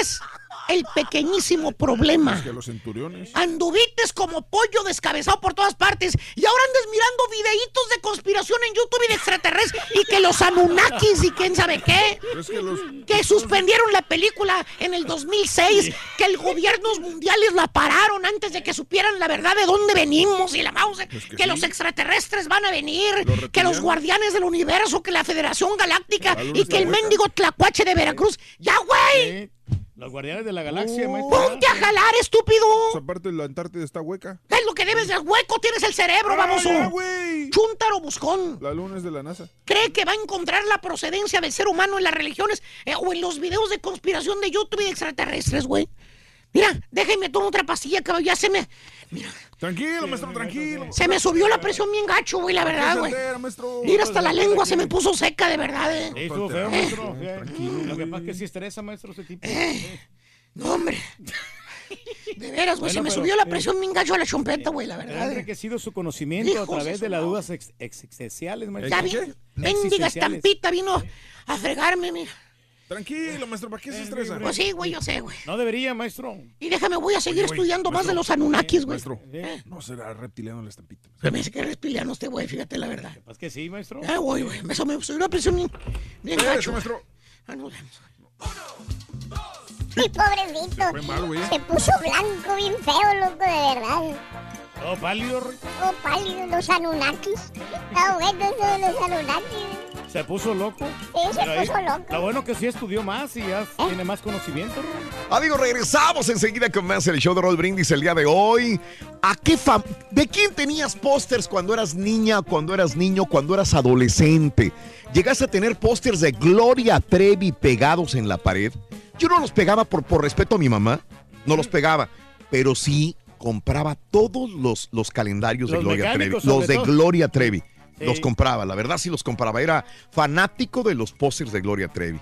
es el pequeñísimo problema. Que los centuriones. Anduvites como pollo descabezado por todas partes y ahora andas mirando videitos de conspiración en YouTube y de extraterrestres y que los Anunnakis y quién sabe qué. Es que los. Que suspendieron la película en el 2006, que el gobiernos mundiales la pararon antes de que supieran la verdad de dónde venimos y la mouse, que, que los extraterrestres van a venir, Los que los guardianes del universo, que la Federación Galáctica y que el mendigo Tlacuache de Veracruz. ¡Ya, güey! Los guardianes de la galaxia, maestro. ¡Ponte a jalar, estúpido! O sea, aparte la Antártida está hueca. Es lo que debes del hueco, tienes el cerebro, baboso. güey! Chúntaro buscón. La luna es de la NASA. Cree que va a encontrar la procedencia del ser humano en las religiones eh, o en los videos de conspiración de YouTube y de extraterrestres, güey. Mira, déjame tomar otra pastilla, cabrón. Ya se me. Tranquilo, maestro, tranquilo. Se me subió la presión bien gacho, güey, la verdad, güey. Mira, hasta la lengua se me puso seca, de verdad, eh. Sí, estuvo feo, maestro. Lo que pasa es que sí estresa, maestro, ese tipo. No, hombre. De veras, güey, se me pero, subió la eh, presión bien gacho a la chompeta, güey, la Ha verdad. eh. enriquecido su conocimiento a través de las dudas ex- existenciales, maestro. Ya vi, mendiga Existenciales. estampita vino a fregarme, mira. Tranquilo, maestro, ¿para qué se estresa? Pues sí, güey, yo sé, güey. No debería, maestro. Y déjame, voy a seguir Oye, güey, estudiando más de los Anunnakis, güey. Maestro, no será reptiliano la estampita. Se me dice que eres piliano este güey, fíjate la verdad. Pues que sí, maestro. Ya voy, güey. Me, me subió la presión bien, bien Espérate, gacho. maestro. Ah. Sí, pobrecito. Fue mal, güey. Se puso blanco, bien feo, loco, de verdad. Oh, pálido, Rey. Oh, pálido, los Anunnakis. Ah, bueno, eso de los Anunnakis. Se puso loco. Sí, se Pero ahí- puso loco. Lo bueno que sí estudió más y ya tiene más conocimiento, Rey. Amigos, regresamos enseguida con más el show de Roll Brindis el día de hoy. ¿A qué fam ¿De quién tenías pósters cuando eras niña, cuando eras niño, cuando eras adolescente? ¿Llegaste a tener pósters de Gloria Trevi pegados en la pared? Yo no los pegaba por, por respeto a mi mamá, no los pegaba, pero sí compraba todos los, los calendarios de Gloria Trevi. Los de todo. Gloria Trevi. Sí. Los compraba, la verdad sí los compraba. Era fanático de los pósters de Gloria Trevi.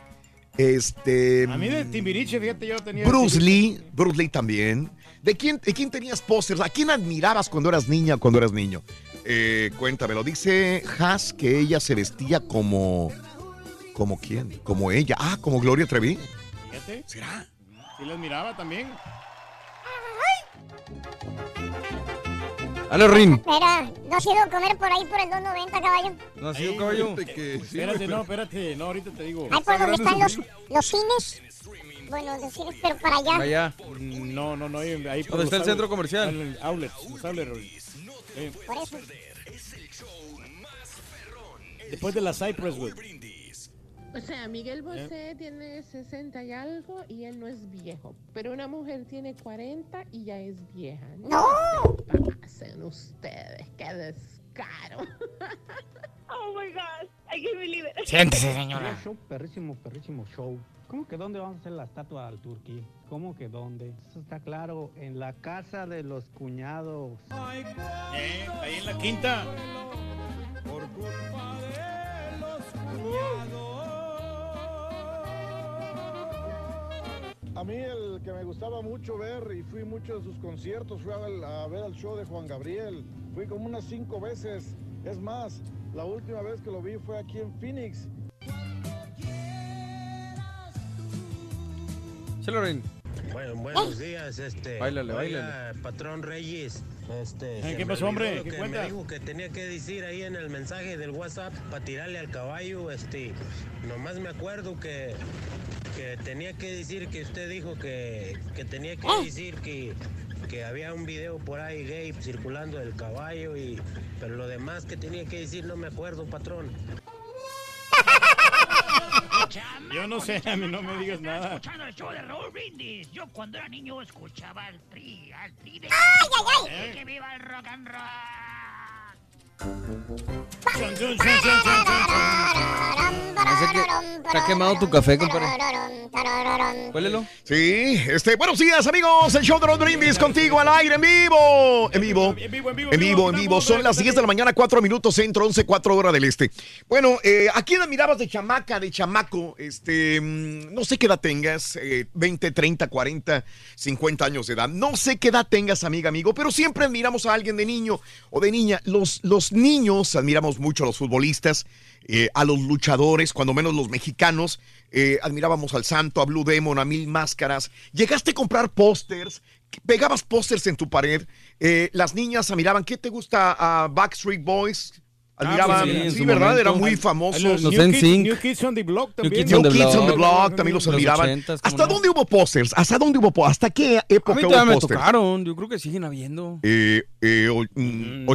Este. A mí de Timbiriche, fíjate, yo tenía. Bruce Lee, Bruce Lee también. ¿De quién, de quién tenías pósters? ¿A quién admirabas cuando eras niña, cuando eras niño? Eh, cuéntamelo. Dice Haas que ella se vestía como... ¿Como quién? Como ella. Ah, como Gloria Trevi. Fíjate. ¿Será? Sí las miraba también. ¡Aló, Rin! Mira, ¿no has ido a comer por ahí por el 290, caballo? ¿No ha sido caballo? espérate, no, espérate, no, ahorita te digo. Ahí por donde están los, los cines. Bueno, los cines, pero para allá. Allá. No, no, no, ahí ahí por ¿Dónde está el centro comercial? El outlet, los outlets. Eh, Por eso. Después de la Cypress, güey. O sea, Miguel Bosé tiene 60 y algo y él no es viejo. Pero una mujer tiene 40 y ya es vieja. ¡No! se pasen ustedes, qué descaro. Oh my god, I can't believe it. Siéntese, señora. Show, perrísimo, perrísimo show. ¿Cómo que dónde vamos a hacer la estatua al turquí? ¿Cómo que dónde? Eso está claro, en la casa de los cuñados. Eh, ahí en la quinta. A mí el que me gustaba mucho ver y fui mucho de sus conciertos, fui a, ver- a ver el show de Juan Gabriel. Fui como unas cinco veces. Es más, la última vez que lo vi fue aquí en Phoenix. Bueno, buenos días, este. Báilale, oiga, báilale. patrón Reyes. Este, Eh, ¿qué me pasó, hombre? olvidó lo ¿Qué que cuenta? me dijo que tenía que decir ahí en el mensaje del WhatsApp para tirarle al caballo, este. Nomás me acuerdo que, que tenía que decir que usted dijo que, que tenía que decir que, que había un video por ahí gay circulando del caballo y. Pero lo demás que tenía que decir no me acuerdo, patrón. Yo no sé, a mí no me digas nada. escuchando el show de Raúl Brindis. Yo cuando era niño escuchaba al tri, al tri de... ¡Ay, ay, ay! ¡Que viva el rock and roll! Parece que te ha quemado tu café, compadre. Huélelo. Sí, este, buenos días amigos, el show de los brindis contigo al aire en vivo. En vivo. En vivo, en vivo, Son las 10 de la mañana, 4 minutos centro, 11, 4 horas del este. Bueno, eh, ¿a quién admirabas de chamaca, de chamaco? Este, mm, no sé qué edad tengas, eh, 20, 30, 40, 50 años de edad. No sé qué edad tengas, amiga, amigo, pero siempre admiramos a alguien de niño o de niña. Los, los niños admiramos mucho a los futbolistas. eh, a los luchadores, cuando menos los mexicanos, eh, admirábamos al Santo, a Blue Demon, a Mil Máscaras. Llegaste a comprar pósters, pegabas pósters en tu pared. eh, las niñas admiraban, ¿qué te gusta a Backstreet Boys? Admiraban, ah, pues sí, ¿verdad? Eran muy famosos. New, Kids, Kids, on the Block también. New Kids, on, the también los admiraban. ¿Hasta dónde hubo pósters? ¿Hasta dónde hubo ¿Hasta qué época hubo pósters? Me tocaron. Yo creo que siguen habiendo. Eh, eh, mm, mm,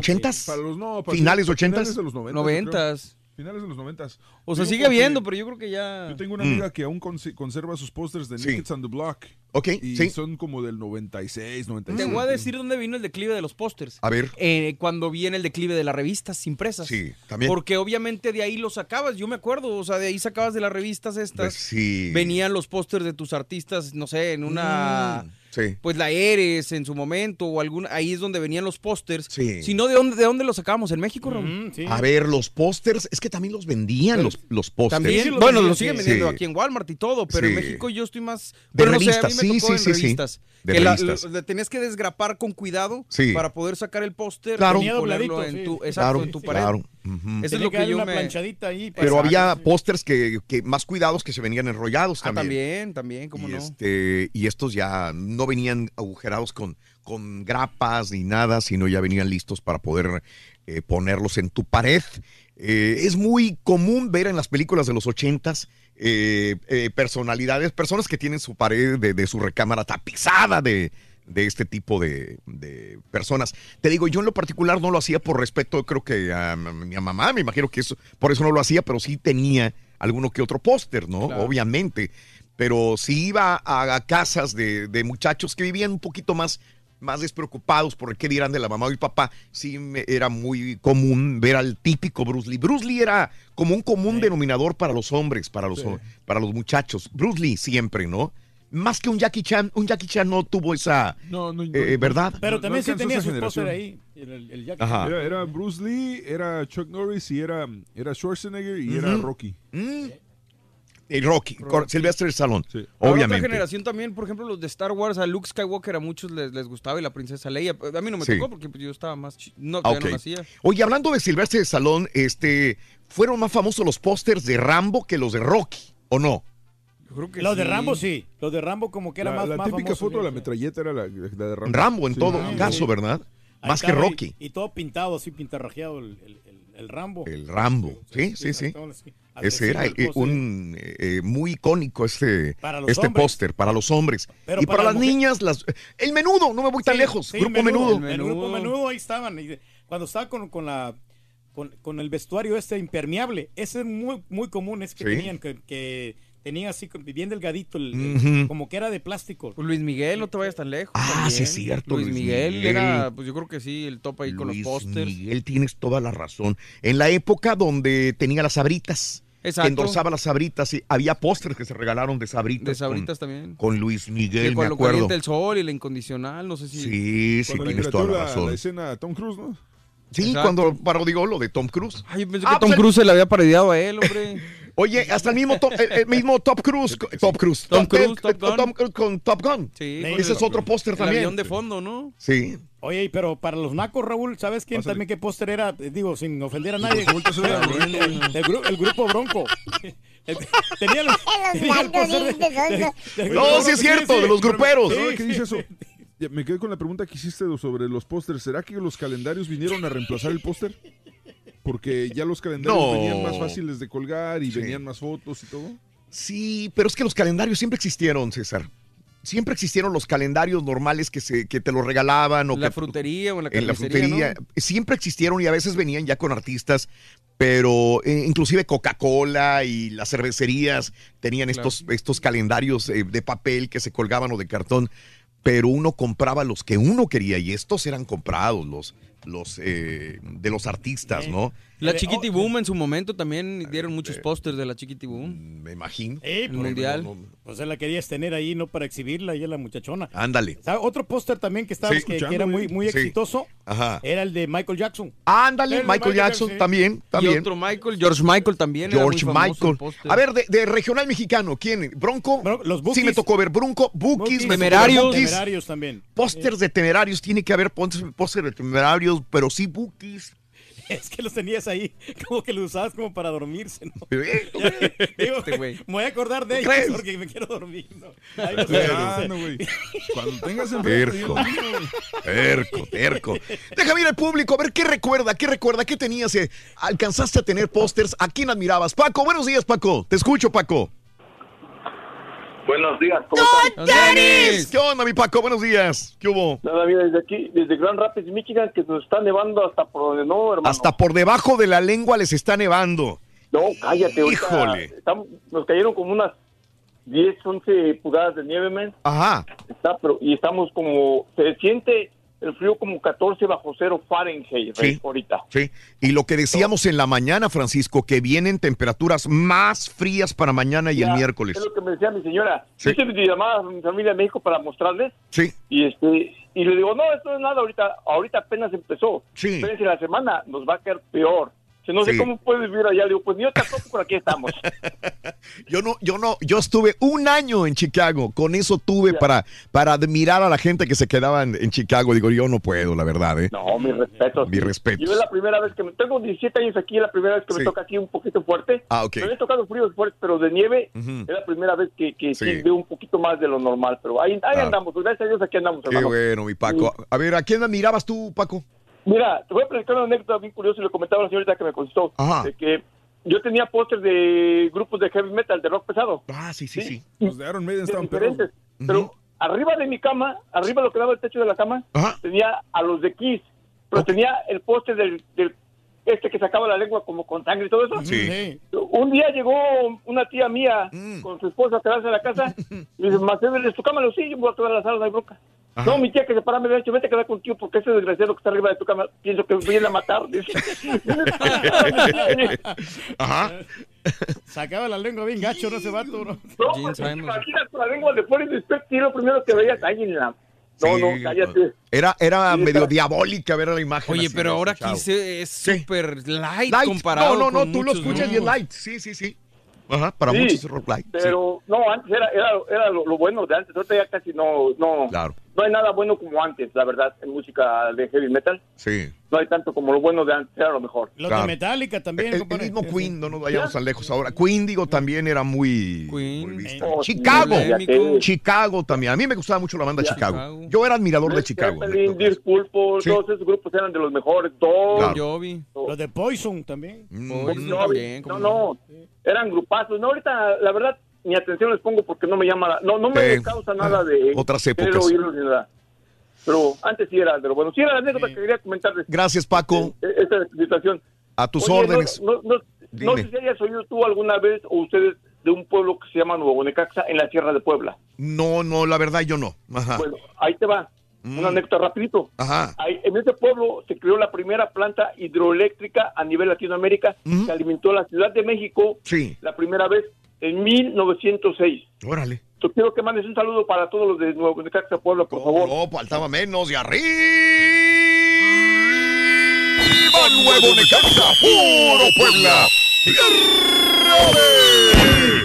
Para los, no, finales 80s. Finales de los 90s. Finales de los noventas. O sea, sigue habiendo, pero yo creo que ya. Yo tengo una Mm. amiga que aún conse- conserva sus pósters de Sí. Kids on the Block. Ok, y sí. son como del 96, 97. Te voy a decir dónde vino el declive de los pósters. A ver. Eh, cuando viene el declive de las revistas impresas. Sí, también. Porque obviamente de ahí lo sacabas, yo me acuerdo, o sea, de ahí sacabas de las revistas estas. Pues sí. Venían los pósters de tus artistas, no sé, en una... Mm, sí. Pues la Eres en su momento, o alguna, ahí es donde venían los pósters. Sí. Si no, ¿de dónde, ¿de dónde los sacábamos? ¿En México, Raúl? A ver, los pósters, es que también los vendían los, los pósters. También, bueno, lo siguen Sí. vendiendo aquí en Walmart y todo, pero en. México yo estoy más... De bueno, no sé, a mí me sí, tocó sí, en sí, sí. revistas. De que la- tenías que desgrapar con cuidado Sí. para poder sacar el póster Claro. y ponerlo en sí. tu, exacto, Claro, en tu pared. claro. Eso es lo que que yo una me... planchadita ahí. para Pero sacar, había sí. pósters que, que más cuidados que se venían enrollados Ah, también. también, también, cómo y, no. este, y estos ya no venían agujerados con, con grapas ni nada, sino ya venían listos para poder eh, ponerlos en tu pared. Eh, es muy común ver en las películas de los ochentas eh, eh, personalidades, personas que tienen su pared de, de su recámara tapizada de, de este tipo de, de personas. Te digo, yo en lo particular no lo hacía por respeto, creo que a mi mamá, me imagino que eso, por eso no lo hacía, pero sí tenía alguno que otro póster, ¿no? Claro. Obviamente. Pero si iba a, a casas de, de muchachos que vivían un poquito más, más despreocupados por qué dirán de la mamá o el papá, sí me- era muy común ver al típico Bruce Lee. Bruce Lee era como un común denominador para los hombres, para los, Sí. para los muchachos. Bruce Lee siempre, ¿no? Más que un Jackie Chan, un Jackie Chan no tuvo esa, No, no, no, eh, no, ¿verdad? Pero también no sí tenía su póster generación. ahí. El, el- Jackie. Ajá. Era, era Bruce Lee, era Chuck Norris y era, era Schwarzenegger y era. Rocky. Mm. Y Rocky, cor- Sylvester Stallone, Sí. Obviamente. otra generación también, por ejemplo, los de Star Wars, a Luke Skywalker a muchos les, les gustaba y la princesa Leia. A mí no me Sí. tocó porque pues, yo estaba más... No, Ah, todavía ok. no nacía. Oye, hablando de Silvestre de Salón, este, ¿fueron más famosos los pósters de Rambo que los de Rocky, o no? Los de. Rambo sí. Los de Rambo como que era La, más, la más típica famoso, foto de la metralleta era la, la de Rambo. Rambo en Sí. todo caso. ¿verdad? Ahí Más que y- Rocky. Y, todo pintado así, pintarrajeado el, el, el, el Rambo. El Rambo, sí, sí, sí. Ese era eh, un eh, eh, muy icónico este, este póster para los hombres. Pero y para para, las mujeres- niñas, las, el menudo, no me voy tan Sí, lejos. sí, grupo menudo. El Menudo. grupo menudo ahí estaban. cuando estaba con, con la con, con el vestuario este impermeable, ese es muy, muy común, es que tenían, que, que tenían así con- bien delgadito, el- como que era de plástico. Pues Luis Miguel, no te vayas tan lejos. Ah, también. sí es cierto, Luis, Luis Miguel, Miguel. era, pues yo creo que sí, el top ahí con los Luis pósters. Miguel, tienes toda la razón. En la época donde tenía las sabritas, que Exacto. endorsaba las sabritas, y había pósters que se regalaron de sabritas. De sabritas con, también. con Luis Miguel, me cuando acuerdo. calienta el sol y la incondicional, no sé si... Sí, sí, tienes toda la razón. la escena Tom Cruise, ¿no? Sí, Exacto. cuando parodió lo de Tom Cruise. Ay, yo pensé Ah, que Tom pues el- Cruise se le había parodiado a él, hombre. Oye, hasta el mismo Tom, el, el mismo Top Cruise, Top Cruise, Tom Top- Cruise, Top Gun. Tom Cruise con Top Gun. Sí, Ese con es otro póster el también. avión de fondo, ¿no? Sí. Oye, pero para los nacos, Raúl, ¿sabes quién Pásale. también qué póster era? Eh, Digo, sin ofender a nadie. El, el- el- el gru- el grupo Bronco. Tenía el, tenía el póster de- bien de de- del No, sí es cierto, de los gruperos. Sí, ¿Sabes qué dice eso? Me quedé con la pregunta que hiciste sobre los pósters. ¿Será que los calendarios vinieron a reemplazar el póster? Porque ya los calendarios No. venían más fáciles de colgar y Sí. venían más fotos y todo. Sí, pero es que los calendarios siempre existieron, César. Siempre existieron los calendarios normales que, se, que te los regalaban o En la que, frutería o en la en la carnicería, frutería. ¿no? Siempre existieron y a veces venían ya con artistas pero eh, inclusive Coca-Cola y las cervecerías tenían estos, estos calendarios eh, de papel que se colgaban o de cartón, pero uno compraba los que uno quería y estos eran comprados, los, los eh, de los artistas, ¿no? La Chiquiti Boom en su momento también dieron muchos pósters de la Chiquiti Boom. Me imagino. Eh, El mundial. no, no, Pues él la querías tener ahí, no para exhibirla, ella la muchachona. Ándale. Otro póster también que estaba Sí. que, que era muy, muy Sí. exitoso Ajá. era el de Michael Jackson. Ándale, Michael Jackson sí. también, Y otro Michael, George Michael también. era muy George Michael. A ver, de, de regional mexicano, ¿quién? ¿Bronco? los Sí, me tocó ver Bronco, ver Temerarios. Bookies. Temerarios también. Pósters de temerarios, tiene que haber pósters póster de temerarios, pero sí Bookies. Es que los tenías ahí, como que los usabas como para dormirse, ¿no? Eh, Digo, Este güey. me voy a acordar de ¿Tú ellos porque me quiero dormir, ¿no? No, güey. Cuando tengas Terco, terco, terco. Déjame ir al público, a ver qué recuerda, qué recuerda, qué tenías. eh? ¿Alcanzaste a tener pósters? ¿A quién admirabas? Paco, buenos días, Paco. Te escucho, Paco. Buenos días, ¿cómo están? ¿Qué onda, mi Paco? Buenos días. ¿Qué hubo? Nada, mira, desde aquí, desde Grand Rapids, Michigan, que nos está nevando hasta por donde no, hermano. Hasta por debajo de la lengua les está nevando. No, cállate, Híjole. estamos- nos cayeron como unas 10, 11 pulgadas de nieve, men. Ajá. Está, pero, y estamos como, se siente el frío como 14 bajo cero Fahrenheit Sí. ahorita. Sí. Y lo que decíamos en la mañana, Francisco, que vienen temperaturas más frías para mañana y el miércoles. Es lo que me decía mi señora. Sí. Hice llamada a mi familia de México para mostrarles. Sí. Y este y le digo, no, esto no es nada ahorita. Ahorita apenas empezó. Sí. Espérense, la semana nos va a caer peor. Si no sé cómo puedes vivir allá. Digo, pues yo tampoco, por aquí estamos. Yo no, yo no, yo estuve un año en Chicago. Con eso tuve para, para admirar a la gente que se quedaba en, en Chicago. Digo, yo no puedo, la verdad, ¿eh? No, mi respeto. Mi respeto. Yo es la primera vez que me... Tengo 17 años aquí, es la primera vez que Sí. me toca aquí un poquito fuerte. Ah, ok. Me he tocado fríos fuertes, pero de nieve es la primera vez que, que sí. Sí. veo un poquito más de lo normal. Pero ahí, ahí Claro. andamos, pues, gracias a Dios aquí andamos, Qué hermano. bueno, mi Paco. A ver, ¿a quién admirabas tú, Paco? Mira, te voy a platicar una anécdota bien curiosa y le comentaba a la señorita que me contestó. Ajá. De que yo tenía pósters de grupos de heavy metal, de rock pesado. Ah, sí, sí, sí. Los de Iron Maiden de estaban diferentes. Pero arriba de mi cama, arriba lo que daba el techo de la cama, tenía a los de Kiss. Pero tenía el póster del, del este que sacaba la lengua como con sangre y todo eso. Sí. Un día llegó una tía mía Mm. con su esposa a quedarse en la casa y dice, Marcelo, ¿es tu cama? Le digo, sí, yo voy a quedar en la sala, no hay bronca. No, mi tía que se para me había dicho, vete a quedar contigo porque ese desgraciado que está arriba de tu cama pienso que viene a matar. Dice. Ajá. Sacaba la lengua bien gacho, no ese vato, ¿no? No, pues, imagínate con la lengua de fuera y después lo primero que veías ahí en la... No, Sí, no, cállate. Era, era Sí, medio está- diabólica ver la imagen. Oye, así, pero ¿no? ahora aquí se- es súper light, Light. comparado No, no, no, tú lo escuchas y es grupos. light. Sí, sí, sí. Ajá, para Sí, muchos es rock light. sí. Pero no, antes era, era, era lo, lo bueno de antes. Ahorita ya casi no, no, Claro. No hay nada bueno como antes, la verdad, en música de heavy metal. Sí. No hay tanto como lo bueno de antes, era lo mejor. Los Claro. de Metallica también, El, el mismo Queen, no nos vayamos tan lejos ahora. Queen, digo, también era muy. muy vista. Oh, Chicago. polémico. Chicago también. A mí me gustaba mucho la banda Ya. Chicago. Yo era admirador de Chicago. Zeppelin, Deep Purple, Sí. todos esos grupos eran de los mejores. Todos. Claro. Los de Poison también. Bon Jovi. no, no, eran grupazos. No, ahorita, la verdad, mi atención les pongo porque no me llama, no, no me Eh, causa nada de otras épocas. oírlos ni nada. Pero antes sí era de lo bueno. Sí era la anécdota que quería comentarles. Gracias, Paco. eh, Esta situación. A tus Oye, órdenes. No, no, no sé si hayas oído tú alguna vez o ustedes de un pueblo que se llama Nuevo Necaxa en la Sierra de Puebla. No, no, la verdad yo no. Ajá. Bueno, ahí te va. Mm. Una anécdota rapidito. Ajá. Ahí, en ese pueblo se creó la primera planta hidroeléctrica a nivel Latinoamérica que alimentó a la Ciudad de México Sí. la primera vez en 1906. Órale. Yo quiero que mandes un saludo para todos los de Nuevo Necaxa Puebla, por favor. No, faltaba menos de arriba. Nuevo Necaxa, puro Puebla.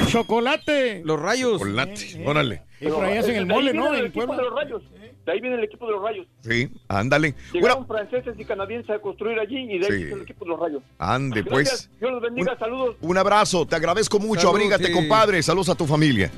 Chocolate. Los rayos. Chocolate. Órale. Y por ahí hacen el mole, ¿no? En Puebla. de los rayos. De ahí viene el equipo de los rayos. Sí, ándale. Llegaron franceses y canadienses a construir allí y de ahí Sí. viene el equipo de los rayos. Ande, Gracias. pues. Dios los bendiga. Saludos. Un abrazo, te agradezco mucho. Salud, Abrígate, sí. compadre. Saludos a tu familia.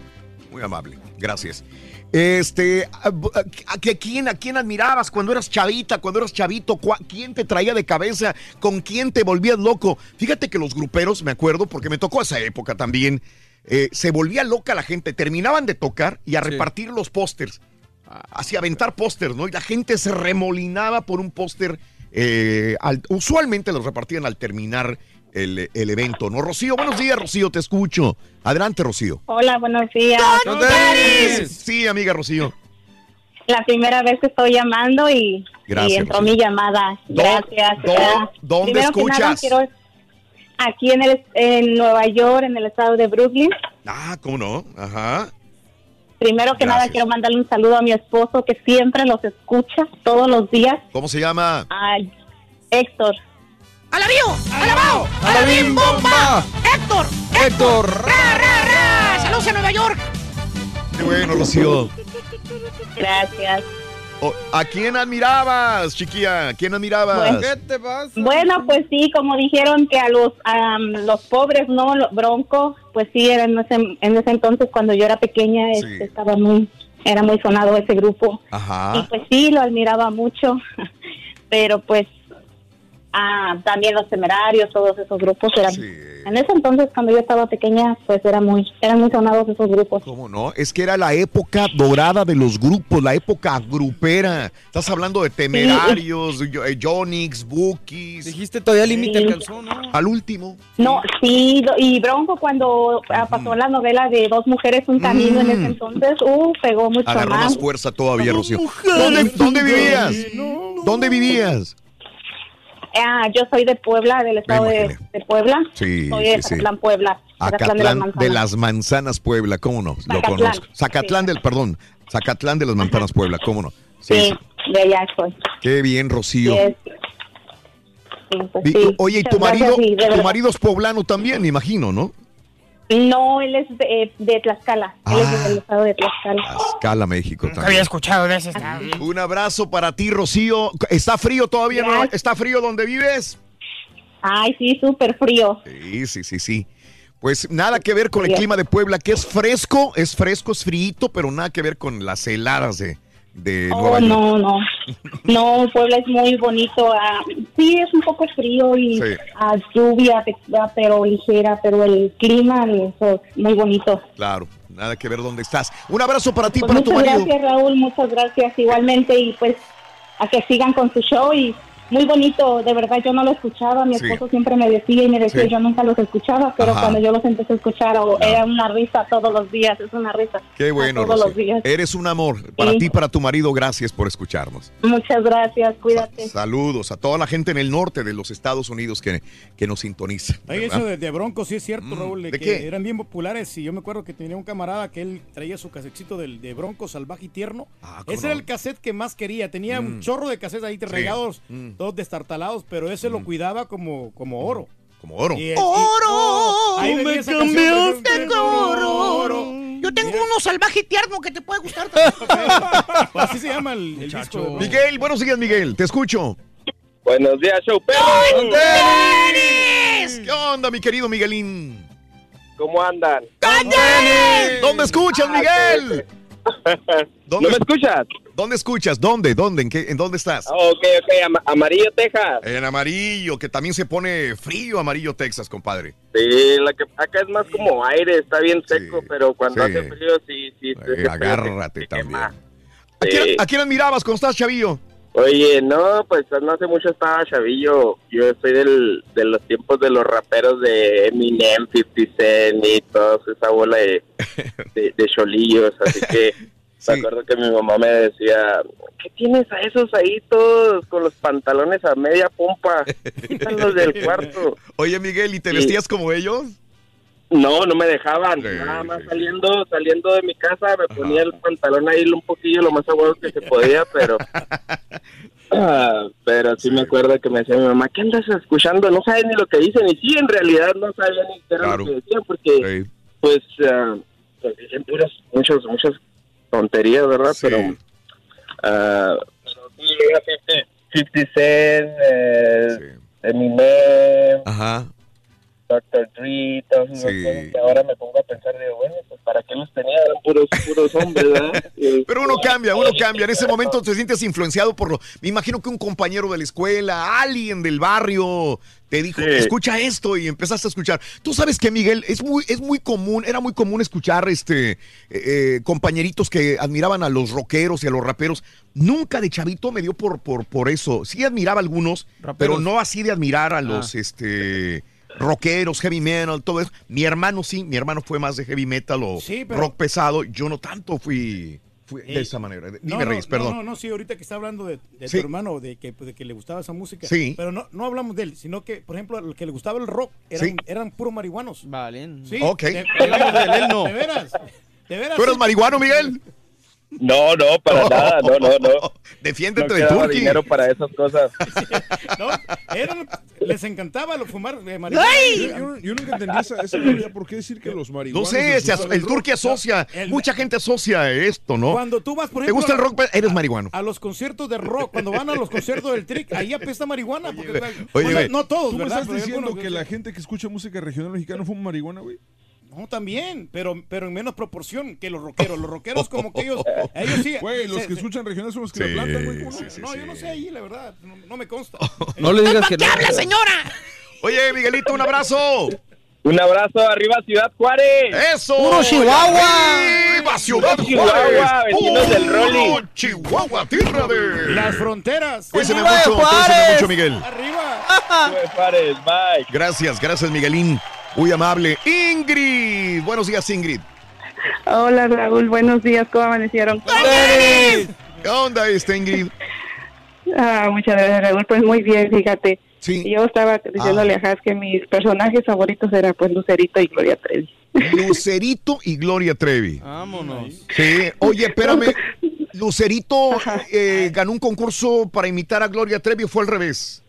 Muy amable. Gracias. Este, ¿a, a- a quién, ¿a quién admirabas cuando eras chavita, cuando eras chavito? ¿Cuá- ¿Quién te traía de cabeza? ¿Con quién te volvías loco? Fíjate que los gruperos, me acuerdo, porque me tocó esa época también, eh, se volvía loca la gente. Terminaban de tocar y a repartir los pósters. Hacia aventar pósters, ¿no? Y la gente se remolinaba por un póster. eh, al- usualmente los repartían al terminar el, el evento, ¿no? Rocío, buenos días, Rocío, te escucho. Adelante, Rocío. Hola, buenos días. Sí, amiga Rocío. La primera vez que estoy llamando y, Gracias, y entró Rocío. mi llamada. Gracias. dó- gracias. ¿dónde Primero que nada, escuchas? quiero- aquí en, el, en Nueva York, en el estado de Brooklyn. Ah, ¿cómo no? Ajá. Primero que nada, quiero mandarle un saludo a mi esposo que siempre los escucha todos los días. ¿Cómo se llama? A Héctor. ¡Alabío! ¡Alabao! ¡Alabim bomba! ¡Héctor! ¡Héctor! ¡Ra, ra, ra! ¡Saludos a Nueva York! Qué bueno, Rocío. Gracias. Oh, ¿A quién admirabas, chiquilla? ¿A quién admirabas? Bueno. ¿Qué te pasa? Bueno, pues sí, como dijeron que a los am, los pobres, ¿no? Los broncos, pues sí, era en ese, en ese entonces cuando yo era pequeña, este, estaba muy, era muy sonado ese grupo. Y Ajá. pues sí, lo admiraba mucho, pero pues ah, también los temerarios, todos esos grupos eran... En ese entonces, cuando yo estaba pequeña, pues era muy, eran muy sonados esos grupos. ¿Cómo no? Es que era la época dorada de los grupos, la época grupera. Estás hablando de temerarios, Yo- eh, Jonix, Bookies. Dijiste todavía límite Sí. alcanzó, ¿no? Al último. No, sí, y Bronco cuando ah, pasó la novela de Dos Mujeres, Un Camino en ese entonces, uh, pegó mucho Agarró más. más fuerza todavía, Rocío. ¿Dónde, dónde vivías? ¿Dónde vivías? Ah, yo soy de Puebla, del estado de, de Puebla. Sí, Soy de sí, sí. Zacatlán, Puebla. Zacatlán de las de Manzanas. las Manzanas, Puebla, ¿cómo no? Lo conozco. Zacatlán del, perdón, Zacatlán de las Manzanas, Puebla, ¿cómo no? Sí, de allá soy. Qué bien, Rocío. Pues. Oye, ¿y tu marido, tu marido es poblano también, me imagino, ¿no? No, él es de, de Tlaxcala. Él Ah. es del estado de Tlaxcala. Cala, México también. había escuchado de ese estado. Un abrazo para ti, Rocío. ¿Está frío todavía? ¿no? ¿Está frío donde vives? Ay, sí, súper frío. Sí, sí, sí, sí. Pues nada que ver con el clima de Puebla, que es fresco, es fresco, es frío, pero nada que ver con las heladas de, de Oh, Nueva York. no, no. No, Puebla es muy bonito. ah, sí, es un poco frío y Sí. ah, lluvia, ah, pero ligera, pero el clima es muy bonito. Claro, nada que ver dónde estás. Un abrazo para ti, Pues para tu muchas marido. gracias, Raúl. Muchas gracias igualmente y pues a que sigan con su show y muy bonito. De verdad, yo no lo escuchaba. Mi Sí. esposo siempre me decía y me decía, Sí. yo nunca los escuchaba, pero Ajá. cuando yo los empecé a escuchar, oh, era una risa todos los días. Es una risa. Qué bueno, todos los días. Eres un amor. Para Sí. ti, para tu marido, gracias por escucharnos. Muchas gracias. Cuídate. Saludos a toda la gente en el norte de los Estados Unidos que, que nos sintoniza. ¿verdad? eso de, de Broncos sí es cierto, Raúl, de, ¿de que qué? eran bien populares. Y yo me acuerdo que tenía un camarada que él traía su casetcito del, de Broncos salvaje y tierno. ¿cómo ese no? era el cassette que más quería. Tenía Mm. un chorro de cassettes ahí regados, Mm. Todos destartalados, pero ese lo cuidaba como, como oro. Como oro. Y- y- ¡Oro! ahí me venía esa canción, cambiaste ejemplo, oro. Yo tengo uno salvaje y tierno que te puede gustar también. Así se llama el, el disco. de Broncos. Miguel, buenos días, Miguel. Te escucho. Buenos días, show perro. ¿Qué onda, mi querido Miguelín? ¿Cómo andan? ¿Dónde escuchas, Ah, Miguel? ¿Dónde, ¿No me escuchas? ¿Dónde escuchas? ¿Dónde? ¿Dónde? ¿En, qué, ¿En dónde estás? Ah, ok, ok, Am- Amarillo, Texas. En amarillo, que también se pone frío amarillo Texas, compadre. Sí, la que acá es más como aire, está bien seco, pero cuando sí. hace frío sí, sí. Eh, agárrate también. ¿A Sí. quién, a quién admirabas cuando estás, chavillo? Oye, no, pues no hace mucho estaba chavillo. Yo soy del, de los tiempos de los raperos de Eminem, 50 Cent y toda esa bola de, de, de cholillos. Así que me acuerdo que mi mamá me decía, ¿qué tienes a esos ahí todos con los pantalones a media pompa? Quítalos del cuarto. Oye, Miguel, ¿y te Sí. vestías como ellos? No, no me dejaban. Nada más saliendo saliendo de mi casa me ponía el pantalón ahí un poquillo lo más aguado que se podía, pero Ah, pero sí, me acuerdo que me decía mi mamá, ¿qué andas escuchando? No sabes ni lo que dicen. Y sí, en realidad no sabía ni qué era lo que decían porque pues, ah, pues dicen puras, muchas, muchas tonterías, ¿verdad? Pero, ah, pero sí, era 50, 50 Cent, eh, Eminem, Ajá. Dr. Dre, todas esas Sí. cosas que ahora me pongo a pensar, digo, bueno, pues para qué los tenía, eran puros, puros hombres, ¿verdad? Pero uno cambia, uno cambia. En ese momento te sientes influenciado por lo. Me imagino que un compañero de la escuela, alguien del barrio, te dijo, escucha esto y empezaste a escuchar. Tú sabes que, Miguel, es muy, es muy común, era muy común escuchar este eh, eh, compañeritos que admiraban a los rockeros y a los raperos. Nunca de chavito me dio por, por, por eso. Sí admiraba a algunos, pero no así de admirar a los, este. Rockeros, heavy metal, todo eso. Mi hermano sí, mi hermano fue más de heavy metal o Sí, pero- rock pesado. Yo no tanto fui, fui de Eh, esa manera. Dime, No, no, Reyes, perdón. No, no, no, sí, ahorita que está hablando de, de Sí. tu hermano, de que, de que le gustaba esa música. Sí. Pero no, no hablamos de él, sino que, por ejemplo, el que le gustaba el rock eran, Sí. eran puros marihuanos. Vale. Sí. Ok. De, de- Hablamos de él, no. de veras. De veras. ¿Tú eres sí. marihuano, Miguel? No, no, para nada, no, no, no. Defiéndete No de quedaba Turkey. dinero para esas cosas. No, eran- les encantaba lo fumar de marihuana. Yo, yo- yo nunca entendí esa, esa teoría. ¿Por qué decir que los No marihuanos... sé, gusta aso- el? Turkey asocia. El- Mucha gente asocia esto, ¿no? Cuando tú vas, por ¿Te ejemplo, gusta el rock? Eres marihuano. a los conciertos de rock, cuando van a los conciertos del Trick, ahí apesta marihuana. Porque, oye, no todos, ¿Tú me estás diciendo algunos que la gente que escucha música regional mexicana fuma marihuana, güey? No, también, pero, pero en menos proporción que los rockeros. Los rockeros como que ellos, ellos sí. Güey, los se- que se- escuchan regional son los que Sí, la plantan, güey. sí, sí, no, sí. yo no sé ahí, la verdad. No, no me consta. No le digas que no. habla, señora? Oye, Miguelito, un abrazo. Un abrazo arriba, Ciudad Juárez. ¡Eso! ¡Puro Chihuahua! ¡Arriba, Ciudad Chihuahua, Juárez! vecinos del ¡Puro Rolly! Chihuahua, tierra de... Las fronteras. Cuídense ¡Arriba de mucho, mucho, Miguel. Arriba. Juárez, bye. Gracias, gracias, Miguelín. Muy amable. Ingrid. Buenos días, Ingrid. Hola Raúl, buenos días, ¿cómo amanecieron? ¿Qué onda este, Ingrid? Ah, muchas gracias Raúl, pues muy bien, fíjate. Sí. Yo estaba diciéndole a Has que mis personajes favoritos eran pues Lucerito y Gloria Trevi. Lucerito y Gloria Trevi. Vámonos. Sí. Oye, espérame. Lucerito eh, ganó un concurso para imitar a Gloria Trevi o fue al revés.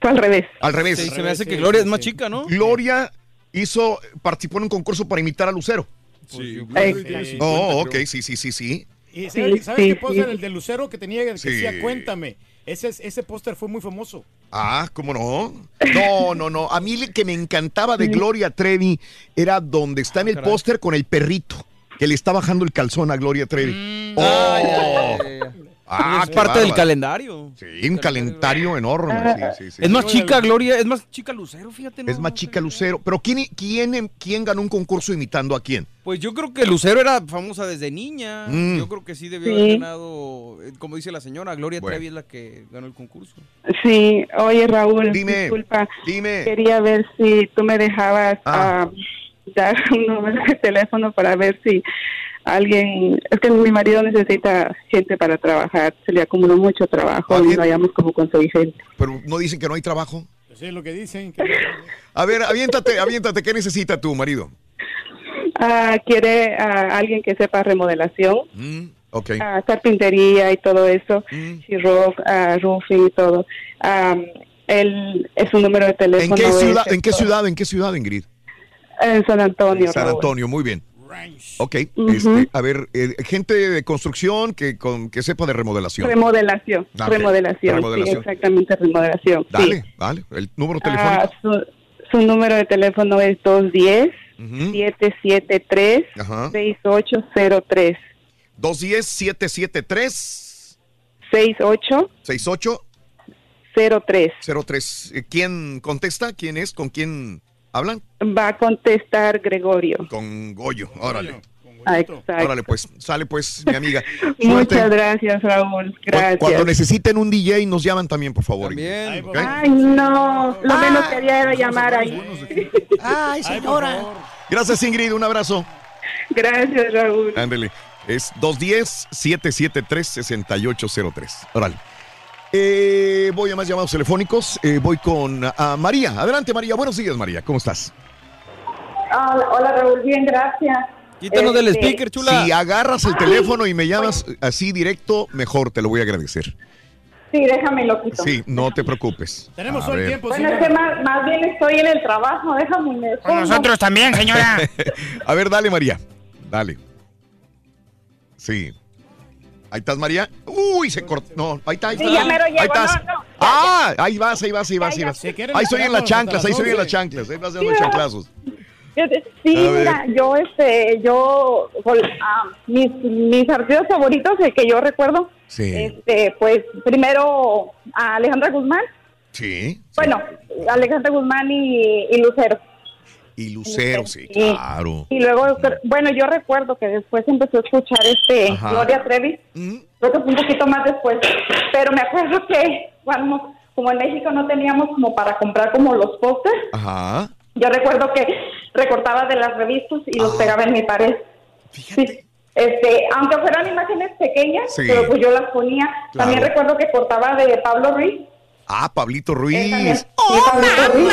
Fue al revés. Al revés. Sí, se me hace Sí, que Gloria sí, es más sí. chica, ¿no? Gloria hizo, participó en un concurso para imitar a Lucero. Sí, Ay, tiene sí. 50, Oh, ok, sí, sí, sí, sí. Y ¿sabes, Sí, ¿sabes sí, qué póster? sí. El de Lucero que tenía, que Sí. decía Cuéntame. Ese, es- ese póster fue muy famoso. Ah, ¿cómo no? No, no, no. A mí lo que me encantaba de Gloria Trevi era donde está en el caray. póster con el perrito, que le está bajando el calzón a Gloria Trevi. Oh. Ah, ya, ya, ya, ya. Ah, es parte del calendario. Sí, un calendario enorme. Sí, sí, sí. Es más chica Gloria, es más chica Lucero, fíjate. Es más chica Lucero. Pero ¿quién, quién, quién ganó un concurso imitando a quién? Pues yo creo que Lucero era famosa desde niña. Mm. Yo creo que sí debió Sí. haber ganado, eh, como dice la señora, Gloria Bueno. Trevi es la que ganó el concurso. Sí, oye Raúl, Dime. disculpa, Dime. quería ver si tú me dejabas Ah. ah, dar un número de teléfono para ver si alguien, es que mi marido necesita gente para trabajar, se le acumuló mucho trabajo y no hayamos como conseguir gente. Pero no dicen que no hay trabajo. Eso es lo que dicen. que- A ver, aviéntate, aviéntate. ¿Qué necesita tu marido? Ah, quiere a alguien que sepa remodelación, Mm, ok. ah, carpintería y todo eso, Mm. ah, roofing y todo. Él es un número de ¿En teléfono. qué es ciudad, en qué ciudad, en qué ciudad, Ingrid? En San Antonio. San Raúl. Antonio, muy bien. Ok, Ujú. este, a ver, eh, gente de construcción que, con, que sepa de remodelación. Remodelación, Ah, remodelación, Remodelación. sí, exactamente remodelación. Dale, sí. dale, el número telefónico. Ah, su, su número de teléfono es 210 Ujú. 773 Ajá. 6803 210-773 6803 6803. Eh, ¿Quién contesta? ¿Quién es? ¿Con quién hablan? Va a contestar Gregorio. Con Goyo. Órale. Ah, exacto. Órale, pues. Sale, pues, mi amiga. Muchas gracias, Raúl. Gracias. Cuando necesiten un DJ, nos llaman también, por favor. También. ¿ok? Ay, no, lo menos que haría era llamar ahí. Ay, señora. Gracias, Ingrid. Un abrazo. Gracias, Raúl. Ándele. Es 210-773-6803. Órale. Eh, voy a más llamados telefónicos. Eh, voy con a María. Adelante, María. Buenos días, María. ¿Cómo estás? Hola, hola, Raúl, bien, gracias. Quítanos del Este, speaker, chula. Si agarras el teléfono y me llamas así directo, mejor te lo voy a agradecer. Sí, déjame lo quito. Sí, no te preocupes. Tenemos todo el tiempo. Bueno, es que más, más bien estoy en el trabajo, déjame me Con nosotros también, señora. A ver, dale, María. Dale. Sí. Ahí estás, María. Uy, se cortó. No, ahí está, ahí Sí, está. ya mero ahí llego, estás. no, no, ya, ah, ahí vas, ahí vas, ahí vas, ahí vas. Ahí soy en las chanclas, ahí soy en las 11. chanclas. Ahí vas dando chanclazos. Sí, A ver. mira, yo, este, yo, ah, mis, mis artistas favoritos, el que yo recuerdo, Sí. este, pues, primero a Alejandra Guzmán, Sí. bueno, Alejandra Guzmán y, y Lucero. Y Lucero, sí, Sí. claro. Y luego, bueno, yo recuerdo que después empezó a escuchar este Ajá. Gloria Trevi, Mm. creo que fue un poquito más después, pero me acuerdo que cuando, como en México no teníamos como para comprar como los pósters, Ajá. yo recuerdo que recortaba de las revistas y los pegaba en mi pared. Sí. Este, aunque fueran imágenes pequeñas, Sí. pero pues yo las ponía. Claro. También recuerdo que cortaba de Pablo Ruiz. Ah, Pablito Ruiz. Pablito Ruiz.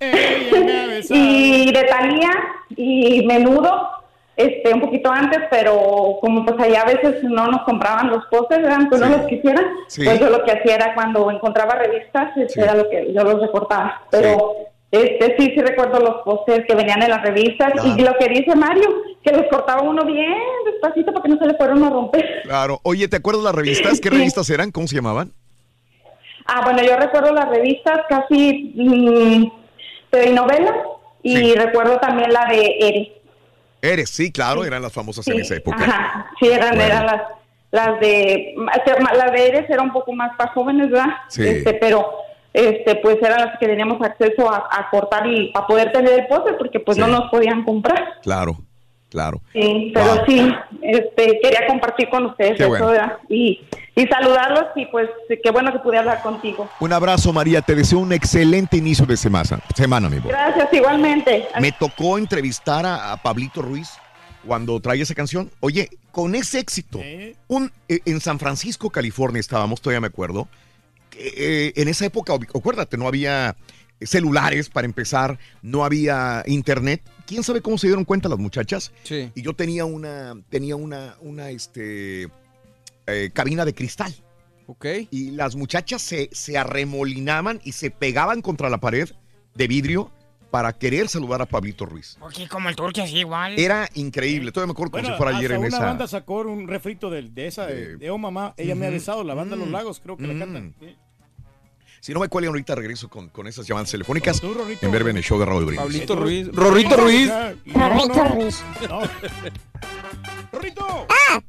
Y de Talía y Menudo, este, un poquito antes, pero como pues allá a veces no nos compraban los pósters, eran que no los quisieran, Sí. pues yo lo que hacía era cuando encontraba revistas, este, era lo que yo los recortaba. Pero este sí, sí recuerdo los pósters que venían en las revistas y lo que dice Mario, que los cortaba uno bien despacito para que no se le fueran a romper. Claro. Oye, ¿te acuerdas las revistas? ¿Qué revistas eran? ¿Cómo se llamaban? Ah, bueno, yo recuerdo las revistas casi mm, de novela y recuerdo también la de Eres. Eres, sí, claro, eran las famosas en esa época. Ajá, sí, eran, Bueno. eran las, las de, las de Eres era un poco más para jóvenes, ¿verdad? Sí. Este, pero, este, pues eran las que teníamos acceso a, a cortar y para poder tener el póster porque pues no nos podían comprar. Claro, claro. Sí, pero Wow. sí, este, quería compartir con ustedes Qué eso, bueno. ¿verdad? Y, y saludarlos y pues qué bueno que pude hablar contigo. Un abrazo, María. Te deseo un excelente inicio de semana, semana mi amor. Gracias, igualmente. Me tocó entrevistar a, a Pablito Ruiz cuando trae esa canción. Oye, con ese éxito, un, eh, en San Francisco, California estábamos, todavía me acuerdo. que, eh, en esa época, acuérdate, no había celulares para empezar, no había internet. ¿Quién sabe cómo se dieron cuenta las muchachas? Sí. Y yo tenía una, tenía una, una, este, eh, cabina de cristal. Ok. Y las muchachas se, se arremolinaban y se pegaban contra la pared de vidrio para querer saludar a Pablito Ruiz. Porque como el turque así igual. Era increíble. Todavía me acuerdo como Bueno, si fuera ayer en una esa. banda sacó un refrito de, de esa, de, de Oh Mamá, ella me ha besado, la banda Los Mm. Lagos, creo que la cantan. Si no me cuelgan ahorita, regreso con, con esas llamadas telefónicas Tú, en verbe en el show de Raúl Brindis. Pablito Ruiz. Rorrito Ruiz. Rorrito Ruiz. ¡Rorrito!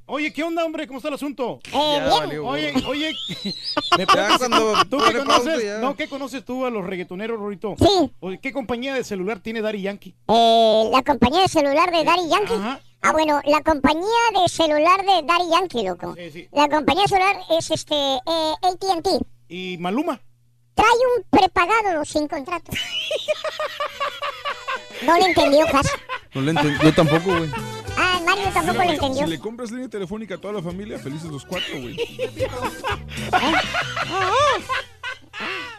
Oye, ¿qué onda, hombre? ¿Cómo está el asunto? Eh, Ya bien. Oye, oye, ¿me Ya cuando ¿tú qué conoces? ya. No, ¿qué conoces tú a los reggaetoneros, Rorrito? Sí. Oye, ¿Qué compañía de celular tiene Daddy Yankee? Eh, la compañía de celular de Daddy Yankee. Ah, bueno, la compañía de celular de Daddy Yankee, loco. La compañía de celular es este eh, AT&T. ¿Y Maluma? Trae un prepagado sin contrato. No le entendió, casi. No le entendí. Yo tampoco, güey. Ah, Mario tampoco le entendió. Si le compras línea telefónica a toda la familia, felices los cuatro, güey.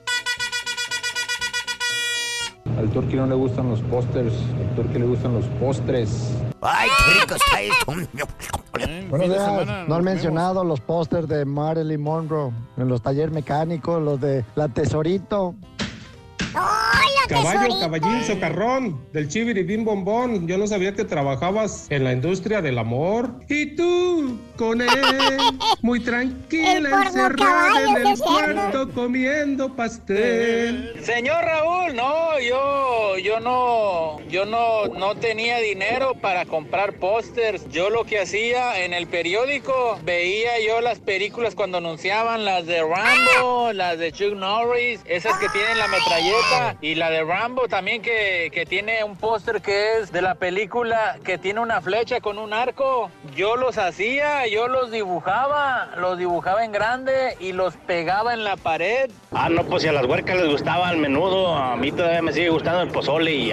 Al Turqui no le gustan los pósters, al Turqui le gustan los postres. ¡Ay, qué rico está esto! Buenos días. No han mencionado los pósters de Marilyn Monroe en los talleres mecánicos, los de La Tesorito. Caballo, caballín, socarrón, del chiviri bombón. Yo no sabía que trabajabas en la industria del amor. Y tú, con él, muy tranquila, encerrada caballo, en el cuarto comiendo pastel. Señor Raúl, no, yo, yo no, yo no, no tenía dinero para comprar pósters. Yo lo que hacía en el periódico, veía yo las películas cuando anunciaban las de Rambo, las de Chuck Norris, esas que tienen la metralleta y la de Rambo también que, que tiene un póster que es de la película que tiene una flecha con un arco. Yo los hacía, yo los dibujaba, los dibujaba en grande y los pegaba en la pared. Ah, no, pues si a las huercas les gustaba el menudo, a mí todavía me sigue gustando el pozole y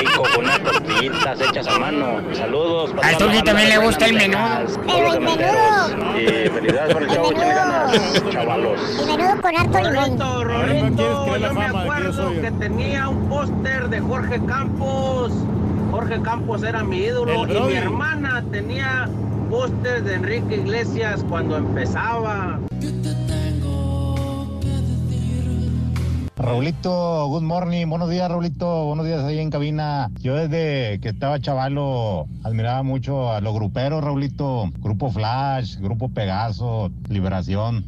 rico con unas tortillitas hechas a mano. Saludos. Turqui banda también le gusta el menudo. Los cementeros. Y felicidades por el show, échenle ganas, chavalos. Y menudo con harto limón. Yo me acuerdo que tenía un póster de Jorge Campos. Jorge Campos era mi ídolo El y mi hermana tenía póster de Enrique Iglesias cuando empezaba. Raulito, good morning, buenos días Raulito, buenos días ahí en cabina. Yo desde que estaba chavalo admiraba mucho a los gruperos, Raulito, Grupo Flash, Grupo Pegaso, Liberación.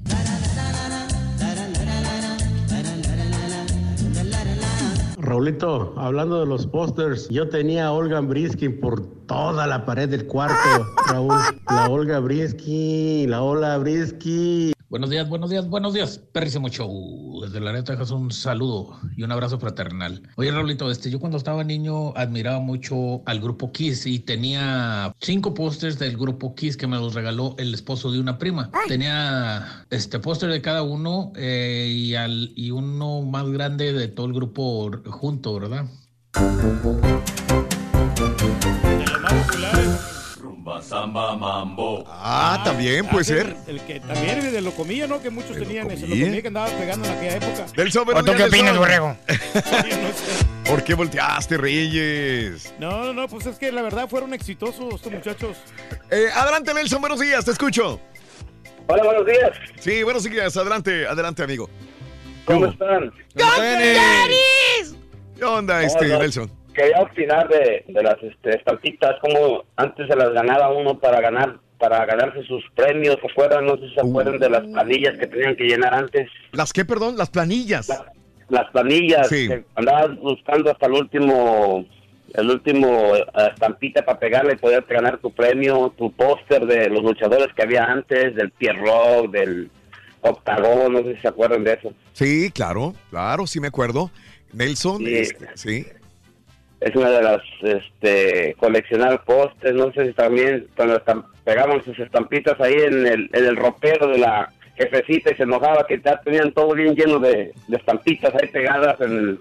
Raulito, hablando de los pósters, yo tenía a Olga Brisky por toda la pared del cuarto, Raúl. La Olga Brisky, la Olga Brisky. Buenos días, buenos días, buenos días. Perrísimo show. Desde la neta, un saludo y un abrazo fraternal. Oye, Raulito, este, yo cuando estaba niño admiraba mucho al grupo Kiss y tenía cinco pósters del grupo Kiss que me los regaló el esposo de una prima. Tenía este póster de cada uno eh, y, al, y uno más grande de todo el grupo junto, ¿verdad? Samba Mambo. Ah, también puede ser. El, que también de lo comía, ¿no? Que muchos tenían eso. Lo comía que andaba pegando en aquella época. Del ¿O tú qué opinas, borrego? ¿Por qué volteaste, Reyes? No, no, no, pues es que la verdad fueron exitosos estos muchachos. Eh, adelante, Nelson, buenos días, te escucho. Hola, buenos días. Sí, buenos días, adelante, adelante, amigo. ¿Cómo, están? ¿Qué onda, este, Nelson? Quería opinar de, de las este, estampitas, como antes se las ganaba uno para ganar para ganarse sus premios afuera, no sé si se acuerdan de las uh. planillas que tenían que llenar antes. ¿Las qué, perdón? Las planillas. las planillas, sí. que andabas buscando hasta el último el último eh, estampita para pegarle y poder ganar tu premio, tu póster de los luchadores que había antes, del Pierrot, del Octagon, no sé si se acuerdan de eso. Sí, claro, claro, sí me acuerdo. Nelson, sí. Este, sí es una de las este coleccionar postes no sé si también cuando pegaban sus estampitas ahí en el, en el ropero de la jefecita y se enojaba que ya tenían todo bien lleno de, estampitas ahí pegadas en el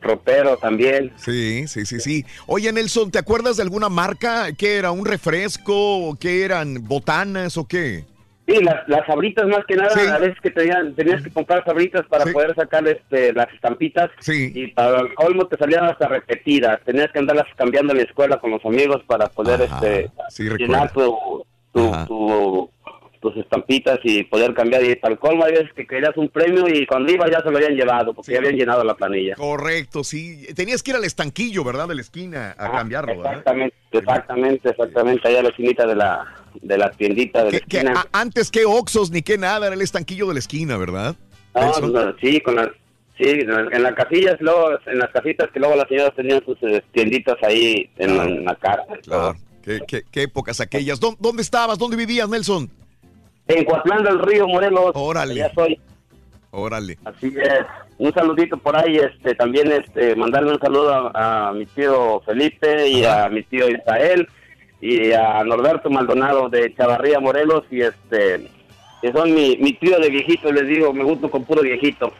ropero también. Sí, sí, sí, sí. Oye, Nelson, ¿te acuerdas de alguna marca? ¿Qué era? ¿Un refresco? ¿O qué eran? ¿Botanas o qué? Sí, las, las sabritas más que nada, a veces que tenían, tenías que comprar sabritas para poder sacar este, las estampitas. Sí. Y para el colmo te salían hasta repetidas. Tenías que andarlas cambiando en la escuela con los amigos para poder este, llenar tu, tu, tus estampitas y poder cambiar. Y para el colmo hay veces que querías un premio y cuando ibas ya se lo habían llevado porque ya habían llenado la planilla. Correcto, sí. Tenías que ir al estanquillo, ¿verdad? De la esquina a cambiarlo, exactamente, Exactamente, exactamente. Allá a la esquinita de la de la tiendita de la esquina. antes que Oxos ni que nada, era el estanquillo de la esquina, ¿verdad? sí, con las, sí, en las casillas, luego, en las casitas que luego las señoras tenían sus eh, tienditas ahí en, la cara. Claro, qué, qué, épocas aquellas. ¿Dónde, estabas? ¿Dónde vivías, Nelson? En Coatlán del Río, Morelos. Órale. Ya soy. Órale. Así es. Un saludito por ahí, este, también este, mandarle un saludo a, mi tío Felipe y a mi tío Israel y a Norberto Maldonado de Chavarría, Morelos, y este, que son mi, mi tío de viejito, les digo, me gusto con puro viejito.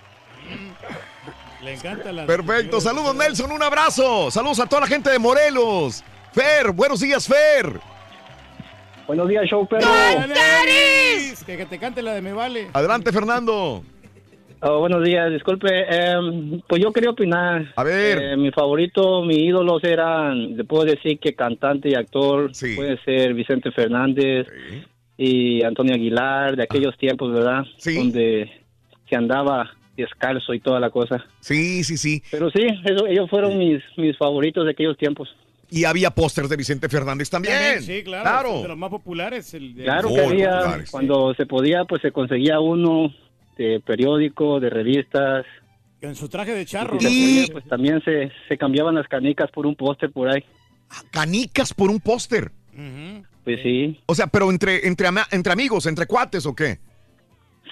Le encanta la... Perfecto, saludos Nelson, un abrazo, saludos a toda la gente de Morelos. Fer, buenos días, Fer. Buenos días, show perro. Que, que te cante la de Me Vale. Adelante, Fernando. Oh, buenos días, disculpe. Em, pues yo quería opinar. A ver. Eh, mi favorito, mi ídolos eran, le puedo decir que cantante y actor. Puede ser Vicente Fernández y Antonio Aguilar, de aquellos tiempos, ¿verdad? Sí. Donde se andaba descalzo y toda la cosa. Sí, sí, sí. Pero sí, ellos fueron mis, mis favoritos de aquellos tiempos. Y había pósters de Vicente Fernández también. Sí, claro. De los más populares. El Claro que había, cuando se podía, pues se conseguía uno de periódico, de revistas. En su traje de charro. Y pues también se, se cambiaban las canicas por un póster por ahí. Ah, ¿Canicas por un póster? Pues sí. O sea, pero entre, entre, entre amigos, entre cuates o qué?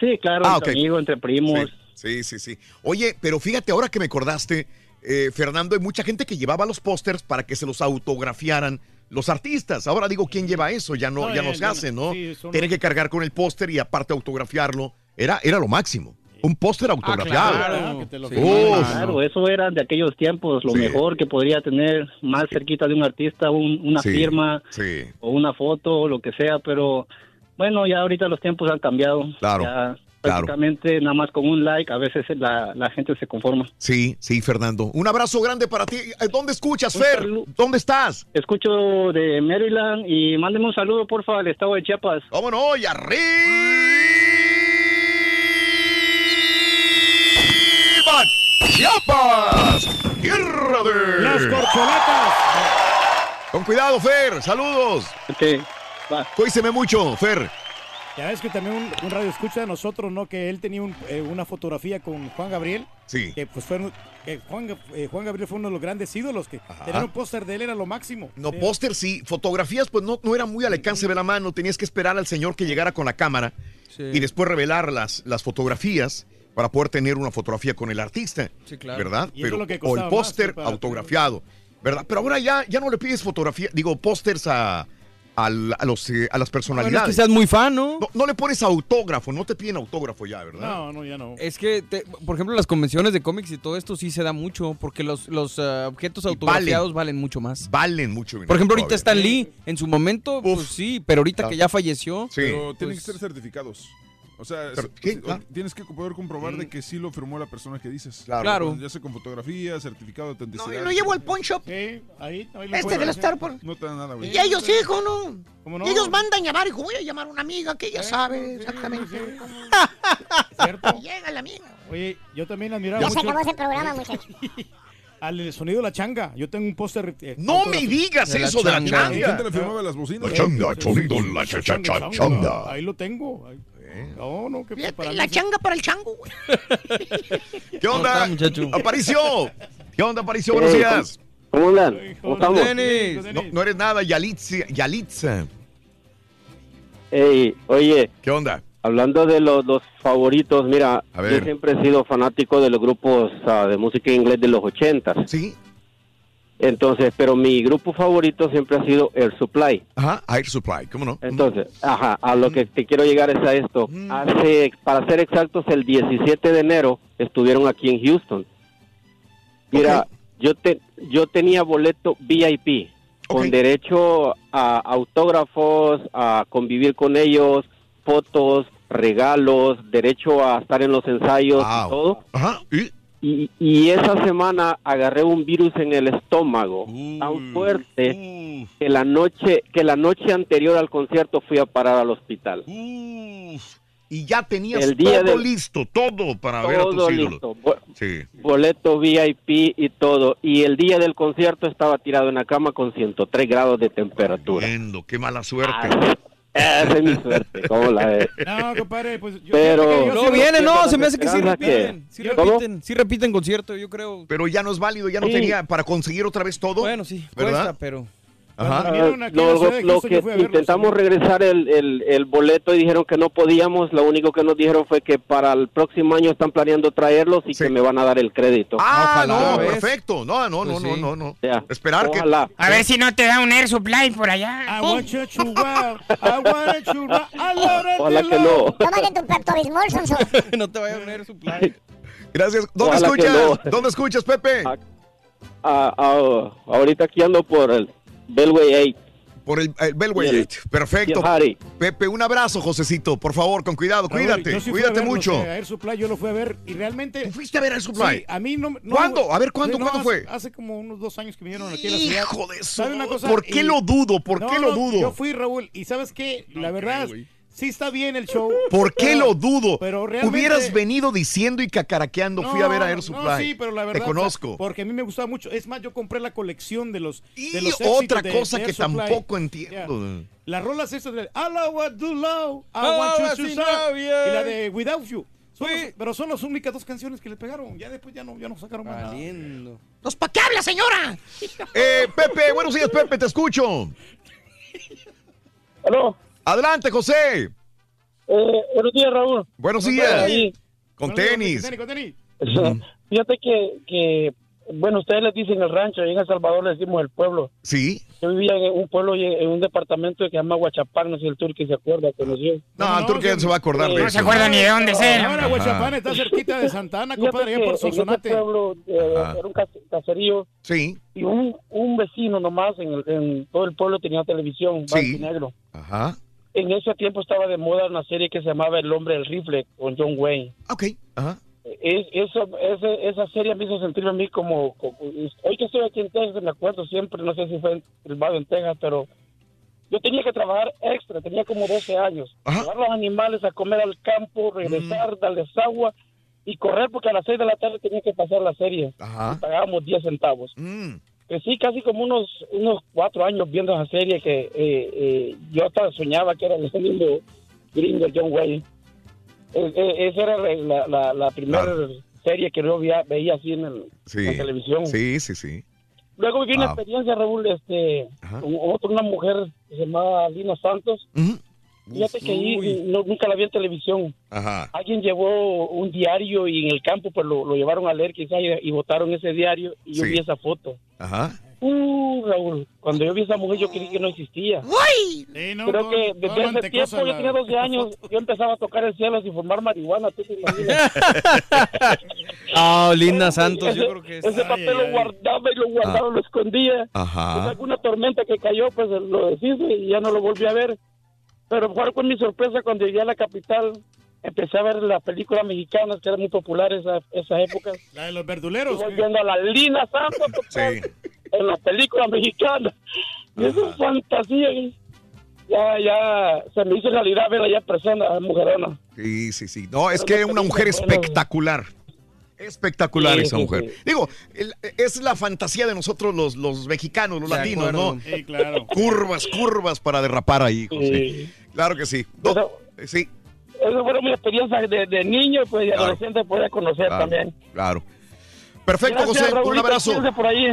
Sí, claro, ah, entre amigos, entre primos. Sí, sí, sí, Oye, pero fíjate, ahora que me acordaste, eh, Fernando, hay mucha gente que llevaba los pósters para que se los autografiaran los artistas. Ahora digo, ¿quién lleva eso? Ya no, ya no se hace, ¿no? Tienen que cargar con el póster y aparte autografiarlo. Era, era lo máximo. Un póster ah, autografiado. claro, eso era de aquellos tiempos, lo mejor que podría tener más cerquita de un artista, una firma o una foto, lo que sea, pero bueno, ya ahorita los tiempos han cambiado. Claro. prácticamente nada más con un like, a veces la, la, gente se conforma. Sí, sí, Fernando. Un abrazo grande para ti. Eh, ¿Dónde escuchas, Fer? ¿Dónde estás? Escucho de Maryland y mándeme un saludo, porfa, al estado de Chiapas. ¿Cómo no? Y arriba. Chiapas, tierra de las corcholatas. Con cuidado, Fer, saludos. Ok, Cuíseme mucho, Fer. Ya ves que también un, un radio escucha de nosotros, ¿no? Que él tenía un- eh, una fotografía con Juan Gabriel. Sí. Que pues fueron, que Juan, Ga- eh, Juan Gabriel fue uno de los grandes ídolos que tener un póster de él era lo máximo. No, Sí. póster sí, fotografías pues no, no era muy al alcance de la mano, tenías que esperar al señor que llegara con la cámara y después revelar las, las fotografías para poder tener una fotografía con el artista, Sí, claro. ¿verdad? Y es que o el póster sí, autografiado, ¿verdad? Pero ahora ya, ya no le pides fotografía, digo, pósters a, a, los, eh, a las personalidades. Bueno, es que seas muy fan, ¿no? ¿no? no le pones autógrafo, no te piden autógrafo ya, ¿verdad? No, no, ya no. Es que, te- por ejemplo, las convenciones de cómics y todo esto sí se da mucho, porque los, los eh, objetos autografiados valen. mucho más. Valen mucho. Por ejemplo, ahorita está Stan Lee, en su momento, pues sí, pero ahorita que ya falleció. Pero tienen pues, que ser certificados. O sea, Ah. tienes que poder comprobar de que sí lo firmó la persona que dices. Claro. Claro. Ya sea con fotografía, certificado de autenticidad. Lo llevo al pawn shop. Sí, ahí, ahí lo Este puedes del hacer. Star Wars. No te da nada, güey. Y ellos, hijo, ¿no? ¿Cómo no? Y ellos mandan llamar, hijo, voy a llamar a una amiga que ella sabe exactamente. ¿Cierto? Y llega la amiga. Oye, yo también admiraba Ya se mucho acabó ese programa, muchachos. al sonido de la changa. Yo tengo un póster. eh, No me digas eso de la changa. ¿Quién te le firmaba las bocinas? La changa, sonido, la cha, cha, cha, changa. Ahí lo tengo. Ahí- No, no, que Fíjate, la changa para el chango, güey. ¿Qué onda, está? Aparicio? ¿Qué onda, Aparicio? Buenos Eh, días. ¿Cómo andan? ¿Cómo estamos? Denis. No, no eres nada, Yalitza. Yalitza. Ey, oye, ¿Qué onda? hablando de los, los favoritos, mira, A ver. yo siempre he sido fanático de los grupos ah, de música inglés de los ochentas. Sí. Entonces, pero mi grupo favorito siempre ha sido Air Supply. Ajá, Air Supply, ¿cómo no? Entonces, ajá, a lo que te quiero llegar es a esto. Hace, para ser exactos, el 17 de enero estuvieron aquí en Houston. Mira, yo te, yo tenía boleto VIP con derecho a autógrafos, a convivir con ellos, fotos, regalos, derecho a estar en los ensayos Wow. y todo. Ajá, ¿y? Y, y esa semana agarré un virus en el estómago tan fuerte que la noche que la noche anterior al concierto fui a parar al hospital. Y ya tenías El día todo listo, todo para ver a tus ídolos. listo, bo- Sí. boleto VIP y todo. Y el día del concierto estaba tirado en la cama con 103 grados de temperatura. Qué mala suerte. Ah, Esa es mi suerte, ¿cómo la ves? No, compadre, pues yo. Pero- que yo No, sí- viene, no, se me hace que sí esperanza que- repiten. Sí ¿Cómo? repiten, sí repiten concierto, yo creo. Pero ya no es válido, ya no Sí. tenía para conseguir otra vez todo. Bueno, sí, ¿Verdad? cuesta, pero... Ajá. A Lo, que a intentamos regresar el, el, el boleto y dijeron que no podíamos, lo único que nos dijeron fue que para el próximo año están planeando traerlos y Sí. que me van a dar el crédito. Ah, Ojalá, no, perfecto. No, no, no, Pues no, sí. no, no. Esperar que. A ver si no te da un Air Supply por allá. I want you to wow, I want you to Ojalá que no. Tómate tu Pepto no te vaya a poner supply. Gracias. ¿Dónde Ojalá escuchas? no. ¿Dónde escuchas, Pepe? Ah, Ah, ah, ahorita aquí ando por el Bellway 8. Por el, el Bellway Bien. 8. Perfecto. Pepe, un abrazo, Josecito. Por favor, con cuidado. Cuídate. yo sí fui a cuídate mucho. eh, A Air Supply yo lo fui a ver y realmente. ¿Tú fuiste a ver Air Supply? Sí, a mí no. no ¿Cuándo? A ver, ¿cuándo? no, ¿Cuándo hace- fue? Hace como unos dos años que vinieron aquí a la ciudad. Hijo de eso. ¿Sabe una cosa? ¿Por qué Y- lo dudo? ¿Por No, qué lo no, dudo? Yo fui, Raúl, y ¿sabes qué? La verdad, sí está bien el show. ¿Por qué pero- lo dudo? Pero realmente... Hubieras venido diciendo y cacaraqueando. Fui a ver a Air Supply. No, sí, pero la verdad. Te conozco. o sea, porque a mí me gustaba mucho. Es más, yo compré la colección de los. y de los otra de- cosa de que Supply. tampoco entiendo. Las rolas esas de I love what do love, I Oh, want you to serve", yeah. y la de Without You. Son Sí. los- pero son las únicas dos canciones que le pegaron. Ya después ya no, ya no sacaron más nada. Valiendo. ¿Nos pa' qué habla, señora? Eh, Pepe, buenos días, Pepe, te escucho. Aló, Adelante, José. eh, buenos días, Raúl. Buenos ¿Cómo días. Con Con tenis. tenis. Con tenis, Fíjate que, que, bueno, ustedes les dicen el rancho, y en El Salvador le decimos el pueblo. Sí. Yo vivía en un pueblo, y en un departamento que se llama Huachapán, no sé si el turque se acuerda, conoció. No, el turque se va a acordar de No eso. se acuerda ni de dónde es él. Ahora, Huachapán está cerquita de Santana, compadre, por en ese Sonsonate. pueblo eh, era un cas- caserío Sí. y un, un vecino nomás en, el- en todo el pueblo tenía televisión, Sí. blanco y negro. Ajá. En ese tiempo estaba de moda una serie que se llamaba El hombre del rifle con John Wayne. Ok. Ajá. Es, eso, ese- esa serie me hizo sentirme a mí como, como- Hoy que estoy aquí en Texas, me acuerdo siempre, no sé si fue filmado en Texas, pero yo tenía que trabajar extra, tenía como 12 años. Llevar los animales a comer al campo, regresar, darles agua y correr porque a las 6 de la tarde tenía que pasar la serie. Ajá. Y pagábamos 10 centavos. Mm. Crecí casi como unos unos cuatro años viendo esa serie que eh, eh, yo hasta soñaba que era el mismo gringo, John Wayne. E- e- esa era la, la, la primera serie que yo veía, veía así en, el- Sí. la televisión. Sí, sí, sí. Luego viví una Wow. experiencia, Raúl, este, con otra, una mujer que se llamaba Lina Santos. Fíjate que ahí no- nunca la vi en televisión. Ajá. Alguien llevó un diario y en el campo pues lo, lo llevaron a leer quizás y, y botaron ese diario y yo Sí. vi esa foto. Ajá. Uh, Raúl, cuando yo vi esa mujer yo creí que no existía. ¡Uy! Creo que desde ese tiempo, yo tenía 12 años, yo empezaba a tocar el cielo sin fumar marihuana, tú te imaginas. Ah, Linda Santos, yo ese, creo que es. ese papel lo guardaba y lo guardaba, lo escondía. Ajá. Pues alguna tormenta que cayó, pues lo deshice y ya no lo volví a ver. Pero fue con mi sorpresa cuando llegué a la capital, empecé a ver las películas mexicanas que eran muy populares esa, esa época. La de los verduleros. Estoy viendo a la Lina Santos tocar en las películas mexicanas. Y eso es fantasía. ¿eh? Ya, ya se me hizo realidad ver allá persona, mujerona. Sí, sí, sí. No, es Pero que no una mujer bueno. Espectacular. Sí, esa mujer. sí. Digo, el- es la fantasía de nosotros los, los mexicanos, los De latinos, acuerdo. ¿no? Sí, claro. Curvas, curvas para derrapar ahí, José. Claro que sí. No, sí, Esa fue mi experiencia de, de niño pues, y Claro. adolescente, podía conocer Claro. también. claro. Perfecto, Gracias, José. Un abrazo. por ahí.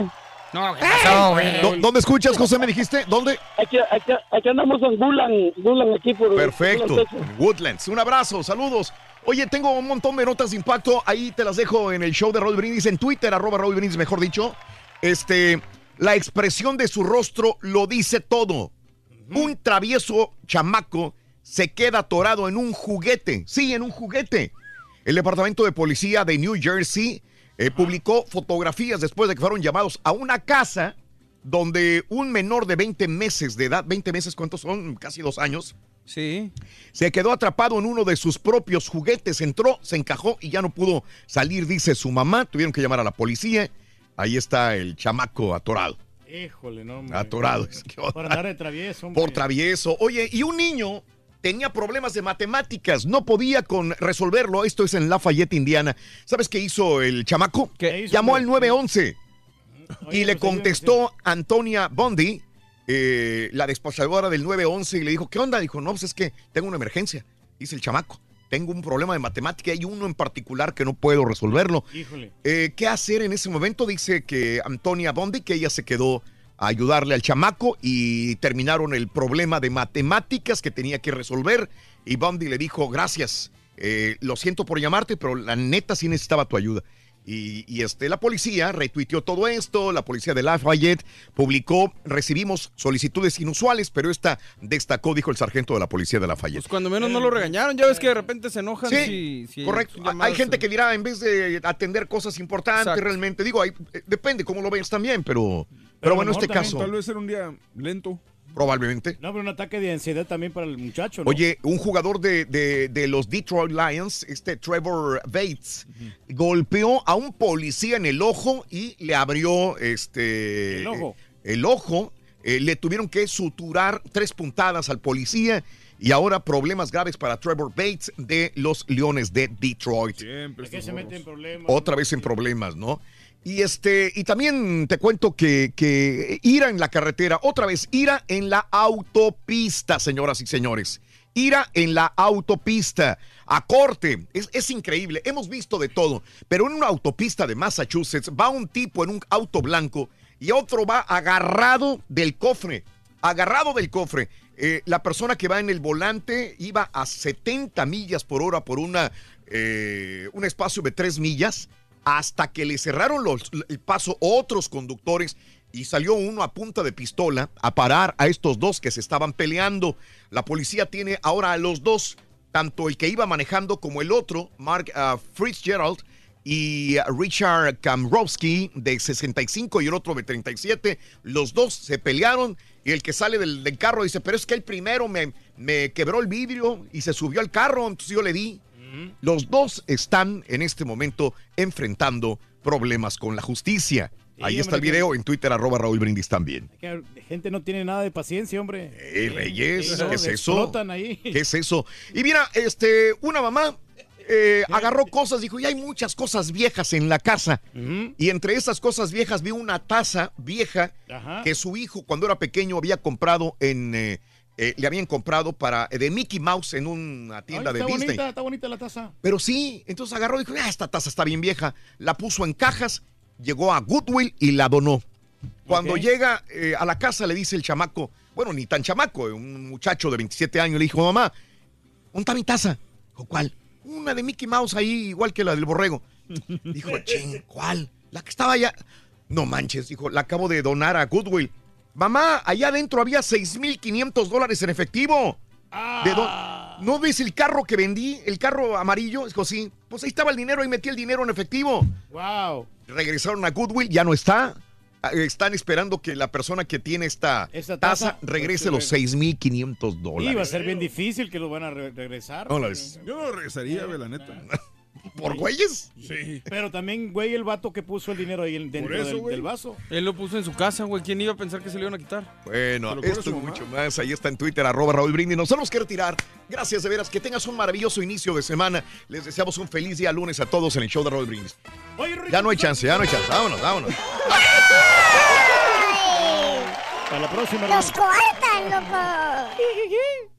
No, ¿qué pasó, ¿Dónde escuchas, José? ¿Me dijiste? ¿Dónde? Aquí, aquí, aquí andamos en Bulan, Bulan aquí por Perfecto. Woodlands. Un abrazo, saludos. Oye, tengo un montón de notas de impacto. Ahí te las dejo en el show de Raúl Brindis, en Twitter, arroba Raúl Brindis, mejor dicho. Este, la expresión de su rostro lo dice todo. Un travieso chamaco se queda atorado en un juguete. Sí, en un juguete. El Departamento de Policía de New Jersey eh, publicó fotografías después de que fueron llamados a una casa donde un menor de 20 meses de edad, 20 meses, ¿cuántos son? Casi dos años. Sí. Se quedó atrapado en uno de sus propios juguetes, entró, se encajó y ya no pudo salir, dice su mamá. Tuvieron que llamar a la policía. Ahí está el chamaco atorado. Híjole, no, hombre. Atorado. Es que- Por andar de travieso, hombre. Por travieso. Oye, y un niño tenía problemas de matemáticas, no podía con resolverlo. Esto es en Lafayette, Indiana. ¿Sabes qué hizo el chamaco? Llamó al 911 y le contestó Antonia Bondi, eh, la despachadora del 911, y le dijo, ¿qué onda? Dijo, no, pues es que tengo una emergencia. Dice el chamaco, tengo un problema de matemática, hay uno en particular que no puedo resolverlo. Híjole. Eh, ¿Qué hacer en ese momento? Dice que Antonia Bondi, que ella se quedó a ayudarle al chamaco y terminaron el problema de matemáticas que tenía que resolver. Y Bondi le dijo, gracias, eh, lo siento por llamarte, pero la neta sí necesitaba tu ayuda. Y, y, este, la policía retuiteó todo esto, la policía de Lafayette publicó, recibimos solicitudes inusuales, pero esta destacó, dijo el sargento de la policía de Lafayette. Pues cuando menos no lo regañaron, ya ves que de repente se enojan. Sí, si- si correcto. Hay- gente eh. que dirá, en vez de atender cosas importantes, Exacto. realmente, digo, hay- eh, depende cómo lo ves también, pero, pero, bueno, en este caso, Tal vez era un día lento. Probablemente. No, pero un ataque de ansiedad también para el muchacho, ¿no? Oye, un jugador de, de- de los Detroit Lions, este Trevor Bates, golpeó a un policía en el ojo y le abrió este El ojo. eh, el ojo. Eh, le tuvieron que suturar tres puntadas al policía y ahora problemas graves para Trevor Bates de los Leones de Detroit. ¿De qué se mete en problemas? Otra vez en problemas, ¿no? Y este, y también te cuento que, que ira en la carretera, otra vez, ira en la autopista, señoras y señores. Ira en la autopista, a corte, es, es increíble, hemos visto de todo, pero en una autopista de Massachusetts va un tipo en un auto blanco y otro va agarrado del cofre, agarrado del cofre. Eh, la persona que va en el volante iba a 70 millas por hora por una, eh, un espacio de 3 millas hasta que le cerraron el paso otros conductores y salió uno a punta de pistola a parar a estos dos que se estaban peleando. La policía tiene ahora a los dos, tanto el que iba manejando como el otro, Mark ah, Fitzgerald y ah, Richard Kamrowski de 65 y el otro de 37. Los dos se pelearon y el que sale del, del carro dice, pero es que el primero me, me quebró el vidrio y se subió al carro, entonces yo le di. Los dos están en este momento enfrentando problemas con la justicia. Ahí está el video en Twitter, arroba Raúl Brindis también. La gente no tiene nada de paciencia, hombre. ¡Eh, Reyes! ¿Qué es eso? ahí. ¿Qué es eso? Y mira, este, una mamá eh, agarró cosas, dijo, y hay muchas cosas viejas en la casa. Y entre esas cosas viejas vi una taza vieja Ajá. que su hijo cuando era pequeño había comprado en, eh, eh, le habían comprado para eh, de Mickey Mouse en una tienda Ay, de está Disney. bonita, está bonita la taza. Pero sí, entonces agarró y dijo, ah, esta taza está bien vieja. La puso en cajas, llegó a Goodwill y la donó. Cuando llega eh, a la casa le dice el chamaco, bueno, ni tan chamaco, un muchacho de 27 años, le dijo, mamá, ¿dónde está mi taza? Dijo, ¿cuál? Una de Mickey Mouse ahí, igual que la del borrego. Dijo, ching, ¿cuál? La que estaba allá. No manches, dijo, la acabo de donar a Goodwill. Mamá, allá adentro había 6.500 dólares en efectivo. ¿De dó- ¿No ves el carro que vendí? El carro amarillo. Dijo, sí. Pues ahí estaba el dinero, ahí metí el dinero en efectivo. Wow. Regresaron a Goodwill, ya no está. Ah, Están esperando que la persona que tiene esta, Esta taza, taza, regrese pues, los 6.500 Y va a dólares. ser bien difícil que lo van a re- regresar. Dólares. Yo no regresaría, ve, la neta. ¿Por güeyes? Sí. Pero también, güey, el vato que puso el dinero ahí dentro eso, del, vaso. Él lo puso en su casa, güey. ¿Quién iba a pensar que se le iban a quitar? Bueno, lo esto y mucho más. Ahí está en Twitter, arroba Raúl Brindis. Nos tenemos que retirar. Gracias de veras. Que tengas un maravilloso inicio de semana. Les deseamos un feliz día lunes a todos en el show de Raúl Brindis. Ya no hay chance, ya no hay chance. Vámonos, vámonos. Para la próxima. Los coartan, loco.